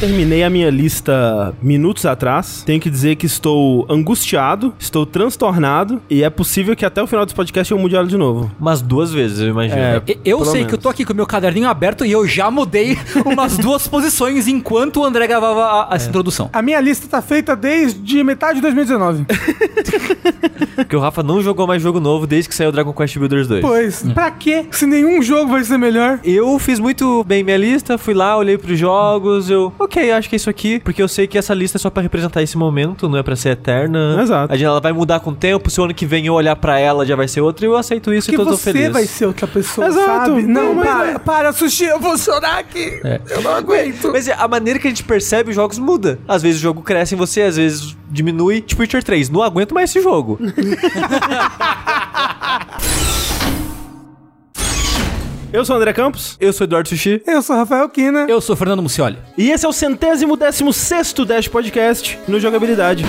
terminei a minha lista minutos atrás. Tenho que dizer que estou angustiado, estou transtornado e é possível que até o final desse podcast eu mude ela de novo. Umas duas vezes, eu imagino. É, Eu sei menos. que eu tô aqui com o meu caderninho aberto e eu já mudei umas duas posições enquanto o André gravava a- essa introdução. A minha lista tá feita desde metade de 2019. Porque o Rafa não jogou mais jogo novo desde que saiu Dragon Quest Builders 2. Pois, pra quê? Se nenhum jogo vai ser melhor. Eu fiz muito bem minha lista, fui lá, olhei pros jogos, eu, ok, acho que é isso aqui, porque eu sei que essa lista é só pra representar esse momento, não é pra ser eterna. Exato. A gente, ela vai mudar com o tempo, se o ano que vem eu olhar pra ela já vai ser outra, e eu aceito isso Que e tô, tô você feliz. vai ser outra pessoa, Exato. sabe? Não, Não, para, é. para, Sushi, eu vou chorar aqui. Eu não aguento. Mas é, a maneira que a gente percebe os jogos muda. Às vezes o jogo cresce em você, às vezes diminui. Tipo Witcher 3, não aguento mais esse jogo. Eu sou o André Campos Eu sou Eduardo Sushi. Eu sou Rafael Kina. Eu sou Fernando Mucioli. e esse é o centésimo décimo sexto Dash Podcast no Jogabilidade.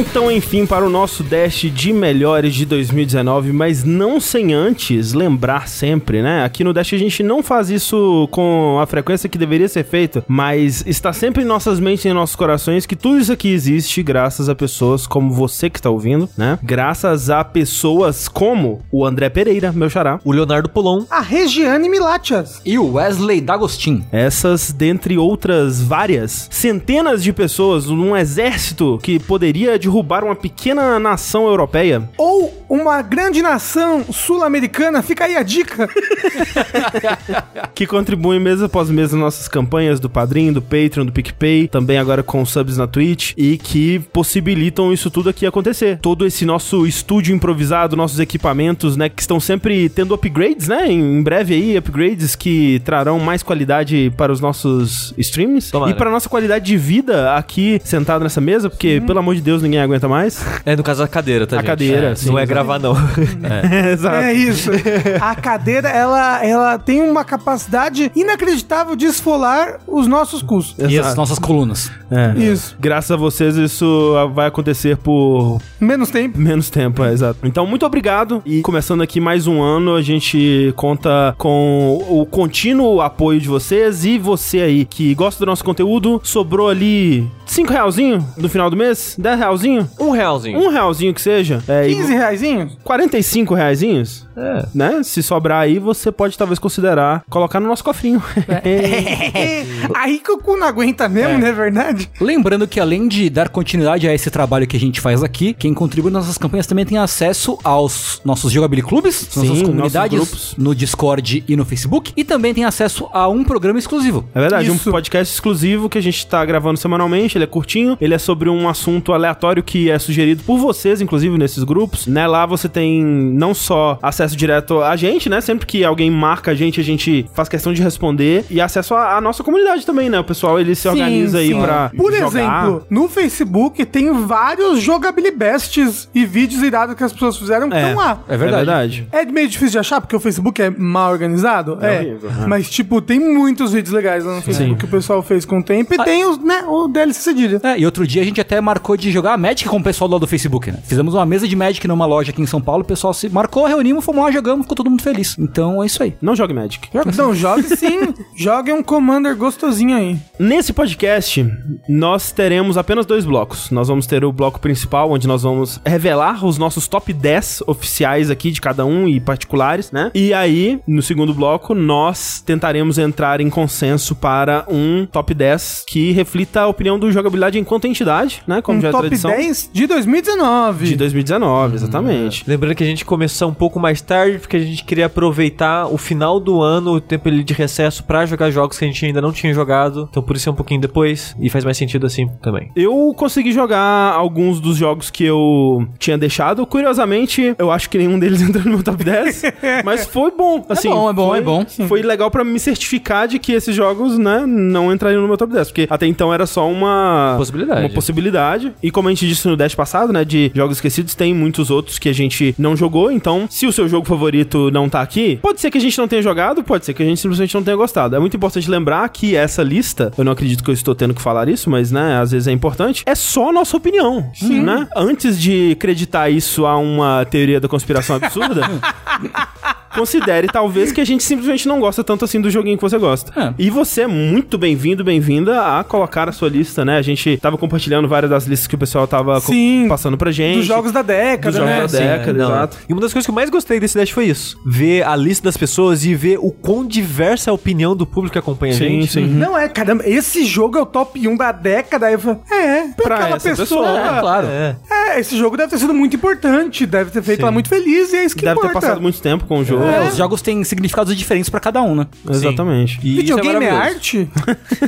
Então, enfim, para o nosso Dash de melhores de 2019, mas não sem antes lembrar sempre, né? Aqui no Dash a gente não faz isso com a frequência que deveria ser feita, mas está sempre em nossas mentes e em nossos corações que tudo isso aqui existe graças a pessoas como você que está ouvindo, né? Graças a pessoas como o André Pereira, meu xará. O Leonardo Polon. A Regiane Milatias. E o Wesley D'Agostin. Essas, dentre outras várias, centenas de pessoas num exército que poderia derrubar uma pequena nação europeia. Ou uma grande nação sul-americana. Fica aí a dica. que contribuem mês após mês nas nossas campanhas do Padrim, do Patreon, do PicPay, também agora com subs na Twitch, e que possibilitam isso tudo aqui acontecer. Todo esse nosso estúdio improvisado, nossos equipamentos, né, que estão sempre tendo upgrades, né, em breve aí, upgrades que trarão mais qualidade para os nossos streams Tomara. e para nossa qualidade de vida aqui sentado nessa mesa, porque, pelo amor de Deus, ninguém aguenta mais. É, no caso, a cadeira, tá, A gente? cadeira, É, sim, Não é exato. gravar, não. Exato. É isso. A cadeira, ela, ela tem uma capacidade inacreditável de esfolar os nossos custos. E as Exato. nossas colunas. É. Isso. Graças a vocês, isso vai acontecer por Menos tempo. Menos tempo, é, exato. Então, muito obrigado. E começando aqui mais um ano, a gente conta com o contínuo apoio de vocês e você aí que gosta do nosso conteúdo. Sobrou ali 5 realzinho no final do mês? 10 realzinho? Um realzinho. Um realzinho que seja. É, e 15 reaisinhos? 45 reaisinhos? É. Né? Se sobrar aí, você pode talvez considerar colocar no nosso cofrinho. É, aí que o cu não aguenta mesmo, não é verdade? Lembrando que além de dar continuidade a esse trabalho que a gente faz aqui, quem contribui nas nossas campanhas também tem acesso aos nossos Jogability Clubes, Sim, nossas comunidades no Discord e no Facebook, e também tem acesso a um programa exclusivo. É verdade, Isso. um podcast exclusivo que a gente tá gravando semanalmente, ele é curtinho, ele é sobre um assunto aleatório que é sugerido por vocês, inclusive nesses grupos, né? Lá você tem não só acesso direto a gente, né? Sempre que alguém marca a gente, a gente faz questão de responder e acesso à nossa comunidade também, né? O pessoal ele se organiza aí sim. pra Por jogar. exemplo, no Facebook tem vários jogabilibests e vídeos irados que as pessoas fizeram que É, estão lá. é verdade. É meio difícil de achar, porque o Facebook é mal organizado. É É. horrível, é. Mas, tipo, tem muitos vídeos legais lá no Facebook que o pessoal fez com o tempo. E tem os, né, o DLC cedilha. É, e outro dia a gente até marcou de jogar Magic com o pessoal lá do Facebook, né? Fizemos uma mesa de Magic numa loja aqui em São Paulo, o pessoal se marcou, reunimos, fomos lá, jogamos, ficou todo mundo feliz. Então é isso aí. Não jogue Magic. Então, jogue sim. jogue um Commander gostosinho aí. Nesse podcast, nós teremos apenas dois blocos. Nós vamos ter o bloco principal, onde nós vamos revelar os nossos top 10 oficiais aqui de cada um e particulares, né? E aí, no segundo bloco, nós tentaremos entrar em consenso para um top 10 que reflita a opinião do jogabilidade enquanto entidade, né? Como um já é top tradição. 10 de 2019. De 2019, exatamente. Lembrando que a gente começou um pouco mais tarde, porque a gente queria aproveitar o final do ano, o tempo ali de recesso, pra jogar jogos que a gente ainda não tinha jogado. Então por isso é um pouquinho depois, e faz mais sentido assim também. Eu consegui jogar alguns dos jogos que eu tinha deixado. Curiosamente, eu acho que nenhum deles entrou no meu top 10. mas foi bom. Assim, bom, é bom, foi- é bom. Foi legal pra me certificar de que esses jogos, né, não entrariam no meu top 10. Porque até então era só uma Possibilidade. Uma possibilidade. E como a gente disse no Dash passado, né, de jogos esquecidos, tem muitos outros que a gente não jogou. Então, se o seu jogo favorito não tá aqui, pode ser que a gente não tenha jogado, pode ser que a gente simplesmente não tenha gostado. É muito importante lembrar que essa lista, eu não acredito que eu estou tendo que falar isso, mas, né, às vezes é importante, é só a nossa opinião, Sim. né? Antes de acreditar isso a uma teoria da conspiração absurda, considere talvez que a gente simplesmente não gosta tanto assim do joguinho que você gosta. É. E você é muito bem-vindo, bem-vinda a colocar a sua lista, né? A gente tava compartilhando várias das listas que o pessoal tava Sim, passando pra gente. Dos jogos da década, dos né? jogos da década, Sim, exato. E uma das coisas que eu mais gostei desse Dash foi isso. Ver a lista das pessoas e ver o quão diversa é a opinião do público que acompanha Sim, a gente. sim. Não é, caramba, esse jogo é o top 1 da década. Aí eu falo, é, pra, Pra aquela pessoa. pessoa, É, claro. É. É, esse jogo deve ter sido muito importante, deve ter feito Sim. ela muito feliz e é isso que Deve ter importa. passado muito tempo com o jogo. É, os jogos têm significados diferentes pra cada um, né? Exatamente. E Videogame é, maravilhoso. arte?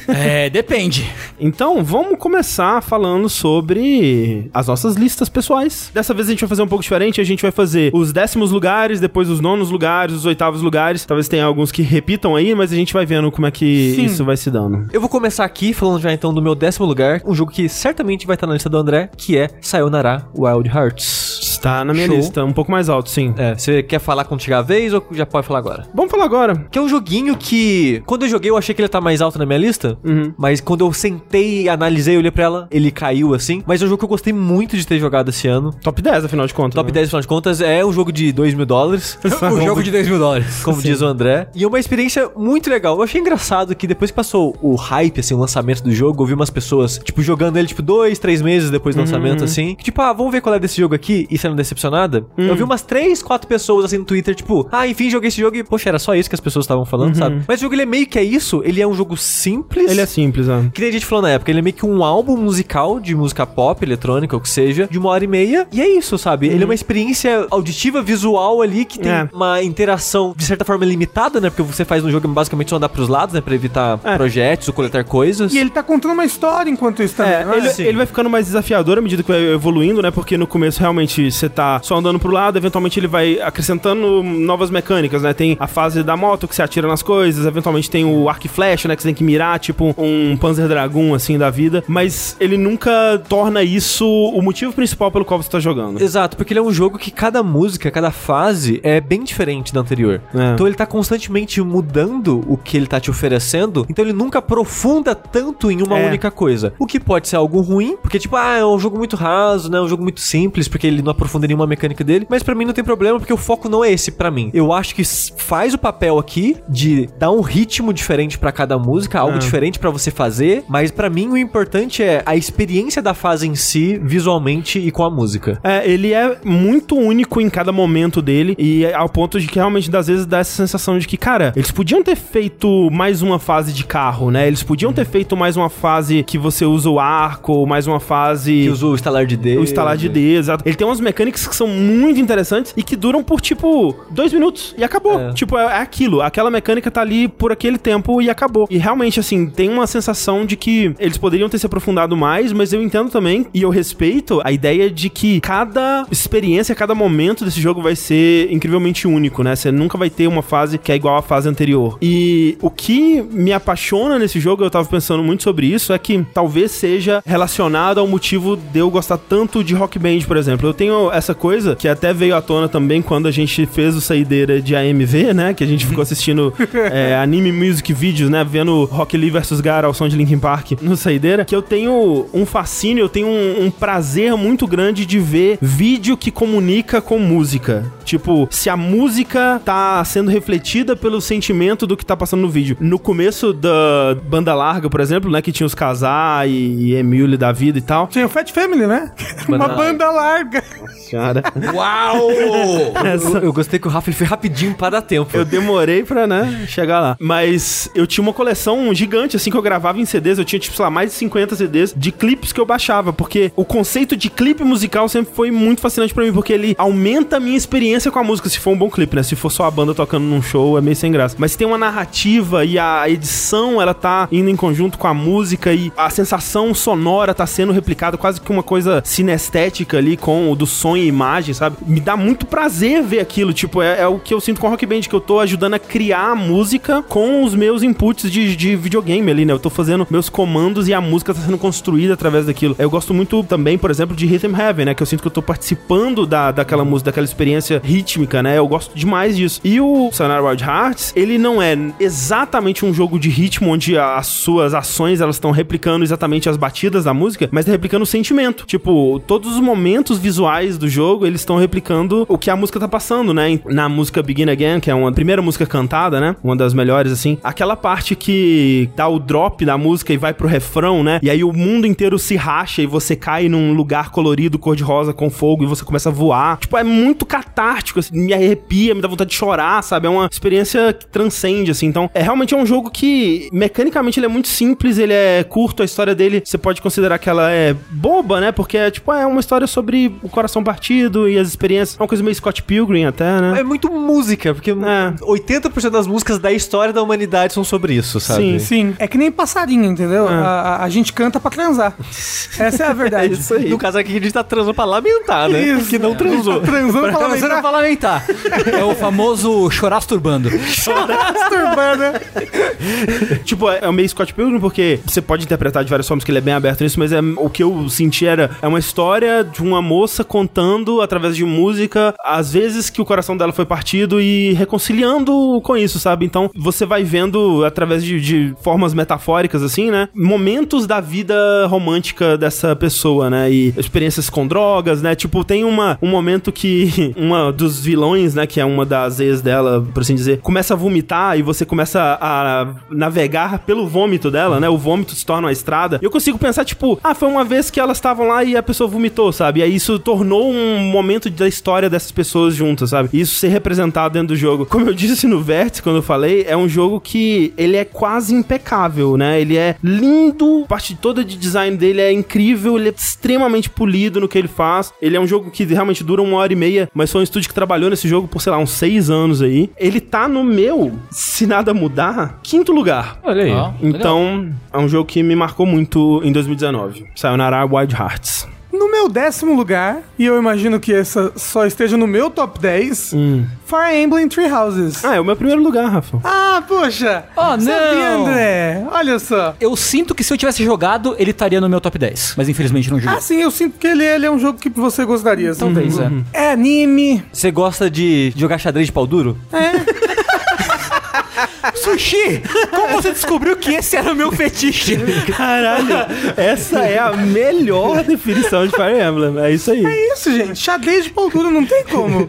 É, depende. Então, vamos começar falando sobre as nossas listas pessoais. Dessa vez a gente vai fazer um pouco diferente. A gente vai fazer os décimos lugares, depois os nonos lugares, os oitavos lugares. Talvez tenha alguns que repitam aí, mas a gente vai vendo como é que Sim. isso vai se dando. Eu vou começar aqui falando já então do meu décimo lugar, um jogo que certamente vai estar na lista do André, que é Sayonara Wild Hearts. Está na minha Show. lista, um pouco mais alto, sim. É, você quer falar quando chegar a vez ou já pode falar agora? Vamos falar agora. Que é um joguinho que, quando eu joguei, eu achei que ele estar mais alto na minha lista. Uhum. Mas quando eu sentei, analisei, olhei pra ela, ele caiu assim. Mas é um jogo que eu gostei muito de ter jogado esse ano. Top 10, afinal de contas. Top né? 10, afinal de contas, é um jogo de 2 mil dólares. o jogo de 2 mil dólares. Como diz o André. E é uma experiência muito legal. Eu achei engraçado que depois que passou o hype, assim, o lançamento do jogo, eu vi umas pessoas, tipo, jogando ele, tipo, dois, três meses depois do lançamento, assim. que, Tipo, ah, vamos ver qual é desse jogo aqui e sendo decepcionada. Eu vi umas três, quatro pessoas, assim, no Twitter, tipo, ah, enfim, joguei esse jogo e, poxa, era só isso que as pessoas estavam falando, sabe? Mas o jogo, ele é meio que é isso. Ele é um jogo simples. Ele é simples, né? Que nem a gente falou na época, ele é meio que um álbum musical de música pop, eletrônica, ou que seja, de uma hora e meia. E é isso, sabe? Ele é uma experiência auditiva, visual ali, que tem É. uma interação, de certa forma, limitada, né? Porque você faz no jogo basicamente só andar pros lados, né? Pra evitar É. projetos ou coletar coisas. E ele tá contando uma história enquanto isso também. É, é? ele, ele vai ficando mais desafiador à medida que vai evoluindo, né? Porque no começo realmente você tá só andando pro lado, eventualmente ele vai acrescentando novas mecânicas, né? Tem a fase da moto que você atira nas coisas, eventualmente tem o arco e flecha, né? Que você tem que mirar, tipo um Panzer Dragoon, assim, da vida. Mas ele nunca torna isso o motivo principal pelo qual você tá jogando. Exato, porque ele é um jogo que cada música, cada fase é bem diferente da anterior. É. Então ele tá constantemente mudando o que ele tá te oferecendo, então ele nunca aprofunda tanto em uma É. única coisa. O que pode ser algo ruim, porque tipo, ah, é um jogo muito raso, né? É um jogo muito simples, porque ele não aprofunda nenhuma mecânica dele, mas pra mim não tem problema, porque o foco não é esse pra mim. Eu acho que faz o papel aqui de dar um ritmo diferente pra cada música, algo É. diferente pra você fazer, mas pra mim o importante é a experiência da fase em si, visualmente e com a música. É, ele é muito único em cada momento dele e é ao ponto de que realmente às vezes dá essa sensação de que, cara, eles podiam ter feito mais uma fase de carro, né? Eles podiam ter feito mais uma fase que você usa o arco, ou mais uma fase Que usa o estalar de dedo. o instalar de D, exato. Ele tem umas mecânicas que são muito interessantes e que duram por, tipo, dois minutos e acabou. É. Tipo, é, é aquilo. Aquela mecânica tá ali por aquele tempo e acabou. E realmente, assim, tem uma sensação de que eles poderiam ter se aprofundado mais, mas eu entendo também e eu respeito a ideia de que cada experiência, cada momento desse jogo vai ser incrivelmente único, né? Você nunca vai ter uma fase que é igual à fase anterior. E o que me apaixona nesse jogo, eu tava pensando muito sobre isso, é que talvez seja relacionado ao motivo de eu gostar tanto de Rock Band, por exemplo. Eu tenho essa coisa que até veio à tona também quando a gente fez o saideira de AMV, né? Que a gente ficou assistindo é, anime music videos, né? Vendo Rock Lee vs Gara ao som de Linkin Park no saideira. Que eu tenho um fascínio, eu tenho um, um prazer muito grande de ver vídeo que comunica com música. Tipo, se a música tá sendo refletida pelo sentimento do que tá passando no vídeo. No começo da banda larga, por exemplo, né? Que tinha os Casar e, e Emule da vida e tal. Tinha o Fat Family, né? Uma banda larga. Cara, Uau! Eu, eu gostei que o Rafa ele foi rapidinho para dar tempo. eu demorei pra, né, chegar lá. Mas eu tinha uma coleção gigante, assim, que eu gravava em CDs. Eu tinha, tipo, sei lá, mais de 50 CDs de clipes que eu baixava. Porque o conceito de clipe musical sempre foi muito fascinante pra mim. Porque ele aumenta a minha experiência com a música, se for um bom clipe, né? Se for só a banda tocando num show, é meio sem graça. Mas tem uma narrativa e a edição, ela tá indo em conjunto com a música e a sensação sonora tá sendo replicada quase que uma coisa sinestética ali com o dos som e imagem, sabe? Me dá muito prazer ver aquilo. Tipo, é, é o que eu sinto com Rock Band, que eu tô ajudando a criar a música com os meus inputs de, de videogame ali, né? Eu tô fazendo meus comandos e a música tá sendo construída através daquilo. Eu gosto muito também, por exemplo, de Rhythm Heaven, né? Que eu sinto que eu tô participando da, daquela música, daquela experiência rítmica, né? Eu gosto demais disso. E o Sayonara Wild Hearts, ele não é exatamente um jogo de ritmo onde as suas ações elas estão replicando exatamente as batidas da música, mas tá replicando o sentimento. Tipo, todos os momentos visuais do jogo, eles estão replicando o que a música tá passando, né? Na música Begin Again, que é uma primeira música cantada, né? Uma das melhores, assim. Aquela parte que dá o drop da música e vai pro refrão, né? E aí o mundo inteiro se racha e você cai num lugar colorido, cor-de-rosa, com fogo, e você começa a voar. Tipo, é muito catártico, assim, me arrepia, me dá vontade de chorar, sabe? É uma experiência que transcende, assim. Então, é realmente é um jogo que, mecanicamente, ele é muito simples, ele é curto, a história dele, você pode considerar que ela é boba, né? Porque é, tipo, é uma história sobre o coração partido e as experiências. É uma coisa meio Scott Pilgrim até, né? É muito música, porque 80% das músicas da história da humanidade são sobre isso, sabe? Sim. Sim, é que nem passarinho, entendeu? A, a- a gente canta pra transar. Essa é a verdade. isso aí. No caso aqui, a gente tá transando pra lamentar, né? Isso. Que não transou. Tá transando pra Transando lamentar. pra lamentar. É o famoso chorar masturbando. Masturbando. Tipo, é é meio Scott Pilgrim porque você pode interpretar de várias formas que ele é bem aberto nisso, mas é, o que eu senti era é uma história de uma moça contando através de música as vezes que o coração dela foi partido e reconciliando com isso, sabe? Então você vai vendo através de, de formas metafóricas assim, né? Momentos da vida romântica dessa pessoa, né? E experiências com drogas, né? Tipo, tem uma, um momento que uma dos vilões, né, que é uma das ex dela, por assim dizer, começa a vomitar e você começa a navegar pelo vômito dela, né? O vômito se torna uma estrada. Eu consigo pensar, tipo, ah, foi uma vez que elas estavam lá e a pessoa vomitou, sabe? E aí isso tornou um momento da história dessas pessoas juntas, sabe? E isso ser representado dentro do jogo. Como eu disse no Vértice, quando eu falei, é um jogo que ele é quase impecável, né? Ele é lindo, a parte toda de design dele é incrível, ele é extremamente polido no que ele faz. Ele é um jogo que realmente dura uma hora e meia, mas foi um estúdio que trabalhou nesse jogo por, sei lá, uns seis anos aí. Ele tá no meu, se nada mudar, quinto lugar. Olha aí. Então, é um jogo que me marcou muito em 2019. Sayonara Wild Hearts. No meu décimo lugar, e eu imagino que essa só esteja no meu top 10, Fire Emblem Three Houses. Ah, é o meu primeiro lugar, Rafa. Ah, poxa! Oh, Sabia, não. André? Olha só. Eu sinto que se eu tivesse jogado, ele estaria no meu top 10. Mas infelizmente não joguei. Ah, sim, eu sinto que ele, ele é um jogo que você gostaria. assim. Talvez, é. É anime. Você gosta de jogar xadrez de pau duro? Sushi! Como você descobriu que esse era o meu fetiche? Caralho, essa é a melhor definição de Fire Emblem. É isso aí. É isso, gente. Xadrez de pau duro não tem como.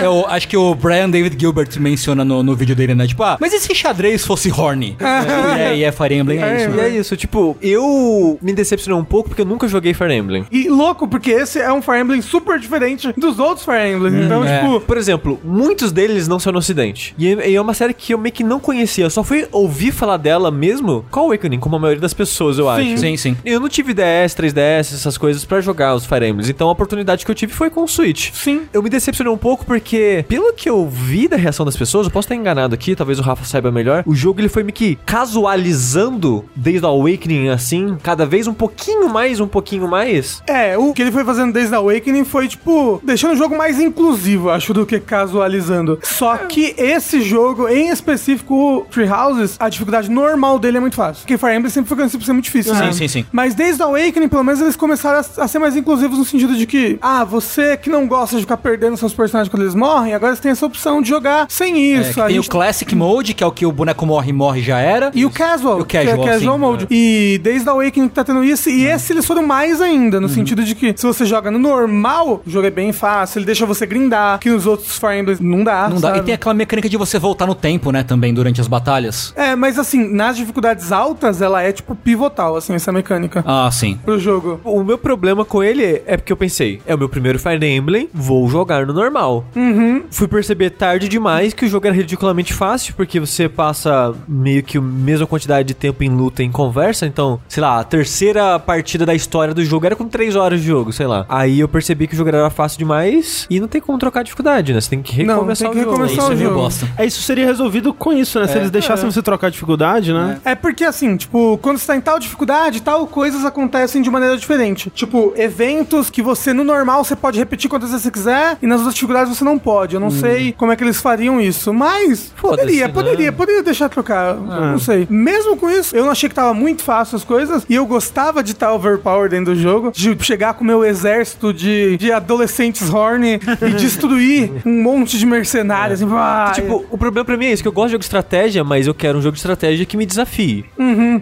Eu acho que o Brian David Gilbert menciona no, no vídeo dele, né? Tipo, ah, mas e se xadrez fosse horny? e, é, e é Fire Emblem, é, isso. E né? é isso, tipo, eu me decepcionei um pouco porque eu nunca joguei Fire Emblem. E louco, porque esse é um Fire Emblem super diferente dos outros Fire Emblem. então, é. tipo, Por exemplo, muitos deles não são no ocidente. E é, e é uma série que eu meio que não conhecia. Eu só fui ouvir falar dela mesmo com a Awakening, como a maioria das pessoas, eu acho. Sim, sim. Eu não tive DS, 3DS, essas coisas pra jogar os Fire Emblems. Então a oportunidade que eu tive foi com o Switch. Sim. Eu me decepcionei um pouco porque, pelo que eu vi da reação das pessoas, eu posso estar enganado aqui, talvez o Rafa saiba melhor. O jogo ele foi meio que casualizando desde o Awakening assim, cada vez um pouquinho mais, um pouquinho mais. É, o que ele foi fazendo desde a Awakening foi, tipo, deixando o jogo mais inclusivo, acho, do que casualizando. Só que esse jogo, em específico, o Tree Houses, a dificuldade normal dele é muito fácil. Porque Fire Emblem sempre foi conhecido por ser muito difícil, Sim, né? sim, sim. Mas desde a Awakening, pelo menos, eles começaram a, a ser mais inclusivos no sentido de que, ah, você que não gosta de ficar perdendo seus personagens quando eles morrem, agora você tem essa opção de jogar sem É, isso. A tem o gente- Classic Mode, que é o que o boneco morre, morre já era. e o Casual, E o Casual, que é Casual sim. Mode. E desde a Awakening que tá tendo isso, e esse eles foram mais ainda, no sentido de que se você joga no normal, o jogo é bem fácil, ele deixa você grindar, que nos outros Fire Emblems não dá, Não dá. sabe? E tem aquela mecânica de você voltar no tempo, né, também, durante as batalhas. É, mas assim, nas dificuldades altas, ela é tipo pivotal, assim, essa mecânica Ah, sim. pro jogo. O meu problema com ele é porque eu pensei, é o meu primeiro Fire Emblem, vou jogar no normal. Fui perceber tarde demais que o jogo era ridiculamente fácil, porque você passa meio que a mesma quantidade de tempo em luta e em conversa, então, sei lá, a terceira partida da história do jogo era com 3 horas de jogo, sei lá. Aí eu percebi que o jogo era fácil demais e não tem como trocar a dificuldade, né? Você tem que Não, recomeçar tem que o jogo. recomeçar Isso é o meio jogo. bosta. É, isso seria resolvido com isso, né? Se eles deixassem você trocar a dificuldade, né? É porque assim, tipo, quando você tá em tal dificuldade, tal coisas acontecem de maneira diferente. Tipo, eventos que você no normal você pode repetir quantas vezes você quiser e nas outras dificuldades você não pode. Eu não sei como é que eles fariam isso, mas Foda-se, poderia, né? poderia, poderia deixar trocar. Não sei. Mesmo com isso, eu não achei que tava muito fácil as coisas e eu gostava de estar overpower dentro do jogo, de chegar com o meu exército de, de adolescentes horny e destruir um monte de mercenários. Assim, vai. Tipo, o problema pra mim é isso, que eu gosto de jogo de estratégia, mas eu quero um jogo de estratégia que me desafie.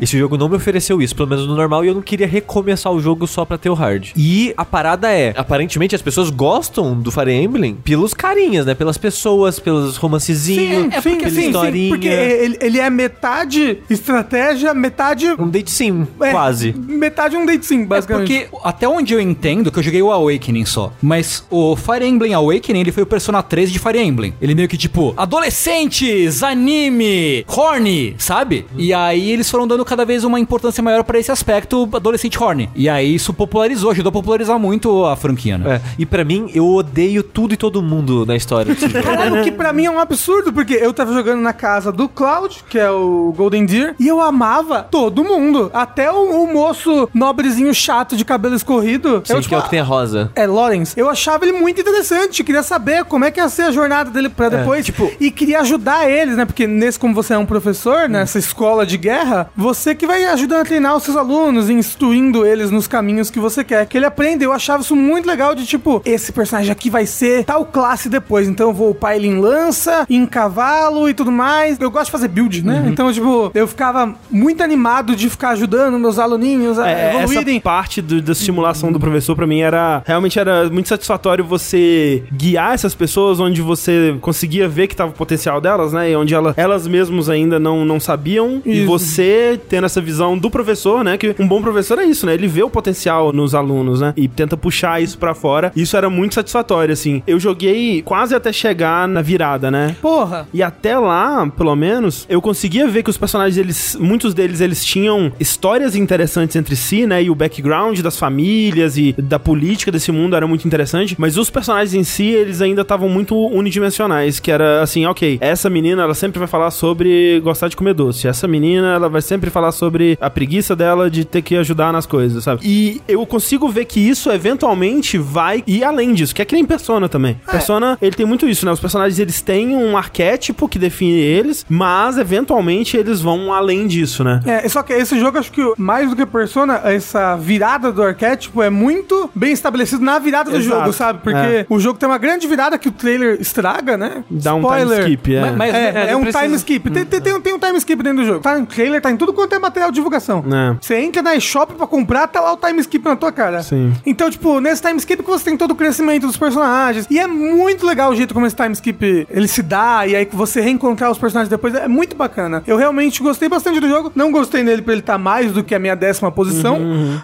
Esse jogo não me ofereceu isso, pelo menos no normal, e eu não queria recomeçar o jogo só pra ter o hard. E a parada é, aparentemente as pessoas gostam do Fire Emblem pelos carinhas, né? Pelas pessoas, pelos romancezinhos, Sim, sim, pela sim, sim, historinha. porque ele, ele é metade estratégia, metade. Um date sim, é, quase. Metade um date sim, É basicamente. porque, até onde eu entendo, que eu joguei o Awakening só, mas o Fire Emblem Awakening, ele foi o Persona 3 de Fire Emblem. Ele meio que tipo, adolescentes, anime, horny, sabe? E aí eles foram dando cada vez uma importância maior pra esse aspecto adolescente horny. E aí isso popularizou, ajudou a popularizar muito a franquia, né? É, e pra mim, eu odeio tudo e todo mundo na história. Caralho, o que pra mim é um absurdo, porque eu tava jogando na casa do Cloud, que é o Golden Deer, e eu amava todo mundo. Até o, o moço nobrezinho chato de cabelo escorrido. Sim, eu, que é o que tem a rosa. É, Lawrence. Eu achava ele muito interessante. Queria saber como é que ia ser a jornada dele pra depois. tipo- e queria ajudar eles, né? Porque nesse, como você é um professor, nessa escola de guerra, você que vai ajudando a treinar os seus alunos, instruindo eles nos caminhos que você quer que ele aprenda. Eu achava isso muito legal de tipo, esse personagem aqui vai ser tal classe depois. Então eu vou upar ele em lança, em cavalo e tudo mais. Eu gosto de fazer build, né? Então, tipo, eu ficava muito animado de ficar ajudando meus aluninhos a É, essa evoluírem. parte do- da simulação do professor, pra mim, era. Realmente era muito satisfatório você guiar essas pessoas onde você conseguia ver que tava o potencial delas, né? E onde ela, elas mesmas ainda não, não sabiam. E Isso. você tendo essa visão do professor, né? Que um bom professor é isso, né? Ele vê o potencial nos alunos, né? E tenta puxar isso pra fora. Isso era muito satisfatório, assim. Eu joguei quase até chegar na virada, né? Porra. E até lá, pelo menos, eu conseguia ver que os personagens, eles, muitos deles, eles tinham histórias interessantes entre si, né? E o background das famílias e da política desse mundo era muito interessante. Mas os personagens em si, eles ainda estavam muito unidimensionais. Que era assim, ok, essa menina, ela sempre vai falar sobre gostar de comer doce. Essa menina, ela vai sempre falar sobre a preguiça dela de ter que ajudar nas coisas, sabe? E eu consigo ver que isso eventualmente vai ir além disso, que é que nem Persona também. Persona, ele tem muito isso, né? Os personagens, eles têm um arquétipo que define eles, mas eventualmente eles vão além disso, né? É, só que esse jogo, acho que mais do que Persona, essa virada do arquétipo é muito bem estabelecido na virada do Exato. jogo, sabe? Porque É. o jogo tem uma grande virada que o trailer estraga, né? Dá um time skip, é. Mas- mas- É, É, é um precisa- time skip. Tem, tem, tem, um- tem um time skip dentro do jogo. Tá no trailer, tá em tudo quanto é material de divulgação. É. Você entra na eShop pra comprar, tá lá o time skip na tua cara. Sim. Então, tipo, nesse time skip que você tem todo o crescimento dos personagens. E é muito legal o jeito como esse time skip ele se dá. E aí que você reencontrar os personagens depois é muito bacana. Eu realmente gostei bastante do jogo. Não gostei nele pra ele estar mais do que a minha décima posição.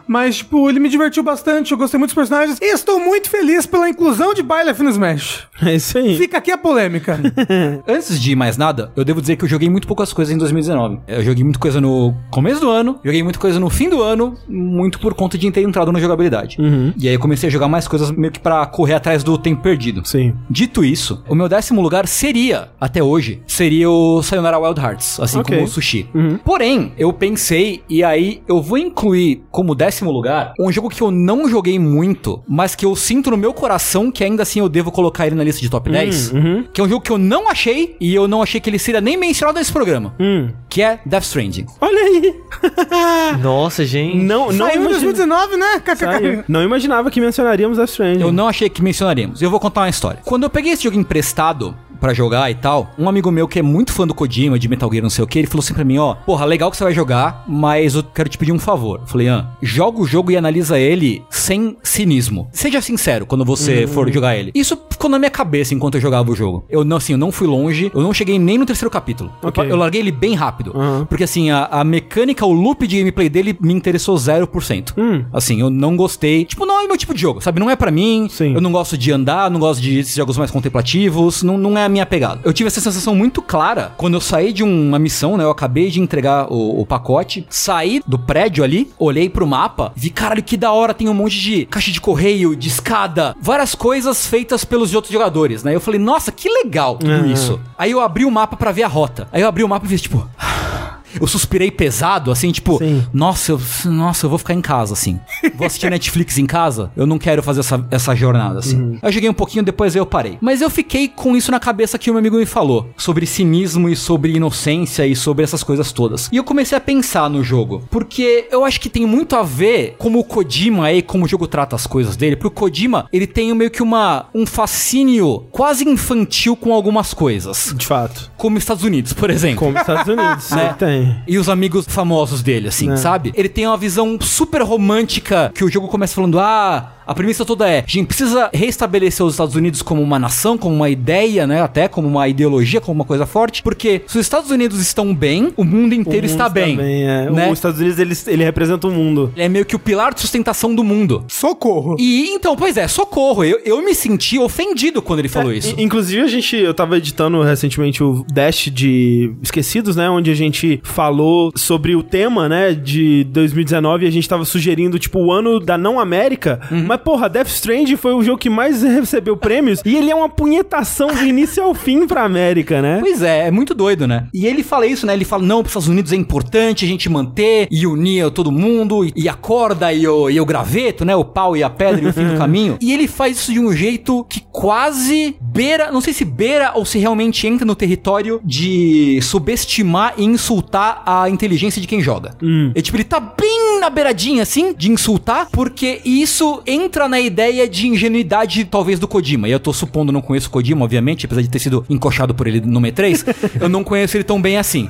Mas, tipo, ele me divertiu bastante. Eu gostei muito dos personagens. E estou muito feliz pela inclusão de Byleth no Smash. É isso aí. Fica aqui a polêmica. Antes de mais nada, eu devo dizer que eu joguei muito poucas coisas em 2019. Eu joguei muita coisa no começo do ano, joguei muita coisa no fim do ano, muito por conta de ter entrado na jogabilidade. E aí eu comecei a jogar mais coisas meio que pra correr atrás do tempo perdido. Sim. Dito isso, o meu décimo lugar seria, até hoje, seria o Sayonara Wild Hearts, assim Ok. como o Sushi. Porém, eu pensei, e aí eu vou incluir como décimo lugar um jogo que eu não joguei muito, mas que eu sinto no meu coração que ainda assim eu devo colocar ele na lista de top 10, que é um jogo que eu não achei, e eu não achei que ele seria nem mencionado nesse programa, Hum. que é Death Stranding. Olha aí. Nossa, gente. Não, não, Saiu em imagina- 2019, né? Saiu. Não imaginava que mencionaríamos Death Stranding. Eu não achei que mencionaríamos. Eu vou contar uma história. Quando eu peguei esse jogo emprestado pra jogar e tal, um amigo meu que é muito fã do Kojima, de Metal Gear, não sei o que, ele falou assim pra mim, ó, porra, legal que você vai jogar, mas eu quero te pedir um favor. Eu falei, ah, joga o jogo e analisa ele sem cinismo. Seja sincero quando você for jogar ele. Isso ficou na minha cabeça enquanto eu jogava o jogo. Eu não, assim, eu não fui longe, eu não cheguei nem no terceiro capítulo. Eu Ok. pa- Eu, larguei ele bem rápido. Aham. Porque assim, a, a mecânica, o loop de gameplay dele me interessou 0%. Hum. Assim, eu não gostei. Tipo, não é meu tipo de jogo, sabe? Não é pra mim. Sim. Eu não gosto de andar, não gosto de jogos mais contemplativos. Não, não é minha pegada. Eu tive essa sensação muito clara quando eu saí de uma missão, né? Eu acabei de entregar o, o pacote, saí do prédio ali, olhei pro mapa, vi, caralho, que da hora, tem um monte de caixa de correio, de escada, várias coisas feitas pelos outros jogadores, né? Eu falei, nossa, que legal tudo Uhum. isso. Aí eu abri o mapa pra ver a rota. Aí eu abri o mapa e fiz, tipo. Eu suspirei pesado, assim, tipo, Sim. nossa, eu, nossa, eu vou ficar em casa, assim. Vou assistir Netflix em casa, eu não quero fazer essa, essa jornada, assim. Uhum. Eu joguei um pouquinho, depois eu parei. Mas eu fiquei com isso na cabeça que o meu amigo me falou, sobre cinismo e sobre inocência e sobre essas coisas todas. E eu comecei a pensar no jogo, porque eu acho que tem muito a ver como o Kojima aí, como o jogo trata as coisas dele, porque o Kojima, ele tem meio que uma, um fascínio quase infantil com algumas coisas. De fato. Como Estados Unidos, por exemplo. Como os Estados Unidos, Né? né? E os amigos famosos dele, assim, Né. sabe? Ele tem uma visão super romântica que o jogo começa falando: ah, a premissa toda é: a gente precisa restabelecer os Estados Unidos como uma nação, como uma ideia, né? Até como uma ideologia, como uma coisa forte. Porque se os Estados Unidos estão bem, o mundo inteiro O mundo está bem. é. né? Os Estados Unidos, ele, ele representa o mundo. Ele é meio que o pilar de sustentação do mundo. Socorro. E então, pois é, socorro. Eu, eu me senti ofendido quando ele falou isso. I- Inclusive, a gente, eu tava editando recentemente o Dash de Esquecidos, né? Onde a gente falou sobre o tema, né? De 2019 e a gente tava sugerindo, tipo, o ano da não América. Uhum. Mas, porra, Death Stranding foi o jogo que mais recebeu prêmios e ele é uma punhetação do início ao fim pra América, né? Pois é, é muito doido, né? E ele fala isso, né? Ele fala, não, para os Estados Unidos é importante a gente manter e unir todo mundo, e a corda e o, e o graveto, né? O pau e a pedra e o fim do caminho. E ele faz isso de um jeito que quase beira, não sei se beira ou se realmente entra no território de subestimar e insultar a inteligência de quem joga. E tipo, ele tá bem na beiradinha, assim, de insultar, porque isso entra na ideia de ingenuidade, talvez, do Kojima. E eu tô supondo, não conheço o Kojima, obviamente, apesar de ter sido encoxado por ele no M3, eu não conheço ele tão bem assim.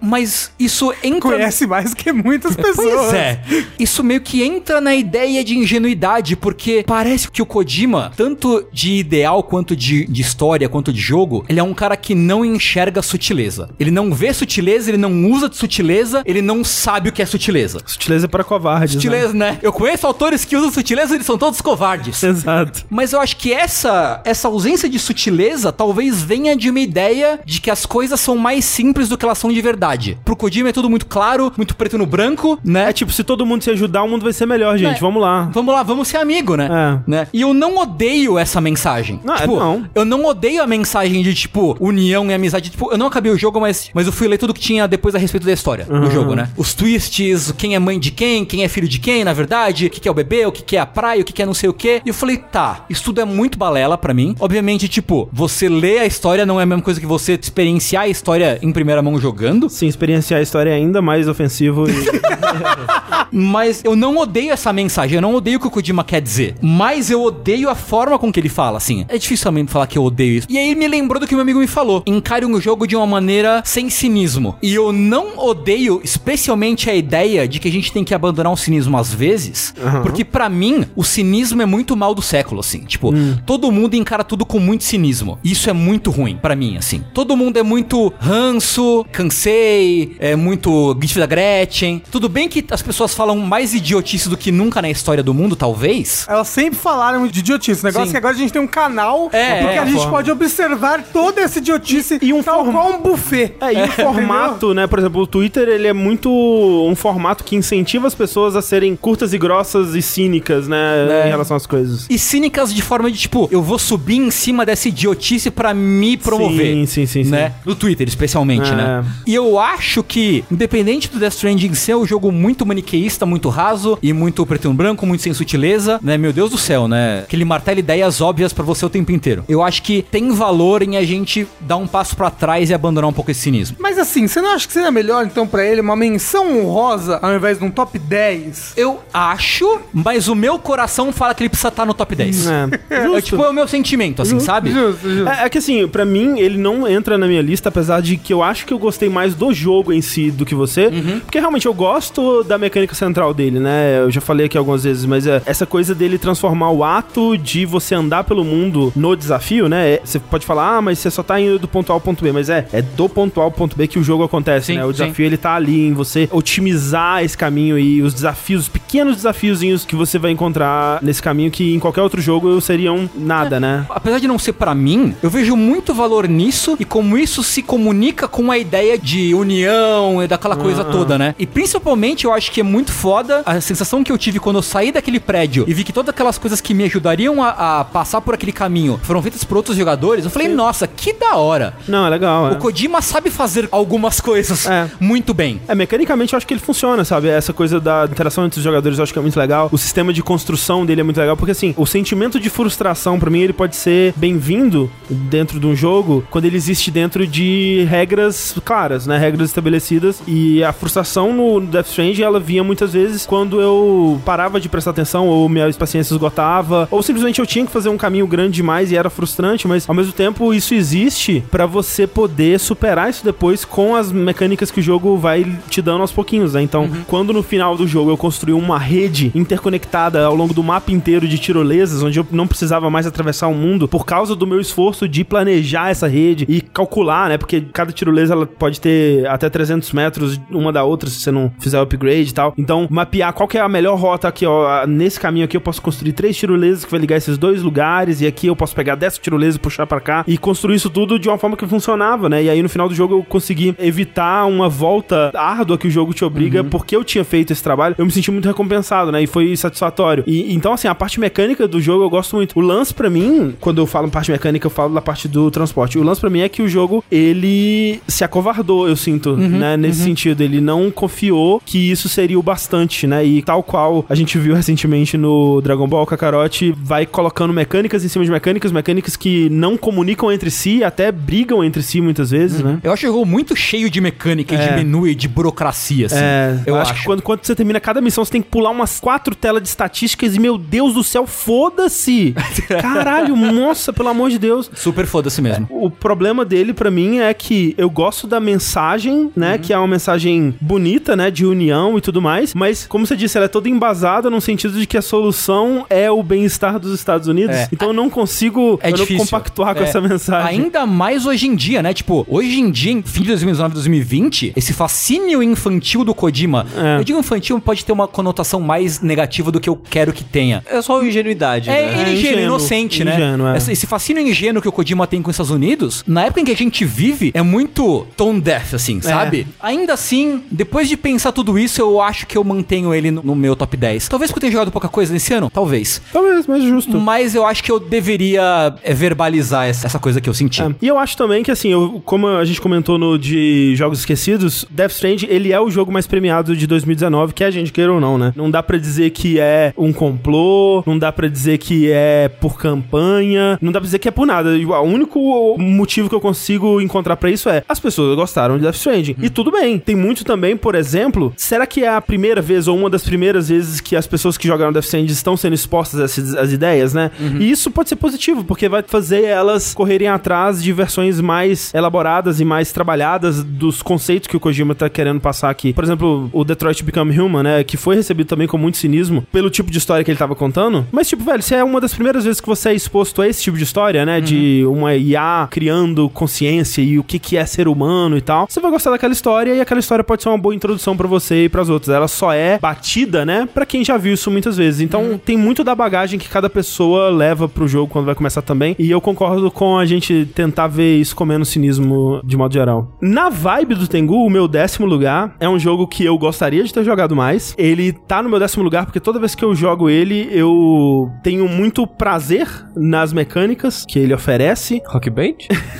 Mas isso entra... Conhece mais que muitas pessoas. Pois é. Isso meio que entra na ideia de ingenuidade, porque parece que o Kojima, tanto de ideal quanto de, de história, quanto de jogo, ele é um cara que não enxerga sutileza. Ele não vê sutileza, ele não usa de sutileza, ele não sabe o que é sutileza. Sutileza para covardes. né? Sutileza, né? Eu conheço autores que usam sutileza e eles são todos covardes. Exato. Mas eu acho que essa, essa ausência de sutileza talvez venha de uma ideia de que as coisas são mais simples do que elas são de verdade. Pro Kojima é tudo muito claro, muito preto no branco, né? É tipo, se todo mundo se ajudar, o mundo vai ser melhor, gente. É. Vamos lá. Vamos lá, vamos ser amigo, né? É. né? E eu não odeio essa mensagem. Não, é, tipo, não. eu não odeio a mensagem de, tipo, união e amizade. Tipo, eu não acabei o jogo, mas, mas eu fui ler tudo que tinha depois a respeito da história do jogo, né? Os twists, quem é mãe de quem, quem é filho de quem, na verdade, o que, que é o bebê, o que, que é a praia, o que, que é não sei o quê. E eu falei, tá, isso tudo é muito balela pra mim. Obviamente, tipo, você ler a história não é a mesma coisa que você experienciar a história em primeira mão jogando. Sim, experienciar a história é ainda mais ofensivo e... Mas eu não odeio essa mensagem, eu não odeio o que o Kojima quer dizer. Mas eu odeio a forma com que ele fala, assim. É difícil também falar que eu odeio isso. E aí me lembrou do que meu amigo me falou. Encare um jogo de uma maneira sem cinismo. E eu não odeio especialmente a ideia de que a gente tem que abandonar o cinismo às vezes. Porque pra mim, o cinismo é muito mal do século, assim. Tipo, todo mundo encara tudo com muito cinismo. Isso é muito ruim pra mim, assim. Todo mundo é muito ranço, cansei, é muito Gif da Gretchen. Tudo bem que as pessoas falam mais idiotice do que nunca na história do mundo, talvez. Elas sempre falaram de idiotice. O negócio Sim. é que agora a gente tem um canal É, em que é, a gente forma. pode observar toda essa idiotice E- e um tal form- qual um buffet. É, e o formato, né? Por exemplo, o Twitter, ele é muito um formato que incentiva as pessoas a serem curtas e grossas e cínicas, né? É. Em relação às coisas. E cínicas de forma de tipo, eu vou subir em cima dessa idiotice pra me promover. Sim, sim, sim, sim. Né? No Twitter, especialmente, É. né? E eu acho que, independente do Death Stranding ser um jogo muito maniqueísta, muito raso e muito preto e branco, muito sem sutileza, né? Meu Deus do céu, né? Que ele martela ideias óbvias pra você o tempo inteiro. Eu acho que tem valor em a gente dar um passo pra trás e abandonar um pouco esse cinismo. Mas assim, você não acha que seria melhor, então, pra ele, uma menção honrosa ao invés de um top 10? Eu acho, mas o meu coração fala que ele precisa estar no top 10. É. É, tipo, é o meu sentimento, assim, sabe? Justo, justo. É, é que assim, pra mim, ele não entra na minha lista, apesar de que eu acho que eu gostei mais do jogo em si do que você. Uhum. Porque realmente eu gosto da mecânica central dele, né? Eu já falei aqui algumas vezes, mas é essa coisa dele transformar o ato de você andar pelo mundo no desafio, né? É, Você pode falar, ah, mas você só tá indo do ponto A ao ponto B, mas é, é do ponto A ao ponto B que o jogo acontece, Sim, né? O sim. desafio ele tá ali em você otimizar esse caminho e os desafios, os pequenos desafiozinhos que você vai encontrar tá nesse caminho que em qualquer outro jogo eu seria um nada, né? Apesar de não ser pra mim, eu vejo muito valor nisso e como isso se comunica com a ideia de união e daquela coisa toda, né? E principalmente eu acho que é muito foda a sensação que eu tive quando eu saí daquele prédio e vi que todas aquelas coisas que me ajudariam a, a passar por aquele caminho foram feitas por outros jogadores. Eu falei, nossa, que da hora. Não, é legal. É. O Kojima sabe fazer algumas coisas É. muito bem. É, mecanicamente eu acho que ele funciona, sabe? Essa coisa da interação entre os jogadores eu acho que é muito legal. O sistema de construção dele é muito legal, porque assim, o sentimento de frustração, pra mim, ele pode ser bem-vindo dentro de um jogo quando ele existe dentro de regras claras, né? Regras estabelecidas. E a frustração no Death Stranding, ela vinha muitas vezes quando eu parava de prestar atenção, ou minha paciência esgotava, ou simplesmente eu tinha que fazer um caminho grande demais e era frustrante, mas ao mesmo tempo isso existe pra você poder superar isso depois com as mecânicas que o jogo vai te dando aos pouquinhos, né? Então, quando no final do jogo eu construí uma rede interconectada ao longo do mapa inteiro de tirolesas, onde eu não precisava mais atravessar o mundo por causa do meu esforço de planejar essa rede e calcular, né? Porque cada tirolesa ela pode ter até 300 metros uma da outra se você não fizer o upgrade e tal. Então, mapear qual que é a melhor rota aqui, ó. Nesse caminho aqui eu posso construir três tirolesas que vai ligar esses dois lugares e aqui eu posso pegar dessa tirolesa e puxar pra cá e construir isso tudo de uma forma que funcionava, né? E aí no final do jogo eu consegui evitar uma volta árdua que o jogo te obriga porque eu tinha feito esse trabalho. Eu me senti muito recompensado, né? E foi satisfatório. E então assim, a parte mecânica do jogo eu gosto muito. O lance pra mim, quando eu falo parte mecânica, eu falo da parte do transporte. O lance pra mim é que o jogo ele se acovardou, eu sinto, né? Nesse sentido, ele não confiou que isso seria o bastante, né? E tal qual a gente viu recentemente no Dragon Ball, Kakarot vai colocando mecânicas em cima de mecânicas, mecânicas que não comunicam entre si, até brigam entre si muitas vezes, né? Eu acho o jogo muito cheio de mecânica, e de É. menu e de burocracia, assim. É, eu, acho. que quando, quando você termina cada missão, você tem que pular umas quatro telas de estatísticas e, meu Deus do céu, foda-se! Caralho, nossa, pelo amor de Deus. Super foda-se mesmo. O problema dele, pra mim, é que eu gosto da mensagem, né? Que é uma mensagem bonita, né? De união e tudo mais. Mas, como você disse, ela é toda embasada no sentido de que a solução é o bem-estar dos Estados Unidos. É. Então eu não consigo É eu não compactuar com É. essa mensagem. Ainda mais hoje em dia, né? Tipo, hoje em dia, em fim de 2019, 2020, esse fascínio infantil do Kojima. É. Eu digo infantil, pode ter uma conotação mais negativa do que eu quero que tenha. É só ingenuidade, É, né? é ingênuo, ingênuo, inocente, né? ingênuo, é. Essa- Esse fascínio ingênuo que o Kojima tem com os Estados Unidos, na época em que a gente vive, é muito tone death, assim, sabe? Ainda assim, depois de pensar tudo isso, eu acho que eu mantenho ele no, no meu top 10. Talvez porque eu tenha jogado pouca coisa nesse ano, talvez. Talvez, mas justo. Mas eu acho que eu deveria é, verbalizar essa, essa coisa que eu senti. É. E eu acho também que, assim, eu- como a gente comentou no de Jogos Esquecidos, Death Stranding, ele é o jogo mais premiado de 2019, que a gente queira ou não, né? Não dá pra dizer que é um complô, não dá pra dizer que é por campanha, não dá pra dizer que é por nada. O único motivo que eu consigo encontrar pra isso é as pessoas gostaram de Death Stranding. E tudo bem. Tem muito também, por exemplo, será que é a primeira vez ou uma das primeiras vezes que as pessoas que jogaram Death Stranding estão sendo expostas essas às ideias, né? E isso pode ser positivo, porque vai fazer elas correrem atrás de versões mais elaboradas e mais trabalhadas dos conceitos que o Kojima tá querendo passar aqui. Por exemplo, o Detroit Become Human, né? Que foi recebido também com muito cinismo pelo tipo de história que ele tava contando. Mas, tipo, velho, se é uma das primeiras vezes que você é exposto a esse tipo de história, né? De uma IA criando consciência e o que, que é ser humano e tal, você vai gostar daquela história e aquela história pode ser uma boa introdução pra você e pras outras. Ela só é batida, né? Pra quem já viu isso muitas vezes. Então, tem muito da bagagem que cada pessoa leva pro jogo quando vai começar também. E eu concordo com a gente tentar ver isso com menos cinismo de modo geral. Na vibe do Tengu, o meu décimo lugar é um jogo que eu gostaria de ter jogado mais. Ele tá no meu décimo lugar porque toda vez que eu jogo ele, eu tenho muito prazer nas mecânicas que ele oferece. Rock Band?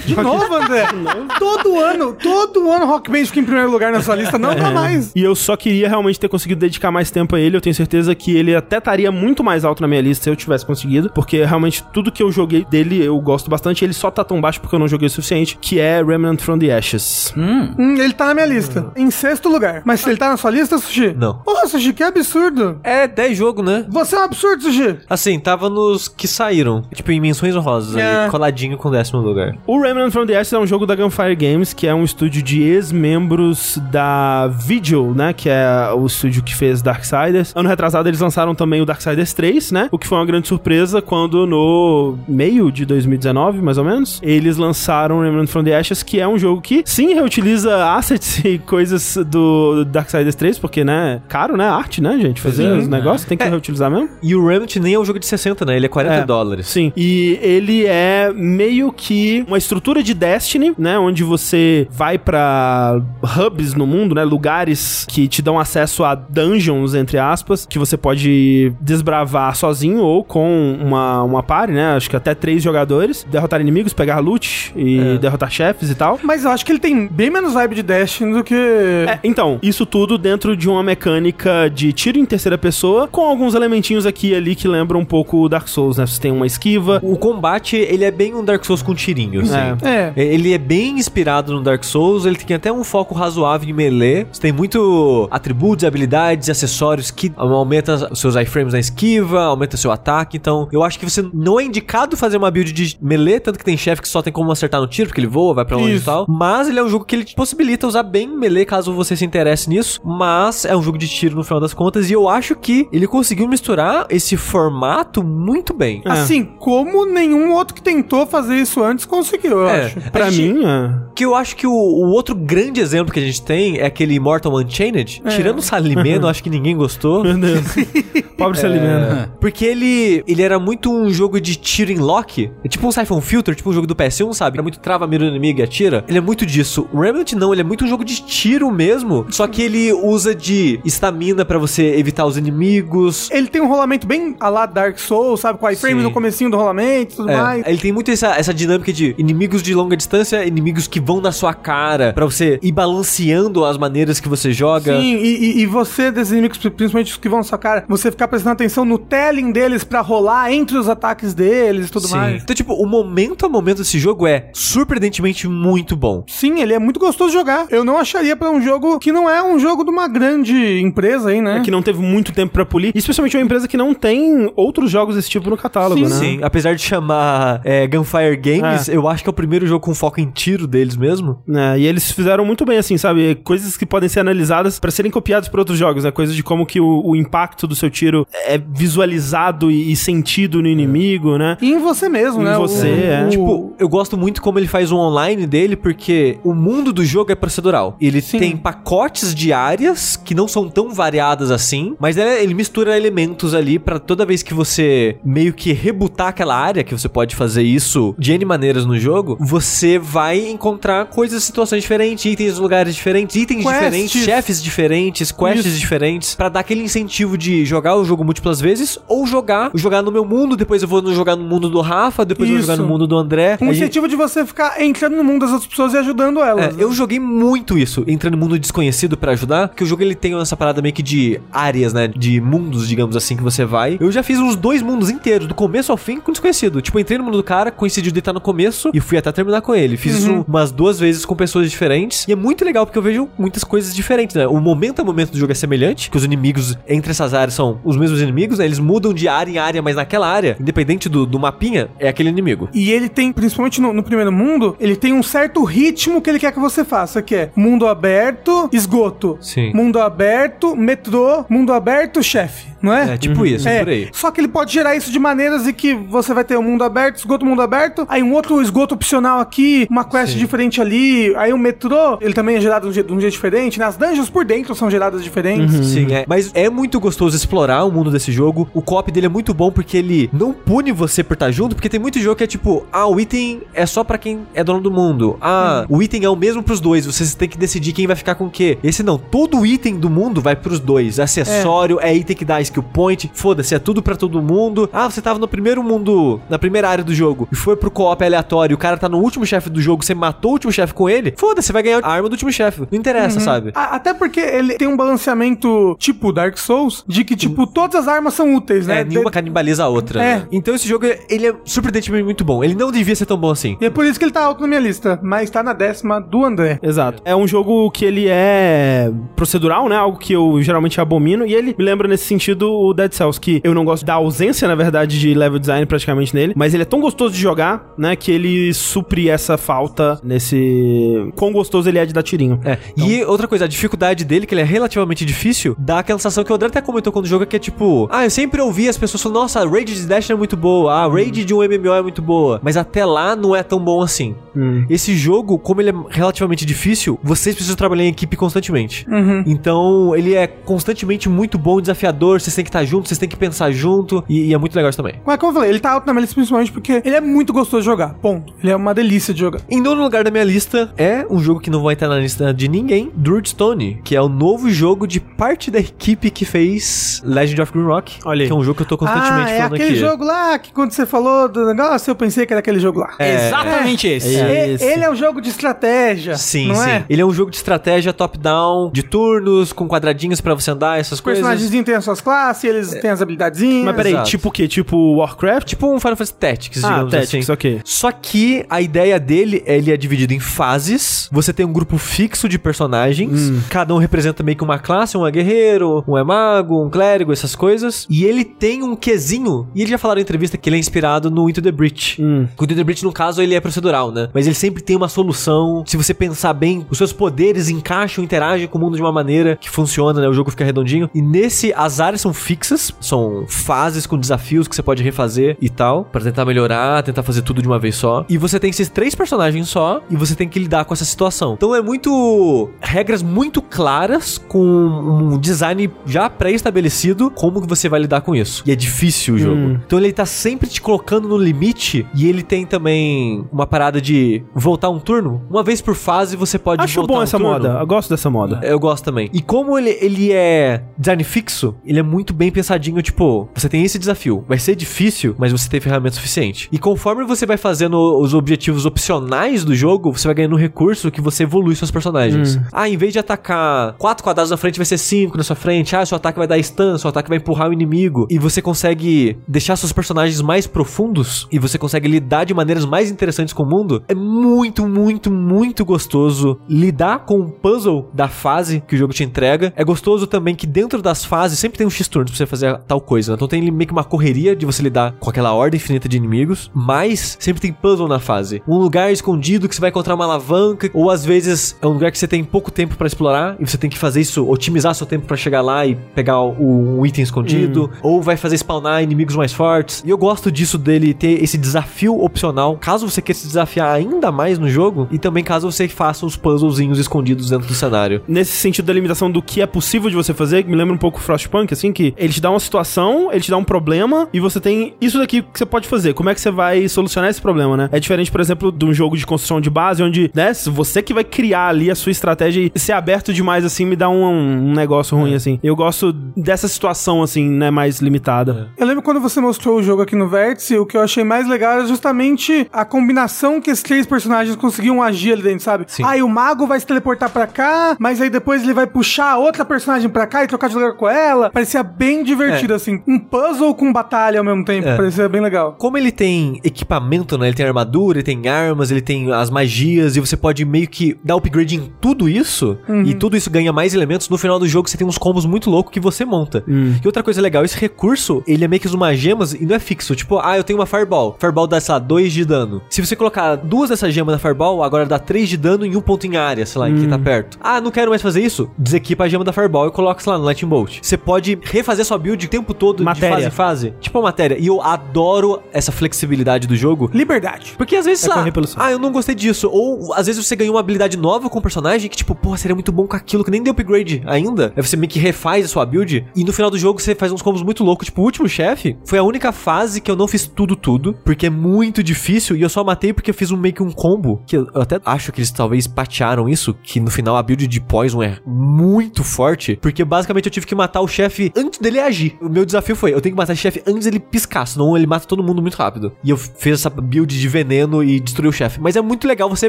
De novo, André. todo ano, todo ano Rock Band fica em primeiro lugar nessa lista. Não dá mais. E eu só queria realmente ter conseguido dedicar mais tempo a ele. Eu tenho certeza que ele até estaria muito mais alto na minha lista se eu tivesse conseguido. Porque realmente tudo que eu joguei dele eu gosto bastante. Ele só tá tão baixo porque eu não joguei o suficiente. Que é Remnant from the Ashes. Hum, ele tá na minha lista. Em sexto lugar. Mas se ele tá na sua lista, Sushi? Não. Porra, Sushi, que absurdo. É 10 jogo, né? Você é um absurdo, Sushi. Assim, tava nos que saíram. Tipo, em menções honrosas É. ali, coladinho com o décimo lugar. O Remnant from the Ashes é um jogo da Gunfire Games, que é um estúdio de ex-membros da Vigil, né? Que é o estúdio que fez Darksiders. Ano retrasado eles lançaram também o Darksiders 3, né? O que foi uma grande surpresa quando no meio de 2019, mais ou menos, eles lançaram Remnant from the Ashes, que é um jogo que sim reutiliza assets e coisas do Darksiders 3, porque, né? Caro, né? Arte, né, gente? Fazer os negócios tem que reutilizar pesquisar mesmo? E o Remnant nem é um jogo de 60, né? Ele é 40 É. dólares. Sim. E ele é meio que uma estrutura de Destiny, né? Onde você vai pra hubs no mundo, né? Lugares que te dão acesso a dungeons, entre aspas, que você pode desbravar sozinho ou com uma, uma party, né? Acho que até três jogadores. Derrotar inimigos, pegar loot e derrotar chefes e tal. Mas eu acho que ele tem bem menos vibe de Destiny do que. É, então, isso tudo dentro de uma mecânica de tiro em terceira pessoa, com alguns elementinhos aqui e ali que lembram um pouco o Dark Souls, né? Você tem uma esquiva. O combate, ele é bem um Dark Souls com tirinho, assim. É. É. Ele é bem inspirado no Dark Souls, ele tem até um foco razoável em melee. Você tem muito atributos, habilidades, acessórios que aumenta os seus iframes na esquiva, aumenta seu ataque. Então, eu acho que você não é indicado fazer uma build de melee, tanto que tem chefe que só tem como acertar no tiro, porque ele voa, vai pra longe Isso. e tal. Mas ele é um jogo que ele te possibilita usar bem melee caso você se interesse nisso. Mas é um jogo de tiro no final das contas, e eu acho que ele conseguiu misturar esse formato muito bem. É. Assim, como nenhum outro que tentou fazer isso antes conseguiu, eu É. acho. Pra gente- mim, é. Que eu acho que o, o outro grande exemplo que a gente tem é aquele Immortal Unchained. É. Tirando o Salimeno, acho que ninguém gostou. Meu Deus. Pobre se alimenta. Porque ele, ele era muito um jogo de tiro em lock. É tipo um Siphon Filter, tipo um jogo do PS1, sabe? Era muito trava, mira o inimigo e atira. Ele é muito disso. O Remnant não, ele é muito um jogo de tiro mesmo. Só que ele usa de estamina pra você evitar os inimigos. Ele tem um rolamento bem a lá Dark Souls, sabe? Com iframe no comecinho do rolamento e tudo É, mais. ele tem muito essa, essa dinâmica de inimigos de longa distância, inimigos que vão na sua cara, pra você ir balanceando as maneiras que você joga. Sim, e, e- e você, desses inimigos, principalmente os que vão na sua cara, você ficar prestando atenção no telling deles pra rolar entre os ataques deles e tudo Sim. mais. Então, tipo, o momento a momento desse jogo é surpreendentemente muito bom. Sim, ele é muito gostoso de jogar. Eu não acharia pra um jogo que não é um jogo de uma grande empresa aí, né? É que não teve muito tempo pra polir. Especialmente uma empresa que não tem outros jogos desse tipo no catálogo, Sim, né? Sim, apesar de chamar é, Gunfire Games, eu acho que é o primeiro jogo com foco em tiro deles mesmo. É, e eles fizeram muito bem, assim, sabe? Coisas que podem ser analisadas pra serem copiadas por outros jogos, né? Coisas de como que o, o impacto do seu tiro é visualizado e, e sentido no inimigo, né? E em você mesmo, Em né? você, é. Tipo, eu gosto muito como ele faz o online dele, porque o mundo do jogo é procedural. Ele Sim. tem pacotes de áreas que não são tão variadas assim, mas ele, ele mistura elementos ali pra toda vez que você meio que rebutar aquela área, que você pode fazer isso de N maneiras no jogo, você vai encontrar coisas, situações diferentes, itens lugares diferentes, itens Quests. diferentes, chefes diferentes, quests Isso. diferentes, pra dar aquele incentivo de jogar o jogo múltiplas vezes ou jogar, jogar no meu mundo, depois eu vou jogar no mundo do Rafa, depois eu vou Isso. jogar no mundo do André. Um incentivo de você ficar entrando no mundo das outras pessoas e ajudando é, elas. né? eu joguei muito isso, entrando no mundo desconhecido pra ajudar, porque o jogo ele tem essa parada meio que de áreas, né, de mundos, digamos assim, que você vai. Eu já fiz uns dois mundos inteiros, do começo ao fim, com desconhecido. Tipo, entrei no mundo do cara, coincidiu de estar no começo e fui até terminar com ele. Fiz Uhum. isso umas duas vezes com pessoas diferentes e é muito legal porque eu vejo muitas coisas diferentes, né? O momento a momento do jogo é semelhante, que os inimigos entre essas áreas são os mesmos inimigos, né? Eles mudam de área em área, mas naquela área, independente do, do mapinha, é aquele inimigo. E ele tem, principalmente no, no primeiro mundo, ele tem um certo ritmo que ele quer que você faça, que é mundo aberto, esgoto. Sim. Mundo aberto, metrô, mundo aberto, chefe, não é? É tipo isso, É, por aí. só que ele pode gerar isso de maneiras em que você vai ter um mundo aberto, esgoto, mundo aberto, aí um outro esgoto opcional aqui, uma quest diferente ali, aí o metrô, ele também é gerado de um um jeito diferente, né? As dungeons por dentro são geradas diferentes. Sim, é. Mas é muito gostoso explorar o mundo desse jogo. O co-op dele é muito bom porque ele não pune você por estar junto, porque tem muito jogo que é tipo, ah, o item é só pra quem é dono do mundo. Ah, o item é o mesmo pros dois, vocês têm que decidir quem vai ficar com o quê. Esse não, todo item do mundo vai pros dois. Acessório, é, item que dá skill point, foda-se, é tudo pra todo mundo. Ah, você tava no primeiro mundo, na primeira área do jogo, e foi pro co-op aleatório, o cara tá no último chefe do jogo, você matou o último chefe com ele, foda-se, você vai ganhar a arma do último chefe. Não interessa, sabe? A- Até porque ele tem um balanceamento tipo Dark Souls, de que, tipo, todas as armas são úteis, né? É, nenhuma De- canibaliza a outra. É. né? Então esse jogo, ele é surpreendentemente muito bom. Ele não devia ser tão bom assim. E é por isso que ele tá alto na minha lista, mas tá na décima do André. Exato. É um jogo que ele é procedural, né? Algo que eu geralmente abomino. E ele me lembra nesse sentido o Dead Cells, que eu não gosto da ausência, na verdade, de level design praticamente nele. Mas ele é tão gostoso de jogar, né? Que ele supre essa falta nesse. Quão gostoso ele é de dar tirinho. É. E outra coisa, a dificuldade dele, que ele é relativamente difícil, dá aquela sensação que o André até comentou quando joga, que é tipo, ah, eu sempre ouvi as pessoas falando, nossa, a raid de Dash é muito boa, a raid de um MMO é muito boa, mas até lá não é tão bom assim. Hum. Esse jogo, como ele é relativamente difícil, vocês precisam trabalhar em equipe constantemente. Uhum. Então, ele é constantemente muito bom, desafiador, vocês têm que estar junto, vocês têm que pensar junto, e, e é muito legal isso também. Mas como eu falei, ele tá alto na minha lista principalmente porque ele é muito gostoso de jogar. Ponto. Ele é uma delícia de jogar. Em nono lugar da minha lista é um jogo que não vai entrar na lista de ninguém, Stone, que é o novo jogo de parte da equipe que fez Legend of Green Rock. Olha aí. Que é um jogo que eu tô constantemente ah, é falando aquele aqui. jogo lá que quando você falou do negócio, eu pensei que era aquele jogo lá. É, Exatamente esse. É. Esse. Ele é um jogo de estratégia. Sim, não sim. é? Ele é um jogo de estratégia top-down, de turnos, com quadradinhos pra você andar, essas Os coisas. personagens têm as suas classes, eles têm as habilidadezinhas. Mas peraí, Exato. tipo o quê? Tipo Warcraft? Tipo um Final Fantasy Tactics, ah, digamos Tactics, assim. ok. Só que a ideia dele, ele é dividido em fases. Você tem um grupo fixo de personagens. Cada um representa meio que uma classe, um é guerreiro, um é mago, um clérigo, essas coisas. E ele tem um quesinho. E eles já falaram em entrevista que ele é inspirado no Into the Breach. Hum. O Into the Breach, no caso, ele é procedural, né? Mas ele sempre tem uma solução. Se você pensar bem, os seus poderes encaixam, interagem com o mundo de uma maneira que funciona, né? O jogo fica redondinho. E nesse, as áreas são fixas. São fases com desafios que você pode refazer e tal. Pra tentar melhorar, tentar fazer tudo de uma vez só. E você tem esses três personagens só. E você tem que lidar com essa situação. Então é muito. Regras muito claras, com um design já pré-estabelecido. Como que você vai lidar com isso. E é difícil o jogo. Hum. Então ele tá sempre te colocando no limite. E ele tem também uma parada de voltar um turno. Uma vez por fase você pode Acho voltar bom um essa turno. moda. Eu gosto dessa moda. Eu gosto também. E como ele, ele é design fixo, ele é muito bem pensadinho, tipo, você tem esse desafio. Vai ser difícil, mas você tem ferramenta suficiente. E conforme você vai fazendo os objetivos opcionais do jogo, você vai ganhando recurso que você evolui seus personagens. Ah, em vez de atacar quatro quadrados na frente, vai ser cinco na sua frente. Ah, seu ataque vai dar stun, seu ataque vai empurrar o inimigo. E você consegue deixar seus personagens mais profundos e você consegue lidar de maneiras mais interessantes com o mundo. É muito, muito, muito gostoso lidar com o puzzle da fase que o jogo te entrega. É gostoso também que dentro das fases sempre tem um Pra você fazer tal coisa. né? Então tem meio que uma correria de você lidar com aquela ordem infinita de inimigos, mas sempre tem puzzle na fase. Um lugar escondido que você vai encontrar uma alavanca, ou às vezes é um lugar que você tem pouco tempo pra explorar e você tem que fazer isso, otimizar seu tempo pra chegar lá e pegar o, o item escondido, ou vai fazer spawnar inimigos mais fortes. E eu gosto disso dele ter esse desafio opcional, caso você queira se desafiar ainda mais no jogo, e também caso você faça os puzzlezinhos escondidos dentro do cenário. Nesse sentido da limitação do que é possível de você fazer, me lembra um pouco Frostpunk, assim, que ele te dá uma situação, ele te dá um problema, e você tem isso daqui que você pode fazer. Como é que você vai solucionar esse problema, né? É diferente, por exemplo, de um jogo de construção de base, onde, né, você que vai criar ali a sua estratégia e ser aberto demais, assim, me dá um, um negócio ruim, assim. Eu gosto dessa situação, assim, né, mais limitada. Eu lembro quando você mostrou o jogo aqui no Vértice, o que eu achei mais legal era justamente a combinação que esses três personagens conseguiam agir ali dentro, sabe? Sim. Aí o mago vai se teleportar pra cá, mas aí depois ele vai puxar outra personagem pra cá e trocar de lugar com ela. Parecia bem divertido, assim. Um puzzle com batalha ao mesmo tempo. É. Parecia bem legal. Como ele tem equipamento, né? Ele tem armadura, ele tem armas, ele tem as magias, e você pode meio que dar upgrade em tudo isso, e tudo isso ganha mais elementos. No final do jogo, você tem uns combos muito loucos que você monta. E outra coisa legal, esse recurso, ele é meio que umas gemas e não é fixo. Tipo, ah, eu tenho uma Fireball. Fireball dá, sei lá, 2 de dano. Se você colocar duas dessas gemas na Fireball, agora dá 3 de dano em um ponto em área, sei lá, em quem tá perto. Ah, não quero mais fazer isso? Desequipa a gema da Fireball e coloca, sei lá, no Lightning Bolt. Você pode refazer sua build o tempo todo Matéria. de fase em fase. Tipo a matéria. E eu adoro essa flexibilidade do jogo. Liberdade. Porque às vezes, É lá, ah, eu não gostei disso. Ou às vezes você ganhou uma habilidade nova com o personagem que, tipo, pô, seria muito bom com aquilo que nem deu upgrade ainda. Aí você meio que refaz a sua build. E no final do jogo você faz uns combos muito loucos. Tipo, o último chefe foi a única fase que eu não fiz tudo, tudo. Porque é muito difícil. E eu só matei porque eu fiz um meio que um combo. Que eu até acho que eles talvez patearam isso. Que no final a build de Poison é muito forte. Porque basicamente eu tive que matar o chefe antes dele agir. O meu desafio foi: eu tenho que matar esse chefe antes dele piscar. Senão ele mata todo mundo muito rápido. E eu fiz essa build de veneno e destruí o chefe. Mas é muito legal você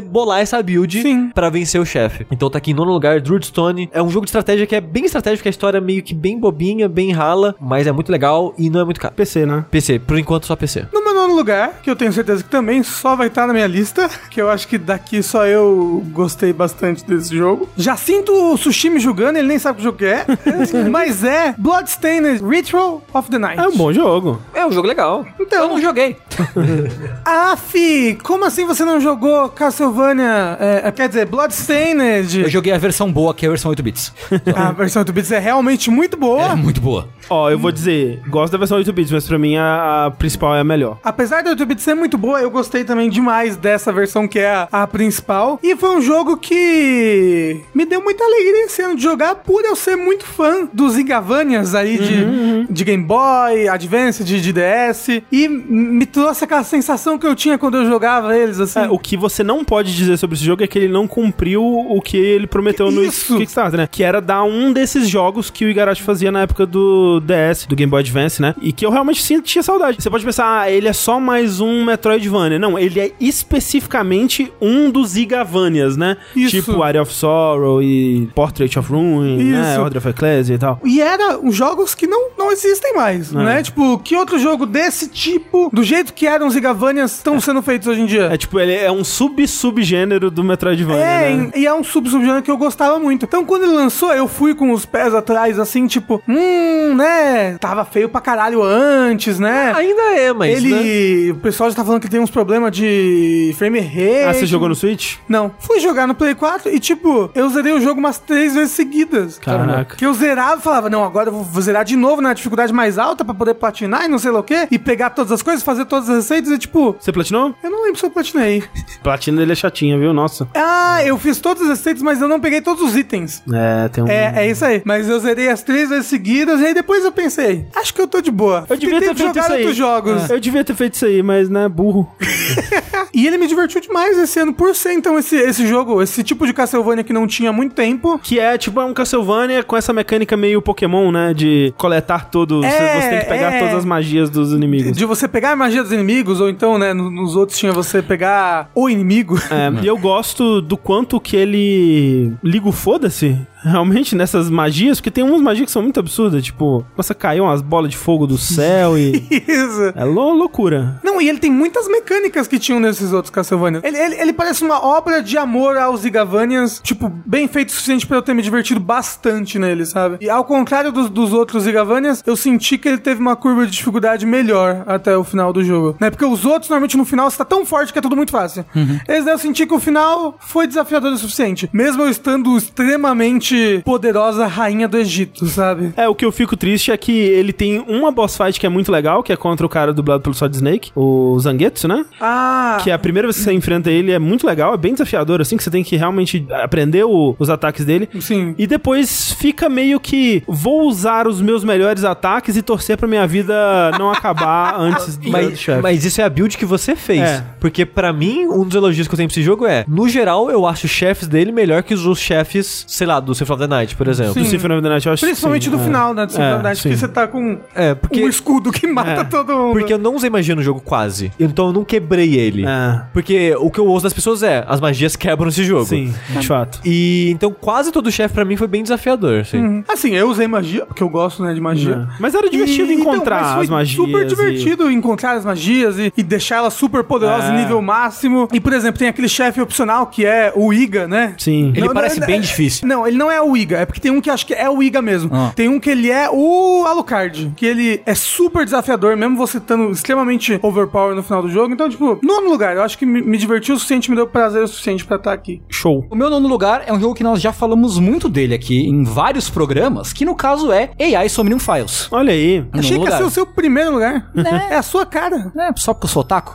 bolar essa build pra vencer o chefe. Então tá aqui em nono lugar, Druidstone. É um jogo de estratégia que é bem estratégico, a história é meio que bem bobinha, bem rala, mas é muito legal e não é muito caro. PC, né? PC, por enquanto só PC. No meu nono lugar, que eu tenho certeza que também só vai estar na minha lista, que eu acho que daqui só eu gostei bastante desse jogo. Já sinto o Sushi me julgando, ele nem sabe que jogo que é, mas é Bloodstained Ritual of the Night. É um bom jogo. É um jogo legal. Então, Eu não joguei. Aff, como assim você não jogou Castlevania? é, é, quer dizer, Bloodstained? Eu joguei a versão boa, que é a versão 8 bits. A versão 8 bits é realmente muito É boa. muito boa. Ó, eu vou dizer, gosto da versão 8 bits, mas pra mim a, a principal é a melhor. Apesar da 8 bits ser muito boa, eu gostei também demais dessa versão que é a, a principal. E foi um jogo que me deu muita alegria esse ano de jogar por eu ser muito fã dos Igavanias aí aí de, de Game Boy, Advance, de, de DS. E me trouxe aquela sensação que eu tinha quando eu jogava eles, assim. É, o que você não pode dizer sobre esse jogo é que ele não cumpriu o que ele prometeu no. Kickstarter, né? Que era dar um desses jogos que o Igarashi fazia na época do DS, do Game Boy Advance, né? E que eu realmente sentia saudade. Você pode pensar, ah, ele é só mais um Metroidvania. Não, ele é especificamente um dos Igavanias, né? Isso. Tipo Area of Sorrow e Portrait of Ruin, né? Isso. Order of Ecclesia e tal. E eram jogos que não, não existem mais, né? Tipo, que outro jogo desse tipo, do jeito que eram os Igavanias, estão sendo feitos hoje em dia? É tipo, ele é um sub-subgênero do Metroidvania, É, né? e é um sub-subgênero que eu gostava muito. Então, quando ele lançou, eu fui com os pés atrás, assim, tipo, hum, né? Tava feio pra caralho antes, né? Ainda é, mas. né? ele. O pessoal já tá falando que tem uns problemas de frame rate. Ah, você jogou no Switch? Não. Fui jogar no Play 4 e, tipo, eu zerei o jogo umas três vezes seguidas. Caraca. Que eu zerava e falava, não, agora eu vou- vou zerar de novo na dificuldade mais alta pra poder platinar e não sei lá o quê. E pegar todas as coisas, fazer todas as receitas e, tipo, Você platinou? eu não lembro se eu platinei. Platina dele é chatinha, viu? Nossa. Ah, eu fiz todas as receitas, mas eu não peguei todos os itens. É, tem um. É, é isso aí. Mas eu zerei as três vezes seguidas e aí depois eu pensei, acho que eu tô de boa. Eu devia ter feito isso aí. outros jogos. Eu devia ter feito isso aí, mas, né, burro. E ele me divertiu demais esse ano por ser, então, esse, esse jogo, esse tipo de Castlevania que não tinha muito tempo. Que é tipo é um Castlevania com essa mecânica meio Pokémon, né? De coletar todos. É, você, tem que pegar é. todas as magias dos inimigos. De você pegar a magia dos inimigos, ou então, né, no- nos outros tinha você pegar o inimigo. É, e eu gosto do quanto que ele liga o foda-se realmente nessas magias, porque tem umas magias que são muito absurdas, tipo, começa a cair umas bolas de fogo do céu e. Isso. É lou- loucura. Não, e ele tem muitas mecânicas que tinham nesses outros Castlevania. Ele, ele, ele parece uma obra de amor aos Igavanians, tipo, bem feito o suficiente pra eu ter me divertido bastante nele, sabe? E ao contrário dos, dos outros Igavanians, eu senti que ele teve uma curva de dificuldade melhor até o final do jogo. Né? Porque os outros, normalmente, no final, você tá tão forte que é tudo muito fácil. Esse daí eu senti que o final foi desafiador o suficiente. Mesmo eu estando extremamente poderosa rainha do Egito, sabe? É, o que eu fico triste é que ele tem uma boss fight que é muito legal, que é contra o cara dublado pelo Solid Snake, o Zangetsu, né? Ah, Que é a primeira vez que você enfrenta ele é muito legal, é bem desafiador, assim, que você tem que realmente aprender o- os ataques dele. sim. E depois fica meio que vou usar os meus melhores ataques e torcer pra minha vida não acabar antes do Mas, chefe. mas isso é a build que você fez. É. Porque pra mim, um dos elogios que eu tenho pra esse jogo é, no geral, eu acho os chefes dele melhor que os, os chefes, sei lá, do Symphony of the Night, por exemplo. Do Symphony of the Night, eu acho que Principalmente sim, do é. final, né? De É, verdade, sim. que você tá com É, porque, um escudo que mata É. todo mundo. porque eu não usei magia no jogo quase. Então eu não quebrei ele. É, Porque o que eu ouço das pessoas é, as magias quebram esse jogo. sim, de fato. E então quase todo chefe pra mim foi bem desafiador, assim. Uhum. Assim, eu usei magia, porque eu gosto, né, de magia. É. Mas era divertido E- então, encontrar mas foi as magias. super e- divertido encontrar as magias e, e deixar elas super poderosas É. em nível máximo. E, por exemplo, tem aquele chefe opcional que é o Iga, né? Sim. Ele parece bem difícil. Não, ele não é o Iga. É porque tem um que acho que é o Iga mesmo. Ah. Tem um que ele é o Alucard. Que ele é super desafiador, mesmo você estando extremamente overpower no final do jogo. Então, tipo, nono lugar. Eu acho que me, me divertiu o suficiente, me deu prazer o suficiente pra estar aqui. Show. O meu nono lugar é um jogo que nós já falamos muito dele aqui em vários programas, que no caso é AI Somnium Files. Olha aí. Nono Achei que ia ser o seu primeiro lugar. É, a sua cara. É, só porque eu sou otaku.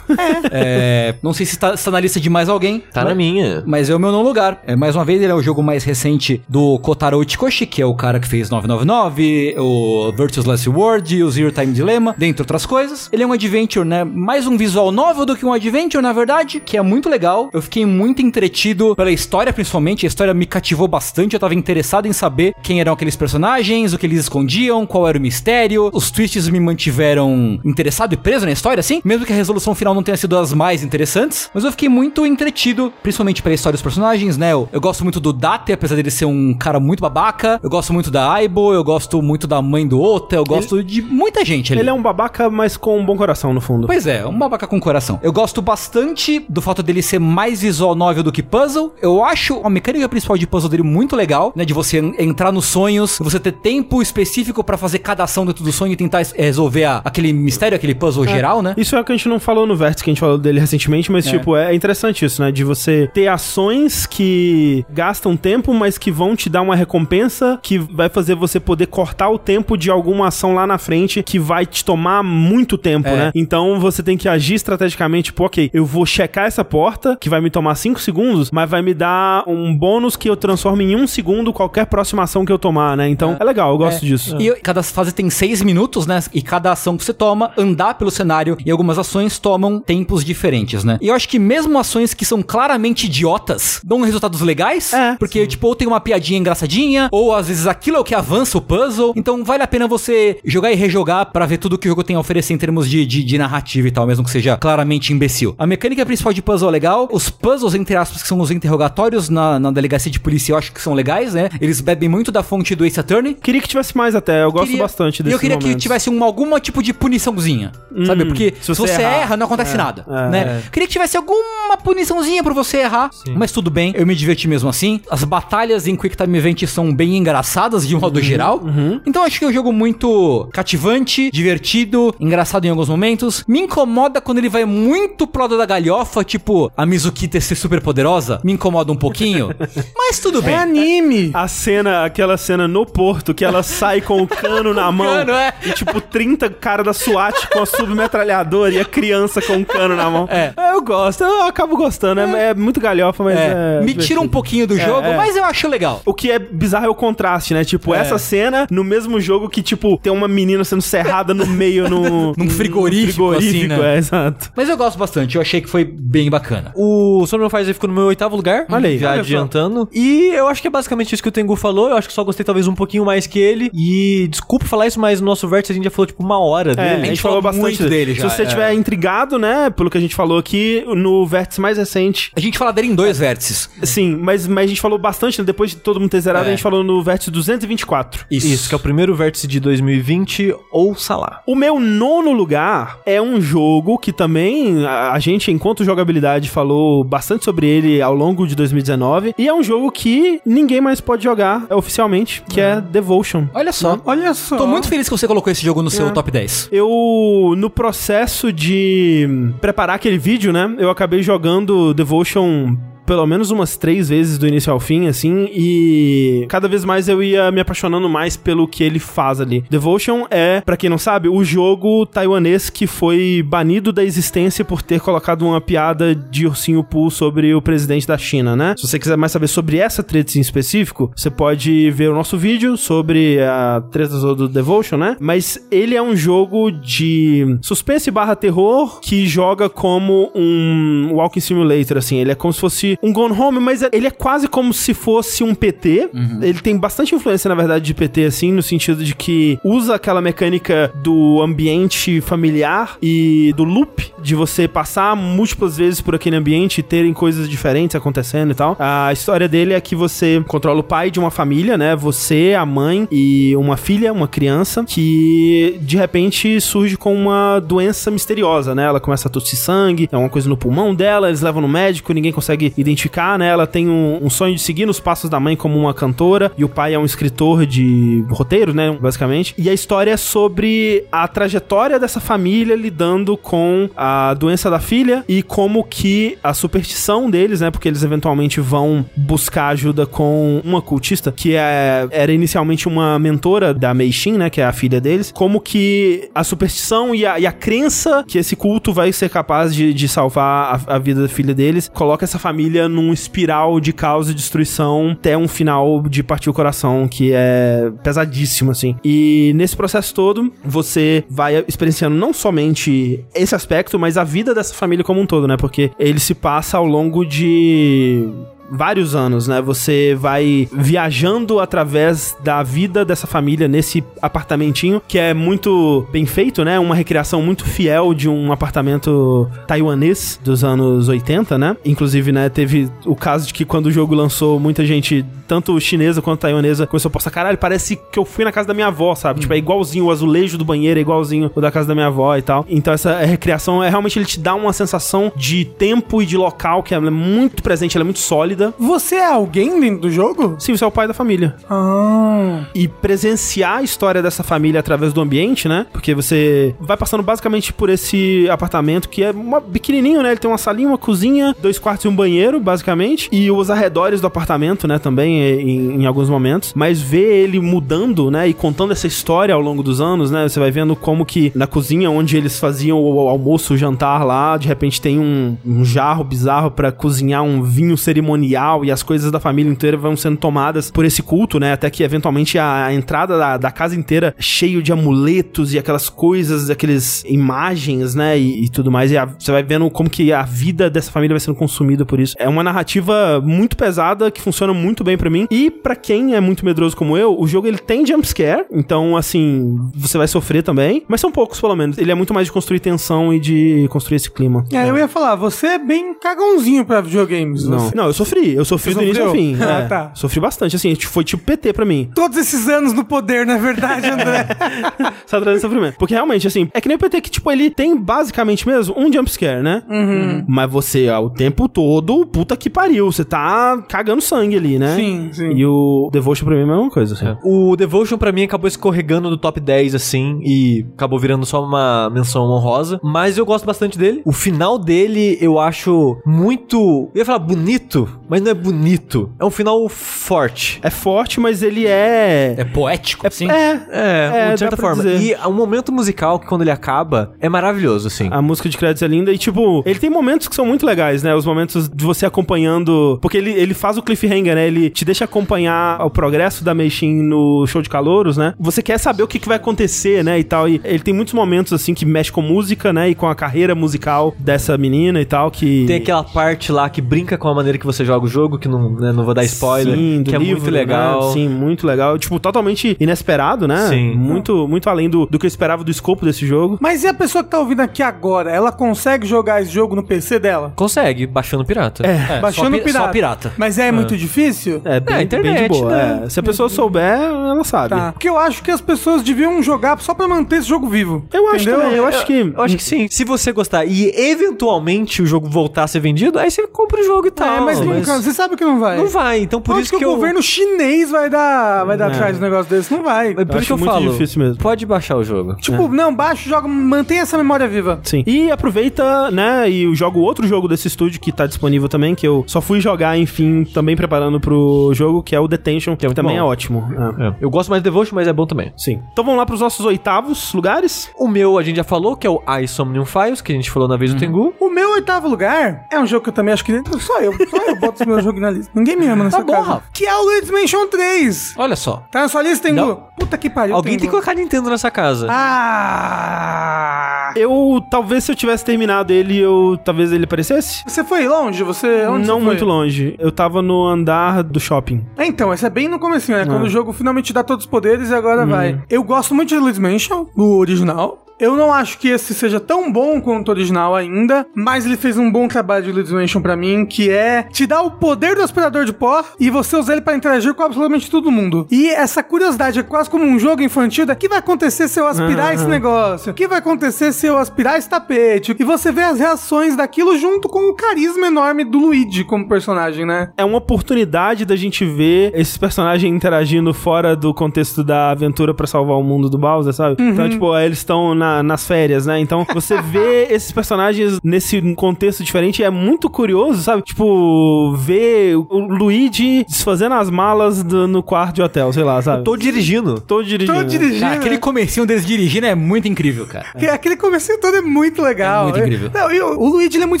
É, não sei se tá, se tá na lista de mais alguém. Tá na minha. Mas é o meu nono lugar. É, mais uma vez, ele é o jogo mais recente do Kotaro Uchikoshi, que é o cara que fez 999, o Virtuous Last World, o Zero Time Dilemma, dentre outras coisas. Ele é um adventure, né? Mais um visual novel do que um adventure, na verdade, que é muito legal. Eu fiquei muito entretido pela história, principalmente. A história me cativou bastante. Eu tava interessado em saber quem eram aqueles personagens, o que eles escondiam, qual era o mistério. Os twists me mantiveram interessado e preso na história, assim. Mesmo que a resolução final não tenha sido das mais interessantes. Mas eu fiquei muito entretido, principalmente pela história dos personagens, né? Eu, eu gosto muito do Date, apesar dele ser um cara muito babaca. Eu gosto muito da Aibo, eu gosto muito da mãe do Ota, eu gosto de muita gente ali. Ele é um babaca, mas com um bom coração, no fundo. Pois é, um babaca com coração. Eu gosto bastante do fato dele ser mais visual novel do que puzzle. Eu acho a mecânica principal de puzzle dele muito legal, né? De você en- entrar nos sonhos, você ter tempo específico pra fazer cada ação dentro do sonho e tentar es- resolver a- aquele mistério, aquele puzzle geral, né? Isso é o que a gente não falou no Vértice, que a gente falou dele recentemente, mas, É. tipo, é interessante isso, né? De você ter ações que gastam tempo, mas que vão te dar uma recompensa que vai fazer você poder cortar o tempo de alguma ação lá na frente que vai te tomar muito tempo, É. né? Então você tem que agir estrategicamente, tipo, ok, eu vou checar essa porta, que vai me tomar 5 segundos, mas vai me dar um bônus que eu transformo em um segundo qualquer próxima ação que eu tomar, né? Então é, legal, eu gosto disso. E eu- cada fase tem seis minutos, né? E cada ação que você toma, andar pelo cenário e algumas ações tomam tempos diferentes, né? E eu acho que mesmo ações que são claramente idiotas dão resultados legais. É, Porque, tipo, ou tem uma piadinha engraçadinha, ou às vezes aquilo é o que avança o puzzle. Então vale a pena você jogar e rejogar pra ver tudo que o jogo tem a oferecer em termos de, de, de narrativa e tal, mesmo que seja claramente imbecil. A mecânica principal de puzzle é legal. Os puzzles, entre aspas, que são os interrogatórios na, na delegacia de polícia, eu acho que são legais, né? Eles bebem muito da fonte do Ace Attorney. Queria que tivesse mais até, eu gosto Queria- bastante E desses eu queria que momentos. tivesse um, alguma tipo de puniçãozinha. sabe? Porque se você, erra, errar, não acontece nada. é, né? Queria que tivesse alguma puniçãozinha pra você errar. Mas tudo bem, eu me diverti mesmo assim. As batalhas em Quick Time Event são bem engraçadas de um modo geral. Então acho que é um jogo muito cativante, divertido, engraçado em alguns momentos. Me incomoda quando ele vai muito pro lado da galhofa, tipo a Mizukita ser super poderosa. Me incomoda um pouquinho. mas tudo bem. É anime. A cena, aquela cena no porto, que ela sai com o cano na mão. cano, é. E tipo, 30 cara da SWAT com a submetralhadora e a criança com o cano na mão. É. Eu gosto, eu acabo gostando. É, é muito galhofa, mas é. É, me tira um pouquinho do jogo, é. mas eu acho legal. O que é bizarro é o contraste, né? Tipo, É. essa cena no mesmo jogo que, tipo, tem uma menina sendo serrada no meio no, Num frigorífico, assim, né? é, exato. Mas eu gosto bastante, eu achei que foi bem bacana. O Summer of Fire ficou no meu oitavo lugar. Olha aí, Já olha só. adiantando. E eu acho que é basicamente isso que o Tengu falou. Eu acho que só gostei talvez um pouquinho mais que ele. E desculpa falar isso, mas no nosso vértice a gente já falou tipo uma hora É, dele. a gente falou bastante muito dele já, Se você é. tiver intrigado, né, pelo que a gente falou aqui, no vértice mais recente, A gente fala dele em dois vértices. Sim, mas, mas a gente falou bastante, né? Depois de todo mundo ter zerado, É. a gente falou no vértice 224. Isso. que é o primeiro vértice de 2020, ouça lá. O meu nono lugar é um jogo que também a, a gente, enquanto jogabilidade, falou bastante sobre ele ao longo de 2019. E é um jogo que ninguém mais pode jogar é, oficialmente, que é Devotion. Olha só. Olha só. Tô muito feliz que você colocou esse jogo no seu É. top 10. Eu, no processo de preparar aquele vídeo, né? Eu acabei jogando Devotion pelo menos umas três vezes do início ao fim, assim, e cada vez mais eu ia me apaixonando mais pelo que ele faz ali. Devotion é, pra quem não sabe, o jogo taiwanês que foi banido da existência por ter colocado uma piada de ursinho Pooh sobre o presidente da China, né? Se você quiser mais saber sobre essa treta em específico, você pode ver o nosso vídeo sobre a treta do Devotion, né? Mas ele é um jogo de suspense barra terror que joga como um walking simulator, assim. Ele é como se fosse um Gone Home, mas ele é quase como se fosse um PT. Ele tem bastante influência, na verdade, de PT, assim, no sentido de que usa aquela mecânica do ambiente familiar e do loop, de você passar múltiplas vezes por aquele ambiente e terem coisas diferentes acontecendo e tal. A história dele é que você controla o pai de uma família, né? Você, a mãe e uma filha, uma criança, que de repente surge com uma doença misteriosa, né? Ela começa a tossir sangue, é uma coisa no pulmão dela, eles levam no médico, ninguém consegue identificar, né? Ela tem um, um sonho de seguir nos passos da mãe como uma cantora, e o pai é um escritor de roteiro, né? Basicamente. E a história é sobre a trajetória dessa família lidando com a doença da filha e como que a superstição deles, né? Porque eles eventualmente vão buscar ajuda com uma cultista, que é, era inicialmente uma mentora da Mei Xin, né? Que é a filha deles. Como que a superstição e a, e a crença que esse culto vai ser capaz de, de salvar a, a vida da filha deles coloca essa família num espiral de caos e destruição até um final de partir o coração, que é pesadíssimo, assim. E nesse processo todo, você vai experienciando não somente esse aspecto, mas a vida dessa família como um todo, né? Porque ele se passa ao longo de vários anos, né? Você vai viajando através da vida dessa família nesse apartamentinho, que é muito bem feito, né? Uma recriação muito fiel de um apartamento taiwanês dos anos 80, né? Inclusive, né, teve o caso de que quando o jogo lançou, muita gente, tanto chinesa quanto taiwanesa, começou a postar, caralho, parece que eu fui na casa da minha avó, sabe? Tipo, é igualzinho o azulejo do banheiro, é igualzinho o da casa da minha avó e tal. Então essa recriação é realmente ele te dá uma sensação de tempo e de local que é muito presente, ela é muito sólida vida. Você é alguém dentro do jogo? Sim, você é o pai da família. Ah. e presenciar a história dessa família através do ambiente, né? Porque você vai passando basicamente por esse apartamento que é uma, pequenininho, né? Ele tem uma salinha, uma cozinha, dois quartos e um banheiro, basicamente. E os arredores do apartamento, né? Também é, em, em alguns momentos. Mas ver ele mudando, né? E contando essa história ao longo dos anos, né? Você vai vendo como que na cozinha onde eles faziam o almoço, o jantar lá, de repente tem um, um jarro bizarro pra cozinhar um vinho cerimonial e as coisas da família inteira vão sendo tomadas por esse culto, né? Até que eventualmente a, entrada da, da casa inteira cheio de amuletos e aquelas coisas, aqueles imagens, né? E, e tudo mais. E a- você vai vendo como que a vida dessa família vai sendo consumida por isso. É uma narrativa muito pesada que funciona muito bem pra mim. E pra quem é muito medroso como eu, o jogo ele tem jumpscare. Então, assim, você vai sofrer também. Mas são poucos, pelo menos. Ele é muito mais de construir tensão e de construir esse clima. É, eu ia falar, você é bem cagãozinho pra videogames. Não. Você- Não, eu sofri. Eu sofri Você do início ao sofreu? fim. Ah, é. tá. Sofri bastante. Assim, foi tipo PT pra mim. Todos esses anos no poder, na verdade, André. Só trazendo sofrimento. Porque realmente, assim, é que nem o PT que, tipo, ele tem basicamente mesmo um jumpscare, né? Uhum. Mas você, ó, o tempo todo, puta que pariu. Você tá cagando sangue ali, né? Sim, sim. E o Devotion pra mim é a mesma coisa, assim. O Devotion pra mim acabou escorregando do top 10 assim e acabou virando só uma menção honrosa, mas eu gosto bastante dele. O final dele eu acho muito, eu ia falar bonito, mas não é bonito. É um final forte. É forte, mas ele é. É poético, assim? É. É, É, de certa forma. dizer. E o momento musical que quando ele acaba é maravilhoso assim. A música de créditos é linda e, tipo, ele tem momentos que são muito legais, né? Os momentos de você acompanhando. Porque ele, ele faz o cliffhanger, né? Ele te deixa acompanhar o progresso da Meishin no show de calouros, né? Você quer saber o que, que vai acontecer, né? E tal. E ele tem muitos momentos, assim, que mexe com música, né? E com a carreira musical dessa menina e tal. Que. Tem aquela parte lá que brinca com a maneira que você joga o jogo, que não, né, não vou dar spoiler, Sim, do que é livro, muito né? legal. Sim, muito legal. Tipo, totalmente inesperado, né? Sim. Muito, muito além do, do que eu esperava do escopo desse jogo. Mas e a pessoa que tá ouvindo aqui agora, ela consegue jogar esse jogo no PC dela? Consegue, baixando pirata. É, Baixando só, pi- pirata. só pirata. Mas é, muito difícil? É, bem, É, a internet, bem de boa. né? é. Se a pessoa souber, ela sabe. Tá. Porque eu acho que as pessoas deviam jogar só pra manter esse jogo vivo. Eu acho também, eu acho que. Eu acho que sim. Se você gostar e eventualmente o jogo voltar a ser vendido, aí você compra o jogo e tal. É, mas nunca. Você sabe que não vai. Não vai, então por Por isso que, que, eu... o governo chinês vai dar, vai dar É. atrás de um negócio desse? Não vai. É por isso que eu muito falo. difícil mesmo. Pode baixar o jogo. Tipo, não, baixa, joga, mantém essa memória viva. Sim. E aproveita, né, e eu jogo outro jogo desse estúdio que tá disponível também, que eu só fui jogar, enfim, também preparando pro jogo, que é o Detention, que muito também bom. é ótimo. É. É. Eu gosto mais do Devotion, mas é bom também. Sim. Então vamos lá pros nossos oitavos lugares. O meu a gente já falou, que é o Isomnium Files, que a gente falou na vez do Tengu. O meu oitavo lugar é um jogo que eu também acho que só eu, só eu boto esse meu jogo na lista. Ninguém me ama nessa Tá bom, casa. Rafa. Que é o Luigi's Mansion 3. Olha só. Tá na sua lista, Tengu? Não. Puta que pariu. Alguém tem que colocar Nintendo nessa casa. Ah! Eu, talvez se eu tivesse terminado ele, eu talvez ele aparecesse. Você foi longe? Você. Onde Não você muito longe. Eu tava no andar do shopping. É, então, esse é bem no comecinho, né? Quando Ah. o jogo finalmente dá todos os poderes e agora Uhum. vai. Eu gosto muito de Luigi's Mansion, o original. Eu não acho que esse seja tão bom quanto o original ainda, mas ele fez um bom trabalho de Luigi's Mansion pra mim, que é te dar o poder do aspirador de pó e você usar ele pra interagir com absolutamente todo mundo. E essa curiosidade é quase como um jogo infantil da que vai acontecer se eu aspirar esse negócio? O que vai acontecer se eu aspirar esse tapete? E você vê as reações daquilo junto com o carisma enorme do Luigi como personagem, né? É uma oportunidade da gente ver esses personagens interagindo fora do contexto da aventura pra salvar o mundo do Bowser, sabe? Uhum. Então, tipo, eles estão na- nas férias, né? Então, você vê esses personagens nesse contexto diferente é muito curioso, sabe? Tipo, ver o Luigi desfazendo as malas do- no quarto de hotel, sei lá, sabe? Tô dirigindo. Tô dirigindo. Tô dirigindo. Cara, aquele né? comecinho deles dirigindo é muito incrível, cara. Que Aquele comecinho todo é muito legal. É muito incrível. Não, e o, o Luigi ele é muito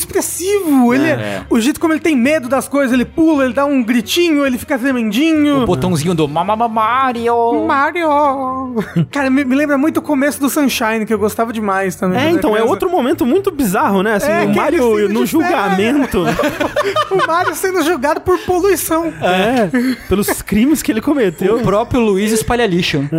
expressivo. Ele, é. O jeito como ele tem medo das coisas, ele pula, ele dá um gritinho, ele fica tremendinho. O botãozinho do Mario. Mario! Cara, me, me lembra muito o começo do Sunshine, que eu gostava demais também. É, então, é outro momento muito bizarro, né? Assim, É, o que Mario ele no julgamento. O Mario sendo julgado por poluição. é, pelos crimes que ele cometeu. O próprio Luiz espalha lixo.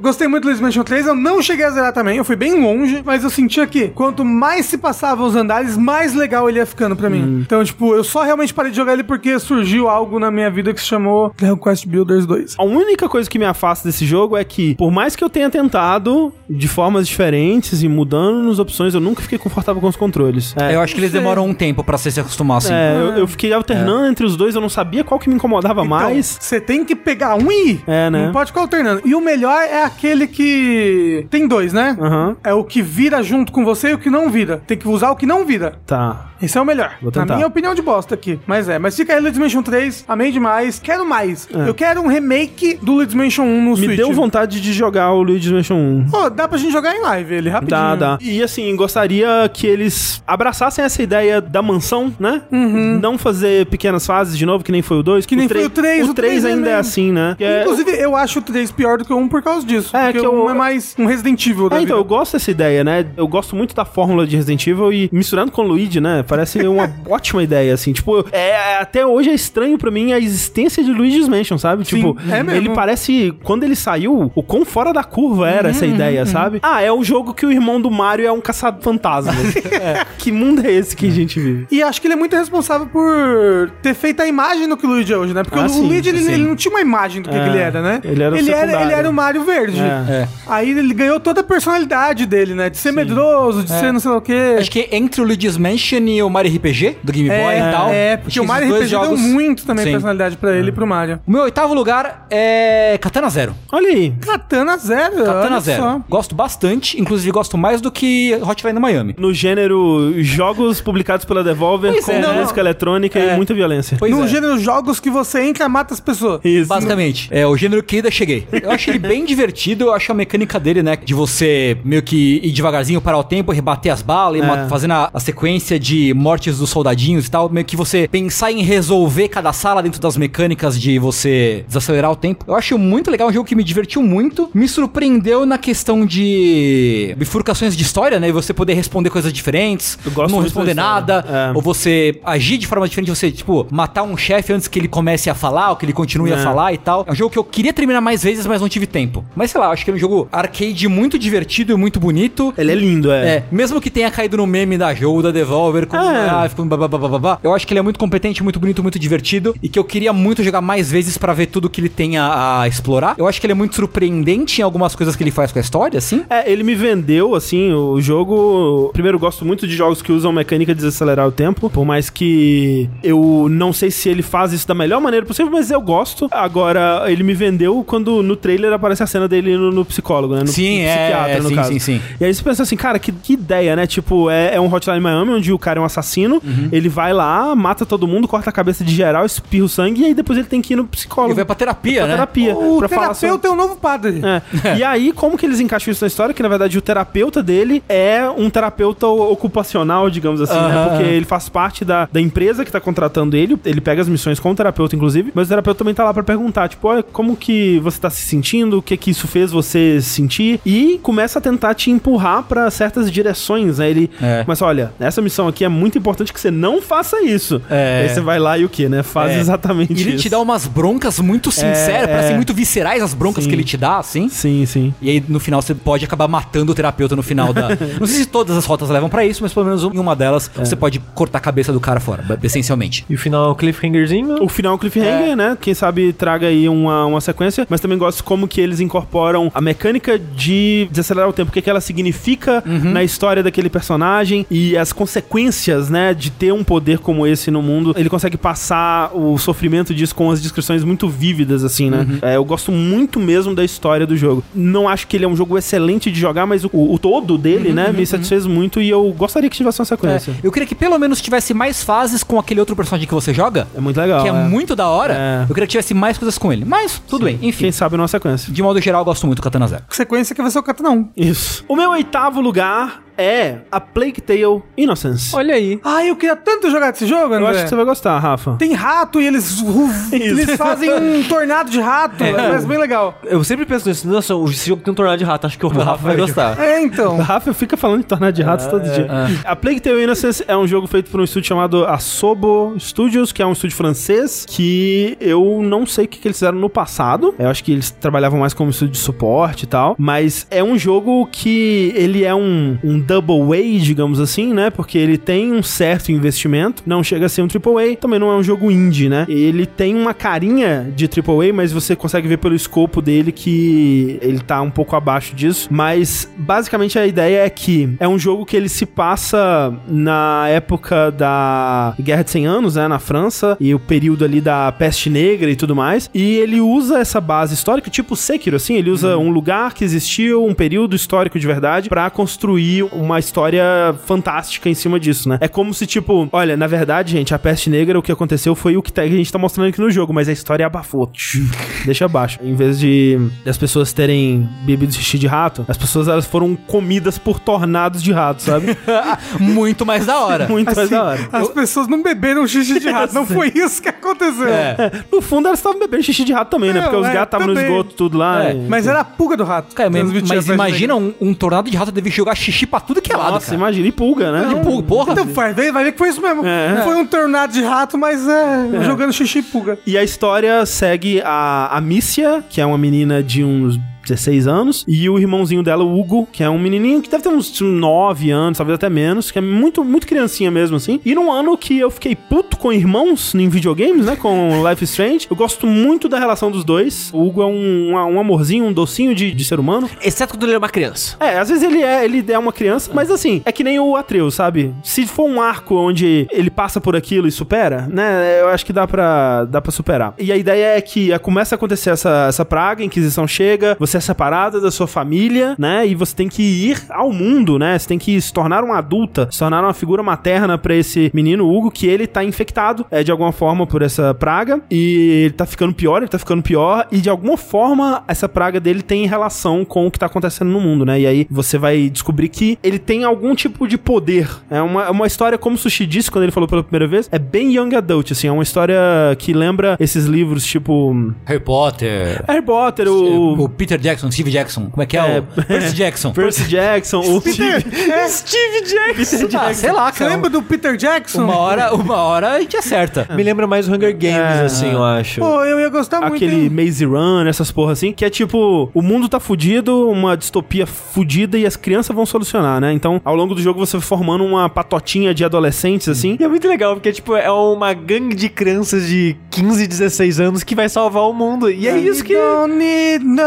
Gostei muito do Luigi's Mansion 3, eu não cheguei a zerar também, eu fui bem longe, mas eu sentia que quanto mais se passavam os andares, mais legal ele ia ficando pra mim. Então, tipo, eu só realmente parei de jogar ele porque surgiu algo na minha vida que se chamou Dragon Quest Builders 2. A única coisa que me afasta desse jogo é que, por mais que eu tenha tentado de formas diferentes e mudando nas opções, eu nunca fiquei confortável com os controles. É, Eu acho que eles demoram um tempo pra você se acostumar, assim. é, eu, eu fiquei alternando entre os dois, eu não sabia qual que me incomodava mais. Você tem que pegar um e ir. É, né? Não pode ficar alternando. E o melhor é aquele que. Tem dois, né? Aham. É o que vira junto com você e o que não vira. Tem que usar o que não vira. Tá. Esse é o melhor. Vou Na tentar. minha opinião de bosta aqui. Mas é. Mas fica aí Luigi's Mansion 3. Amei demais. Quero mais. Eu quero um remake do Luigi's Mansion 1 no Me Switch. deu vontade de jogar o Luigi's Mansion 1. Pô, dá pra gente jogar em live ele, rapidinho. Dá, dá. E assim, gostaria que eles abraçassem essa ideia da mansão, né? Não fazer pequenas fases de novo, que nem foi o 2. Que nem foi o três, O o 3 três é ainda é meio- assim, né? É- Inclusive, eu acho o 3 pior do que o 1 por causa disso. É, porque que o eu- 1 é mais um Resident Evil da É, então, eu vida. gosto dessa ideia, né? Eu gosto muito da fórmula de Resident Evil e misturando com o Luigi, né? Parece uma ótima ideia, assim. Tipo, é, até hoje é estranho pra mim a existência de Luigi's Mansion, sabe? Tipo, é mesmo. ele parece... Quando ele saiu, o quão fora da curva era Uhum, essa ideia, sabe? Ah, é o jogo que o irmão do Mario é um caçado-fantasmas. É. Que mundo é esse que a gente vive? E acho que ele é muito responsável por ter feito a imagem do que o Luigi é hoje, né? Porque Ah, o, sim, Luigi, ele, sim. ele não tinha uma imagem do que, É, que ele era, né? ele era o ele era, ele era o Mario Verde. É. É. Aí ele ganhou toda a personalidade dele, né? De ser medroso, de É. ser não sei o quê. Acho que entre o Luigi's Mansion e o Mario RPG, do Game Boy é, e tal. É, porque que o Mario RPG jogos- deu muito também Sim. personalidade pra ele e pro Mario. O meu oitavo lugar é Katana Zero. Olha aí. Katana Zero, Katana Zero. só. Gosto bastante, inclusive gosto mais do que Hotline Miami. No gênero jogos publicados pela Devolver Pois com é, né? música eletrônica É. e muita violência. Pois no é. gênero jogos que você entra, mata as pessoas. Isso. Basicamente, é o gênero que ainda cheguei. Eu acho ele bem divertido, eu acho a mecânica dele, né, de você meio que ir devagarzinho parar o tempo, rebater as balas, e É. fazendo a, a sequência de mortes dos soldadinhos e tal, meio que você pensar em resolver cada sala dentro das mecânicas de você desacelerar o tempo. Eu acho muito legal, um jogo que me divertiu muito, me surpreendeu na questão de bifurcações de história, né, e você poder responder coisas diferentes, não responder nada, É. ou você agir de forma diferente, você, tipo, matar um chefe antes que ele comece a falar, ou que ele continue a É. falar e tal. É um jogo que eu queria terminar mais vezes, mas não tive tempo. Mas sei lá, acho que é um jogo arcade muito divertido e muito bonito. Ele é lindo, é. É, mesmo que tenha caído no meme da jogo da Devolver, com É. ah, ficou babá, eu acho que ele é muito competente, muito bonito, muito divertido e que eu queria muito jogar mais vezes pra ver tudo que ele tem a, a explorar. Eu acho que ele é muito surpreendente em algumas coisas que ele faz com a história, assim. É, ele me vendeu, assim, o jogo. Primeiro, eu gosto muito de jogos que usam mecânica de desacelerar o tempo. Por mais que eu não sei se ele faz isso da melhor maneira possível, mas eu gosto. Agora, ele me vendeu quando no trailer aparece a cena dele no, no psicólogo, né? No, Sim, no é, sim, sim, sim. E aí você pensa assim, cara, que, que ideia, né? Tipo, é, é um Hotline Miami onde o cara é um assassino, Uhum. ele vai lá, mata todo mundo, corta a cabeça de geral, espirra o sangue e aí depois ele tem que ir no psicólogo. Ele vai pra terapia, pra né? terapia. O pra falar sobre- terapeuta é o novo padre. é. E aí, como que eles encaixam isso na história? Que na verdade o terapeuta dele é um terapeuta ocupacional, digamos assim, né? Aham. Porque ele faz parte da, da empresa que tá contratando ele, ele pega as missões com o terapeuta, inclusive, mas o terapeuta também tá lá pra perguntar, tipo, olha, como que você tá se sentindo, o que que isso fez você se sentir, e começa a tentar te empurrar pra certas direções, né? Ele É. começa, olha, essa missão aqui é muito importante que você não faça isso. É. Aí você vai lá e o que, né? Faz É. exatamente E ele isso. te dá umas broncas muito sinceras, É, parecem é. muito viscerais as broncas Sim. que ele te dá, assim. Sim, sim. E aí, no final, você pode acabar matando o terapeuta no final da. Não sei se todas as rotas levam pra isso, mas pelo menos em uma delas É. você pode cortar a cabeça do cara fora, essencialmente. E o final, cliffhangerzinho. O final é um cliffhanger, né? Quem sabe traga aí uma, uma sequência, mas também gosto como que eles incorporam a mecânica de desacelerar o tempo, o que, que ela significa na história daquele personagem e as consequências, né, de ter um poder como esse no mundo. Ele consegue passar o sofrimento disso com as descrições muito vívidas, assim, né? É, eu gosto muito mesmo da história do jogo. Não acho que ele é um jogo excelente de jogar, mas o, o todo dele, né, me satisfez muito e eu gostaria que tivesse uma sequência. Eu queria que pelo menos tivesse mais fases com aquele outro personagem que você joga, É, muito legal. que é, muito da hora. É. Eu queria que tivesse mais coisas com ele. Mas, tudo bem, enfim. Quem sabe numa sequência. De modo geral, eu gosto muito do Katana Zero. Sequência que vai ser o Katana 1. Isso. O meu oitavo lugar é a Plague Tale Innocence. Olha aí. Ai, eu queria tanto jogar esse jogo, Eu André. acho que você vai gostar, Rafa. Tem rato e eles, eles fazem um tornado de rato. É. Mas bem legal. Eu sempre penso nisso. Nossa, esse jogo tem um tornado de rato. Acho que o Rafa vai gostar. É, O então. Rafa fica falando de tornado de ratos todo dia. A Plague Tale Innocence é um jogo feito por um estúdio chamado Asobo Studios, que é um estúdio francês, que eu não sei o que, que eles fizeram no passado. Eu acho que eles trabalhavam mais como estúdio de suporte e tal. Mas é um jogo que ele é um, um double A, digamos assim, né? Porque ele tem um certo investimento. Não chega a ser um AAA. Também não é um jogo indie, né? Ele tem uma carinha de AAA, mas você consegue ver pelo escopo dele que ele tá um pouco abaixo disso. Mas basicamente a ideia é que é um jogo que ele se passa na época da Guerra de 100 Anos, né? Na França, e o período ali da peste negra e tudo mais. E ele usa essa base histórica, tipo Sekiro, assim. Ele usa um lugar que existiu, um período histórico de verdade, pra construir uma história fantástica em cima disso, né? É como se, tipo, olha, na verdade, gente, a peste negra, o que aconteceu foi o que tá- que a gente tá mostrando aqui no jogo, mas a história abafou. Deixa abaixo. Em vez de as pessoas terem bebido xixi de rato, as pessoas elas foram comidas por tornados de rato, sabe? Muito mais da hora. Muito mais Assim, da hora. as pessoas não beberam xixi de rato. Não foi isso que aconteceu. É. No fundo, elas estavam bebendo xixi de rato também, né? Não, Porque os é, gatos estavam no esgoto, tudo lá. É. e- Mas era a pulga do rato. Cara, mas, mas imagina um, um tornado de rato deve jogar xixi pra tudo que é lado, Nossa, cara. imagina. E pulga, né? De pulga, porra. Então vai ver, vai ver que foi isso mesmo. É. Foi um tornado de rato, mas é, jogando xixi e pulga. E a história segue a, a Mícia, que é uma menina de uns 16 anos, e o irmãozinho dela, o Hugo, que é um menininho que deve ter uns 9 anos, talvez até menos, que é muito, muito criancinha mesmo, assim. E num ano que eu fiquei puto com irmãos em videogames, né, com Life Strange, eu gosto muito da relação dos dois. O Hugo é um, um amorzinho, um docinho de, de ser humano. Exceto quando ele é uma criança. É, às vezes ele é, ele é uma criança, mas assim, é que nem o Atreus, sabe? Se for um arco onde ele passa por aquilo e supera, né? Eu acho que dá pra, dá pra superar. E a ideia é que começa a acontecer essa, essa praga, a Inquisição chega, você é separada da sua família, né? E você tem que ir ao mundo, né? Você tem que se tornar uma adulta, se tornar uma figura materna pra esse menino Hugo, que ele tá infectado é, de alguma forma por essa praga, e ele tá ficando pior, ele tá ficando pior, e de alguma forma essa praga dele tem relação com o que tá acontecendo no mundo, né? E aí você vai descobrir que ele tem algum tipo de poder. É uma, é uma história, como o Sushi disse quando ele falou pela primeira vez, é bem young adult, assim, é uma história que lembra esses livros tipo Harry Potter. Harry Potter, o, O Peter Jackson, Steve Jackson. Como é que é? É. o Percy Jackson. Percy Jackson, o Peter, é, Steve Jackson. Peter Ah, Jackson. sei lá, você cara. lembra do Peter Jackson? Uma hora, uma hora a gente acerta. Me lembra mais Hunger Games, É. assim, eu acho. Pô, eu ia gostar muito. Aquele? Maze Run, essas porra assim, que é tipo, o mundo tá fudido, uma distopia fudida e as crianças vão solucionar, né? Então, ao longo do jogo você vai formando uma patotinha de adolescentes assim. E é muito legal, porque, tipo, é uma gangue de crianças de 15, 16 anos que vai salvar o mundo. E é isso que... Don't need no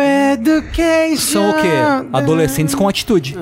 education. São o quê? Adolescentes com atitude.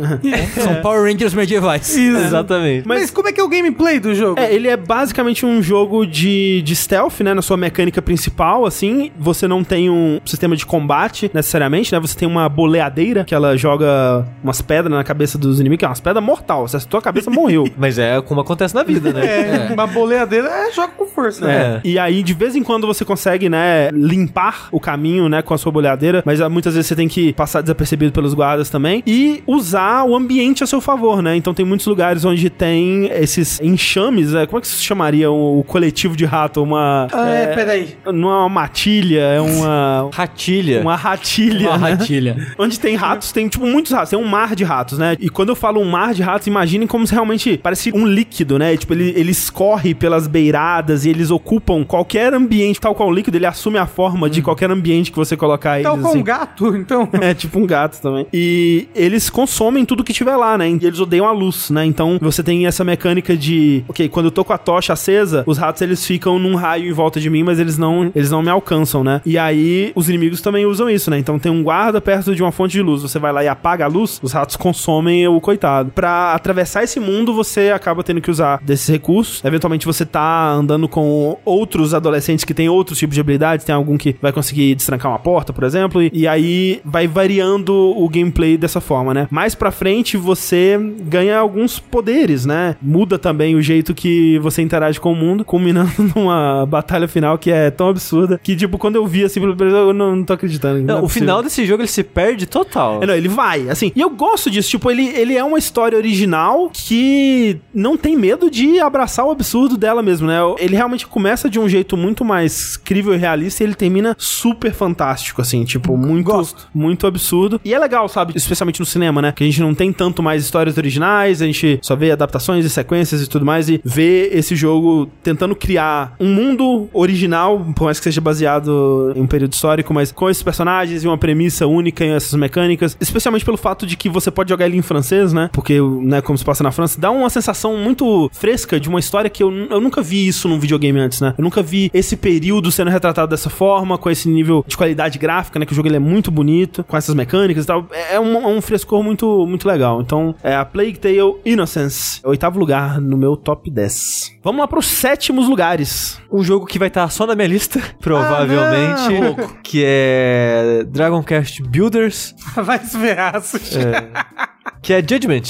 São Power Rangers medievais. Exatamente. Mas, como é que é o gameplay do jogo? É, ele é basicamente um jogo de, de stealth, né? Na sua mecânica principal, assim. Você não tem um sistema de combate, necessariamente, né? Você tem uma boleadeira, que ela joga umas pedras na cabeça dos inimigos, que é umas pedras mortal. Se acertou a cabeça, morreu. Mas é como acontece na vida, né? É, uma boleadeira é joga com força. né? É. E aí, de vez em quando, você consegue, né, limpar o caminho, né, com a sua boleadeira, mas ah, muitas vezes você tem que passar desapercebido pelos guardas também e usar o ambiente a seu favor, né? Então tem muitos lugares onde tem esses enxames, né? Como é que se chamaria o, o coletivo de rato? Uma. Ah, é, peraí. Não é uma matilha, é uma. Ratilha. Uma ratilha. Uma né? ratilha. Onde tem ratos, tem tipo muitos ratos, tem um mar de ratos, né? E quando eu falo um mar de ratos, imaginem como se realmente parece um líquido, né? Tipo, ele, ele escorre pelas beiradas e eles ocupam qualquer ambiente, tal qual o líquido, ele assume a forma de qualquer ambiente que você colocar eles. Tal assim. um gato, então. É, tipo um gato também. E eles consomem tudo que tiver lá, né? E eles odeiam a luz, né? Então você tem essa mecânica de, ok, quando eu tô com a tocha acesa, os ratos eles ficam num raio em volta de mim, mas eles não, eles não me alcançam, né? E aí os inimigos também usam isso, né? Então tem um guarda perto de uma fonte de luz, você vai lá e apaga a luz, os ratos consomem o coitado. Pra atravessar esse mundo, você acaba tendo que usar desses recursos. Eventualmente você tá andando com outros adolescentes que têm outros tipos de habilidades, tem algum que vai conseguir destrancar uma porta, por exemplo, exemplo, e, e aí vai variando o gameplay dessa forma, né? Mais pra frente você ganha alguns poderes, né? Muda também o jeito que você interage com o mundo, culminando numa batalha final que é tão absurda que, tipo, quando eu vi assim, eu não, não tô acreditando. Não, é o possível. final desse jogo ele se perde total. É, não, ele vai, assim. E eu gosto disso, tipo, ele, ele é uma história original que não tem medo de abraçar o absurdo dela mesmo, né? Ele realmente começa de um jeito muito mais crível e realista e ele termina super fantástico, assim, tipo, muito, Gosto. muito absurdo. E é legal, sabe? Especialmente no cinema, né? Que a gente não tem tanto mais histórias originais, a gente só vê adaptações e sequências e tudo mais, e vê esse jogo tentando criar um mundo original, por mais que seja baseado em um período histórico, mas com esses personagens e uma premissa única e essas mecânicas, especialmente pelo fato de que você pode jogar ele em francês, né? Porque, né, como se passa na França, dá uma sensação muito fresca de uma história que eu, eu nunca vi isso num videogame antes, né? Eu nunca vi esse período sendo retratado dessa forma, com esse nível de qualidade gráfica, né? Que o jogo ele é muito bonito, com essas mecânicas e tal. É um, é um frescor muito, muito legal. Então, é a Plague Tale Innocence, oitavo lugar no meu top 10. Vamos lá pros sétimos lugares. Um jogo que vai estar só na minha lista, provavelmente, não. que é Dragon Quest Builders, Vai se ferrar, Sushi. que é Judgment.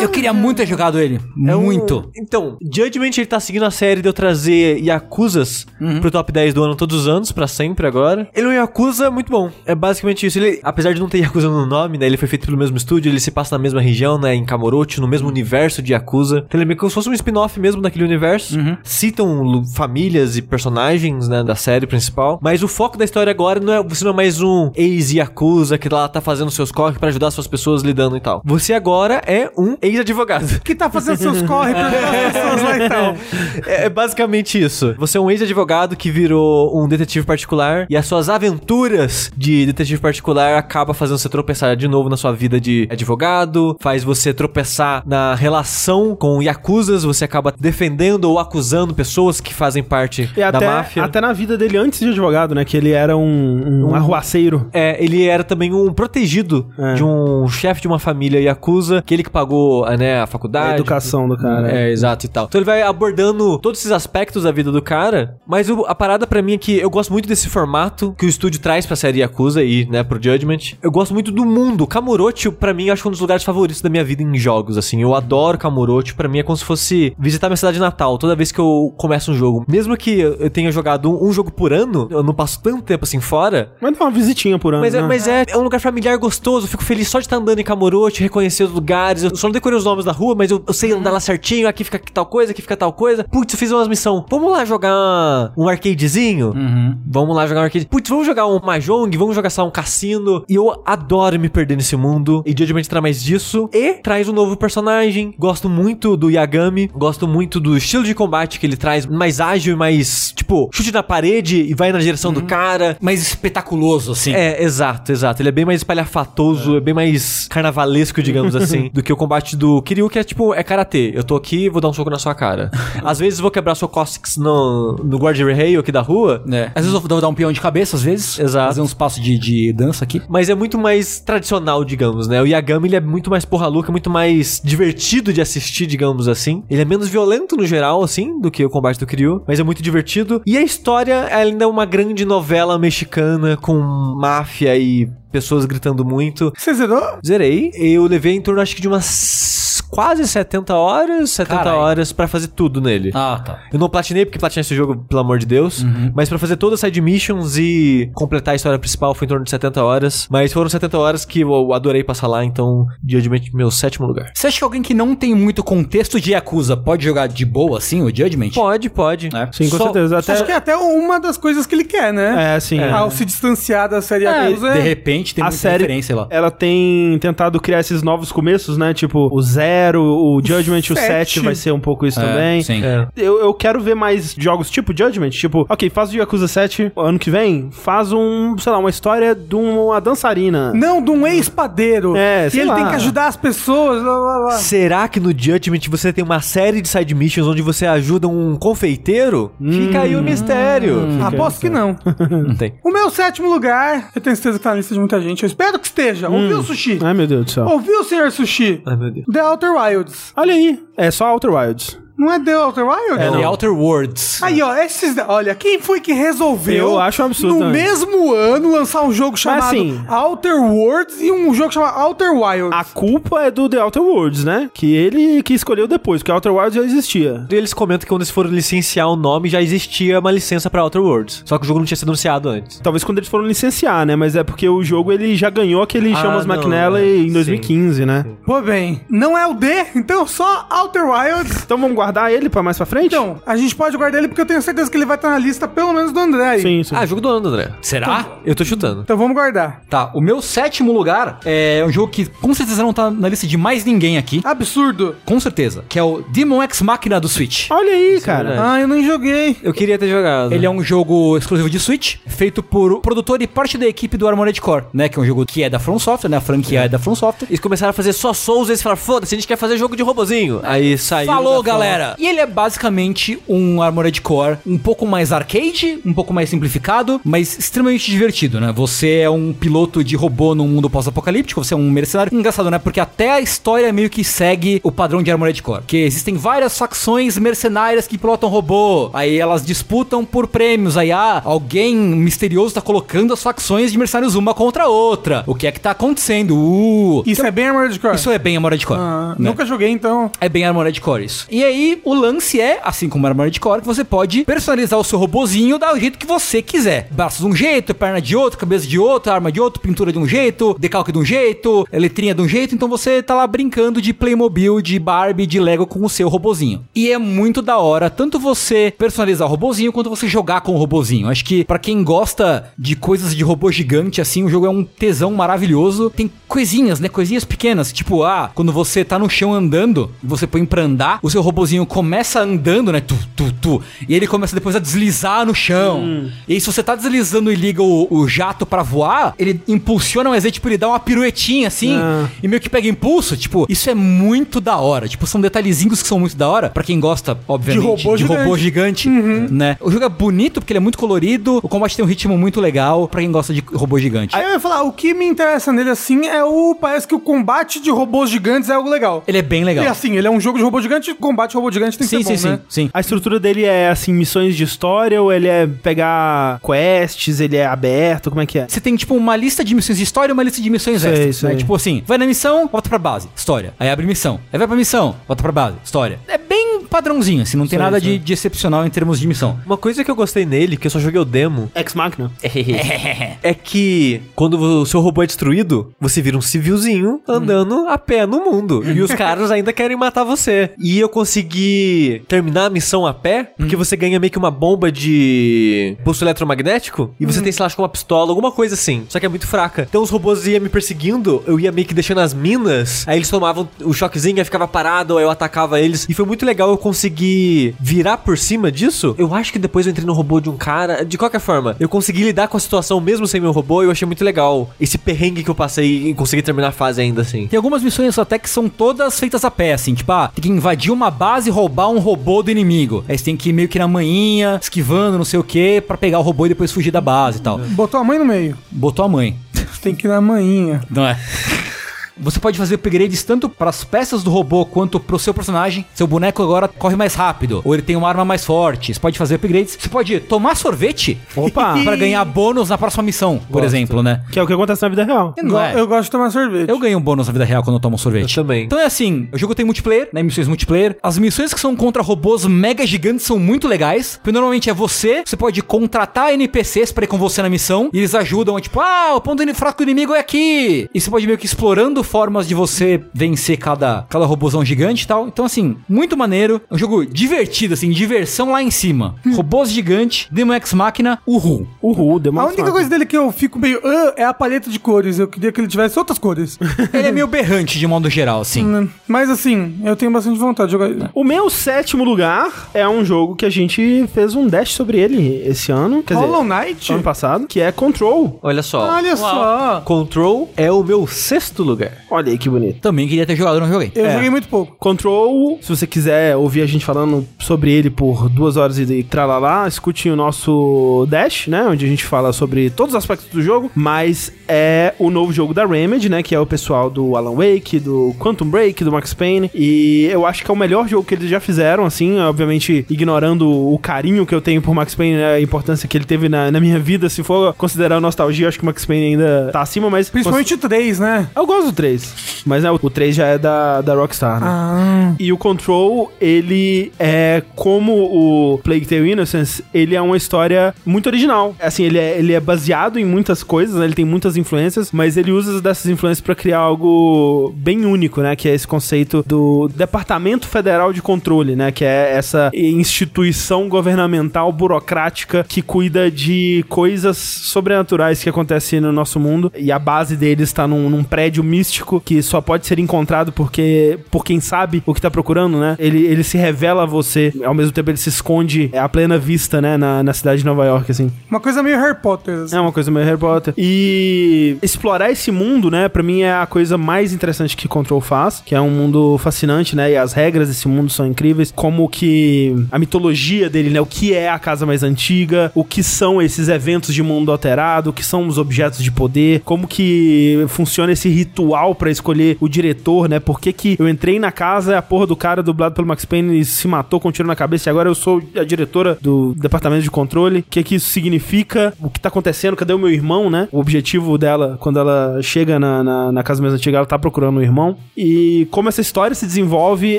Eu queria muito ter jogado ele. É um- muito. Então, Judgment ele tá seguindo a série de eu trazer Yakuzas pro top 10 do ano todos os anos, pra sempre agora. Ele é um Yakuza muito bom. É basicamente isso. Ele, apesar de não ter Yakuza no nome, né? Ele foi feito pelo mesmo estúdio, ele se passa na mesma região, né? Em Kamurocho, no mesmo universo de Yakuza. Então ele é meio como se fosse um spin-off mesmo daquele universo. Citam lu- famílias e personagens, né? Da série principal. Mas o foco da história agora não é, você não é mais um ex-Yakuza que lá tá fazendo seus corres pra ajudar suas pessoas lidando e tal. Você agora é um ex-advogado. Que tá fazendo seus corre pra as pessoas lá e tal. É, é basicamente isso. Você é um ex-advogado que virou um detetive particular e as suas aventuras de detetive particular acaba fazendo você tropeçar de novo na sua vida de advogado, faz você tropeçar na relação com yakuzas, você acaba defendendo ou acusando pessoas que fazem parte E da até, máfia. até na vida dele antes de advogado, né? Que ele era um, um arruaceiro. É, ele era também um protegido É. de um chefe de uma família Yakuza, que ele que pagou né, a faculdade. A educação do cara. É, exato e tal. Então ele vai abordando todos esses aspectos da vida do cara, mas a parada pra mim é que eu gosto muito desse formato que o estúdio traz pra série Yakuza e, né, pro Judgment. Eu gosto muito do mundo. Kamurocho, pra mim, eu acho é um dos lugares favoritos da minha vida em jogos, assim. Eu adoro Kamurocho. Pra mim é como se fosse visitar minha cidade natal toda vez que eu começo um jogo. Mesmo que eu tenha jogado um, um jogo por ano, eu não passo tanto tempo assim fora, Mas dá uma visitinha por ano. mas, é, né? mas é, é um lugar familiar gostoso. Eu fico feliz só de estar andando em Kamurocho, reconhecer os lugares. Eu só não decorei os nomes da rua, mas eu, eu sei andar lá certinho. Aqui fica tal coisa, aqui fica tal coisa. Putz, eu fiz umas missão. Vamos lá jogar um arcadezinho? Uhum. Vamos lá jogar um arcade. Putz, vamos jogar um Mahjong, vamos jogar só um cassino. E eu adoro me perder nesse mundo. E Judgment traz mais disso. E traz um novo personagem. Gosto muito do Yagami. Gosto muito do estilo de combate que ele traz. Mais ágil e mais, tipo, chute na parede e vai na direção do cara. Mais espetaculoso, assim. É, exato, exato. Ele é bem mais espalhafatoso, é, bem mais carnavalesco, digamos assim, do que o combate do Kiryu, que é tipo, é karatê. Eu tô aqui, vou dar um soco na sua cara. Às vezes vou quebrar seu cóccix no, no guarda rail aqui da rua. É. Às vezes eu vou dar um peão de cabeça, às vezes. Exato. Fazer uns passos de, de dança aqui. Mas é muito mais tradicional, digamos, né? O Yagami, ele é muito mais porra louca, muito mais divertido de assistir, digamos assim. Ele é menos violento no geral, assim, do que o combate do Kiryu, mas é muito divertido. E a história ainda é uma grande novela mexicana com máfia e pessoas gritando muito. Você zerou? Zerei. Eu levei em torno, acho que de umas quase 70 horas, 70 Caralho. horas pra fazer tudo nele. Ah, tá. Eu não platinei, porque platinar esse jogo, pelo amor de Deus. Mas pra fazer todas as side missions e completar a história principal foi em torno de 70 horas. Mas foram 70 horas que eu adorei passar lá, então, Judgment, meu sétimo lugar. Você acha que alguém que não tem muito contexto de Yakuza pode jogar de boa, assim, o Judgment? Pode, pode. É. Sim, com Só- certeza. Até... Acho que é até uma das coisas que ele quer, né? É, sim. Ao se distanciar da série É, Yakuza. de repente tem a muita série, referência lá. ela tem tentado criar esses novos começos, né? Tipo, o Zero, o Judgment, o sete. 7 vai ser um pouco isso É, também. sim. É. Eu, eu quero ver mais jogos tipo Judgment, tipo, ok, faz o Yakuza 7 ano que vem, faz um, sei lá, uma história de uma dançarina. Não, de um ex-padeiro. É, e sei ele lá. tem que ajudar as pessoas. Blá, blá, blá. Será que no Judgment você tem uma série de side missions onde você ajuda um confeiteiro? Fica aí o mistério. Aposto que não. Não tem. O meu sétimo lugar, eu tenho certeza que tá na lista de muita gente. Eu espero que esteja. Ouviu, Sushi? Ai, meu Deus do céu. Ouviu, senhor Sushi? Ai, meu Deus. The Outer Wilds. Olha aí, é só Outer Wilds. Não é The Outer Wild? É, The Outer Worlds. Aí, ó, esses. Olha, quem foi que resolveu Eu acho um absurdo no também. mesmo ano lançar um jogo chamado assim- Outer Worlds e um jogo chamado Outer Wilds? A culpa é do The Outer Worlds, né? Que ele que escolheu depois, porque Outer Wilds já existia. E eles comentam que quando eles foram licenciar o nome, já existia uma licença pra Outer Worlds. Só que o jogo não tinha sido anunciado antes. Talvez quando eles foram licenciar, né? Mas é porque o jogo ele já ganhou aquele Ah, Chamas não, McNally é. em 2015, né? Pô, bem, não é o D, então só Outer Wilds. Então vamos guardar ele pra mais pra frente? Então, a gente pode guardar ele porque eu tenho certeza que ele vai estar na lista, pelo menos do André aí. Sim, sim. Ah, jogo do ano, André. Será? Eu tô chutando. Então vamos guardar. Tá, o meu sétimo lugar é um jogo que com certeza não tá na lista de mais ninguém aqui. Absurdo. Com certeza. Que é o Demon X Machina do Switch. Olha aí, é cara. verdade. Ah, eu não joguei. Eu queria ter jogado. Ele é um jogo exclusivo de Switch, feito por produtor e parte da equipe do Armored Core, né? Que é um jogo que é da From Software, né? A franquia é da From Software. Eles começaram a fazer só Souls e eles falaram, foda-se, a gente quer fazer jogo de robozinho. Aí saiu. Falou, galera! E ele é basicamente um Armored Core um pouco mais arcade, um pouco mais simplificado, mas extremamente divertido, né? Você é um piloto de robô num mundo pós-apocalíptico, você é um mercenário. Engraçado, né? Porque até a história meio que segue o padrão de Armored Core. Que existem várias facções mercenárias que pilotam robô. Aí elas disputam por prêmios. Aí, ah, alguém misterioso tá colocando as facções de mercenários uma contra a outra. O que é que tá acontecendo? Uh! Isso é bem Armored Core? Isso é bem Armored Core. Ah, né? Nunca joguei, então. É bem Armored Core isso. E aí, o lance é, assim como Armored Core, que você pode personalizar o seu robozinho do jeito que você quiser. Braços de um jeito, perna de outro, cabeça de outro, arma de outro, pintura de um jeito, decalque de um jeito, letrinha de um jeito. Então você tá lá brincando de Playmobil, de Barbie, de Lego com o seu robozinho. E é muito da hora, tanto você personalizar o robozinho, quanto você jogar com o robozinho. Acho que pra quem gosta de coisas de robô gigante, assim, o jogo é um tesão maravilhoso. Tem coisinhas, né? Coisinhas pequenas. Tipo, ah, quando você tá no chão andando, e você põe pra andar, o seu robozinho começa andando, né? Tu, tu, tu. E ele começa depois a deslizar no chão. E aí, se você tá deslizando e liga o, o jato pra voar, ele impulsiona, mas aí, tipo, ele dá uma piruetinha assim Ah. e meio que pega impulso. Tipo, isso é muito da hora. Tipo, são detalhezinhos que são muito da hora. Pra quem gosta, obviamente, robô de robô gigante, né? O jogo é bonito porque ele é muito colorido, o combate tem um ritmo muito legal pra quem gosta de robô gigante. Aí eu ia falar, o que me interessa nele assim é o. Parece que o combate de robôs gigantes é algo legal. Ele é bem legal. E assim, ele é um jogo de robô gigante, combate de robô gigante tem que Sim, ser sim, bom, sim, né? sim. A estrutura dele é, assim, missões de história ou ele é pegar quests, ele é aberto, como é que é? Você tem, tipo, uma lista de missões de história e uma lista de missões Sei, extras. sei. Né? Tipo assim, vai na missão, volta pra base, história. Aí abre missão. Aí vai pra missão, volta pra base, história. É bem padrãozinho, assim, não tem Sei, nada sei. de, de excepcional em termos de missão. Uma coisa que eu gostei nele, que eu só joguei o demo, Ex Machina. é que quando o seu robô é destruído, você vira um civilzinho andando a pé no mundo. E os caras ainda querem matar você. E eu consegui terminar a missão a pé, porque você ganha meio que uma bomba de pulso eletromagnético, e você tem, sei lá, acho que uma pistola, alguma coisa assim. Só que é muito fraca. Então os robôs iam me perseguindo, eu ia meio que deixando as minas, aí eles tomavam o choquezinho, aí ficava parado, aí eu atacava eles. E foi muito legal eu conseguir virar por cima disso. Eu acho que depois eu entrei no robô de um cara. De qualquer forma, eu consegui lidar com a situação mesmo sem meu robô e eu achei muito legal esse perrengue que eu passei e consegui terminar a fase ainda assim. Tem algumas missões até que são todas feitas a pé, assim, tipo, ah, tem que invadir uma base e roubar um robô do inimigo. Aí você tem que ir meio que na manhinha, esquivando, não sei o que, pra pegar o robô e depois fugir da base e tal. Botou a mãe no meio. Botou a mãe. Tem que ir na manhinha. Não é? Você pode fazer upgrades tanto para as peças do robô quanto pro seu personagem. Seu boneco agora corre mais rápido, ou ele tem uma arma mais forte. Você pode fazer upgrades. Você pode tomar sorvete para ganhar bônus na próxima missão, por Gosto. exemplo, né? Que é o que acontece na vida real. Não é? Eu gosto de tomar sorvete. Eu ganho um bônus na vida real quando eu tomo um sorvete. Eu também. Então é assim, o jogo tem multiplayer, né? Missões multiplayer. As missões que são contra robôs mega gigantes são muito legais. Porque normalmente é você, você pode contratar NPCs pra ir com você na missão. E eles ajudam, tipo, ah, o ponto fraco do inimigo é aqui. E você pode meio que explorando formas de você vencer cada, cada robôzão gigante e tal. Então, assim, muito maneiro. É um jogo divertido, assim, diversão lá em cima. Robôs gigante, Demo X Máquina, uhul. Uhul, deu A única coisa dele que eu fico meio. "Ah", é a paleta de cores. Eu queria que ele tivesse outras cores. Ele é meio berrante de modo geral, assim. Hum, Mas assim, eu tenho bastante vontade de jogar ele. O meu sétimo lugar é um jogo que a gente fez um dash sobre ele esse ano. Quer Hollow dizer, Knight? ano passado, que é Control. Olha só. Olha só. Control é o meu sexto lugar. Olha aí que bonito. Também queria ter jogado, não joguei. Eu É. joguei muito pouco. Control, se você quiser ouvir a gente falando sobre ele por duas horas e tralalá, escute o nosso Dash, né? Onde a gente fala sobre todos os aspectos do jogo, mas é o novo jogo da Remedy, né? Que é o pessoal do Alan Wake, do Quantum Break, do Max Payne. E eu acho que é o melhor jogo que eles já fizeram, assim, obviamente ignorando o carinho que eu tenho por Max Payne, né, a importância que ele teve na, na minha vida. Se for considerar nostalgia, eu acho que o Max Payne ainda tá acima, mas. Principalmente o 3, né? Eu gosto do 3, mas né, o 3 já é da, da Rockstar, né? Ah. E o Control, ele é como o Plague Tale Innocence, ele é uma história muito original. Assim, ele é, ele é baseado em muitas coisas, né? ele tem muitas influências, mas ele usa dessas influências pra criar algo bem único, né? Que é esse conceito do Departamento Federal de Controle, né? Que é essa instituição governamental burocrática que cuida de coisas sobrenaturais que acontecem no nosso mundo. E a base deles está num, num prédio místico que só pode ser encontrado porque por quem sabe o que tá procurando, né? Ele, ele se revela a você, ao mesmo tempo ele se esconde à plena vista, né? Na, na cidade de Nova York, assim. Uma coisa meio Harry Potter. assim. É uma coisa meio Harry Potter. E explorar esse mundo, né, pra mim é a coisa mais interessante que Control faz, que é um mundo fascinante, né, e as regras desse mundo são incríveis, como que a mitologia dele, né, o que é a casa mais antiga, o que são esses eventos de mundo alterado, o que são os objetos de poder, como que funciona esse ritual pra escolher o diretor, né, por que que eu entrei na casa, a porra do cara dublado pelo Max Payne e se matou com um tiro na cabeça e agora eu sou a diretora do departamento de controle, o que que isso significa, o que tá acontecendo, cadê o meu irmão, né? O objetivo dela, quando ela chega na, na, na casa mais antiga, ela tá procurando o irmão. E como essa história se desenvolve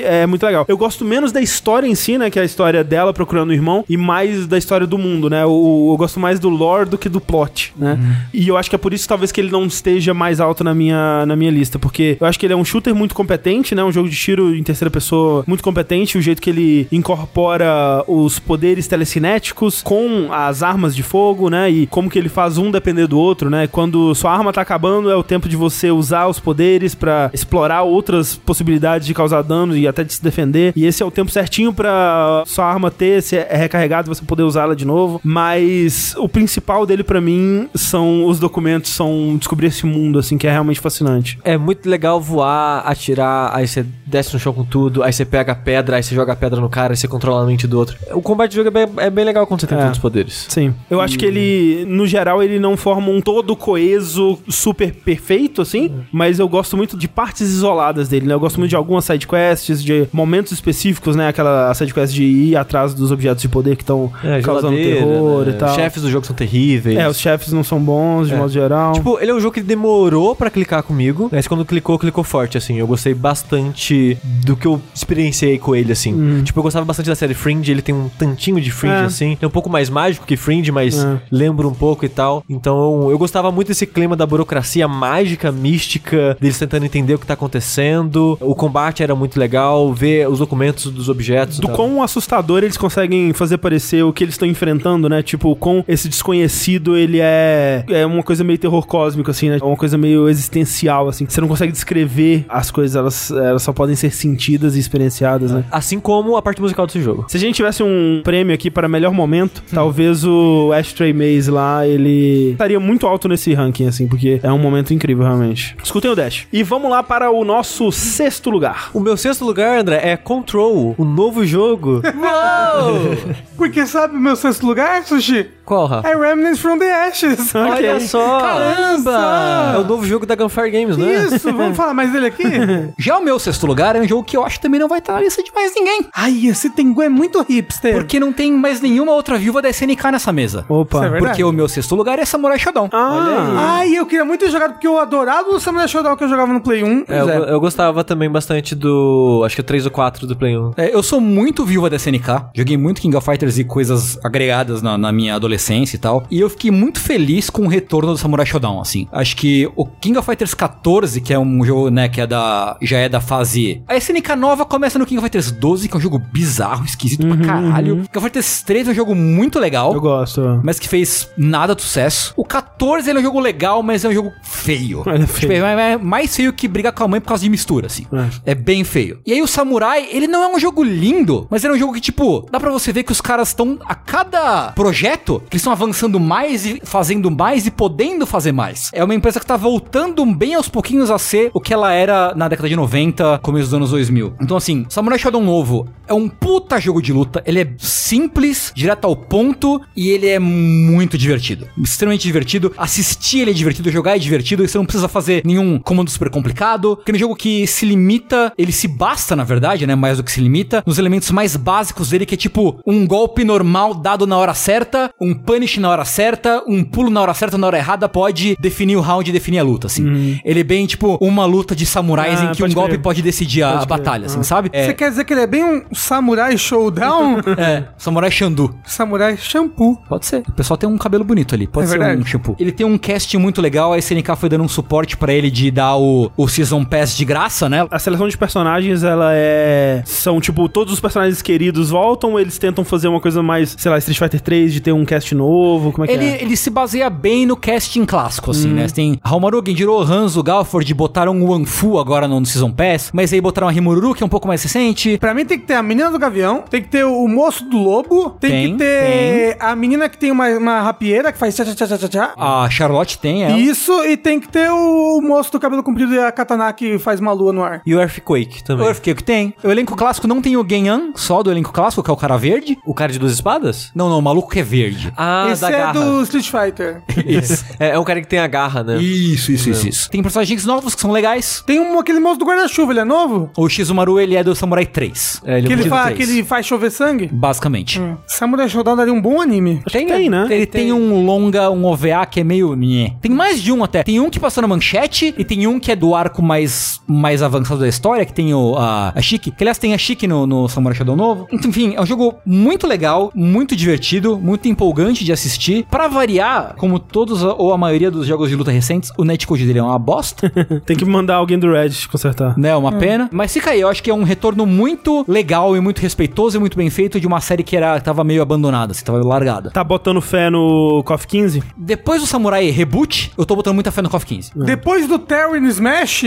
é muito legal. Eu gosto menos da história em si, né? Que é a história dela procurando o irmão, e mais da história do mundo, né? O, eu gosto mais do lore do que do plot, né? E eu acho que é por isso talvez que ele não esteja mais alto na minha, na minha lista, porque eu acho que ele é um shooter muito competente, né? Um jogo de tiro em terceira pessoa muito competente, o jeito que ele incorpora os poderes telecinéticos com as armas de fogo, né? E como que ele faz um depender do outro, né? Quando sua arma tá acabando, é o tempo de você usar os poderes pra explorar outras possibilidades de causar dano e até de se defender. E esse é o tempo certinho pra sua arma ter, ser recarregada e você poder usá-la de novo. Mas o principal dele pra mim são os documentos, são descobrir esse mundo, assim, que é realmente fascinante. É muito legal voar, atirar, aí você desce no chão com tudo, aí você pega a pedra, aí você joga a pedra no cara, aí você controla a mente do outro. O combate do jogo é bem, é bem legal quando você tem É. tantos poderes. Sim. Eu acho que ele, no geral, ele não forma um todo coeso super perfeito, assim, mas eu gosto muito de partes isoladas dele, né? Eu gosto muito de algumas sidequests, de momentos específicos, né? Aquela sidequest de ir atrás dos objetos de poder que estão É, causando geladeira, terror né? e tal. Os chefes do jogo são terríveis. É, os chefes não são bons, de É. modo geral. Tipo, ele é um jogo que demorou pra clicar comigo, mas quando clicou, clicou forte, assim. Eu gostei bastante do que eu experienciei com ele, assim. Tipo, eu gostava bastante da série Fringe, ele tem um tantinho de Fringe, É. assim. É um pouco mais mágico que Fringe, mas É. lembra um pouco e tal. Então, eu gostava muito desse clima da burocracia mágica, mística, deles tentando entender o que tá acontecendo. O combate era muito legal, ver os documentos dos objetos. do quão assustador eles conseguem fazer parecer o que eles estão enfrentando, né? Tipo, com esse desconhecido, ele é é uma coisa meio terror cósmico, assim, né? É uma coisa meio existencial, assim. Você não consegue descrever as coisas, elas, elas só podem ser sentidas e experienciadas, né? Assim como a parte musical desse jogo. Se a gente tivesse um prêmio aqui para melhor momento, talvez o Ashtray Maze lá, ele estaria muito alto nesse ranking, assim, porque é um momento incrível, realmente. Escutem o Dash. E vamos lá para o nosso sexto lugar. O meu sexto lugar, André, é Control, o novo jogo. Porque sabe o meu sexto lugar, Sushi? Qual, Rafa? É Remnants from the Ashes. Olha só! Caramba! É o novo jogo da Gunfire Games, não é? Isso, vamos falar mais dele aqui? Já o meu sexto lugar é um jogo que eu acho que também não vai estar na lista de mais ninguém. Ai, esse Tengu é muito hipster. Porque não tem mais nenhuma outra viúva da SNK nessa mesa. Opa. Isso é. Porque o meu sexto lugar é Samurai Shodown. Ah, Ai, eu queria muito ter jogado porque eu adorava o Samurai Shodown que eu jogava no Play 1. É, eu, eu gostava também bastante do. Acho que é 3 ou 4 do Play 1. É, eu sou muito viúva da SNK. Joguei muito King of Fighters e coisas agregadas na, na minha adolescência e tal. E eu fiquei muito feliz com o retorno do Samurai Shodown, assim. Acho que o King of Fighters 14, que é um jogo, né, que é da. já é da fase. A SNK nova começa no King of Fighters 12, que é um jogo bizarro, esquisito pra caralho. King of Fighters 13 é um jogo muito legal. eu gosto. Mas que fez nada de sucesso. O 14 ele é um jogo legal, mas é um jogo feio. Ele é feio. Tipo, é é mais feio que brigar com a mãe por causa de mistura, assim. É. É bem feio. E aí o Samurai, ele não é um jogo lindo, mas ele é um jogo que, tipo, dá pra você ver que os caras estão, a cada projeto, que eles estão avançando mais e fazendo mais e podendo fazer mais. É uma empresa que tá voltando bem aos pouquinhos a ser o que ela era na década de 90, começo dos anos 2000. Então, assim, Samurai Shodown novo é um puta jogo de luta. Ele é simples, direto ao ponto e ele é muito divertido. Extremamente divertido. Assistir ele é divertido, jogar é divertido. E você não precisa fazer nenhum comando super complicado. Aquele jogo que se limita, ele se basta, na verdade, né? Mais do que se limita, nos elementos mais básicos dele, que é tipo um golpe normal dado na hora certa, um punish na hora certa, um pulo na hora certa, na hora errada, pode definir o round e definir a luta, assim. Ele é bem, tipo, uma luta de samurais Ah, em que um golpe crer. pode decidir a, Pode a crer. batalha, assim, sabe? Você É, quer dizer que ele é bem um samurai showdown? é, Samurai Shandu. samurai shampoo. Pode ser. O pessoal tem um cabelo bonito ali. Pode É ser verdade. um shampoo. Ele tem um cast muito legal. A SNK foi dando um suporte pra ele de dar o, o Season Pass de graça, né? A seleção de personagens, ela é. São, tipo, todos os personagens queridos voltam, eles tentam fazer uma coisa mais, sei lá, Street Fighter 3, de ter um cast novo. Como é que Ele, é? ele se baseia bem no casting clássico, assim, né? Você tem Haomaru, Genjiro, Hanzo, Galford, botaram o Wanfu agora no Season Pass, mas aí botaram a Rimururu, que é um pouco mais recente. Pra mim tem que ter a menina do gavião, tem que ter o moço do lobo, tem, Tem, que ter a menina que tem uma, uma rapieira que faz tchá tchá tchá tchá tchá. A Charlotte tem, ela. Isso, e tem que ter o moço do cabelo comprido e a katana que faz uma lua no ar. E o Earthquake O também. Earthquake tem. O elenco clássico não tem o Genyan, só do elenco clássico, que é o cara verde. O cara de duas espadas? Não, não, o maluco que é verde. Ah, Esse da é garra. do Street Fighter. Isso. É, é um cara que tem a garra, né? Isso, isso, isso, isso. Tem novos que são legais. tem um, aquele moço do guarda-chuva, ele é novo? O Shizumaru, ele é do Samurai 3. É, ele Que é ele, bandido fa, três. que ele faz chover sangue? Basicamente. Samurai Showdown daria um bom anime. Que tem, né? Ele tem. um longa, um OVA que é meio. Tem mais de um até. Tem um que passou na manchete e tem um que é do arco mais, mais avançado da história, que tem o, a, a Chique. Que aliás tem a Chique no, no Samurai Shodown novo. Enfim, é um jogo muito legal, muito divertido, muito empolgante de assistir. Pra variar, como todos ou a maioria dos jogos de luta recentes, o netcode dele é uma bosta. Tem que mandar alguém do Reddit consertar. né? Uma pena. Mas fica aí, eu acho que é um retorno muito legal e muito respeitoso e muito bem feito de uma série que era, tava meio abandonada, assim, tava largada. Tá botando fé no KOF 15? Depois do Samurai Reboot, eu tô botando muita fé no KOF 15. Depois do Terry no Smash,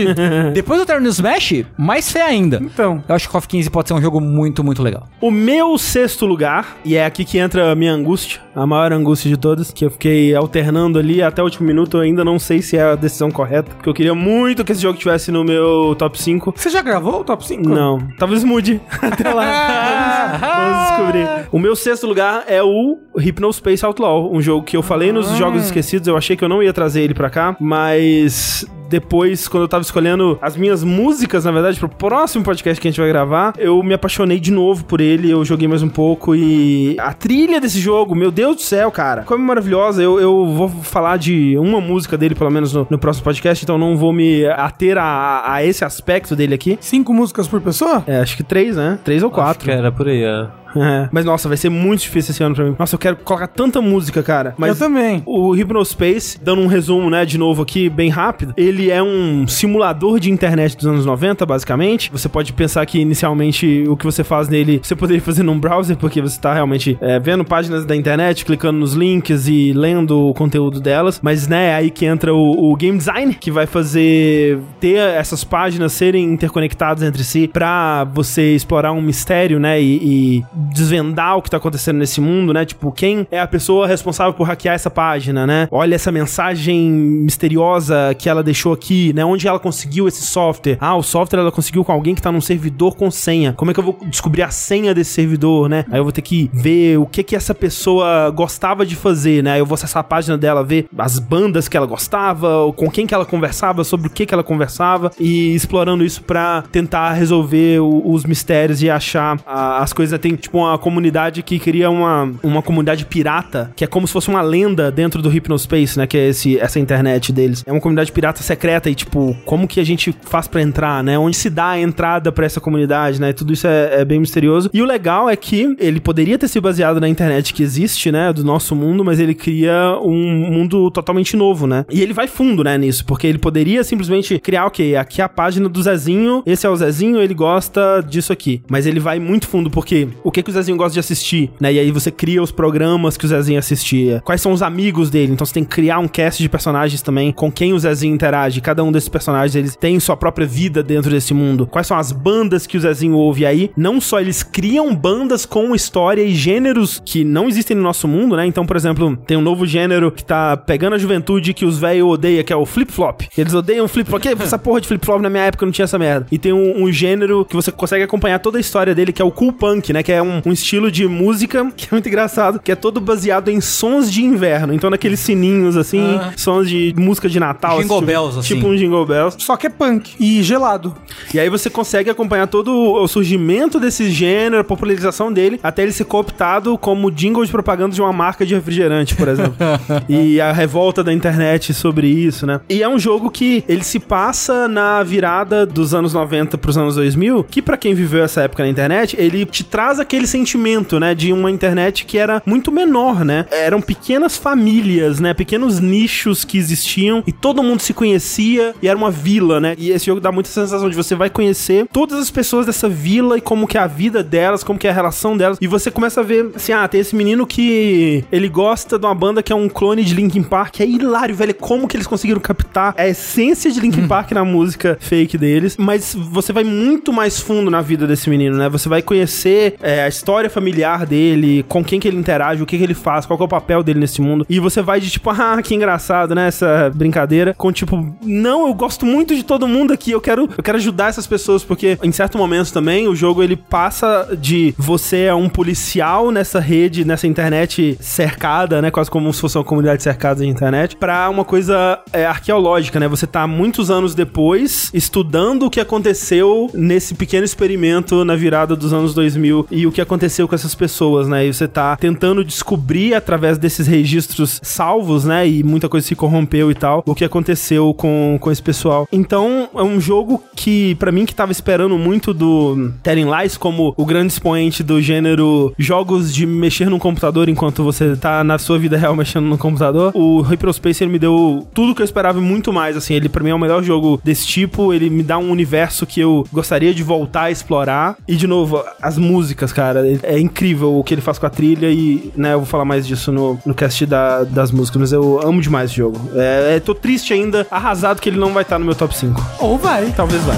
Depois do Terror no Smash, mais fé ainda. então. Eu acho que KOF 15 pode ser um jogo muito, muito legal. O meu sexto lugar, e é aqui que entra a minha angústia, a maior angústia de todas, que eu fiquei alternando ali até o último minuto, eu ainda não sei se é a decisão correta, porque eu queria muito que esse jogo tivesse no meu top 5. Você já gravou o top 5? Não, talvez mude até lá. Vamos descobrir. O meu sexto lugar é o Hypnospace Outlaw, um jogo que eu falei nos Jogos Esquecidos, eu achei que eu não ia trazer ele pra cá, mas depois, quando eu tava escolhendo as minhas músicas, na verdade, pro próximo podcast que a gente vai gravar, eu me apaixonei de novo por ele, eu joguei mais um pouco e a trilha desse jogo, meu Deus do céu, cara, como é maravilhosa. Eu, eu vou falar de uma música dele, pelo menos, no, no próximo podcast, então não vou me ater a, a esse aspecto dele aqui. Cinco músicas por pessoa? É, acho que três, né? Três ou Acho quatro. que era por aí, é. É. Mas nossa, vai ser muito difícil esse ano pra mim. Nossa, eu quero colocar tanta música, cara. Mas Eu também. o Hypnospace, dando um resumo, né, de novo aqui, bem rápido, ele é um simulador de internet dos anos 90, basicamente. Você pode pensar que inicialmente o que você faz nele, você poderia fazer num browser, porque você tá realmente é, vendo páginas da internet, clicando nos links e lendo o conteúdo delas. Mas, né, é aí que entra o, o game design, que vai fazer ter essas páginas serem interconectadas entre si pra você explorar um mistério, né, e, e desvendar o que tá acontecendo nesse mundo, né? Tipo, quem é a pessoa responsável por hackear essa página, né? Olha essa mensagem misteriosa que ela deixou aqui, né? Onde ela conseguiu esse software? Ah, o software ela conseguiu com alguém que tá num servidor com senha. Como é que eu vou descobrir a senha desse servidor, né? Aí eu vou ter que ver o que que essa pessoa gostava de fazer, né? Eu vou acessar a página dela, ver as bandas que ela gostava, com quem que ela conversava, sobre o que que ela conversava e explorando isso pra tentar resolver o- os mistérios e achar a- as coisas. Tem tipo uma comunidade que cria uma, uma comunidade pirata, que é como se fosse uma lenda dentro do Hypnospace, né? Que é esse, essa internet deles. É uma comunidade pirata secreta e, tipo, como que a gente faz pra entrar, né? Onde se dá a entrada pra essa comunidade, né? Tudo isso é, é bem misterioso. E o legal é que ele poderia ter sido baseado na internet que existe, né? Do nosso mundo, mas ele cria um mundo totalmente novo, né? E ele vai fundo, né? Nisso, porque ele poderia simplesmente criar, ok, aqui é a página do Zezinho, esse é o Zezinho, ele gosta disso aqui. Mas ele vai muito fundo, porque o que que, que o Zezinho gosta de assistir, né? E aí você cria os programas que o Zezinho assistia. Quais são os amigos dele? Então você tem que criar um cast de personagens também com quem o Zezinho interage. Cada um desses personagens, eles têm sua própria vida dentro desse mundo. Quais são as bandas que o Zezinho ouve aí? Não só eles criam bandas com história e gêneros que não existem no nosso mundo, né? Então, por exemplo, tem um novo gênero que tá pegando a juventude que os velhos odeiam, que é o flip-flop. Eles odeiam flip-flop. Essa porra de flip-flop na minha época não tinha essa merda. E tem um, um gênero que você consegue acompanhar toda a história dele, que é o cool punk, né? Que é um, um estilo de música que é muito engraçado, que é todo baseado em sons de inverno. Então, naqueles sininhos, assim, sons de música de Natal. Jingle tipo- bells, assim. Tipo um jingle bells. Só que é punk e gelado. E aí você consegue acompanhar todo o surgimento desse gênero, a popularização dele, até ele ser cooptado como jingle de propaganda de uma marca de refrigerante, por exemplo. e a revolta da internet sobre isso, né? E é um jogo que ele se passa na virada dos anos 90 pros anos 2000, que pra quem viveu essa época na internet, ele te traz aquele sentimento, né, de uma internet que era muito menor, né? Eram pequenas famílias, né, pequenos nichos que existiam e todo mundo se conhecia e era uma vila, né? E esse jogo dá muita sensação de você vai conhecer todas as pessoas dessa vila e como que é a vida delas, como que é a relação delas. E você começa a ver, assim, ah, tem esse menino que ele gosta de uma banda que é um clone de Linkin Park. É hilário, velho, como que eles conseguiram captar a essência de Linkin Park na música fake deles. Mas você vai muito mais fundo na vida desse menino, né? Você vai conhecer é, a história familiar dele, com quem que ele interage, o que que ele faz, qual que é o papel dele nesse mundo. E você vai de tipo, ah, que engraçado, né? Essa brincadeira. Com tipo, não, eu gosto muito de todo mundo aqui, eu quero, eu quero ajudar essas pessoas, porque em certo momento também o jogo ele passa de você é um policial nessa rede, nessa internet cercada, né? Quase como se fosse uma comunidade cercada de internet, pra uma coisa é, arqueológica, né? Você tá muitos anos depois estudando o que aconteceu nesse pequeno experimento na virada dos anos 2000 e o que aconteceu com essas pessoas, né? E você tá tentando descobrir através desses registros salvos, né? E muita coisa se corrompeu e tal, o que aconteceu com, com esse pessoal. Então, é um jogo que, pra mim, que tava esperando muito do Telling Lies como o grande expoente do gênero jogos de mexer no computador enquanto você tá na sua vida real mexendo no computador, o Hyperspace ele me deu tudo que eu esperava e muito mais, assim, ele pra mim é o melhor jogo desse tipo, ele me dá um universo que eu gostaria de voltar a explorar, e de novo, as músicas, cara, é incrível o que ele faz com a trilha e, né, eu vou falar mais disso no, no cast da- das músicas, mas eu amo demais esse jogo. É, é, tô triste ainda, arrasado que ele não vai estar no meu top 5. Ou vai. Talvez vá.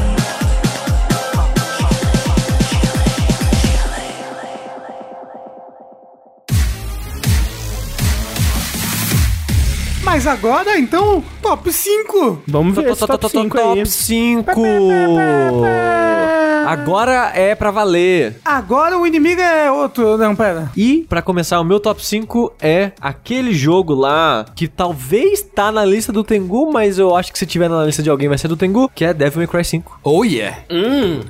Mas agora, então, top 5. Vamos ver top 5 aí. Top 5. Agora é pra valer. Agora o inimigo é outro. Não, pera. E, pra começar, o meu top 5 é aquele jogo lá que talvez tá na lista do Tengu, mas eu acho que se tiver na lista de alguém vai ser do Tengu, que é Devil May Cry 5. Oh yeah.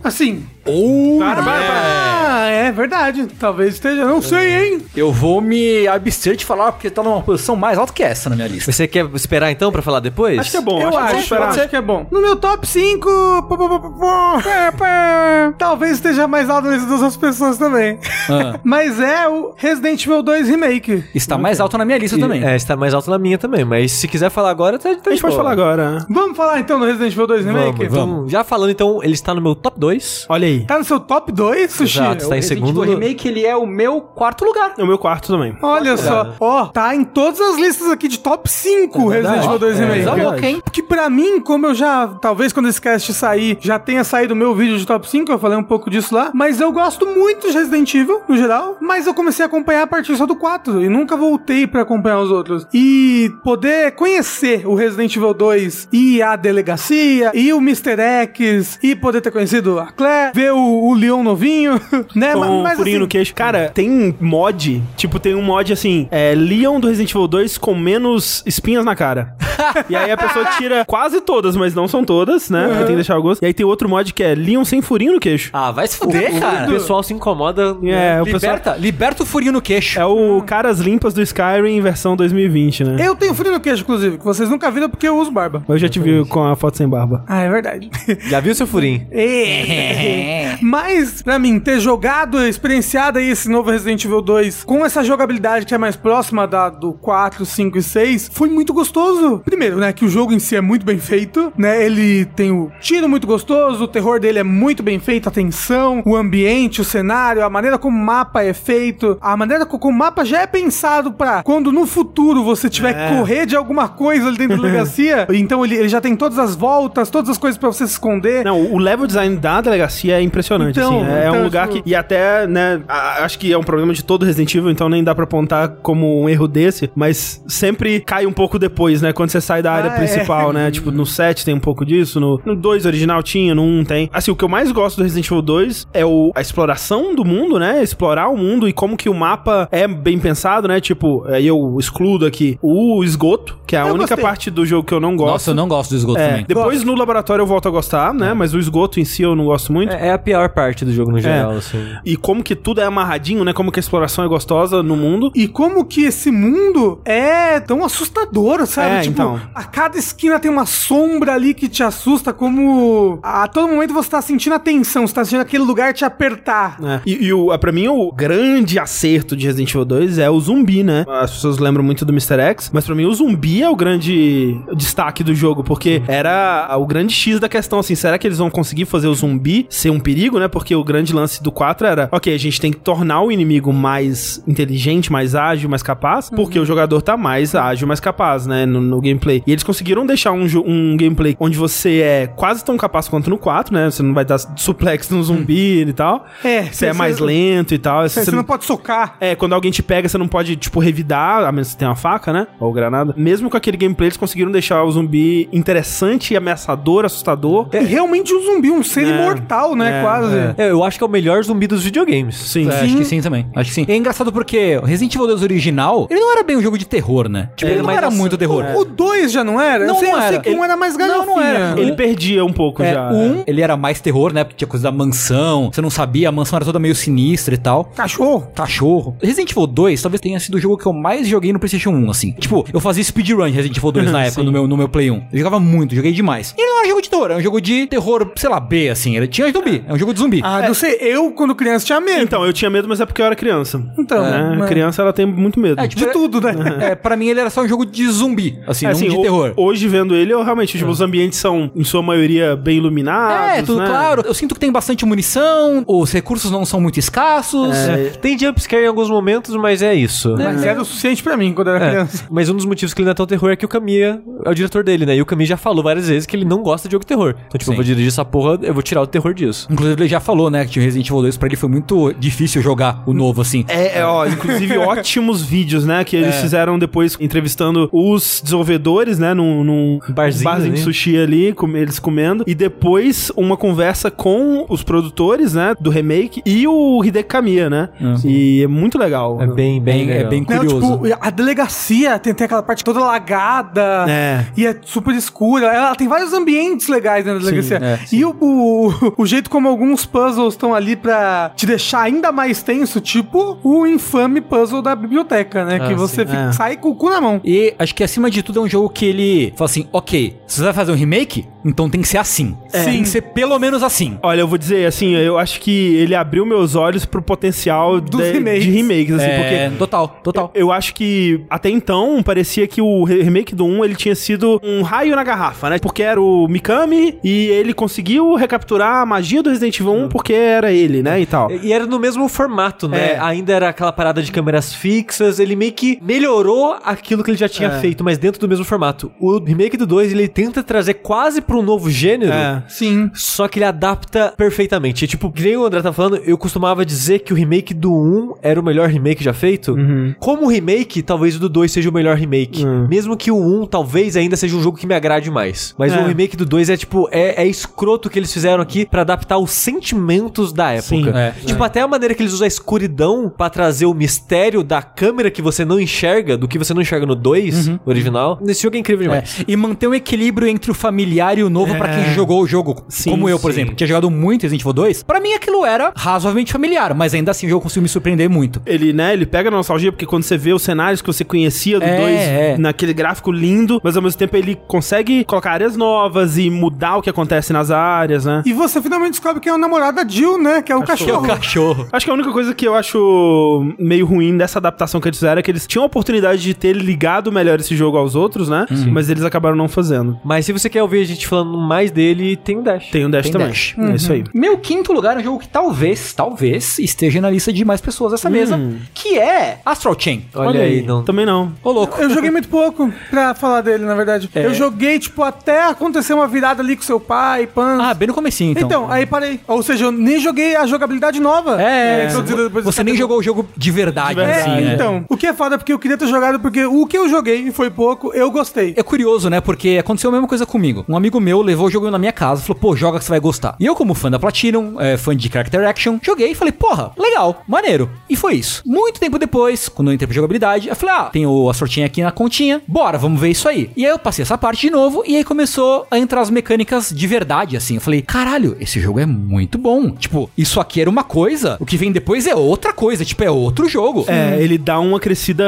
Assim. Oh Para, para, para. Ah, é verdade. Talvez esteja. Não sei, hein? Eu vou me abster de falar porque tá numa posição mais alta que essa na minha lista. Você quer esperar então pra falar depois? Acho que é bom, Eu acho, que acho, esperar. pode ser que é bom. No meu top 5, pô, pô, pô, pô, pô, pé, pé, talvez esteja mais alto nesse das outras pessoas também. Ah. Mas é o Resident Evil 2 Remake. Está mais alto na minha lista também. É, está mais alto na minha também, mas se quiser falar agora, tá, tá A gente pode falar agora. Vamos falar então do Resident Evil 2 Remake? Vamos, vamos. Já falando então, ele está no meu top 2. Olha aí. Tá no seu top 2, Sushi? Exato, está em segundo. Evil Remake, ele é o meu quarto lugar. É o meu quarto também. Olha só, ó, tá em todas as listas aqui de top 5 Resident Evil 2 É, Remake. tá louco, hein? Porque pra mim, como eu já, talvez quando esse cast sair, já tenha saído o meu vídeo de top 5, eu falei um pouco disso lá, mas eu gosto muito de Resident Evil, no geral, mas eu comecei a acompanhar a partir só do 4 e nunca voltei pra acompanhar os outros. E poder conhecer o Resident Evil 2 e a delegacia e o Mr. X e poder ter conhecido a Claire, ver o, o Leon novinho, né? Com Ma- um mas, furinho assim, no queixo. Cara, tem mod, tipo, tem um mod assim, é, Leon do Resident Evil 2 com menos espinhas na cara. e aí a pessoa tira quase todas, mas não são todas, né? Porque Tem que deixar algumas. E aí tem outro mod que é Leon sem furinho no queixo. Ah, vai se fuder, O- cara. O pessoal se incomoda. É, o pessoal... Liberta, liberta o furinho no queixo. É o Caras Limpas do Skyrim versão 2020, né? Eu tenho frio no queixo, inclusive, que vocês nunca viram porque eu uso barba. Eu já te vi com a foto sem barba. Ah, é verdade. Já viu seu furinho? É. Mas, pra mim, ter jogado, experienciado aí esse novo Resident Evil 2 com essa jogabilidade que é mais próxima da do 4, 5 e 6, foi muito gostoso. Primeiro, né, que o jogo em si é muito bem feito, né? Ele tem o tiro muito gostoso, o terror dele é muito bem feito, a tensão, o ambiente, o cenário, a maneira como o mapa é feito, a maneira como o mapa já é pensado pra quando no futuro você tiver que correr de alguma coisa ali dentro da delegacia, então ele, ele já tem todas as voltas, todas as coisas pra você se esconder. Não, o level design da delegacia é impressionante, Então, assim. É então, um lugar tipo- que. E até, né, a- acho que é um problema de todo Resident Evil, então nem dá pra apontar como um erro desse, mas sempre cai um pouco depois, né? Quando você sai da área Ah, é. principal, né? Tipo, no 7 tem um pouco disso, no, no 2 original tinha, no 1 tem. Assim, o que eu mais gosto do Resident Evil 2 é o, a exploração do mundo, né? Explorar o mundo e como que o mapa é bem pensado, né? Tipo, aí eu excludo aqui o esgoto, que é a Eu única gostei. parte do jogo que eu não gosto. Nossa, eu não gosto do esgoto É, também. depois no laboratório eu volto a gostar, né? Mas o esgoto em si eu não gosto muito. É, é a pior parte do jogo no geral, assim. E como que tudo é amarradinho, né? Como que a exploração é gostosa no mundo. E como que esse mundo é tão assustador, sabe? É, tipo, então. a cada esquina tem uma sombra ali que te assusta, como a todo momento você tá sentindo a tensão, você tá sentindo aquele lugar te apertar. né? E, e o, pra mim, o grande acerto de Resident Evil 2 é o zumbi, né? As pessoas lembram muito do Mr. X, mas pra mim o zumbi é o grande destaque do jogo, porque era o grande X da questão, assim, será que eles vão conseguir fazer o zumbi ser um perigo, né? Porque o grande lance do 4 era, ok, a gente tem que tornar o inimigo mais inteligente, mais ágil, mais capaz, porque o jogador tá mais ágil, mais capaz, né? No, no gameplay. E eles conseguiram deixar um, um gameplay onde você é quase tão capaz quanto no 4, né? Você não vai dar suplex no zumbi e tal. É, Você é você- mais lento e tal. Você, Você não pode socar. É, quando alguém te pega, você não pode, tipo, revidar, a menos que você tenha uma faca, né? Ou granada. Mesmo com aquele gameplay, eles conseguiram deixar o zumbi interessante, ameaçador, assustador. É realmente um zumbi, um ser É. imortal, né? É, quase. É, eu acho que é o melhor zumbi dos videogames. Sim. É, acho que sim também. Acho que sim. É engraçado porque Resident Evil 2 original, ele não era bem um jogo de terror, né? Tipo, ele não mas era ação- muito terror. O 2 já não era? Não, eu sei, não eu sei era. que um era mais Não, galhofinha. não era. Ele perdia um pouco É, já. o 1, ele era mais terror, né? Porque tinha coisa da mansão, você não sabia, a mansão era toda meio sinistra e tal. Cachorro. Cachorro. Resident Evil 2 talvez tenha sido o jogo que eu mais joguei no PlayStation 1, assim. Tipo, eu fazia speedrun de Resident Evil 2 na época, no meu, no meu Play 1. Eu jogava muito, joguei demais. E ele não era um jogo de terror, era um jogo de terror, sei lá, B, assim. Ele tinha zumbi, é um jogo de zumbi. Ah, não sei. Eu, quando criança, tinha medo. Então, eu tinha medo, mas é porque eu era criança. Então, né? mas- Criança, ela tem muito medo. É, tipo, de era- tudo, né? É, pra mim ele era só um jogo de zumbi, assim, É, não assim, de ho- terror. Hoje, vendo ele, eu realmente, tipo, os ambientes são, em sua maioria, bem iluminados. É, tudo né? claro. Eu sinto que tem bastante munição, os recursos não são muito escassos. É, Tem jumpscare em alguns momentos, mas é isso. Mas era o suficiente pra mim quando eu era É, criança. Mas um dos motivos que ele não é tão terror é que o Kamiya é o diretor dele, né? E o Kamiya já falou várias vezes que ele não gosta de jogo de terror. Então, tipo, Sim. eu vou dirigir essa porra, eu vou tirar o terror disso. Inclusive, ele já falou, né, que o Resident Evil 2 pra ele foi muito difícil jogar o novo, assim. É, é, ó, inclusive ótimos vídeos, né? Que eles fizeram depois entrevistando os desenvolvedores, né? Num, num Barzinho de ali. sushi ali, com, eles comendo. E depois uma conversa com os produtores, né? Do remake e o Hideki Kamiya, né? E é muito legal. É bem, bem, É, é bem Não, curioso. tipo, a delegacia tem, tem aquela parte toda lagada. É. E é super escura. Ela tem vários ambientes legais dentro da delegacia. é, e o, o, o jeito como alguns puzzles estão ali pra te deixar ainda mais tenso, tipo o infame puzzle da biblioteca, né? que Ah, você sim. fica- É. sai com o cu na mão. E acho que acima de tudo é um jogo que ele fala assim: ok, se você vai fazer um remake, então tem que ser assim. É. Tem que ser pelo menos assim. Olha, eu vou dizer, assim, eu acho que ele abriu meus olhos pro potencial Dos de remakes. de remakes, assim, é, porque total, total. Eu acho que até então parecia que o re- remake do 1 ele tinha sido um raio na garrafa, né? Porque era o Mikami e ele conseguiu recapturar a magia do Resident Evil 1 porque era ele, né? E tal. E era no mesmo formato, né? É. Ainda era aquela parada de câmeras fixas, ele meio que melhorou aquilo que ele já tinha É. feito, mas dentro do mesmo formato. O remake do 2, ele tenta trazer quase pra um novo gênero, É. Sim. só que ele adapta perfeitamente. E, tipo, que nem o André tá falando, eu costumava dizer que o remake do 1 era o melhor remake já feito. Como remake, talvez o do 2 seja o melhor remake. Uhum. Mesmo que o 1 talvez ainda seja um jogo que me agrade mais. Mas É. o remake do 2 é, tipo, é, é escroto o que eles fizeram aqui pra adaptar os sentimentos da época. Sim, é. Tipo, até a maneira que eles usam a escuridão pra trazer o mistério da câmera que você não enxerga, do que você não enxerga no 2, Uhum. original. Nesse jogo é incrível É, demais. E manter um equilíbrio entre o familiar e o novo pra quem jogou o jogo, Sim, como eu, por sim. exemplo, que tinha jogado muito Resident Evil 2. Pra mim aquilo era razoavelmente familiar, mas ainda assim o jogo conseguiu me surpreender muito. Ele, né, ele pega a nostalgia, porque quando você vê os cenários que você conhecia do É, 2 é. naquele gráfico lindo, mas ao mesmo tempo ele consegue colocar áreas novas e mudar o que acontece nas áreas, né? E você finalmente descobre que é o namorado da Jill, né? Que é o cachorro. cachorro. Acho que a única coisa que eu acho meio ruim dessa adaptação que eles fizeram é que eles tinham a oportunidade de ter ligado melhor esse jogo aos outros, né? Mas eles acabaram não fazendo. Mas se você quer ouvir a gente falando mais dele, tem o Dash. Tem o Dash Tem também. Dash. É isso aí. Meu quinto lugar é um jogo que talvez, talvez, esteja na lista de mais pessoas dessa mesa, que é Astral Chain. Olha, aí, não. Também não. Ô, louco. Eu joguei muito pouco pra falar dele, na verdade. É. Eu joguei, tipo, até acontecer uma virada ali com seu pai, pan. Ah, bem no comecinho, então. então. aí parei. Ou seja, eu nem joguei a jogabilidade nova. É, introduzida depois você nem jogou o jogo de verdade, De verdade, assim, né? Então, o que é foda é porque eu queria ter jogado, porque o que eu joguei, e foi pouco, eu gostei. É curioso, né? Porque aconteceu a mesma coisa comigo. Um amigo meu levou o jogo na minha casa, falou, pô, joga que você vai gostar. E eu, como fã da Platinum, é, fã de Character Action, joguei e falei, porra, legal, maneiro. E foi isso. Muito tempo depois, quando eu entrei pra jogabilidade, eu falei, ah, tem a sortinha aqui na continha, bora, vamos ver isso aí. E aí eu passei essa parte de novo, e aí começou a entrar as mecânicas de verdade, assim. Eu falei, caralho, esse jogo é muito bom. Tipo, isso aqui era uma coisa, o que vem depois é outra coisa, tipo, é outro jogo. É, ele dá uma crescida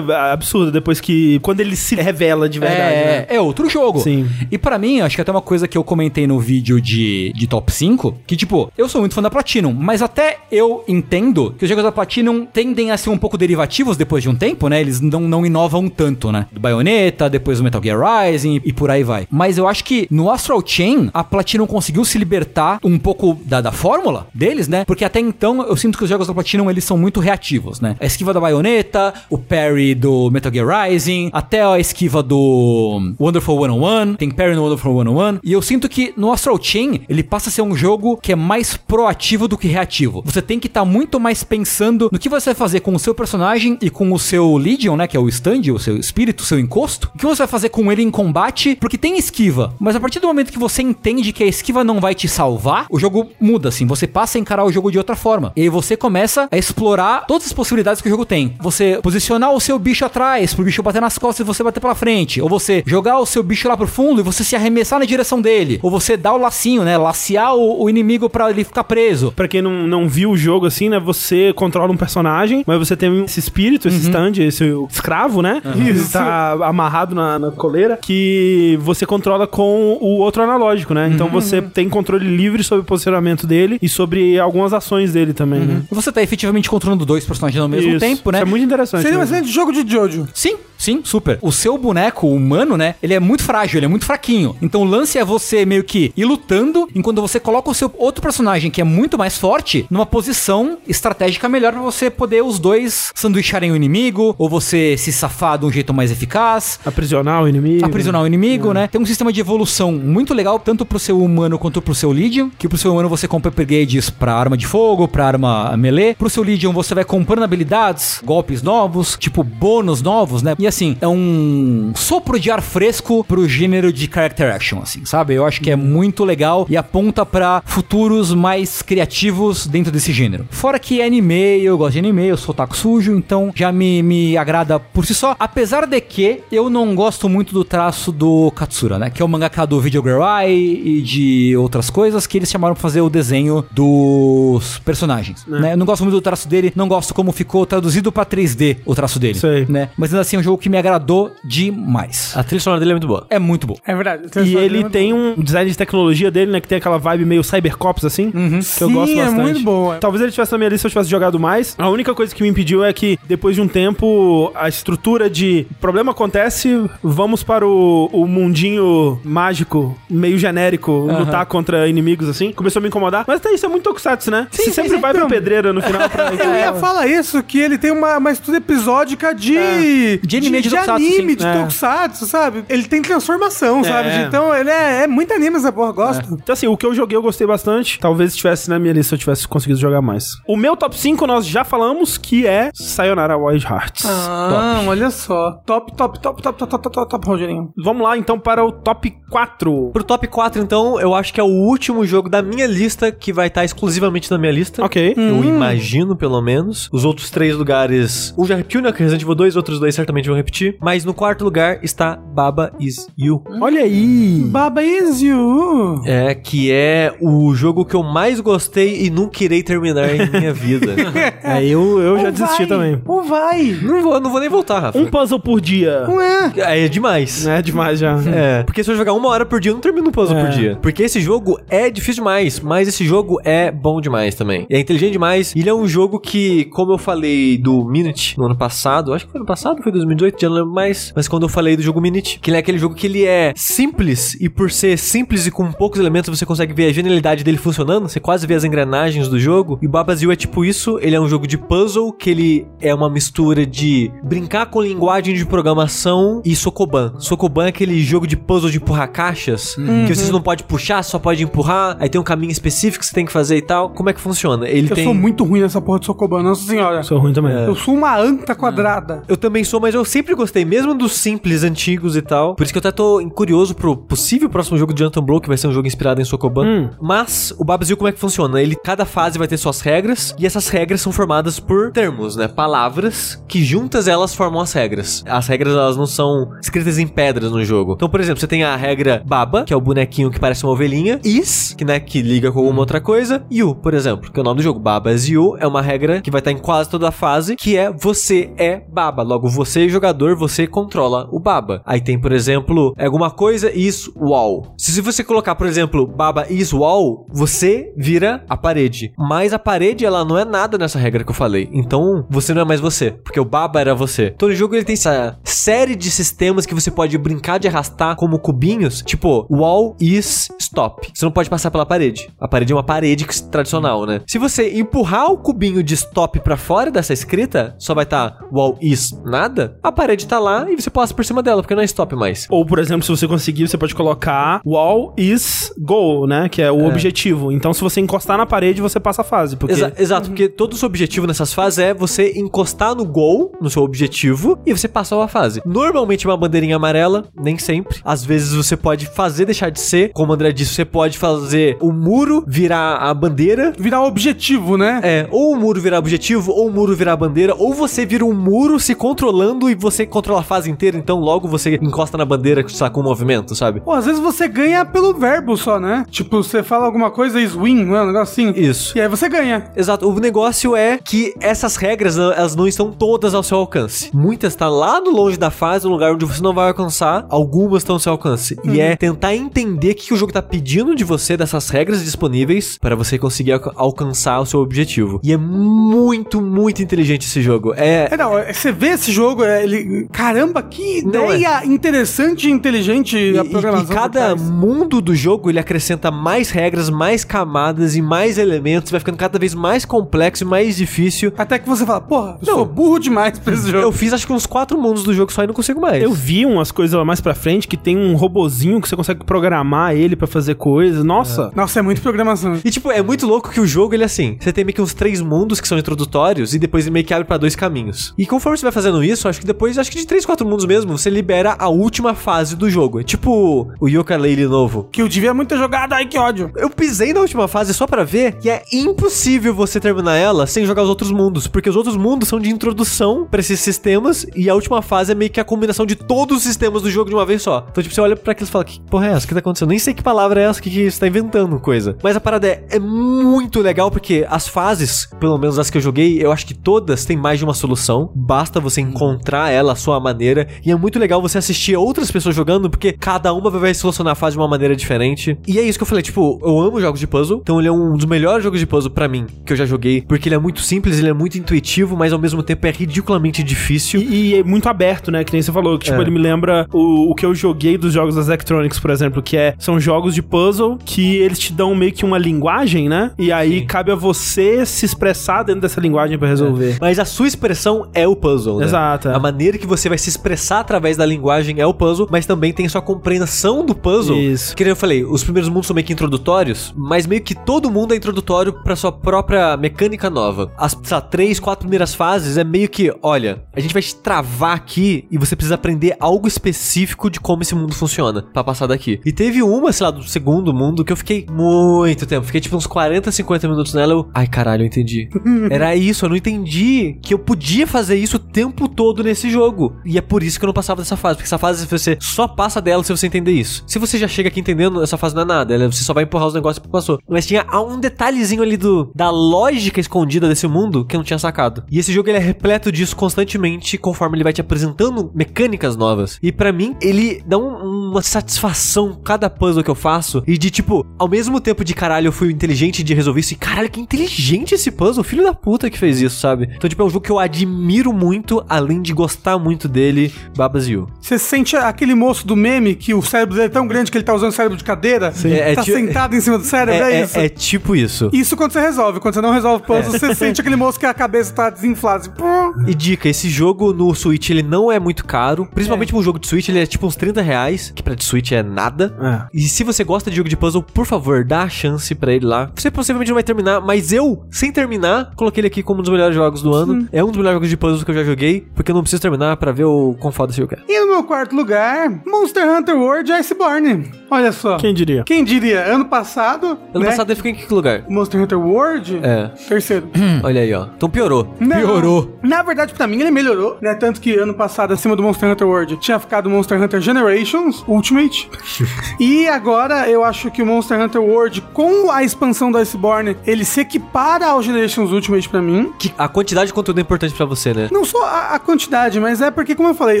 absurda depois que. Quando ele se revela de verdade, é, né? é outro jogo. Sim. E pra mim, acho que até uma coisa que eu comentei no vídeo de, de top 5, que tipo, eu sou muito fã da Platinum, mas até eu entendo que os jogos da Platinum tendem a ser um pouco derivativos depois de um tempo, né? Eles não, não inovam tanto, né? Do Bayonetta, depois do Metal Gear Rising e por aí vai. Mas eu acho que no Astral Chain, a Platinum conseguiu se libertar um pouco da, da fórmula deles, né? Porque até então eu sinto que os jogos da Platinum eles são muito reativos, né? A esquiva da Bayonetta, o parry do Metal Gear Rising, até a esquiva do Wonderful 101, tem parry no Wonderful 101, e eu sinto que no Astral Chain ele passa a ser um jogo que é mais proativo do que reativo. Você tem que estar muito mais pensando no que você vai fazer com o seu personagem e com o seu Legion, né, que é o stand, o seu espírito, o seu encosto. O que você vai fazer com ele em combate, porque tem esquiva, mas a partir do momento que você entende que a esquiva não vai te salvar, o jogo muda assim, você passa a encarar o jogo de outra forma. E aí você começa a explorar todas as possibilidades que o jogo tem. Você posicionar o seu bicho atrás, pro bicho bater nas costas e você bater pela frente, ou você jogar o seu bicho lá pro fundo e você se arremessar na direção dele, ou você dar o lacinho, né, laciar o, o inimigo pra ele ficar preso. Pra quem não, não viu o jogo assim, né? Você controla um personagem, mas você tem esse espírito, esse stand, esse escravo, né? Ele tá amarrado na, na coleira, que você controla com o outro analógico, né? Então você tem controle livre sobre posicionamento dele e sobre algumas ações dele também, né? E você tá efetivamente controlando dois personagens ao mesmo Isso. tempo, né? Isso é muito interessante. Seria um excelente jogo de Jojo. Sim, sim, super. O seu boneco humano, né? Ele é muito frágil, ele é muito fraquinho. Então o lance é você meio que ir lutando, enquanto você coloca o seu outro personagem, que é muito mais forte, numa posição estratégica melhor pra você poder os dois sanduicharem o inimigo, ou você se safar de um jeito mais eficaz. Aprisionar o inimigo. Aprisionar o inimigo, né? Tem um sistema de evolução muito legal, tanto pro seu humano quanto pro seu Legion. Que pro seu humano você compra upgrades pra arma de fogo, pra arma melee. Pro seu Legion você vai comprando habilidades, golpes novos, tipo bônus novos, né? E assim, é um sopro de ar fresco pro gênero de character action, assim, sabe? Eu acho que é muito legal e aponta pra futuros mais criativos dentro desse gênero. Fora que é anime, eu gosto de anime, eu sou taco sujo, então já me, me agrada por si só. Apesar de que eu não gosto muito do traço do Katsura, né? Que é o mangaka do Video Girl Eye e de outras coisas que eles chamaram pra fazer o desenho dos personagens, né? Eu não gosto muito do traço dele, não gosto como ficou traduzido pra 3D o traço dele, Sei. né? Mas ainda assim é um jogo que me agradou demais. A trilha sonora dele é muito boa. É muito bom. É verdade. E ele tem um design de tecnologia dele, né? Que tem aquela vibe meio cybercops, assim. Que eu Sim, gosto é bastante. muito boa. Talvez ele tivesse na minha lista se eu tivesse jogado mais. A única coisa que me impediu é que, depois de um tempo, a estrutura de problema acontece, vamos para o, o mundinho mágico, meio genérico, lutar contra inimigos, assim. Começou a me incomodar. Mas até isso é muito tokusatsu, né? Você sempre sim, vai então. pra pedreira no final pra... Eu ia falar isso, que ele tem uma, uma estrutura episódica de... De anime de, de, de anime, assim, de é. tokusatsu, sabe? Ele tem transformação, é. sabe? Então ele é, é, muito anime essa porra, gosto. É. Então assim, o que eu joguei eu gostei bastante. Talvez estivesse na minha lista se eu tivesse conseguido jogar mais. O meu top 5 nós já falamos que é Sayonara Wild Hearts. Ah, top. olha só. Top, top, top, top, top, top, top, top, top, Rogerinho. Vamos lá então para o top 4. Pro top 4 então, eu acho que é o último jogo da minha lista que vai estar exclusivamente na minha lista. Ok. Eu hum. imagino pelo menos. Os outros três lugares, um já né, é Repugnant, Resident Evil 2, outros dois certamente vão repetir. Mas no quarto lugar está Baba Is You. Olha aí. Baba is you. É, que é o jogo que eu mais gostei e nunca irei terminar em minha vida. É, eu, eu já desisti vai, também. Ou vai. não, vou, não vou nem voltar, Rafa. Um puzzle por dia. Não é. É, é demais. É demais já. É, porque se eu jogar uma hora por dia, eu não termino um puzzle É. por dia. Porque esse jogo é difícil demais, mas esse jogo é bom demais também. É inteligente demais. Ele é um jogo que, como eu falei do Minute no ano passado, acho que foi ano passado, foi 2018, 2018, já não lembro mais. Mas quando eu falei do jogo Minute, que ele é aquele jogo que ele é simples e por ser simples e com poucos elementos você consegue ver a genialidade dele funcionando, você quase vê as engrenagens do jogo. E Babazil é tipo isso, ele é um jogo de puzzle que ele é uma mistura de brincar com linguagem de programação e Sokoban. Sokoban é aquele jogo de puzzle de empurrar caixas, que você não pode puxar, só pode empurrar, aí tem um caminho específico que você tem que fazer e tal. Como é que funciona? Ele Eu tem sou muito ruim nessa porra de Sokoban, nossa senhora. Sou ruim também. Eu sou uma anta quadrada. Eu também sou, mas eu sempre gostei, mesmo dos simples antigos e tal. Por isso que eu até tô curioso pro possível próximo jogo de Anton Blow, que vai ser um jogo inspirado em Sokoban. Hum. Mas o Babazil como é que funciona? Ele cada fase vai ter suas regras e essas regras são formadas por termos, né? Palavras que juntas elas formam as regras. As regras elas não são escritas em pedras no jogo. Então, por exemplo, você tem a regra Baba, que é o bonequinho que parece uma ovelhinha, Is, que né, que liga com alguma outra coisa, You, por exemplo, que é o nome do jogo. Baba is You é uma regra que vai estar em quase toda a fase, que é você é Baba. Logo, você jogador, você controla o Baba. Aí tem, por exemplo, alguma coisa is wall. Se você colocar, por exemplo, Baba is wall, você vira a parede. Mas a parede ela não é nada nessa regra que eu falei. Então, você não é mais você, porque o Baba era você. Então, o jogo ele tem essa série de sistemas que você pode brincar de arrastar como cubinhos, tipo wall is stop. Você não pode passar pela parede. A parede é uma parede tradicional, né? Se você empurrar o cubinho de stop pra fora dessa escrita, só vai estar tá wall is nada. A parede tá lá e você passa por cima dela, porque não é stop mais. Ou, por exemplo, se você conseguir, você pode colocar wall is goal, né? Que é o objetivo. Então, se você encostar na parede, você passa a fase. Porque Exa- exato, porque todo o seu objetivo nessas fases é você encostar no gol, no seu objetivo, e você passar uma fase. Normalmente uma bandeirinha amarela, nem sempre. Às vezes você pode fazer deixar de ser, como o André disse, você pode fazer o muro virar a bandeira. Virar objetivo, né? É, ou o muro virar objetivo, ou o muro virar a bandeira, ou você vira um muro se controlando e você controla a fase inteira, então logo você encosta na bandeira que está com o movimento, sabe? Pô, às vezes você ganha pelo verbo só, né? Tipo, você fala alguma coisa, is win, não é? Um negócio assim. Isso. E aí você ganha. Exato. O negócio é que essas regras, né, elas não estão todas ao seu alcance. Muitas estão lá no longe da fase, um lugar onde você não vai alcançar. Algumas estão ao seu alcance. E é tentar entender o que que o jogo tá pedindo de você dessas regras disponíveis para você conseguir alca- alcançar o seu objetivo. E é muito, muito inteligente esse jogo. É. É, não, é- você vê esse jogo, é, ele. Caramba, que ideia interessante e inteligente E, a programação. e cada mundo do jogo ele acrescenta mais regras, mais camadas e mais elementos, vai ficando cada vez mais complexo e mais difícil. Até que você fala, porra, eu Não. sou burro demais pra esse jogo. Eu fiz acho que uns quatro mundos do jogo só e não consigo mais. Eu vi umas coisas lá mais pra frente que tem um robozinho que você consegue programar ele pra fazer coisas. Nossa. Nossa, é muito programação. E tipo, é muito louco que o jogo, ele é assim, você tem meio que uns três mundos que são introdutórios e depois ele meio que abre pra dois caminhos. E conforme você vai fazendo isso, acho que depois, acho que de três, quatro mundos mesmo, você libera a última fase do jogo. É tipo o Yooka-Laylee novo. Que eu devia muito ter jogado, ai que ódio. Eu pisei na última fase só pra ver e é impossível você terminar ela sem jogar os outros mundos, porque os outros mundos são de introdução pra esses sistemas e a última fase é meio que a combinação de todos os sistemas do jogo de uma vez só. Então, tipo, você olha pra aquilo e fala: Que porra é essa? O que tá acontecendo? Nem sei que palavra é essa que, que você tá inventando coisa. Mas a parada é, é muito legal porque as fases, pelo menos as que eu joguei, eu acho que todas têm mais de uma solução. Basta você encontrar ela a sua maneira. E é muito legal você assistir outras pessoas jogando, porque cada uma vai solucionar a fase de uma maneira diferente. E é isso que eu falei, tipo, eu amo jogos de puzzle. Então ele é um dos melhores jogos de puzzle pra mim que eu já joguei, porque ele é muito simples, ele é muito intuitivo, mas ao mesmo tempo é ridiculamente difícil. E, e é muito aberto, né? Que nem você falou. Que, tipo, É. ele me lembra o, o que eu joguei dos jogos das Electronics, por exemplo, que é são jogos de puzzle que eles te dão meio que uma linguagem, né? E aí cabe a você se expressar dentro dessa linguagem pra resolver. Mas a sua expressão é o puzzle, né? Exato, é. A maneira que você vai se expressar através da linguagem é o puzzle, mas também tem sua compreensão do puzzle. Isso. Que nem eu falei, os primeiros mundos são meio que introdutórios, mas meio que todo mundo é introdutório pra sua própria mecânica nova. As, lá, três, quatro primeiras fases é meio que, olha, a gente vai te travar aqui e você precisa aprender algo específico de como esse mundo funciona pra passar daqui. E teve uma, sei lá, do segundo mundo que eu fiquei muito tempo. Fiquei tipo uns 40, 50 minutos nela. Eu, ai caralho, eu entendi. Era isso, eu não entendi que eu podia fazer isso o tempo todo nesse jogo. E é por isso que eu não passava dessa fase. Porque essa fase você só passa dela se você entender isso. Se você já chega aqui entendendo, essa fase não é nada. ela- Você só vai empurrar os negócios que passou. Mas tinha um detalhezinho ali do, da lógica escondida desse mundo que eu não tinha sacado. E esse jogo ele é repleto disso constantemente conforme ele vai te apresentando mecânicas novas. E pra mim, ele dá um- uma satisfação cada puzzle que eu faço. E de tipo, ao mesmo tempo de caralho, eu fui inteligente de resolver isso. E caralho, que inteligente esse puzzle. Filho da puta que fez isso, sabe? Então, tipo, é um jogo que eu admiro muito, além de gostar gostar muito dele, Babas. Você sente aquele moço do meme que o cérebro dele é tão grande que ele tá usando o cérebro de cadeira? É, é tá ti- sentado em cima do cérebro, é, É, é- isso. é tipo isso. Isso quando você resolve. Quando você não resolve o puzzle, você sente aquele moço que a cabeça tá desinflada. Assim. E dica, esse jogo no Switch ele não é muito caro. Principalmente É. um jogo de Switch, ele é tipo uns 30 reais, que pra de Switch é nada. É. E se você gosta de jogo de puzzle, por favor, dá a chance pra ele lá. Você possivelmente não vai terminar, mas eu, sem terminar, coloquei ele aqui como um dos melhores jogos do ano. É um dos melhores jogos de puzzle que eu já joguei, porque eu não preciso terminar pra ver o quão foda esse jogo é. E no meu quarto lugar, Monster Hunter World Iceborne. Olha só. Quem diria? Quem diria? Ano passado. Ano né? passado ele ficou em que lugar? Monster Hunter World? É. Terceiro. Olha aí, ó. Então piorou. Não. Piorou. Na verdade, pra mim, ele melhorou, né? Tanto que ano passado, acima do Monster Hunter World, tinha ficado Monster Hunter Generations Ultimate. e agora, eu acho que o Monster Hunter World, com a expansão do Iceborne, ele se equipara ao Generations Ultimate pra mim. Que a quantidade de conteúdo é importante pra você, né? Não só a, a quantidade, mas é porque, como eu falei,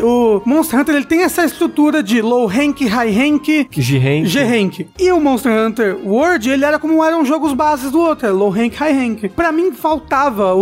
o Monster Hunter ele tem essa estrutura de low rank, high rank, G-Rank. G-Rank. E o Monster Hunter World, ele era como eram jogos bases do outro, era low rank, high rank. Pra mim, faltava o,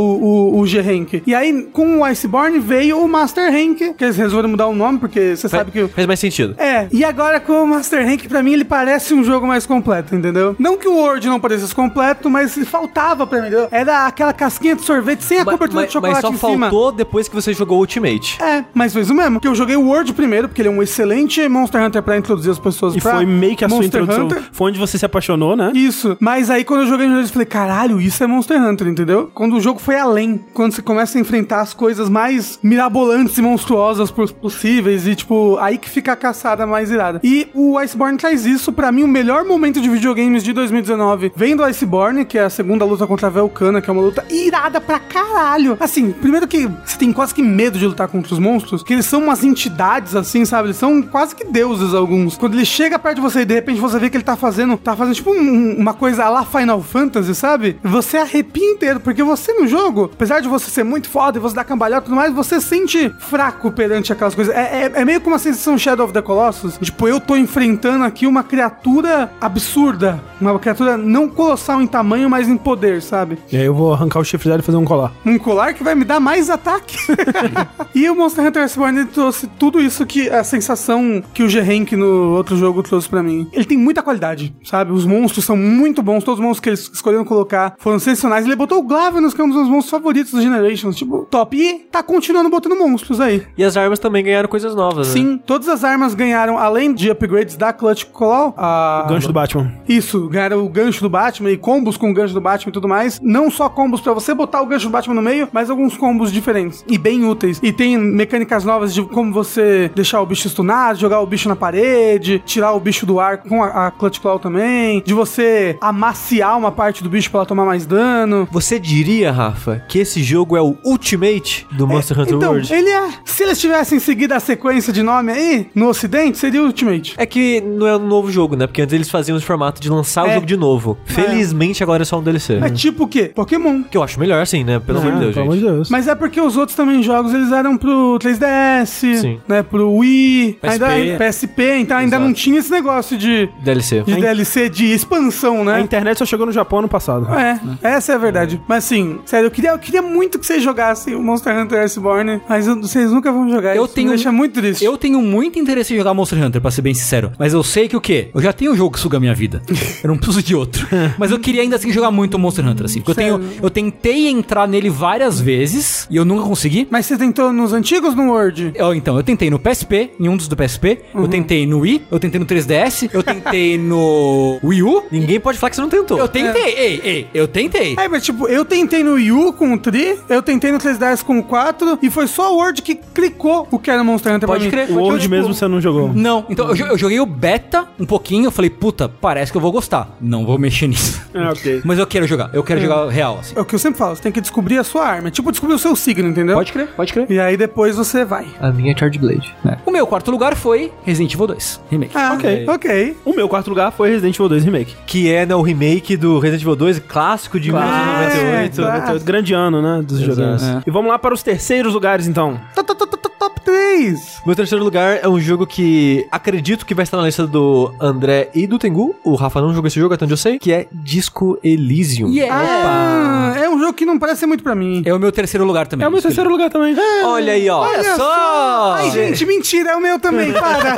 o, o G-Rank. E aí, com o Iceborne, veio o Master Rank, que eles resolveram mudar o nome, porque você sabe que... Faz mais sentido. É, e agora com o Master Rank, pra mim, ele parece um jogo mais completo, entendeu? Não que o World não parecesse completo, mas faltava pra mim, entendeu? Era aquela casquinha de sorvete sem a cobertura ma- de chocolate mas só em cima. faltou depois que você jogou Ultimate. É, mas fez o mesmo. Que eu joguei o World primeiro, porque ele é um excelente Monster Hunter pra introduzir as pessoas E pra foi meio que a sua Monster introdução. Hunter. Foi onde você se apaixonou, né? Isso. Mas aí quando eu joguei no jogo, eu falei, caralho, isso é Monster Hunter, entendeu? Quando o jogo foi além. Quando você começa a enfrentar as coisas mais mirabolantes e monstruosas pos- possíveis. E, tipo, aí que fica a caçada mais irada. E o Iceborne traz isso. Pra mim, o melhor momento de videogames de 2019 vem do Iceborne, que é a segunda luta contra a Velcana, que é uma luta irada pra caralho. Assim, primeiro que você tem quase que medo de lutar contra os monstros, que eles são umas entidades, assim, sabe? Eles são quase que deuses, alguns. Quando ele chega perto de você e de repente você vê que ele tá fazendo, tá fazendo tipo um- uma coisa lá Final Fantasy, sabe? Você arrepia inteiro, porque você no jogo, apesar de você ser muito foda e você dar cambalhota e tudo mais, você sente fraco perante aquelas coisas. É, é- é meio como uma sensação Shadow of the Colossus. Tipo, eu tô enfrentando aqui uma criatura absurda. Uma criatura não colossal em tamanho, mas em poder, sabe? E aí eu vou arrancar o chifre dela e fazer um colar. Um colar que vai me dar mais ataque. e o Monster Hunter Iceborne ele trouxe tudo isso que a sensação que o G-Rank no outro jogo trouxe pra mim. Ele tem muita qualidade, sabe? Os monstros são muito bons, todos os monstros que eles escolheram colocar foram sensacionais. Ele botou o Glavenus, que é um dos meus monstros favoritos do Generations, tipo, top. E tá continuando botando monstros aí. E as armas também ganharam coisas novas, né? Sim, todas as armas ganharam, além de upgrades da Clutch Claw, a... Gancho do Batman. Isso, ganharam o gancho do Batman e combos com o gancho do Batman e tudo mais. Não só combos pra você botar o gancho do Batman no meio, mas alguns combos diferentes e bem úteis. E tem mecânicas novas de como você deixar o bicho stunado, jogar o bicho na parede, tirar o bicho do ar com a, a Clutch Claw também, de você amaciar uma parte do bicho pra ela tomar mais dano. Você diria, Rafa, que esse jogo é o Ultimate do Monster Hunter então, World? ele é. Se eles tivessem seguido a sequência de nome aí, no ocidente, seria o Ultimate. É que não é um novo jogo, né? Porque antes eles faziam esse formato de lançar o É. jogo de novo. Felizmente agora é só um DLC. É tipo o quê? Pokémon. Que eu acho melhor assim, né? Pelo amor de É, Deus, pelo amor gente. de Deus. Mas é porque os outros também jogos eles eram pro 3DS, Sim. né, pro Wii, PSP. ainda PSP, então ainda Exato. não tinha esse negócio de, DLC. de DLC de expansão, A né? internet só chegou no Japão ano passado. É, essa é a verdade. Mas assim, sério, eu queria, eu queria muito que vocês jogassem o Monster Hunter Iceborne, mas eu- vocês nunca vão jogar. Eu isso tenho- me deixa muito triste. Eu tenho muito interesse em jogar Monster Hunter, pra ser bem sincero. Mas eu sei que o quê? Eu já tenho um jogo que suga a minha vida. Eu não preciso de outro. Mas eu queria ainda assim jogar muito Monster Hunter, assim. Porque eu, tenho, eu tentei entrar nele várias vezes e eu nunca consegui. Mas você tentou nos antigos no Word? Eu, então, eu tentei no PSP, em um dos do PSP. Eu tentei no Wii, eu tentei no 3DS, eu tentei no Wii U. Ninguém pode falar que você não tentou. Eu tentei, ei, ei, eu tentei. É, mas tipo, eu tentei no Wii U com o Tri, eu tentei no 3DS com o 4, e foi só o Word que clicou o que era Monster Hunter Pode crer. O World tipo, mesmo você não jogou. Não, então eu, eu joguei o beta um pouquinho, eu falei, puta, parece que eu vou gostar. Não vou mexer nisso. É, ok. Mas eu quero jogar, eu quero jogar real, assim. É o que eu sempre falo, você tem que descobrir a sua arma. É tipo descobrir o seu signo, entendeu? Pode crer, pode crer. E aí depois você vai. A minha é Charge Blade. O meu quarto lugar foi Resident Evil 2 Remake. Ah, Ok. ok. O meu quarto lugar foi Resident Evil 2 Remake. Que é né, o remake do Resident Evil 2, clássico de Claro. 1998. É, 98, grande ano, né? Dos Exato. joguinhos. É. E vamos lá para os terceiros lugares, então. Top, top, top, top 3. Meu terceiro lugar é um jogo que acredito que vai estar na lista do André e do Tengu. O Rafa não jogou esse jogo, até onde eu sei. Que é Disco Elysium. Yeah! Ah, é um jogo que não parece ser muito pra mim. É o meu terceiro lugar também. É o meu terceiro lugar também. Olha aí, ó. Olha só! Ai, gente, mentira, é o meu também, para.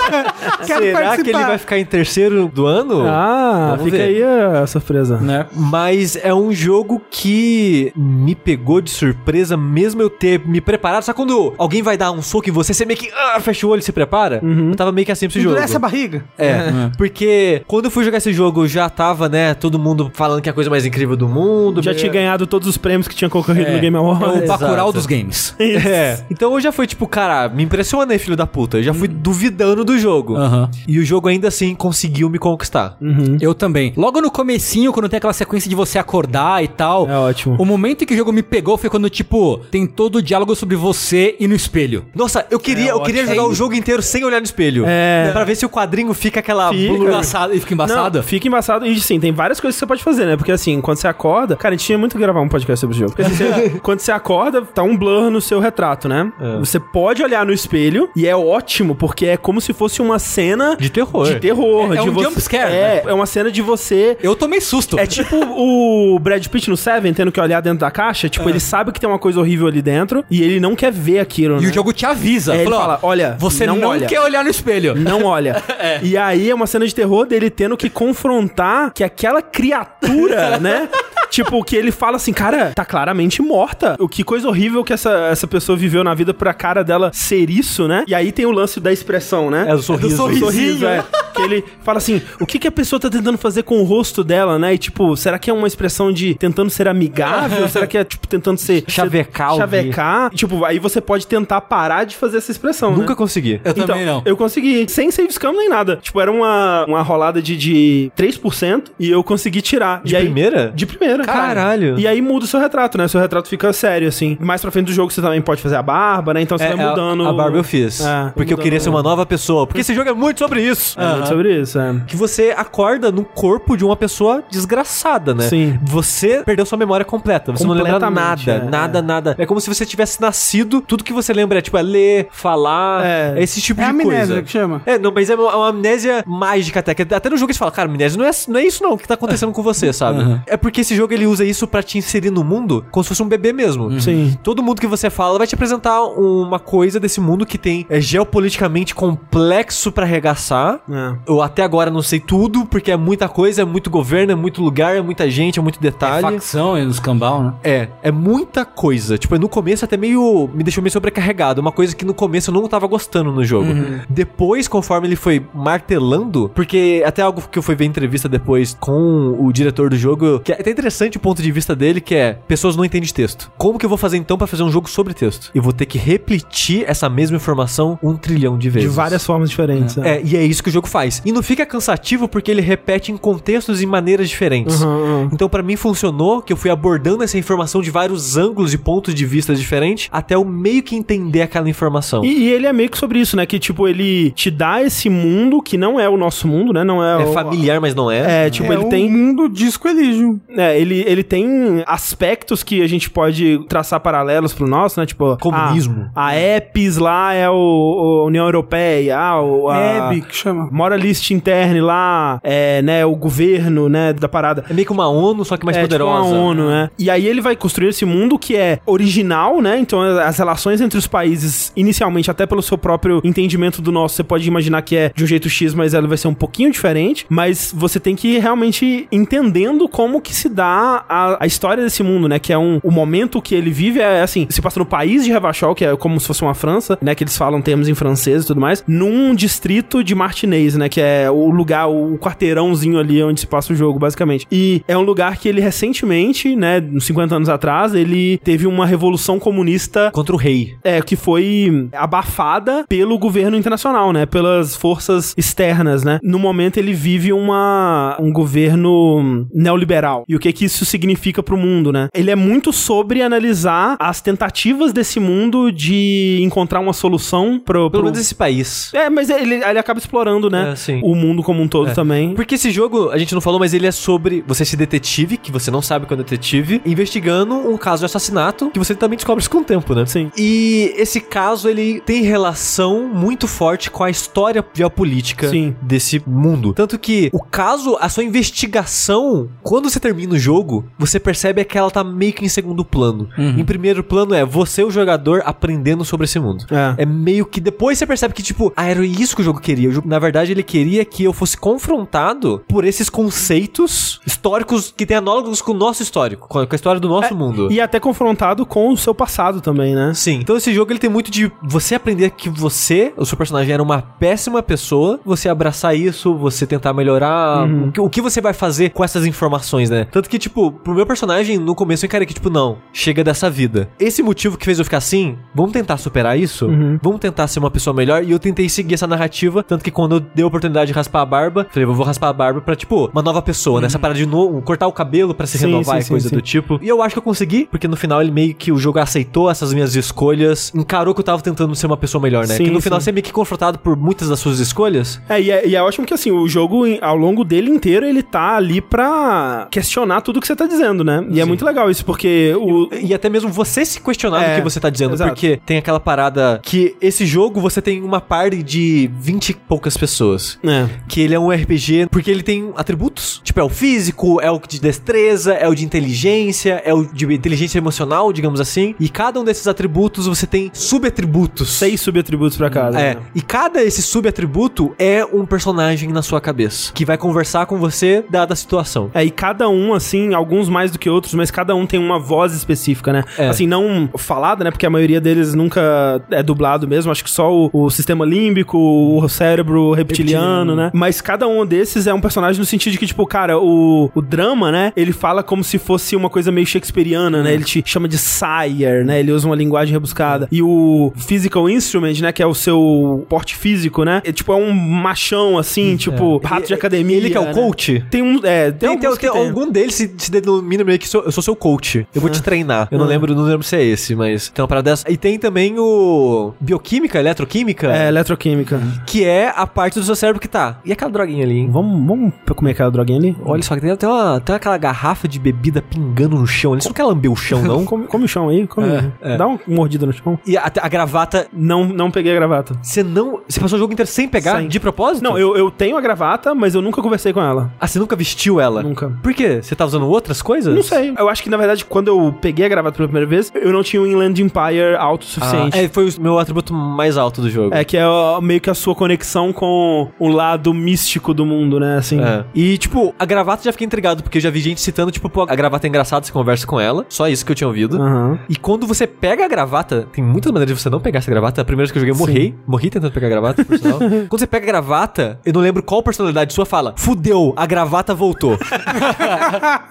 Quero Será participar. que ele vai ficar em terceiro do ano? Ah, Vamos fica ver. aí a surpresa. Né? Mas é um jogo que me pegou de surpresa, mesmo eu ter me preparado. Sabe quando alguém vai dar um soco em você, você meio que ah, fecha o olho e se prepara? Eu tava meio que assim pra esse jogo. Endurece a barriga. É, porque quando eu fui jogar esse jogo, já tava, né, todo mundo falando que é a coisa mais incrível do mundo. Já tinha ganhado todos os prêmios que tinha concorrido É. no Game É Awards. o Exato. Bacurau dos games. É. Então eu já fui tipo, cara, me impressionei, filho da puta. Eu já fui duvidando do jogo. Aham. E o jogo ainda assim conseguiu me conquistar. Eu também. Logo no comecinho, quando tem aquela sequência de você acordar e tal. É ótimo. O momento em que o jogo me pegou foi quando, tipo, tem todo o diálogo sobre você e no espelho. Nossa, eu queria, eu queria jogar o jogo inteiro sem olhar no espelho. É. Pra ver se o quadrinho fica aquela Fica. Embaçado, e fica embaçado. Não, fica embaçado. E sim, tem várias coisas que você pode fazer, né? Porque assim, quando você acorda. Cara, a gente tinha muito que gravar um podcast sobre o jogo. Porque, assim, você- quando você acorda, tá um blur no seu retrato, né? É. Você pode olhar no espelho e é ótimo, porque é como se fosse uma cena De terror. de terror. É de um você- jump scare, É, é uma cena de você. Eu tomei susto. É tipo o Brad Pitt no Seven tendo que olhar dentro da caixa. Tipo, ele sabe que tem uma coisa horrível ali dentro e ele não quer ver aquilo, E né? o jogo te avisa. É, ele Falou, fala, olha, você não não, olha. quer olhar no espelho. Não olha. E aí é uma cena de terror dele tendo que confrontar que aquela criatura, né? Tipo, que ele fala assim, cara, tá claramente morta. O que coisa horrível que essa, essa pessoa viveu na vida pra cara dela ser isso, né? E aí tem o lance da expressão, né? É, do sorriso. Do sorriso, é. Que ele fala assim, o que que a pessoa tá tentando fazer com o rosto dela, né? E tipo, será que é uma expressão de tentando ser amigável? será que é, tipo, tentando ser... Chavecar ser, o Chavecar? Tipo, aí você pode tentar parar de fazer essa expressão, né? Nunca consegui. Eu também não. Eu consegui, sem save scam nem nada. Tipo, era uma, uma rolada de, de 3% e eu consegui tirar. De e aí, primeira? De primeira. Caralho. E aí muda o seu retrato, né? Seu retrato fica sério, assim. Mais pra frente do jogo você também pode fazer a barba, né? Então você É, vai a- mudando. A, barba eu fiz. É, porque eu queria ser uma nova pessoa. Porque esse jogo é muito sobre isso. É, muito sobre isso, é. Que você acorda no corpo de uma pessoa desgraçada, né? Sim. Você perdeu sua memória completa. Você não lembra nada. é. Nada, nada. É como se você tivesse nascido. Tudo que você lembra é, tipo, é ler, falar. É. É, esse tipo É de amnésia coisa. que chama. É, não, mas é uma, uma amnésia mágica até. que Até no jogo eles falam, cara, amnésia não é, não é isso não que tá acontecendo com você, sabe? É porque esse jogo ele usa isso pra te inserir no mundo como se fosse um bebê mesmo. Sim. Todo mundo que você fala vai te apresentar uma coisa desse mundo que tem é geopoliticamente complexo pra arregaçar. É. Eu até agora não sei tudo, porque é muita coisa, é muito governo, é muito lugar, é muita gente, é muito detalhe. Facção e os cambal, né? É, é muita coisa. Tipo, no começo até meio. Me deixou meio sobrecarregado. Uma coisa que no começo eu não tava gostando no jogo. Depois, conforme ele foi martelando, porque até algo que eu fui ver em entrevista depois com o diretor do jogo, que é até interessante o ponto de vista dele, que é: pessoas não entendem de texto. Como que eu vou fazer então pra fazer um jogo sobre texto? Eu vou ter que repetir essa mesma informação um trilhão de De vezes. várias formas diferentes. né? É, e é isso que o jogo faz. E não fica cansativo porque ele repete em contextos e maneiras diferentes. Uhum, uhum. Então, pra mim, funcionou que eu fui abordando essa informação de vários ângulos e pontos de vista diferentes até eu meio que entender aquela informação. E, e ele é meio que sobre isso, né? Que, tipo, ele te dá esse mundo que não é o nosso mundo, né? Não é, É o- familiar, mas não é. É, tipo, é ele o tem. mundo disco Elysium. É, ele, ele tem aspectos que a gente pode traçar paralelos pro nosso, né? Tipo, Comunismo. A, a EPIS lá é o, o União Europeia, ah, o, a Hebe, que chama. Moralist Interne lá, é, né, o governo, né, da parada. É meio que uma ONU, só que mais é, poderosa. Tipo uma ONU, né? E aí ele vai construir esse mundo que é original, né? Então as relações entre os países, inicialmente, até pelo seu próprio entendimento do nosso, você pode imaginar que é de um jeito X, mas ela vai ser um pouquinho diferente. Mas você tem que ir realmente entendendo como que se dá a, a história desse mundo, né? Que é um. O momento que ele vive é assim: se passa no país de Revachol, que é como se fosse uma França, né? Que eles falam termos em francês e tudo mais, num distrito de Martinez, né? Que é o lugar, o quarteirãozinho ali onde se passa o jogo, basicamente. E é um lugar que ele recentemente, né? Uns 50 anos atrás, ele teve uma revolução comunista Contra o rei. é, que foi abafada pelo governo internacional, né? Pelas forças externas, né? No momento ele vive uma, um governo neoliberal. E o que que isso significa pro mundo, né? Ele é muito sobre analisar as tentativas desse mundo de encontrar uma solução pro... Pelo pro... menos esse país. É, mas ele, ele acaba explorando, né? sim. O mundo como um todo também. Porque esse jogo, a gente não falou, mas ele é sobre você ser detetive, que você não sabe quando é detetive, investigando um caso de assassinato, que você também descobre isso com o tempo, né? Sim. E esse caso, ele tem relação muito forte com a história geopolítica Sim. desse mundo. Tanto que o caso, a sua investigação, quando você termina o jogo, você percebe que ela tá meio que em segundo plano. Em primeiro plano é você, o jogador, aprendendo sobre esse mundo. É. É meio que depois você percebe que, tipo, ah, era isso que o jogo queria. O jogo, na verdade, ele queria que eu fosse confrontado por esses conceitos históricos que têm análogos com o nosso histórico, com a história do nosso mundo. E até confrontado com o seu passado também, né? Sim. Então esse jogo ele tem muito de você aprender que você, o seu personagem era uma péssima pessoa, você abraçar isso, você tentar melhorar, o, que, o que você vai fazer com essas informações, né? Tanto que, tipo, pro meu personagem, no começo eu encarei que, tipo, não, chega dessa vida. Esse motivo que fez eu ficar assim, vamos tentar superar isso? Vamos tentar ser uma pessoa melhor? E eu tentei seguir essa narrativa, tanto que quando eu dei a oportunidade de raspar a barba, falei, eu vou raspar a barba pra, tipo, uma nova pessoa, né? Essa parada de novo, cortar o cabelo pra se Sim, renovar sim, e coisa sim. do tipo. E eu acho que eu consegui, porque no final ele meio que o jogo aceitou essas minhas escolhas, encarou que eu tava tentando ser uma pessoa melhor, né? Que no final você é meio que confrontado por muitas das suas escolhas. É e, é, e é ótimo que assim, o jogo, ao longo dele inteiro, ele tá ali pra questionar tudo que você tá dizendo, né? E é muito legal isso, porque o. E até mesmo você se questionar É, do que você tá dizendo, exato. porque tem aquela parada que esse jogo você tem uma party de 20 e poucas pessoas. É. Que ele é um RPG porque ele tem atributos. Tipo, é o físico, é o de destreza, é o de inteligência, é o de inteligência emocional, digamos assim. E cada um desses atributos você tem subatributos. Seis subatributos pra cada. É, né? e cada esse subatributo é um personagem na sua cabeça que vai conversar com você dada a situação. É, e cada um, assim, alguns mais do que outros, mas cada um tem uma voz específica, né? É. Assim, não falada, né? Porque a maioria deles nunca é dublado mesmo. Acho que só o, o sistema límbico, o cérebro reptiliano, né? Mas cada um desses é um personagem no sentido de que, tipo, cara, o, o drama, né? Ele fala como se fosse uma coisa meio shakespeariana, né? Ele te chama de sire, né? Ele usa uma linguagem rebuscada. E o physical instrument, né? Que é o seu porte físico, né? É, tipo, é um machão, assim, tipo, rato de academia. Ele que é o né? coach? Tem um. É, tem, Tem, tem- tem. algum deles se, se denomina meio que sou- eu sou seu coach. Eu vou te treinar. Eu não Ah. lembro, não lembro se é esse, mas tem uma parada dessa. E tem também o bioquímica, eletroquímica, É, eletroquímica. que é a parte do seu cérebro que tá. E aquela droguinha ali, hein? Vamos, vamos comer aquela droguinha ali? Olha só, tem, tem, uma, tem aquela garrafa de bebida pingando no chão. Você não quer lamber o chão, não? Come, come o chão aí, come. É, é. Dá uma mordida no chão. E a, a gravata, Não, não peguei a gravata. você não. Você passou o jogo inteiro sem pegar? Sem. De propósito? Não, eu, eu tenho a gravata, mas eu nunca conversei com ela. Ah, você nunca vestiu ela? Nunca. Por quê? Você tá usando outras coisas? Não sei. Eu acho que, na verdade, quando eu peguei a gravata pela primeira vez, eu não tinha um Inland Empire alto o Ah, suficiente. é, foi o meu atributo mais alto do jogo. É, que é meio que a sua conexão com o lado místico do mundo, né? Assim. É. E, tipo, a gravata já fiquei intrigado, porque eu já vi gente citando, tipo, pô, a gravata é engraçada, você conversa com ela. Só isso que eu tinha ouvido. Aham. E quando você pega a gravata, tem muitas maneiras de você não pegar essa gravata. A primeira vez que eu joguei, eu morri. Morri tentando pegar a gravata, por sinal. quando você pega a gravata, eu não lembro qual personalidade sua fala. Fudeu, a gravata voltou.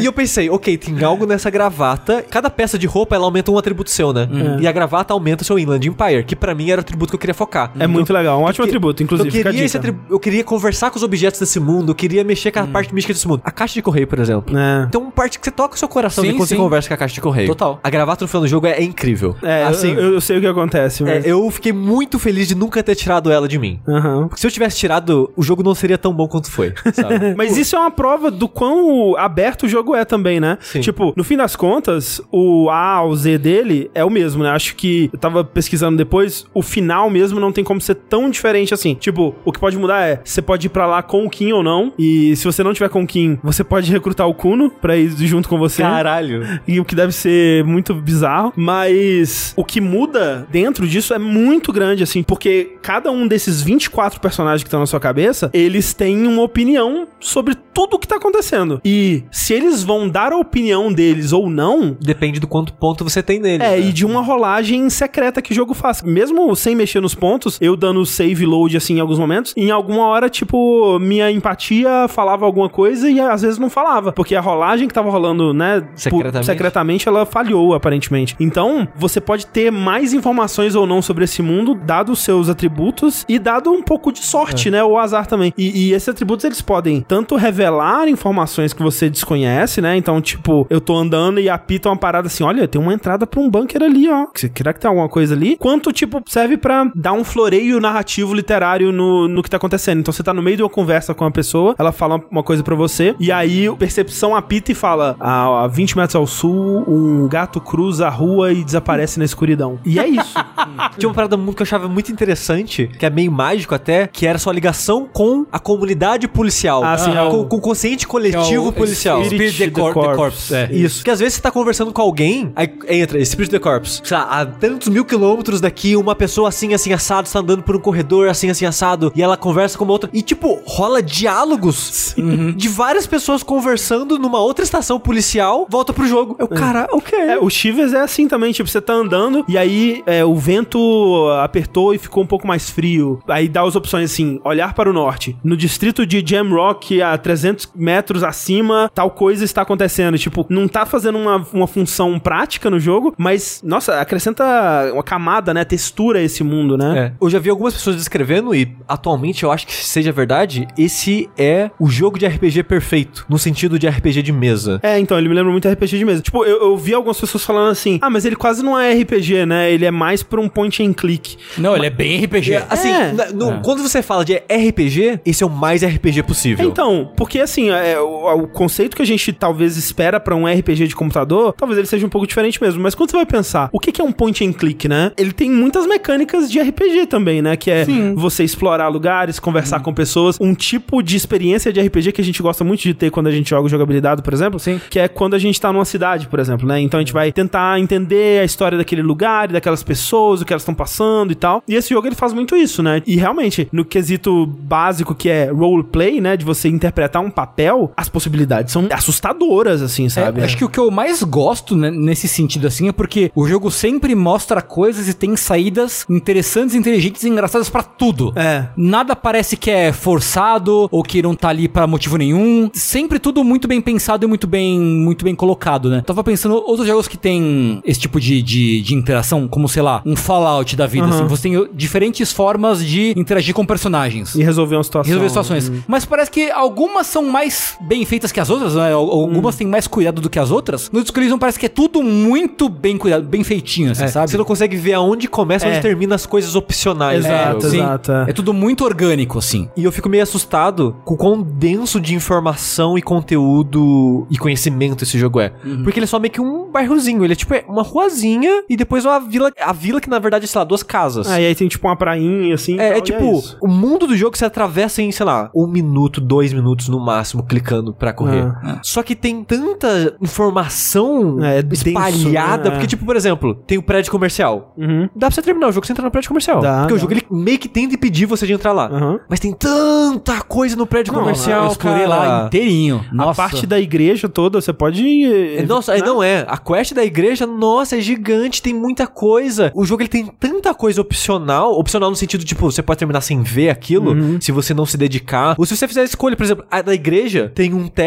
e eu pensei, ok, tem algo nessa gravata. Cada peça de roupa, ela aumenta um atributo seu, né? E a gravata aumenta o seu Inland Empire, que pra mim era o atributo que eu queria focar. É muito legal. Um ótimo que- atributo, inclusive. Eu queria, esse eu queria conversar com os objetos desse mundo, eu queria mexer com a parte mística desse mundo. A caixa de correio, por exemplo. É. Então, parte que você toca o seu coração Sim, quando você sim. conversa com a caixa de correio. Total. A gravata no final do jogo é, é incrível. É, assim, eu, eu sei o que acontece, é, mas... eu fiquei muito feliz de nunca ter tirado ela de mim. Aham. Porque se eu tivesse tirado, o jogo não seria tão bom quanto foi, sabe? Mas isso é uma prova do quão aberto o jogo é também, né? Sim. Tipo, no fim das contas, o A ao Z dele é o mesmo, né? Acho que eu tava pesquisando depois, o final mesmo não tem como ser tão diferente assim. Tipo, o que pode mudar é, você pode ir pra lá com o Kim ou não, e se você não tiver com o Kim, você pode recrutar o Kuno pra ir junto com você. Caralho. E o que deve ser muito bizarro. Mas o que muda dentro disso é muito grande, assim, porque cada um desses 24 personagens que estão na sua cabeça, eles têm uma opinião sobre tudo o que tá acontecendo. E se eles vão dar a opinião deles ou não. Depende do quanto ponto você tem nele. É, né? e de uma rolagem secreta que o jogo faz. Mesmo sem mexer nos pontos, eu dando save load assim em alguns momentos, em alguma hora, tipo, minha empatia falava alguma coisa e às vezes não falava. Porque a rolagem que tava rolando, né, por- Secretamente. secretamente ela falhou, aparentemente. Então, você pode ter mais informações ou não sobre esse mundo, dado os seus atributos e dado um pouco de sorte, né? Ou azar também. E, e esses atributos, eles podem tanto revelar informações que você desconhece, né? Então, tipo, eu tô andando e apita uma parada assim, olha, tem uma entrada pra um bunker ali, ó. Você- Será que tem alguma coisa ali? Quanto, tipo, serve pra dar um floreio narrativo literário no, no que tá acontecendo. Então você tá no meio de uma conversa com uma pessoa, ela fala uma coisa pra você, e aí o percepção apita e fala: "Ah, a 20 metros ao sul, um gato cruza a rua e desaparece na escuridão. E é isso. Tinha uma parada muito que eu achava muito interessante, que é meio mágico até, que era sua ligação com a comunidade policial. Ah, sim, é o- com, com o consciente coletivo É o policial. Spirit Spirit the, Cor- the Corpse. Corpse. É. Isso. Porque às vezes você tá conversando com alguém, aí entra Spirit the Corpse. Sei lá, a tantos mil quilômetros daqui, uma pessoa assim, assim, assado, está andando por um corredor assim, assim, assado, e ela conversa com uma outra. E, tipo, rola diálogos de várias pessoas conversando numa outra estação policial, volta pro jogo. Eu, cara, o quê? É, o Shivers é assim também, tipo, você tá andando e aí é, o vento apertou e ficou um pouco mais frio. Aí dá as opções assim, olhar para o norte. No distrito de Jamrock, a 300 metros acima, tal coisa está acontecendo. Tipo, não tá fazendo uma, uma função prática no jogo, mas, nossa, acrescenta uma camada, né, textura a esse mundo, né? É. Eu já vi algumas pessoas descrevendo e atualmente eu acho que seja verdade, esse é o jogo de RPG perfeito, no sentido de RPG de mesa. É, então, ele me lembra muito RPG de mesa. Tipo, eu, eu vi algumas pessoas falando assim, ah, mas ele quase não é RPG, né? Ele é mais pra um point and click. Não, ele é bem RPG. Assim, É. no- quando você fala de RPG, esse é o mais RPG possível. Então, porque assim, é, o, o conceito que a gente talvez espera pra um RPG de computador, talvez ele seja um pouco diferente mesmo. Mas quando você vai pensar, o que, é um point and click, né? Ele tem muitas mecânicas de RPG também, né? Que é Sim. você explorar lugares, conversar com pessoas. Um tipo de experiência de RPG que a gente gosta muito de ter quando a gente joga jogabilidade, por exemplo. Sim. Que é quando a gente tá numa cidade, por exemplo, né? Então a gente vai tentar entender a história daquele lugar e daquelas pessoas, o que elas estão passando e tal. E esse jogo ele faz muito isso, né? E realmente, no quesito básico que é roleplay, né? De você interpretar um papel, as possibilidades são assustadoras, assim, sabe? É, acho que o que eu mais gosto né, nesse sentido assim é porque o jogo sempre mostra coisas e tem saídas interessantes, inteligentes e engraçadas pra tudo. É. Nada parece que é forçado ou que não tá ali pra motivo nenhum. Sempre tudo muito bem pensado e muito bem, muito bem colocado, né? Tava pensando outros jogos que tem esse tipo de, de, de interação, como sei lá, um Fallout da vida. Aham. Assim, você tem diferentes formas de interagir com personagens. E resolver uma situação. Resolver situações. Mas parece que algumas são mais bem feitas que as outras, né? Al- Algumas têm mais cuidado do que as outras. No Disco Elysium parece que é tudo muito bem cuidado, bem feitinho, assim, É, sabe? Você não consegue ver aonde começa e É. onde termina as coisas opcionais. Exato. Sim. exato, é. É tudo muito orgânico, assim. E eu fico meio assustado com o quão denso de informação e conteúdo e conhecimento esse jogo é. Porque ele é só meio que um bairrozinho. Ele é tipo é uma ruazinha e depois uma vila. A vila que na verdade é, sei lá, duas casas. É, e aí tem tipo uma prainha, assim. É, tal, é e tipo, o mundo do jogo você atravessa em, sei lá, um minuto, dois minutos no máximo, clicando pra correr. Ah. Só que tem tanta informação É, é denso, espalhada. né? Porque, tipo, por exemplo, tem o prédio comercial. Uhum. Dá pra você terminar o jogo sem entrar no prédio comercial. Dá, porque o dá. jogo ele meio que tenta impedir você de entrar lá. Aham. Mas tem tanta coisa no prédio Não, comercial, eu explorei cara. lá inteirinho. A Nossa. parte da igreja toda, você pode. É, Nossa, é, não é. A quest da igreja, nossa, é gigante, tem muita coisa. O jogo ele tem tanta coisa opcional, opcional no sentido tipo, você pode terminar sem ver aquilo, Uhum. se você não se dedicar. Ou se você fizer a escolha, por exemplo, a da igreja tem um teste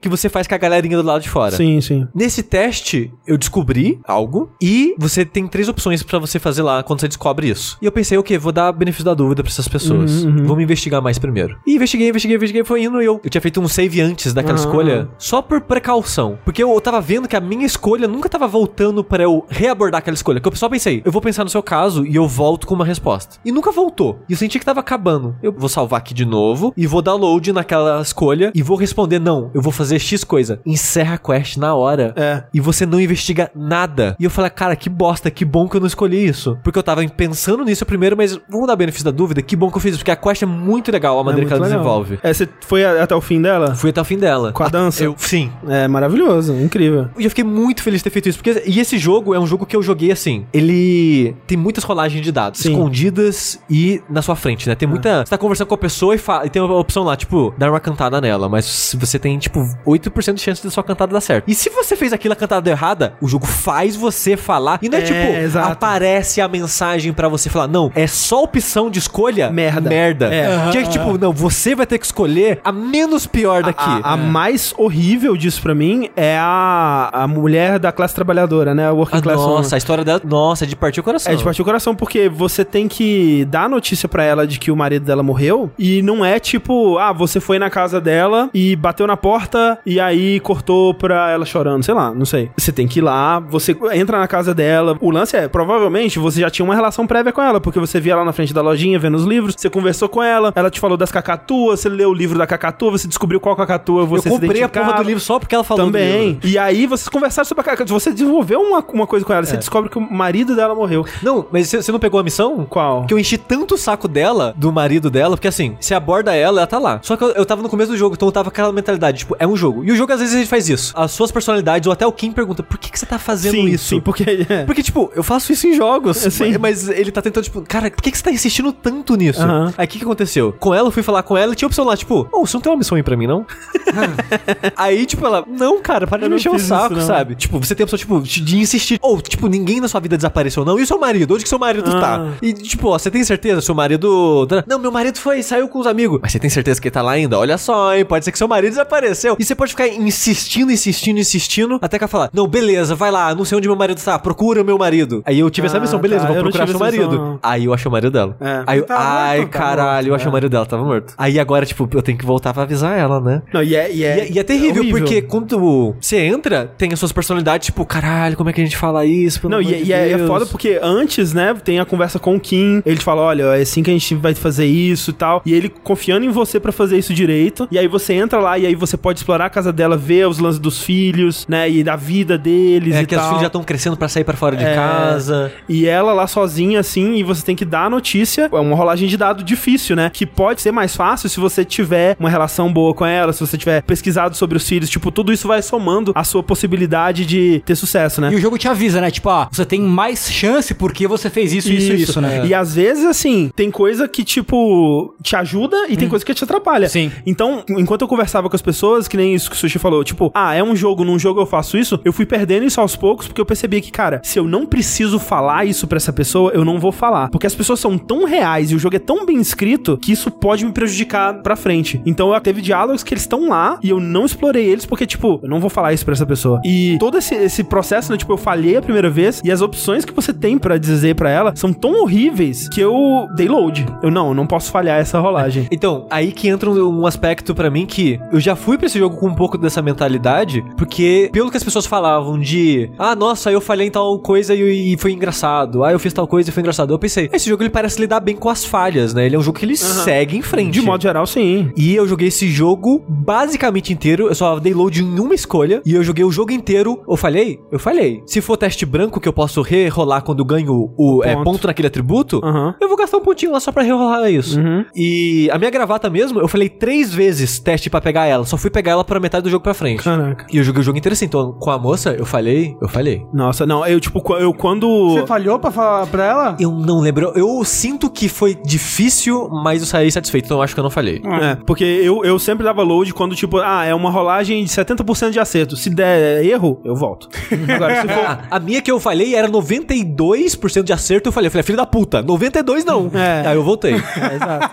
que você faz com a galerinha do lado de fora. Sim, sim. Nesse teste, eu descobri algo e você tem três opções pra você fazer lá quando você descobre isso. E eu pensei, ok, vou dar benefício da dúvida pra essas pessoas. Uhum, Vamos investigar mais primeiro. E investiguei, investiguei, investiguei, foi indo e eu. Eu tinha feito um save antes daquela Ah. escolha, só por precaução. Porque eu tava vendo que a minha escolha nunca tava voltando pra eu reabordar aquela escolha. Que eu só pensei, eu vou pensar no seu caso e eu volto com uma resposta. E nunca voltou. E eu senti que tava acabando. Eu vou salvar aqui de novo e vou dar load naquela escolha e vou responder, não, eu vou fazer X coisa. Encerra a quest na hora É. e você não investiga nada. E eu falei, cara, que bosta, que bom que eu não escolhi isso. Porque eu tava pensando nisso primeiro, mas vamos dar benefício da dúvida, que bom que eu fiz isso, porque a quest é muito legal, a maneira É que ela legal. desenvolve. É, você foi até o fim dela? Fui até o fim dela. Com a dança? Eu, sim. É maravilhoso, incrível. E eu fiquei muito feliz de ter feito isso, porque e esse jogo é um jogo que eu joguei assim. Ele tem muitas rolagens de dados Sim. escondidas e na sua frente, né? Tem muita. Você tá conversando com a pessoa e, fa- e tem uma opção lá, tipo, dar uma cantada nela, mas se você tem, tipo, 8% de chance da sua cantada dar certo. E se você fez aquilo a cantada deu errada, o jogo faz você falar. E não é, É, tipo, exato. aparece a mensagem pra você falar. Não, é só opção de escolha. Merda. Merda. É. Que é tipo, não, você vai ter que escolher a menos pior daqui. A, a mais horrível disso pra mim é a, a mulher da classe trabalhadora, né? A working Ah, class woman. nossa, a história dela, nossa, é de partir o coração. É de partir o coração, porque você tem que dar a notícia pra ela de que o marido dela morreu, e não é tipo, ah, você foi na casa dela e bateu na porta e aí cortou pra ela chorando, sei lá, não sei. Você tem que ir lá, você entra na casa dela. O lance é, provavelmente, você já tinha uma relação prévia com ela, porque você via ela na frente da lojinha vendo os livros, você conversou com ela, ela te falou das cacatuas, você leu o livro da cacatua, você descobriu qual cacatua você Eu comprei a porra do livro só porque ela falou Também. E aí vocês conversaram sobre a cacatua. Você desenvolveu uma, uma coisa com ela. É. Você descobre que o marido dela morreu. Não, mas você você não pegou a missão? Qual? Que eu enchi tanto o saco dela, do marido dela, porque assim, você aborda ela, ela tá lá. Só que eu, eu tava no começo do jogo, então eu tava com aquela mentalidade, tipo, é um jogo. E o jogo às vezes ele faz isso. As suas personalidades, ou até o Kim pergunta, por que, que você tá fazendo sim, isso? sim, porque. Porque, tipo, eu faço isso em jogos. Sim. Mas ele tá tentando, tipo, cara, por que, que você tá insistindo tanto nisso? Aí o que, que aconteceu? Com ela, eu fui falar com ela e tinha opção lá, tipo, ô, você não tem uma missão aí pra mim, não? aí, tipo, ela, não, cara, para de Eu me não encher o isso, saco, não. sabe? Tipo, você tem a opção, tipo, de de insistir. Ou, tipo, ninguém na sua vida desapareceu, não. E o seu marido? Onde que seu marido Ah. tá? E, tipo, ó, você tem certeza? Seu marido. Não, meu marido foi, saiu com os amigos. Mas você tem certeza que ele tá lá ainda? Olha só, hein? Pode ser que seu marido desapareceu. E você pode ficar insistindo, insistindo, insistindo, até que ela fala: Não, beleza, vai lá, não sei onde meu marido tá, procura o meu marido. Aí eu tive essa Ah, missão, beleza, tá, vou eu procurar seu essa marido. Aí eu achei o marido dela. É. Aí eu, ai, morto? Caralho, eu morto, achei o é. marido dela, tava morto. Aí agora, tipo, eu tenho que voltar pra avisar ela, né? Não, e é, e é, E é, e é terrível, horrível. porque quando você entra, tem as suas personalidades, tipo, caralho, como é que a gente fala isso? Pelo Não, e, de e é, é foda porque antes, né, tem a conversa com o Kim, ele te fala, olha, é assim que a gente vai fazer isso e tal, e ele confiando em você pra fazer isso direito, e aí você entra lá e aí você pode explorar a casa dela, ver os lances dos filhos, né, e da vida deles É e que tal. os filhos já estão crescendo pra sair pra fora de É. casa. E ela lá sozinha, assim, e você tem que dar a notícia. É uma rolagem de dado difícil, né? Que pode ser mais fácil se você tiver uma relação boa com ela, se você tiver pesquisado sobre os filhos. Tipo, tudo isso vai somando a sua possibilidade de ter sucesso, né? E o jogo te avisa, né? Tipo, ah, você tem mais chance porque você fez isso, isso, isso, né? E às vezes, assim, tem coisa que, tipo, te ajuda e tem coisa que te atrapalha. Sim. Então, enquanto eu conversava com as pessoas, que nem isso que o Sushi falou, tipo, ah, é um jogo, num jogo eu faço isso, eu fui perdendo isso aos poucos, porque eu percebi que, cara, se eu não preciso falar isso pra essa pessoa, eu não vou falar. Porque as pessoas são tão reais e o jogo é tão bem escrito que isso pode me prejudicar pra frente. Então, eu teve diálogos que eles estão lá e eu não explorei eles porque, tipo, eu não vou falar isso pra essa pessoa. E todo esse, esse processo, né, tipo, eu falhei a primeira vez e as opções que você tem pra dizer pra ela são tão horríveis que eu dei load. Eu não, eu não posso falhar essa rolagem. Então, aí que entra um, aspecto pra mim que eu já fui pra esse jogo com um pouco dessa mentalidade, porque pelo que as pessoas falavam de, ah, nossa, eu falhei em tal coisa e, e foi engraçado. Ah, eu fiz tal coisa e foi engraçado. Eu pensei, esse jogo ele parece lidar bem com as falhas, né? Ele é um jogo que ele segue em frente. De modo geral, sim. E eu joguei esse jogo basicamente inteiro. Eu só dei load em uma escolha. E eu joguei o jogo inteiro. Eu falhei? Eu falhei. Se for teste branco que eu posso rerolar quando ganho o é, Ponto. ponto naquele atributo, Aham. eu vou gastar um pontinho lá só pra rerolar isso. Uhum. E a minha gravata mesmo, eu falei três vezes teste pra pegar ela. Só fui pegar ela pra metade do jogo pra frente. Caraca. E eu joguei o jogo inteiro assim. Então, com a moça, eu falhei, eu falhei. Nossa, não, eu, tipo, eu quando. Você falhou pra falar pra ela? Eu não lembro. Eu sinto que foi difícil, mas eu saí satisfeito. Então eu acho que eu não falhei. É, porque eu, eu sempre dava load quando, tipo, ah, é uma rolagem de 70% de acerto. Se der erro, eu volto. Agora, se for. Ah, a minha que eu falei era 92% de acerto. Eu falei, eu falei, filho da puta, 92 não. É. Aí eu voltei. É, exato.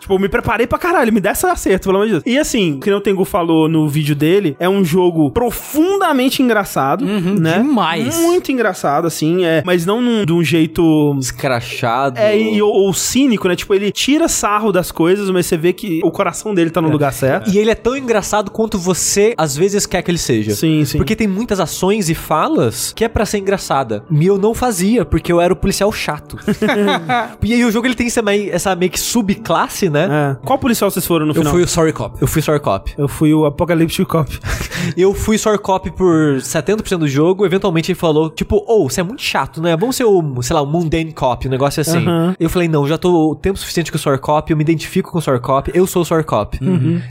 tipo, eu me preparei pra caralho, me dá esse acerto, pelo amor de Deus. E assim, que o Tengu falou no vídeo dele, é um jogo profundamente engraçado, né? demais. Muito engraçado, assim, é, mas não num, de um jeito Escrachado. É, e, ou, ou cínico, né? Tipo, ele tira sarro das coisas, mas você vê que o coração dele tá no lugar certo. E ele é tão engraçado quanto você às vezes quer que ele seja. Sim, sim. Porque tem muitas ações e falas que é pra ser engraçada. E eu não fazia, porque eu era o policial chato. e aí o jogo ele tem essa meio, essa meio que subclasse, né? É. Qual policial vocês foram no Eu final? fui o Sorry Cop. Eu fui Sorry Cop. Eu fui o Apocalyptic Cop. Eu fui Sorry Cop por 70% do jogo. Eventualmente ele falou, tipo, ô, você é muito chato, né? Vamos ser o, sei lá, o Mundane Cop, um negócio assim. Aham. Eu falei, não, já tô o tempo suficiente com o Sorry Cop, eu me identifico com o Sorry Cop, eu sou o Sorry Cop.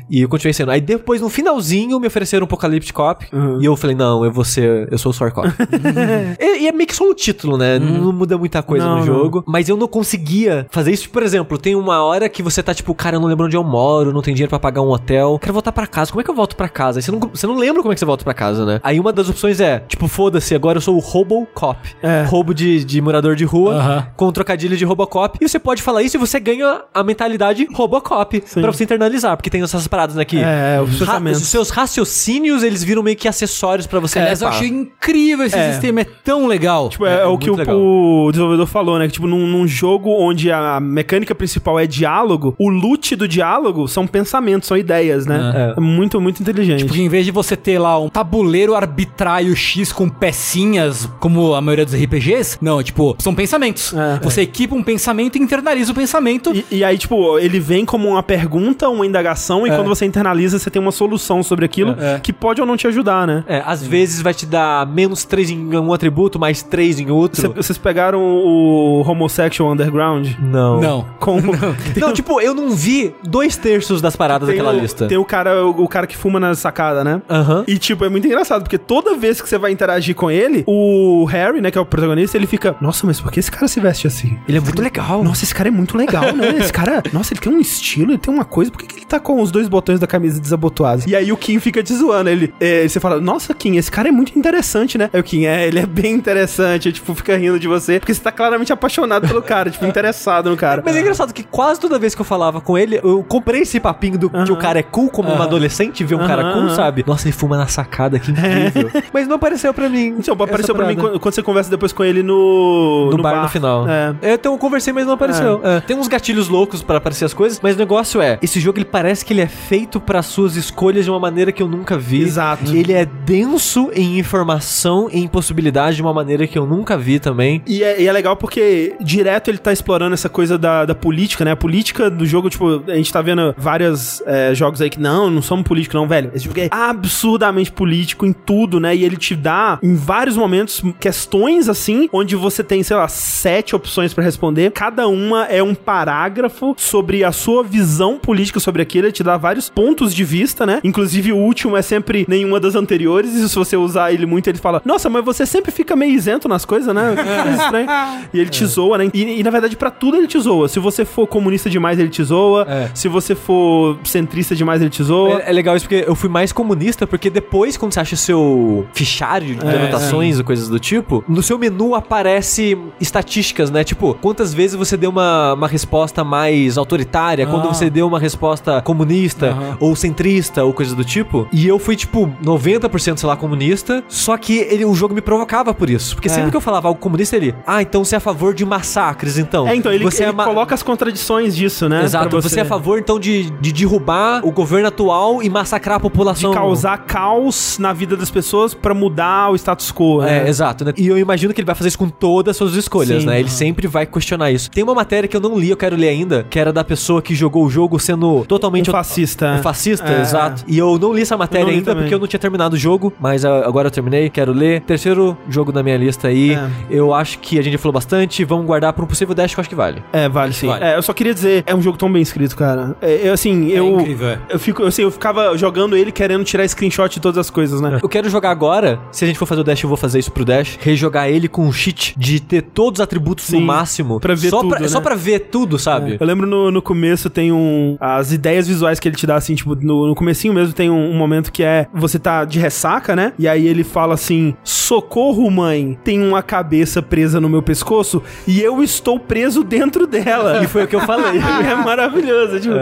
E eu continuei sendo. Aí depois, no finalzinho, me ofereceram um Apocalyptic Cop. E eu falei, não, eu vou ser, eu sou o Sorry Cop. e, e é meio que só um título, né? Não, não muda muita coisa Não, no não. jogo. Mas eu não conseguia fazer isso. Por exemplo, tem uma hora que você tá tipo, cara, eu não lembro onde eu moro, não tenho dinheiro pra pagar um hotel. Quero voltar pra casa. Como é que eu volto pra casa? Aí você não, você não lembra como é que você volta pra casa, né? Aí uma das opções é, tipo, foda-se, agora eu sou o Robocop. É. Roubo de, de morador de rua Aham. com um trocadilho de Robocop. E você pode falar isso e você ganha a mentalidade Robocop pra você internalizar. Porque tem essas paradas né, que É, os ra- os seus raciocínios, eles viram meio que acessórios pra você Aliás, eu levar. achei incrível esse É. sistema, é tão legal. Tipo, é, É, o muito que o, o desenvolvedor falou, né? Que, tipo, num, num jogo onde a mecânica principal é diálogo, o loot do diálogo são pensamentos, são ideias, né? É, muito, muito inteligente. Porque em vez de você ter lá um tabuleiro arbitrário X com pecinhas, como a maioria dos RPGs, não, tipo, são pensamentos. É. você equipa um pensamento e internaliza o pensamento. E, e aí, tipo, ele vem como uma pergunta, uma indagação, e quando você internaliza, você tem uma solução sobre aquilo É. que pode ou não te ajudar, né? É, às vezes vai te dar menos 3 em um atributo, mais 3 em outro. Cê- Vocês pegaram o Homosexual Underground? Não. Não. Com... Não, tipo, eu não vi dois terços das paradas Tem daquela o, lista. Tem o cara, o, o cara que fuma na sacada, né? Aham. E, tipo, é muito engraçado, porque toda vez que você vai interagir com ele, o Harry, né, que é o protagonista, ele fica, nossa, mas por que esse cara se veste assim? Ele é muito legal. Nossa, esse cara é muito legal, né? Esse cara, nossa, ele tem um estilo, ele tem uma coisa, por que, que ele tá com os dois botões da camisa desabotoados? E aí o Kim fica te zoando, ele, é, você fala, nossa, Kim, esse cara é muito interessante, né? Aí o Kim, é, ele é bem interessante, aí, tipo, fica rindo de você, porque você tá claramente apaixonado pelo cara, tipo, interessado no cara. Mas é engraçado que quase toda vez que eu falava com ele, eu comprei esse papinho do que o cara é cool como um adolescente, ver um cara aham. sabe? Nossa, ele fuma na sacada, que incrível. Mas não apareceu pra mim. Então, apareceu pra mim quando, quando você conversa depois com ele no... No, bar, no final. É. Então eu conversei, mas não apareceu. É. Tem uns gatilhos loucos pra aparecer as coisas, mas o negócio é, esse jogo ele parece que ele é feito para suas escolhas de uma maneira que eu nunca vi. Exato. Ele é denso em informação e em possibilidade de uma maneira que eu nunca vi também. E é, e é legal porque direto ele tá explorando essa coisa da, da política, né? A política do jogo, tipo, a gente tá vendo vários é, jogos aí que não, não somos políticos, não, velho. Esse jogo é absurdamente político em tudo, né? E ele te dá, em vários momentos, questões assim, onde você tem, sei lá, sete opções pra responder. Cada uma é um parágrafo sobre a sua visão política sobre aquilo. Ele te dá vários pontos de vista, né? Inclusive, o último é sempre nenhuma das anteriores. E se você usar ele muito, ele fala: Nossa, mas você sempre fica meio isento nas coisas, né? Estranha. E ele te zoa, né? E, e, na verdade, pra tudo ele te zoa. Se você for comunista demais, ele te zoa. É. Se você for centrista demais, ele te zoa. É, é legal isso porque eu fui mais comunista, porque depois, quando você acha seu fichário de É, anotações ou coisas do tipo, no seu menu aparece estatísticas, né? Tipo, quantas vezes você deu uma, uma resposta mais autoritária, quando Ah. você deu uma resposta comunista Aham. ou centrista ou coisas do tipo. E eu fui, tipo, 90%, sei lá, comunista, só que ele, o jogo me provocava por isso. Porque sempre que eu falava algo comunista, ele, ah, então você é a favor de massacres, então. É, então ele, você ele é ma- coloca as contradições disso, né? Exato, Pra você... é a favor então de, de derrubar o governo atual e massacrar a de população. causar caos na vida das pessoas pra mudar o status quo. É, né? exato, né? E eu imagino que ele vai fazer isso com todas as suas escolhas, Sim. né? Ele sempre vai questionar isso. Tem uma matéria que eu não li, eu quero ler ainda, que era da pessoa que jogou o jogo sendo totalmente Um fascista. Um fascista, É. exato. E eu não li essa matéria ainda também. porque eu não tinha terminado o jogo, mas ah, agora eu terminei, quero ler. Terceiro jogo da minha lista aí. É. Eu acho que a gente falou bastante, vamos guardar pra um possível dash que eu acho que vale. É, vale sim. Vale. É, eu só queria dizer, é um jogo tão bem escrito, cara. É, eu, assim, eu. incrível, é. Eu fico, assim, eu ficava jogando ele querendo tirar screenshot de todas as coisas, né? Eu quero jogar agora, se a gente for fazer o dash, eu vou fazer isso pro dash, rejogar ele com um cheat de ter todos os atributos Sim, no máximo. pra ver só tudo, pra, né? Só pra ver tudo, sabe? Eu lembro no, no começo tem um. As ideias visuais que ele te dá, assim, tipo, no, no comecinho mesmo tem um, um momento que é. Você tá de ressaca, né? E aí ele fala assim: Socorro, mãe, tem uma cabeça presa no meu pescoço e eu estou preso dentro dela. E foi o que eu falei. é maravilhoso, tipo,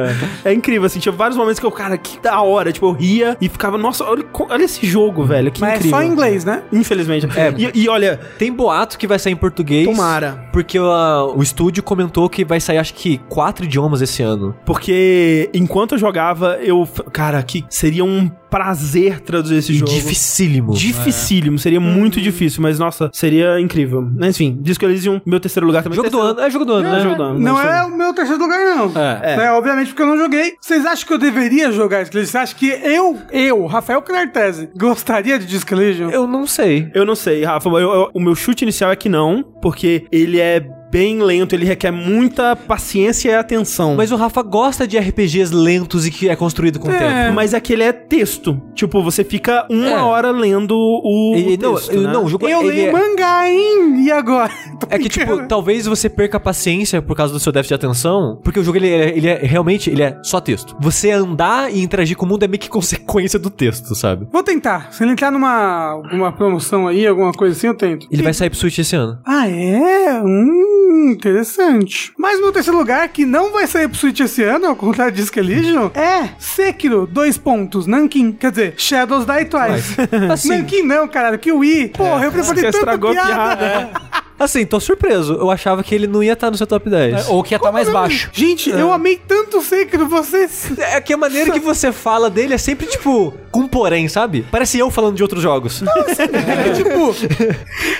é. incrível, assim, tinha vários momentos que eu, cara, que da hora, tipo, eu ria e ficava, nossa, olha, olha esse jogo, velho, que Mas é incrível. só em inglês, né? Infelizmente. É. E, e olha, Tem boato que vai sair em português. Tomara. Porque o- o estúdio comentou que vai sair, acho que, quatro idiomas esse ano. porque enquanto eu jogava, eu, cara, que seria um prazer traduzir esse E jogo. dificílimo. Dificílimo, seria muito difícil, mas nossa, seria incrível. Mas, Enfim, Disco Elysium, meu terceiro lugar também. Jogo do Terceiro- ano. É jogo do ano, É, né? jogo do ano. Não mas é o meu terceiro lugar, não. É. Né, Obviamente porque eu não joguei. Vocês acham que eu deveria jogar Disco Elysium? Você acha que eu, eu, Rafael Knartese, gostaria de Disco Elysium? Eu não sei. Eu não sei, Rafa. eu- eu- o meu chute inicial é que não, porque ele é bem lento, ele requer muita paciência e atenção. Mas o Rafa gosta de RPGs lentos e que é construído com É. tempo. Mas é que ele é texto. Tipo, você fica uma É. hora lendo o, o E- não, texto, eu- né? não, o jogo Eu ele leio é- mangá, hein? E agora? É que, tipo, talvez você perca a paciência por causa do seu déficit de atenção, porque o jogo, ele é, ele é realmente, ele é só texto. Você andar e interagir com o mundo é meio que consequência do texto, sabe? Vou tentar. Se ele entrar numa alguma promoção aí, alguma coisa assim, eu tento. Ele vai sair pro Switch esse ano. Ah, é? Hum, interessante. Mas meu terceiro lugar, que não vai sair pro Switch esse ano, ao contrário de Disco Elysium, é Sekiro, dois pontos, Nankin. Quer dizer, Shadows Die Twice. Assim, Nankin não, caralho, Kiwi. Porra, eu preparei tanta piada. piada. assim, tô surpreso. Eu achava que ele não ia estar no seu top 10. Ou que ia estar mais baixo. Gente, eu amei tanto Sekiro, vocês... É que a maneira que você fala dele é sempre, tipo, com porém, sabe? Parece eu falando de outros jogos. É que, tipo,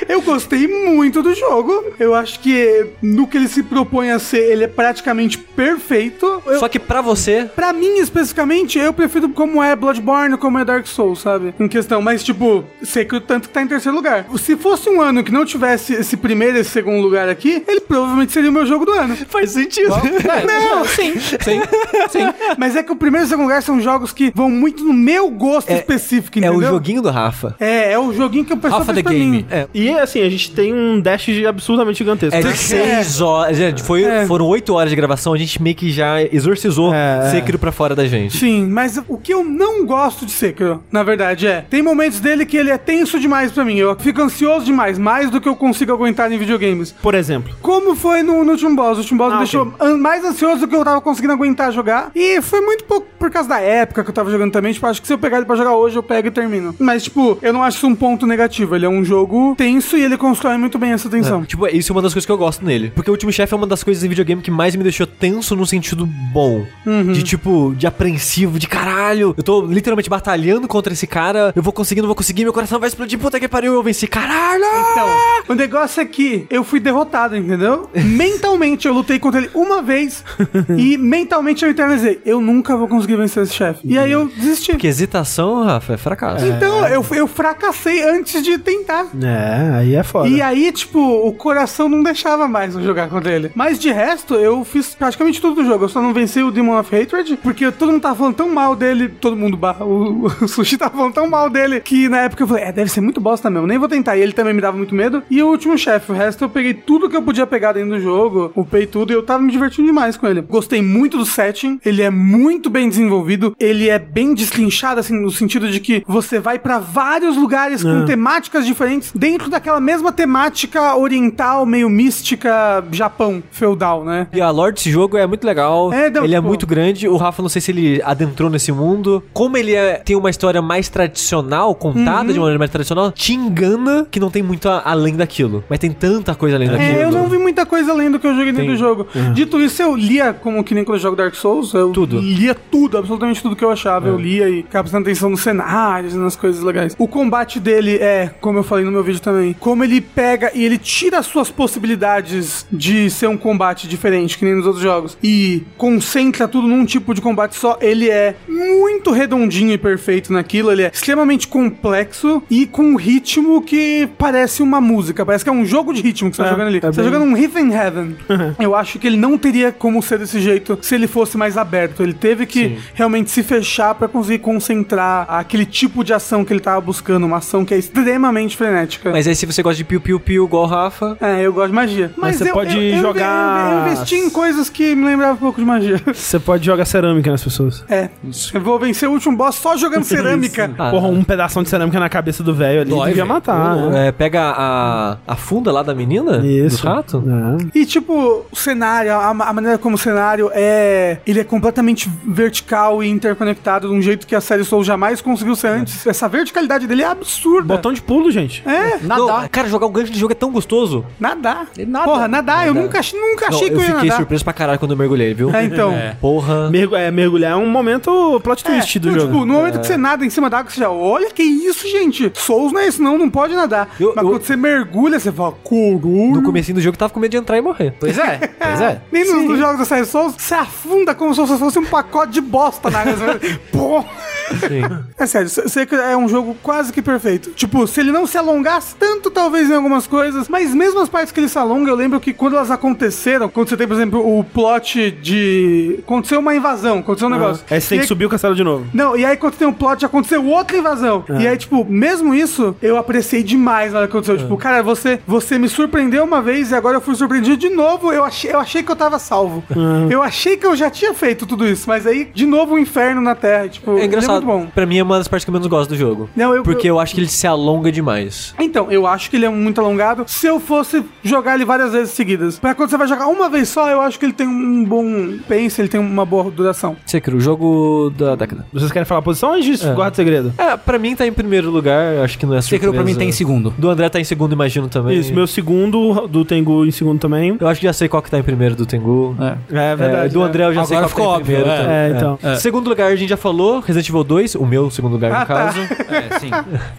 eu gostei muito do jogo. Eu acho que no que ele se propõe a ser, ele é praticamente perfeito. Eu, Só que pra você, Pra mim, especificamente, eu prefiro como é Bloodborne, como é Dark Souls, sabe? Em questão. Mas, tipo, sei que o tanto que tá em terceiro lugar. Se fosse um ano que não tivesse esse primeiro e esse segundo lugar aqui, ele provavelmente seria o meu jogo do ano. faz sentido. Não, Sim, sim, sim. mas é que o primeiro e o segundo lugar são jogos que vão muito no meu gosto específico, É entendeu? o joguinho do Rafa. É, é o joguinho que o pessoal Rafa fez the Game. mim. É. E assim, a gente tem um dash absurdamente gigantesco. É de seis horas. Gente, foi, É. foram oito horas de gravação, a gente meio que já exorcizou É, é. Sekiro pra fora da gente. Sim, mas o que eu não gosto de Sekiro, na verdade, é... Tem momentos dele que ele é tenso demais pra mim. Eu fico ansioso demais, mais do que eu consigo aguentar em videogames. Por exemplo. Como foi no, no último boss. O último boss Ah, me deixou an- mais ansioso do que eu tava conseguindo aguentar jogar. E foi muito pouco por causa da época que eu tava jogando também. Tipo, acho que se eu pegar ele pra jogar hoje, eu pego e termino. Mas, tipo, eu não acho isso um ponto negativo. Ele é um jogo tenso e ele constrói muito bem essa tensão. Tipo, isso é uma das coisas que eu gosto nele. Porque o último chefe é uma das coisas em videogame que mais me deixou tenso no sentido bom. De tipo, de apreensivo, de caralho. Eu tô literalmente batalhando contra esse cara. Eu vou conseguir, não vou conseguir, meu coração vai explodir. Puta que pariu, eu venci. Caralho! Então, o negócio é que eu fui derrotado, entendeu? mentalmente eu lutei contra ele uma vez e mentalmente eu internalizei. Eu nunca vou conseguir vencer esse chefe. E aí eu desisti. Porque hesitação, Rafa, é fracasso. Então, eu, eu fracassei antes de tentar. É, aí é foda. E aí, tipo, o coração não deixava mais eu jogar contra ele. Mas de resto, eu fiz praticamente tudo do jogo. Eu só não venci o Demon of Hatred, porque todo mundo tava falando tão mal dele. Todo mundo, barra, o, o Sushi tava falando tão mal dele, que na época eu falei, é, deve ser muito bosta mesmo. Nem vou tentar. E ele também me dava muito medo. E o último chefe, o resto eu peguei tudo que eu podia pegar dentro do jogo, upei tudo e eu tava me divertindo demais com ele. Gostei muito do setting, ele é muito bem desenvolvido, ele é bem destrinchado, assim, no sentido de que você vai pra vários lugares com temáticas diferentes dentro daquela mesma temática oriental, meio mística, Japão, feudal, né? E a lore desse jogo é muito legal. É, não, ele é pô. muito grande. O Rafa, não sei se ele adentrou nesse mundo. Como ele é- tem uma história mais tradicional, contada Uhum. de uma maneira mais tradicional, te engana que não tem muito além daquilo. Mas tem tanta coisa além daquilo. É, eu não vi muita coisa além do que eu joguei dentro Tem. do jogo. Dito isso, eu lia, como que nem quando eu jogo Dark Souls, eu Tudo. lia tudo, absolutamente tudo que eu achava. Eu lia e ficava prestando atenção nos cenários e nas coisas legais. O combate dele é, como eu falei no meu vídeo também, como ele pega e ele tira as suas possibilidades de ser um combate diferente, que nem nos outros jogos, e concentra tudo num tipo de combate só. Ele é muito redondinho e perfeito naquilo, ele é extremamente complexo e com um ritmo que parece uma música, parece que é um jogo de ritmo que você tá É, jogando ali. é você tá bem- jogando um Riff in Heaven. Eu acho que ele não teria como ser desse jeito se ele fosse mais aberto. Ele teve que Sim. realmente se fechar pra conseguir concentrar aquele tipo de ação que ele tava buscando, uma ação que é extremamente frenética. Mas aí, se você gosta de piu-piu-piu igual o Rafa, É, eu gosto de magia. Mas, você eu, pode eu- eu- jogar- Eu, eu investi em coisas que me lembravam um pouco de magia. Você pode jogar cerâmica nas pessoas. É. Eu vou vencer o último boss só jogando cerâmica. Ah. Porra, um pedaço de cerâmica na cabeça do velho ali Dói, devia matar, né? é, pega a, a funda lá da menina? Isso. Do rato? É. E tipo, o cenário, a, a maneira como o cenário é. Ele é completamente vertical e interconectado de um jeito que a série Soul jamais conseguiu ser antes. Essa verticalidade dele é absurda. Botão de pulo, gente. É, Não, cara, jogar o gancho de jogo é tão gostoso. nadar. Nada. Porra, nadar, eu nunca, nunca Não, achei que eu eu ia fiquei nadar. surpreso pra caralho quando eu mergulhei, viu? É, então. Porra. Mergu- é, mergulhar é um momento plot É, twist do não, jogo. Tipo, no momento que você nada em cima da água, você já olha que isso, gente. Souls não é isso, não, não pode nadar. Eu- Mas eu- quando você mergulha, você fala, No coruja. comecinho do jogo tava com medo de entrar e morrer. Pois é, pois é. Nem nos, nos jogos da série Souls, você afunda como se você fosse um pacote de bosta na água. Pô! Sim. É sério, sei que é um jogo quase que perfeito. Tipo, se ele não se alongasse tanto, talvez em algumas coisas, mas mesmo as partes que ele se alonga, eu lembro que quando elas aconteceram, quando você tem, por exemplo, o plot de. Aconteceu uma invasão, aconteceu um negócio. Aí você tem E que subir o castelo de novo. Não, e aí quando tem um plot, aconteceu outra invasão. E aí, tipo, mesmo isso, eu apreciei demais na hora que aconteceu. Tipo, cara, você, você me surpreendeu uma vez e agora eu fui surpreendido de novo. Eu achei, eu achei que eu tava salvo. Eu achei que eu já tinha feito tudo isso, mas aí, de novo, o inferno na Terra. Tipo, É engraçado. Muito bom. Pra mim é uma das partes que eu menos gosto do jogo. Não, eu- Porque eu- eu... acho que ele se alonga demais. Então, eu acho que ele é muito alongado. Se eu fosse jogar ele várias vezes seguidas, pra quando você vai jogar uma vez só, eu acho que ele tem um bom pace, ele tem uma boa duração. Sekiro, o jogo da década. Vocês querem falar a posição ou a gente guarda segredo? É, pra mim tá em primeiro lugar, acho que não é surpresa. Sekiro pra mim tem em segundo. Do André tá em segundo, imagino também. Isso, meu segundo, do Tengu em segundo também. Eu acho que já sei qual que tá em primeiro do Tengu. É. É É, verdade. do né? André eu já sei Agora qual que tá ficou em primeiro também. É, então. Segundo lugar, a gente já falou, Resident Evil 2, o meu segundo lugar Ah, no tá. caso. É, sim.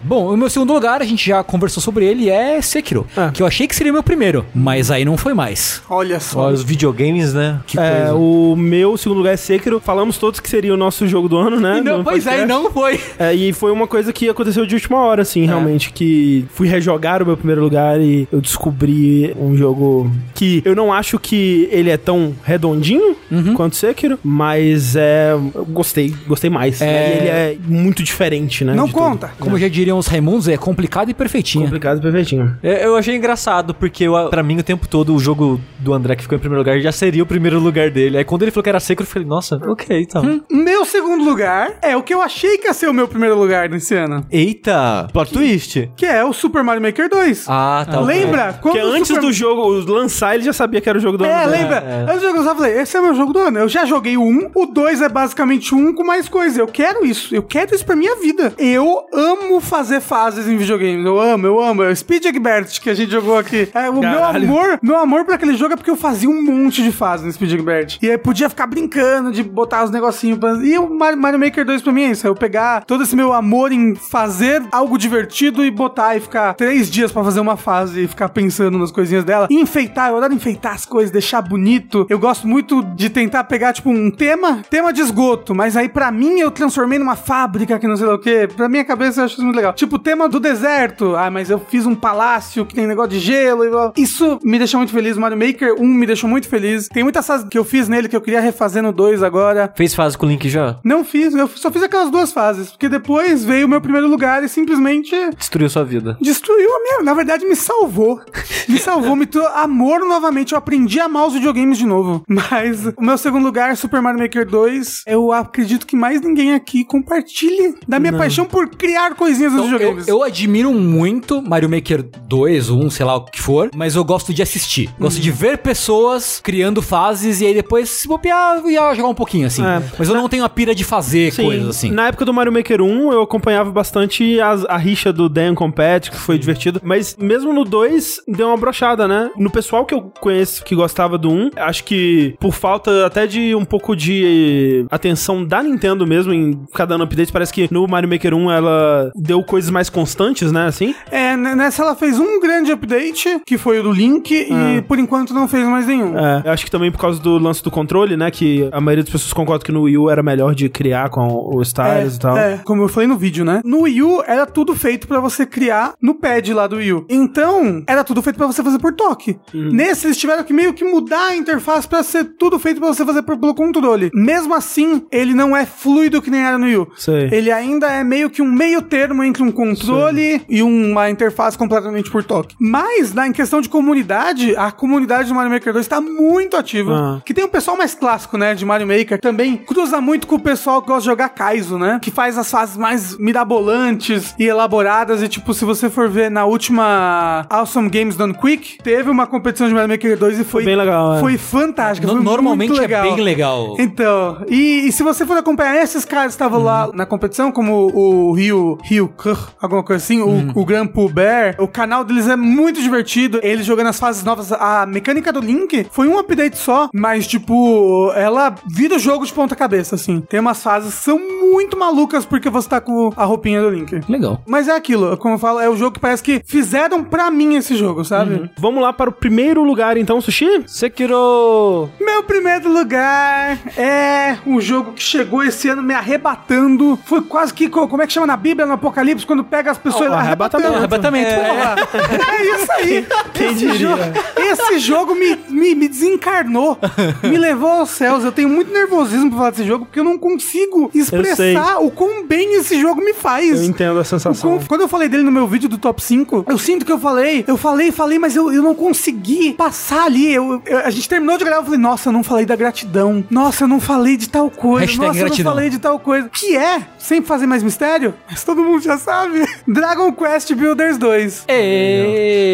Bom, o meu segundo lugar, a gente já conversou sobre ele, é Sekiro. Ah. Que eu achei que seria o meu primeiro, mas aí não foi mais. Olha só. Ó, os videogames, né? Que É, coisa. o meu segundo lugar é Sekiro. Falamos todos que seria o nosso jogo do ano, né? E não, pois é, e podcast. não foi. É, e foi uma coisa que aconteceu de última hora, assim, realmente. Que fui rejogar o meu primeiro lugar e eu descobri um jogo que eu não acho que ele é tão redondinho quanto Sekiro, mas é. Eu gostei, gostei mais. É. E ele é muito diferente, né? Não de tudo. conta. Como já diriam os Raimundos, é complicado e perfeitinho. Complicado e perfeitinho. É, Eu achei engraçado, porque eu, pra mim o tempo todo o jogo do André que ficou em primeiro lugar já seria o primeiro lugar dele. Aí quando ele falou que era Sekiro, eu falei, nossa, ok, então. Meu segundo lugar é o que eu achei que ia ser o meu primeiro lugar nesse ano. Eita, plot twist. Que é o Super Mario Maker 2. Ah, tá. Lembra? Quando Porque o antes Super- do jogo lançar, ele já sabia que era o jogo do É, ano. dele. lembra? Antes do jogo eu falei, esse é meu jogo do ano. Eu já joguei o 1, o 2 é basicamente um com mais coisa. Eu quero isso. Eu quero isso pra minha vida. Eu amo fazer fases em videogames. Eu amo, eu amo. É o Speed Egbert que a gente jogou aqui. É, o meu amor, meu amor por aquele jogo é porque eu fazia um monte de fases no Speed Egbert. E aí podia ficar brincando de botar os negocinhos. pra- E o Mario, Maker 2 pra mim é isso. É eu pegar todo esse meu amor em fazer algo divertido e botar e ficar três dias pra fazer uma fase e ficar pensando nas coisinhas dela. E enfeitar, eu adoro enfeitar as coisas, deixar bonito. Eu gosto muito de tentar pegar, tipo, um tema, tema de esgoto, mas aí pra mim eu transformei numa fábrica que não sei lá o que. Pra minha cabeça eu acho isso muito legal. Tipo, o tema do deserto. Ah, mas eu fiz um palácio que tem negócio de gelo e blá. Isso me deixou muito feliz. Mario Maker 1 me deixou muito feliz. Tem muitas fases que eu fiz nele que eu queria refazer no 2 agora. Fez fase com o Link já? Não fiz, eu só fiz aquelas duas fases, porque depois veio o meu primeiro lugar e simplesmente Destruiu sua vida. destruiu a minha. Na verdade, me salvou. Me salvou, me trouxe amor novamente. Eu aprendi a amar os videogames de novo. Mas o meu segundo lugar, Super Mario Maker 2, eu acredito que mais ninguém aqui compartilhe da minha paixão por criar coisinhas nos Então, eu, videogames. eu admiro muito Mario Maker 2, 1, sei lá o que for, mas eu gosto de assistir. Gosto de ver pessoas criando fases e aí depois, se bobear, eu ia jogar um pouquinho assim. É. Mas eu não tenho a pira de fazer Sim, coisas assim. Na época do Mario Maker 1, eu acompanhava bastante as- a, rixa do Dan Compete, que foi divertido. Mas mesmo no 2, deu uma brochada, né? No pessoal que eu conheço que gostava do 1, acho que por falta até de um pouco de atenção da Nintendo mesmo em ficar dando updates, parece que no Mario Maker 1 ela deu coisas mais constantes, né? Assim. É, nessa ela fez um grande update, que foi o do Link, e por enquanto não fez mais nenhum. É, eu acho que também por causa do lance do controle, né? Que a maioria das pessoas concorda que no Wii U era melhor de criar com o Styles e tal. É, como eu falei no vídeo, né? No Wii U era tudo feito pra você criar no pad lá do Wii U. Então, era tudo feito pra você fazer por toque. Uhum. Nesse, eles tiveram que meio que mudar a interface pra ser tudo feito pra você fazer por- pelo controle. Mesmo assim, ele não é fluido que nem era no Wii U. Sei. Ele ainda é meio que um meio termo entre um controle e uma interface completamente por toque. Mas, na, em questão de comunidade, a comunidade do Mario Maker 2 tá muito ativa. Ah. Que tem o pessoal mais clássico, né, de Mario Maker, também cruza muito com o pessoal que gosta de jogar Kaizo, né? Que faz as fases mais mirabolantes e elaboradas. E, tipo, se você for ver na última Awesome Games Done Quick, teve uma competição de Mario Maker 2 e foi, Bem legal, é. foi fantástica. No- foi normalmente muito é legal. bem legal. Então, e, e se você for acompanhar esses caras que estavam Uhum. lá na competição, como o Rio, Rio alguma coisa assim, Uhum. o, o Grand Pooh Bear, o canal deles é muito divertido. Eles jogando as fases novas, a mecânica do Link foi um update só, mas tipo, ela vira o jogo de ponta cabeça, assim. Tem umas fases que são muito malucas porque você tá com a roupinha do Link. Legal. Mas é aquilo, como eu falo, é o jogo que parece que fizeram pra mim esse jogo, sabe? Vamos lá para o primeiro lugar, então, Sushi? Sekiro! Meu primeiro lugar é um jogo que chegou esse ano me arrebatando. Foi quase que, co- como é que chama na Bíblia, no Apocalipse, quando pega as pessoas... Oh, arrebatamento. Arrebatamento. Porra, é isso aí. Quem esse, diria? jogo, esse jogo me, me, me desencarnou. Me levou aos céus. Eu tenho muito nervosismo pra falar desse jogo, porque eu não consigo expressar o quão bem esse jogo me faz. Eu entendo a sensação. Com- Quando eu falei dele no meu vídeo do top 5, eu sinto que eu falei, eu falei, falei, mas eu, eu não consegui passar ali. Eu, eu- a gente terminou de gravar, eu falei, nossa, eu não falei da gratidão. Nossa, eu não falei de tal coisa. Hashtag nossa, eu gratidão. não falei de tal coisa. Que é, sem fazer mais mistério, mas todo mundo já sabe, Dragon Quest Builders 2.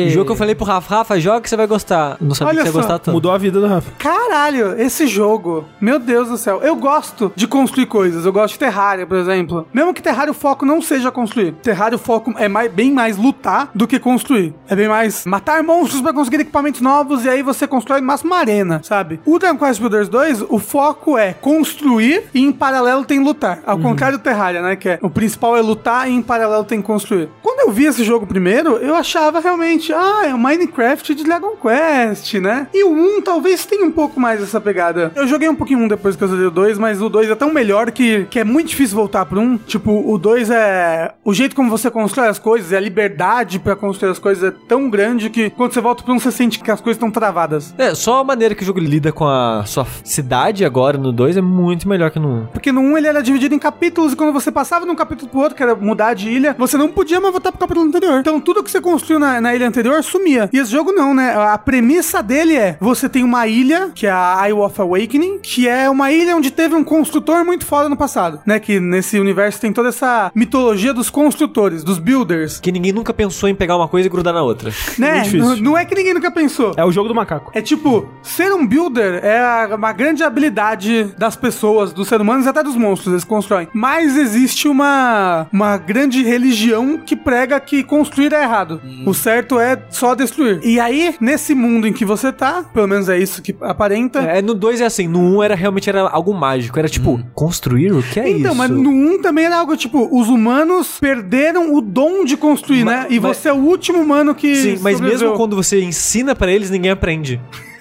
O jogo que eu falei pro Rafa, Rafa, joga que você vai gostar. Não sabia Olha que você ia só, gostar tanto. Mudou a vida do Rafa. Caralho, esse jogo, meu Deus do céu. Eu gosto de construir coisas. Eu gosto de Terraria, por exemplo. Mesmo que Terraria o foco não seja construir. Terraria o foco é mais, bem mais lutar do que construir. É bem mais matar monstros pra conseguir equipamentos novos e aí você constrói no máximo uma arena, sabe? O Dragon Quest Builders 2, o foco é construir e em paralelo tem lutar. Ao contrário do Terraria, né? Que é o principal é lutar e em paralelo tem que construir. Quando eu vi esse jogo primeiro, eu achava realmente, ah, é o Minecraft de Dragon Quest, né? E o 1 talvez tenha um pouco mais essa pegada. Eu joguei um pouquinho um depois que eu joguei o 2, mas o 2 é tão melhor que, que é muito difícil voltar pro 1. Tipo, o 2 é. O jeito como você constrói as coisas e a liberdade pra construir as coisas é tão grande que quando você volta pro 1, você sente que as coisas estão travadas. É, só a maneira que o jogo lida com a sua cidade agora no 2 é muito melhor que no 1. Porque no 1 ele era dividido em capítulos e quando você passava de um capítulo pro outro, que era mudar de ilha, você não podia mais voltar pro capítulo anterior. Então tudo que você construiu na, na ilha anterior sumia. E esse jogo não, né? A premissa dele é: você tem uma ilha, que é a Isle of Awakening, que é uma ilha onde teve um construtor muito foda no passado, né? Que nesse universo tem toda essa mitologia dos construtores, dos builders. Que ninguém nunca pensou em pegar uma coisa e grudar na outra. Né? difícil. Não, não é que ninguém nunca pensou. É o jogo do macaco. É tipo, ser um builder é uma grande habilidade das pessoas, dos seres humanos e até dos monstros, eles constroem. Mas existe uma, uma grande religião que prega que construir é errado. O certo é só destruir. E aí, nesse mundo em que você tá, pelo menos é isso que aparenta. É, no 2 é assim, no 1 um era realmente era algo mágico. Era tipo, construir? O que é Então, isso? mas no 1 também era algo tipo, os humanos perderam o dom de construir, Ma- né? E mas- você é o último humano que. Sim, mas sobreviveu. mesmo quando você ensina pra eles, ninguém aprende.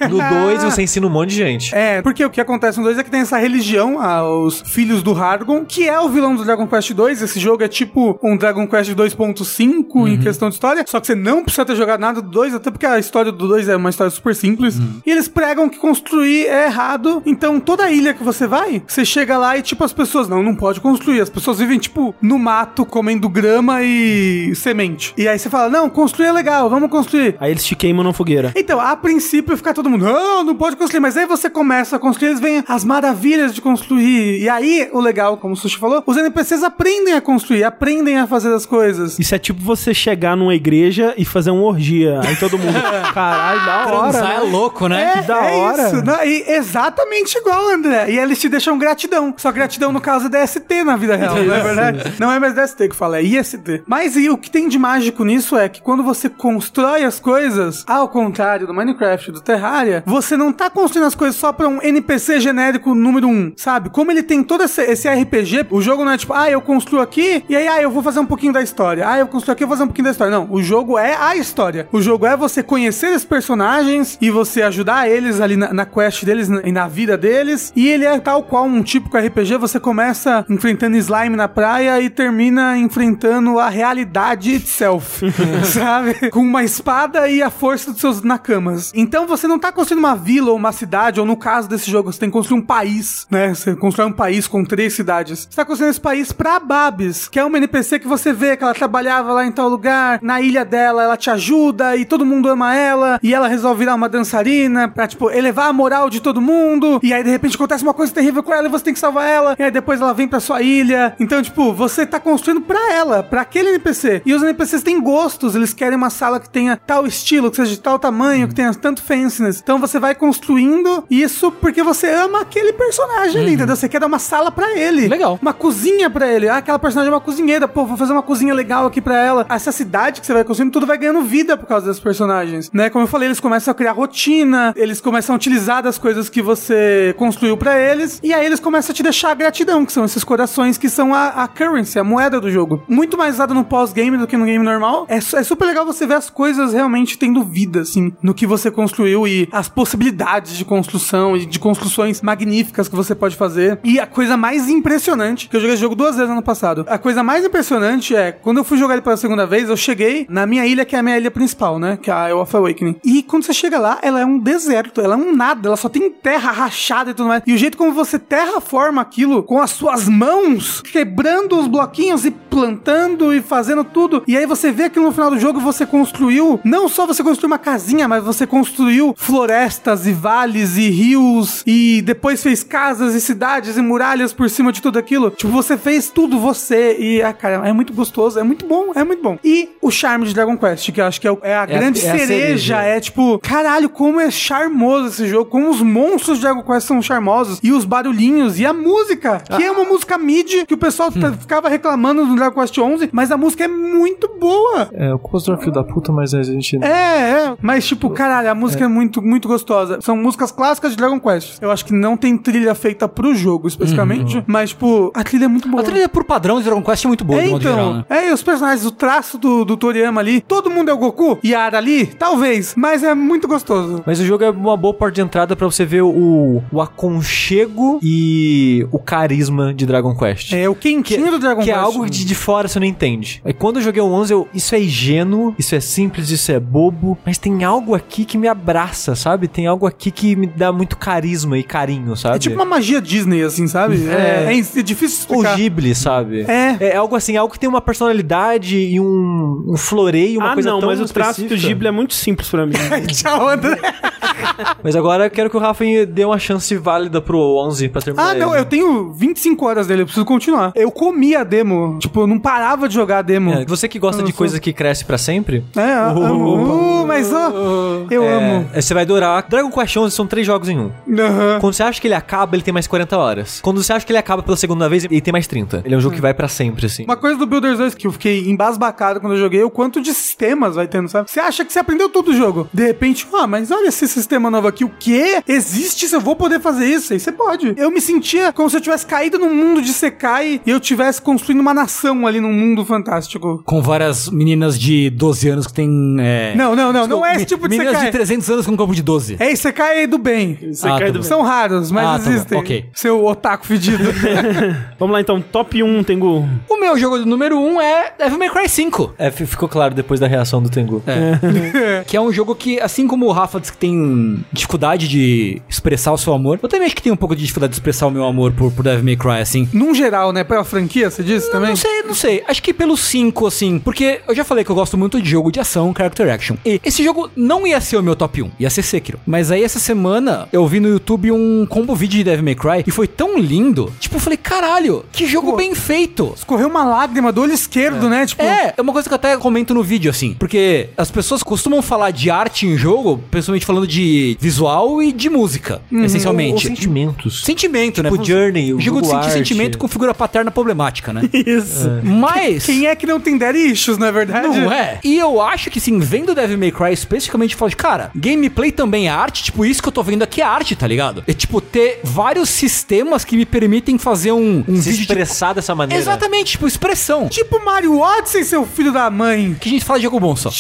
No 2 você ensina um monte de gente. É, porque o que acontece no 2 é que tem essa religião, ah, os filhos do Hargon, que é o vilão do Dragon Quest 2. Esse jogo é tipo um Dragon Quest 2.5 Uhum. em questão de história, só que você não precisa ter jogado nada do 2, até porque a história do 2 é uma história super simples. Uhum. E eles pregam que construir é errado, então toda ilha que você vai, você chega lá e tipo as pessoas, não, não pode construir. As pessoas vivem tipo no mato, comendo grama e semente. E aí você fala, não, construir é legal, vamos construir. Aí eles te queimam na fogueira. Então, a princípio fica todo mundo, não, não pode construir, mas aí você começa a construir, eles veem as maravilhas de construir. E aí, o legal, como o Sushi falou, os NPCs aprendem a construir, aprendem a fazer as coisas. Isso é tipo você chegar numa igreja e fazer uma orgia. Aí todo mundo, caralho, da hora. Transar é né? louco, né? Que da hora. Isso, não, e exatamente igual, André. E eles te deixam gratidão. Só gratidão no caso é DST na vida real, não é verdade? Não é mais DST que fala, é IST. Mas e o que tem de mágico nisso é que quando você constrói as coisas, ao contrário do Minecraft, do Terraria, você não tá construindo as coisas só pra um NPC genérico número um, sabe? Como ele tem todo esse, esse RPG, o jogo não é tipo, ah, eu construo aqui, e aí, ah, eu vou fazer um pouquinho da história. Ah, eu construo aqui, eu vou fazer um pouquinho da história. Não, o jogo é a história. O jogo é você conhecer esses personagens e você ajudar eles ali na, na quest deles na- e na vida deles. E ele é tal qual um típico RPG, você começa enfrentando slime na praia e termina enfrentando a realidade itself, sabe? Com uma espada e a força dos seus nakamas. Então você não tá construindo uma vila ou uma cidade, ou no caso desse jogo, você tem que construir um país, né? Você constrói um país com três cidades. Você tá construindo esse país pra Babs, que é uma NPC que você vê que ela trabalhava lá em tal lugar, na ilha dela, ela te ajuda e todo mundo ama ela, e ela resolve virar uma dançarina pra, tipo, elevar a moral de todo mundo, e aí de repente acontece uma coisa terrível com ela e você tem que salvar ela, e aí depois ela vem pra sua ilha. Então, tipo, você tá construindo pra ela, pra aquele NPC. E os NPCs têm gostos, eles querem uma sala que tenha tal estilo, que seja de tal tamanho, que tenha tanto fanciness. Então você vai construindo isso porque você ama aquele personagem ali, entendeu? Você quer dar uma sala pra ele. Legal. Uma cozinha pra ele. Ah, aquela personagem é uma cozinheira. Pô, vou fazer uma cozinha legal aqui pra ela. Essa cidade que você vai construindo, tudo vai ganhando vida por causa desses personagens, né? Como eu falei, eles começam a criar rotina, eles começam a utilizar das coisas que você construiu pra eles, e aí eles começam a te deixar a gratidão, que são esses corações que são a, a currency, a moeda do jogo. Muito mais usado no pós-game do que no game normal. É, é super legal você ver as coisas realmente tendo vida, assim, no que você construiu e as possibilidades de construção e de construções magníficas que você pode fazer. E a coisa mais impressionante, que eu joguei esse jogo duas vezes ano passado, a coisa mais impressionante é, quando eu fui jogar ele pela segunda vez, eu cheguei na minha ilha, que é a minha ilha principal, né? Que é a Isle of Awakening. E quando você chega lá, ela é um deserto, ela é um nada, ela só tem terra rachada e tudo mais. E o jeito como você terraforma aquilo com as suas mãos, quebrando os bloquinhos e plantando e fazendo tudo. E aí você vê que no final do jogo você construiu, não só você construiu uma casinha, mas você construiu florestas e vales e rios e depois fez casas e cidades e muralhas por cima de tudo aquilo. Tipo, você fez tudo você e, ah, cara, é muito gostoso, é muito bom, é muito bom. E o charme de Dragon Quest, que eu acho que é, é a grande é a cereja, cereja. é tipo, caralho, como é charmoso esse jogo, como os monstros de Dragon Quest são charmosos e os barulhinhos e a música, que é uma música mid que o pessoal tá- ficava reclamando no Dragon Quest XI, mas a música é muito boa. É, o compositor é filho da puta, mas a gente... É, é. Mas, tipo, caralho, a música é. muito, muito gostosa. São músicas clássicas de Dragon Quest. Eu acho que não tem trilha feita pro jogo, especificamente. Mas, tipo, a trilha é muito boa. A trilha, por padrão de Dragon Quest, é muito boa, É, modo geral, então, né? é, e os personagens, o traço do, do Toriyama ali, todo mundo é o Goku, Yara ali, talvez, mas é muito gostoso. Mas o jogo é uma boa porta de entrada pra você ver o, o aconchego e o carisma de Dragon Quest. É o quentinho do Dragon que Quest. é algo de, de fora você não entende. Aí quando eu joguei o 11, eu, isso é ingênuo, isso é simples, isso é bobo, mas tem algo aqui que me abraça, sabe? Tem algo aqui que me dá muito carisma e carinho, sabe? É tipo uma magia Disney, assim, sabe? É, é, é difícil Ou explicar. Ghibli, sabe? É. É algo assim, algo que tem uma personalidade e um, um floreio, uma ah, coisa não, tão mas o traço do. Ghibli é muito simples pra mim. Tchau, André. Mas agora eu quero que o Rafa dê uma chance válida pro 11 pra terminar Ah, não, ele. eu tenho 25 horas dele, eu preciso continuar. Eu comi a demo. Tipo, eu não parava de jogar a demo. É, você que gosta Eu de sou- coisa que cresce pra sempre, É, eu amo. Uh, mas ó, eu é, amo. é, você vai adorar. Dragon Quest 11 são três jogos em um. Aham. Quando você acha que ele acaba, ele tem mais 40 horas. Quando você acha que ele acaba pela segunda vez, ele tem mais 30. Ele é um jogo que vai pra sempre, assim. Uma coisa do Builders 2 que eu fiquei embasbacado quando eu joguei, é o quanto de sistemas vai tendo, sabe? Você acha que você aprendeu todo o jogo. De repente, ah, mas olha esse sistema novo aqui. O quê? Existe isso? Eu vou poder fazer isso? Aí você pode. Eu me sentia como se eu tivesse caído num mundo de Sekai e eu tivesse construindo uma nação ali num mundo fantástico. Com várias meninas de 12 anos que tem. É... Não, não, não. Não é esse tipo de Meninas Sekai. de 300 anos com de 12. É Sekai do bem. Ah, tá bom. São raros, mas Ah, tá bom. existem. Ok. Seu otaku fedido. Vamos lá então, top 1, Tengu. O meu jogo número 1 um é Devil May Cry 5. É, fi- ficou claro depois da reação do Tengu. Que é um jogo que, assim como o Rafa diz que tem dificuldade de expressar o seu amor, eu também acho que tem um pouco de dificuldade de expressar o meu amor por, por Devil May Cry, assim. Num geral, né? Pela franquia, você disse também? Não sei, não sei. Acho que pelo 5, assim. Porque eu já falei que eu gosto muito de jogo de ação, character action. E esse jogo não ia ser o meu top 1, ia ser Sekiro. Mas aí essa semana eu vi no YouTube um combo vídeo de Devil May Cry e foi tão lindo. Tipo, eu falei, caralho, que jogo Pô. bem feito. Escorreu uma lágrima do olho esquerdo, né? Tipo, É, é uma coisa que eu até comento no vídeo, assim. Porque as pessoas costumam falar de arte em jogo, principalmente falando de visual e de música, Ou essencialmente. sentimentos. Sentimento, né? Tipo Journey, o jogo de jogo sentir arte. sentimento com figura paterna problemática, né? Isso. Mas. quem é que não tem daddy issues, não é verdade? Não é? E eu acho que, sim, vendo Devil May Cry especificamente, eu falo de, cara, gameplay também é arte, tipo, isso que eu tô vendo aqui é arte, tá ligado? É tipo, ter vários sistemas que me permitem fazer um, um Se vídeo de... expressar dessa maneira. Exatamente, tipo, expressão. Tipo Mario Odyssey, seu filho da mãe. Que a gente fala de jogo bom só.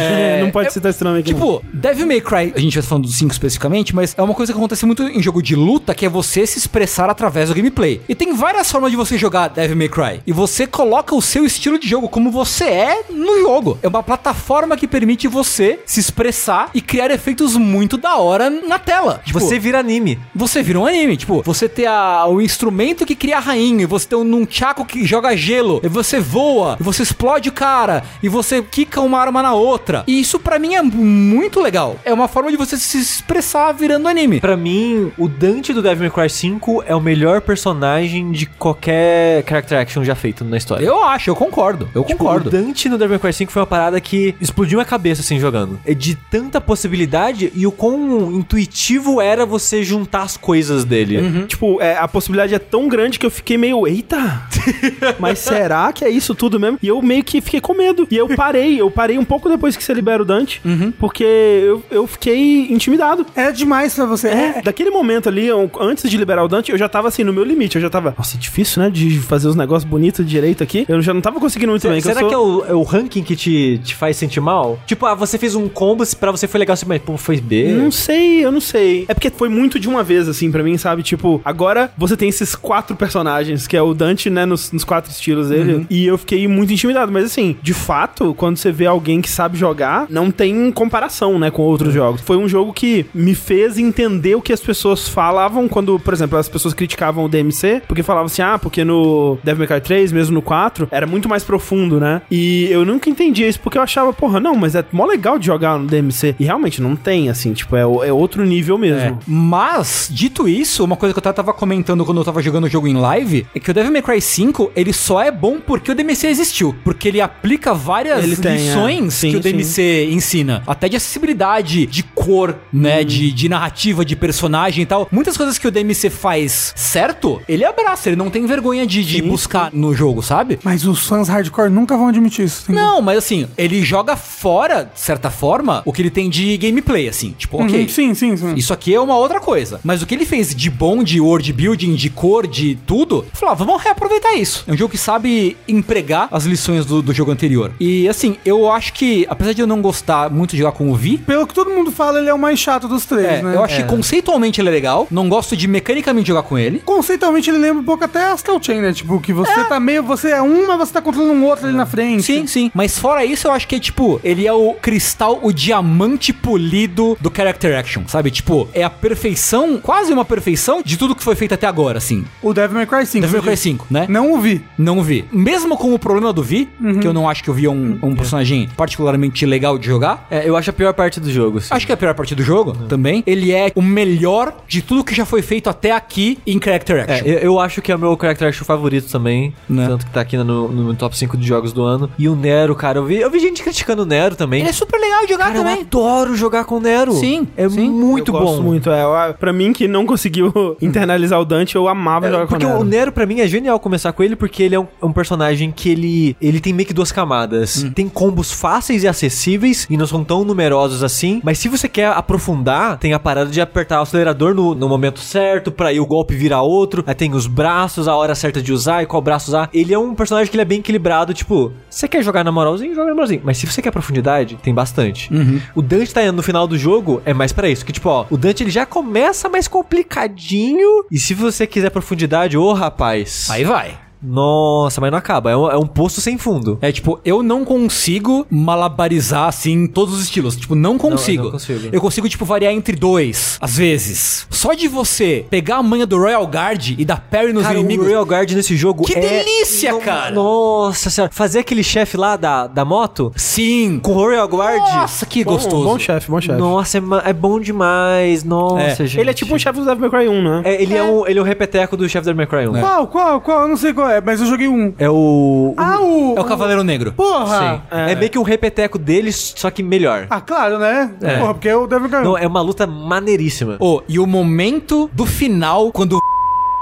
É, não pode citar esse nome aqui. não. Tipo, Devil May Cry, a gente vai falando do 5 especificamente, mas é uma coisa que acontece muito em jogo de luta, que é você se expressar através do gameplay. E tem várias formas de você jogar Devil May Cry. E você coloca o seu estilo de jogo como você é no jogo. É uma plataforma que permite você se expressar e criar efeitos muito da hora na tela. Tipo, Você vira anime. você vira um anime, tipo, você ter a, o instrumento que cria a rainha, e você ter um nunchaku que joga gelo, e você voa, e você explode o cara, e você quica uma arma na outra. E isso pra mim é muito legal. É uma forma de você se expressar virando anime. Pra mim, o Dante do Devil May Cry 5 é o melhor personagem de qualquer character action já feito na história. Eu acho, eu concordo, eu Tipo, concordo. O Dante no Devil May Cry 5 foi uma parada que explodiu a cabeça, assim, jogando. É de tanta possibilidade e o quão intuitivo era você juntar as coisas dele. Tipo, é, a possibilidade é tão grande que eu fiquei meio, eita, mas será que é isso tudo mesmo? E eu meio que fiquei com medo. E eu parei, eu parei um pouco depois que você libera o Dante, porque eu, eu fiquei intimidado. Era demais pra você. É, daquele momento ali, eu- antes de liberar o Dante, eu já tava assim, no meu limite. Eu já tava, nossa, é difícil, né? De fazer os negócios bonitos direito aqui. Eu já não tava conseguindo muito bem. Será eu que é sou- o, é o ranking que te, te faz sentir mal? Tipo, ah, você fez um combo, pra você foi legal, você, mas pô, foi B. Não sei, eu não sei. É porque foi muito de uma vez, assim, pra mim, sabe? Tipo, agora você tem esses quatro personagens, que é o Dante, né, nos, nos quatro estilos dele. E eu fiquei muito intimidado. Mas, assim, de fato, quando você vê alguém que sabe jogar, não tem comparação, né, com outros jogos. Foi um jogo que me fez entender o que as pessoas falavam quando, por exemplo, as pessoas criticavam o DMC, porque falavam assim, ah, porque no Devil May Cry 3, mesmo no 4, era muito mais profundo, né? E eu nunca entendia isso, porque eu achava, porra, não, mas é mó legal de jogar no DMC. E realmente não tem, assim, tipo, é, é outro nível mesmo. É. Mas, dito isso, uma coisa que eu tava comentando quando eu tava jogando o jogo em live é que o Devil May Cry 5, ele só é bom porque o DMC existiu. Porque ele aplica várias Ele tem, lições é. Sim, que o DMC ensina. Até de acessibilidade, de cor, né? Uhum. De, de narrativa, de personagem e tal. Muitas coisas que o DMC faz certo, ele abraça, ele não tem vergonha de, de buscar no jogo, sabe? Mas os fãs hardcore nunca vão admitir isso. Não, mas assim, ele joga fora, de certa forma, o que ele tem de gameplay, assim. Tipo, Uhum, ok. Sim, sim, sim. Isso aqui é uma outra coisa. Mas o que ele fez de bom, de world building, de cor, de tudo, falou, ah, vamos reaproveitar isso. É um jogo que sabe empregar as lições do, do jogo anterior. E assim, eu acho que, apesar de eu não gostar muito de jogar com o Vi, Pelo que todo mundo fala, ele é o mais chato dos três, é, né? eu acho que conceitualmente ele é legal. Não gosto de mecanicamente jogar com ele. Conceitualmente ele lembra um pouco até Astral Chain, né? Tipo, que você tá meio. Você é um, mas você tá controlando um outro ali na frente. Sim, sim. Mas fora isso, eu acho que é tipo, ele é o cristal, o diamante polido do character action, sabe? Tipo, é a perfeição, quase uma perfeição de tudo que foi feito até agora, assim. O Devil May Cry 5. Devil May Cry diz. 5, né? Não o vi. Não vi. Mesmo com o problema do Vi, que eu não acho que o Vi é um, um personagem particularmente legal de jogar. É, eu acho a pior parte do jogo. assim. Acho que é a pior parte do jogo também. Ele é o melhor de tudo que já foi feito até aqui em character É, action. eu, eu acho que é o meu character action favorito também. Né? Tanto que tá aqui no, no top 5 de jogos do ano. E o Nero, cara, eu vi, eu vi gente criticando o Nero também. Ele é super legal de jogar Cara, eu também. adoro jogar com o Nero. Sim, É sim. muito eu bom. Gosto muito, é. Pra mim, que não conseguiu internalizar o Dante, eu amava É, jogar com porque ele. o Nero, pra mim, é genial começar com ele, porque ele é um, é um personagem que ele, ele tem meio que duas camadas. Tem combos fáceis e acessíveis, e não são tão numerosos assim. Mas se você quer aprofundar, tem a parada de apertar o acelerador no, no momento certo, pra aí o golpe virar outro. Aí tem os braços, a hora certa de usar e qual braço usar. Ele é um personagem que ele é bem equilibrado, tipo, você quer jogar na moralzinho, joga na moralzinho. Mas se você quer profundidade, tem bastante. O Dante tá no final do jogo, é mais pra isso. Que tipo, ó, o Dante ele já começa mais complicadinho. E se você quiser profundidade, ô rapaz. Aí vai. Nossa, mas não acaba. É um, é um poço sem fundo. É tipo, eu não consigo malabarizar assim todos os estilos. Tipo, não consigo. não consigo. Eu consigo, tipo, variar entre dois, às vezes. Só de você pegar a manha do Royal Guard e dar parry nos Cara, inimigos. o Royal Guard nesse jogo Que é... delícia, No- cara! Nossa senhora. Fazer aquele chefe lá da, da moto Sim. com o Royal Guard. Nossa, que Bom, gostoso. Bom chefe, bom chefe. Nossa, é, ma- é bom demais. Nossa, É, gente. Ele é tipo um chefe do Devil May Cry 1, né? É, ele, é. um, ele é um repeteco do chefe da May Cry 1. Qual, qual, qual? Eu não sei qual é, mas eu joguei um. É o... Ah, o. É o Cavaleiro Negro. Porra! Sim. É. meio que um repeteco deles, só que melhor. Ah, claro, né? É. Porra, porque eu devo ganhar. Não, é uma luta maneiríssima. Oh, e o momento do final, quando.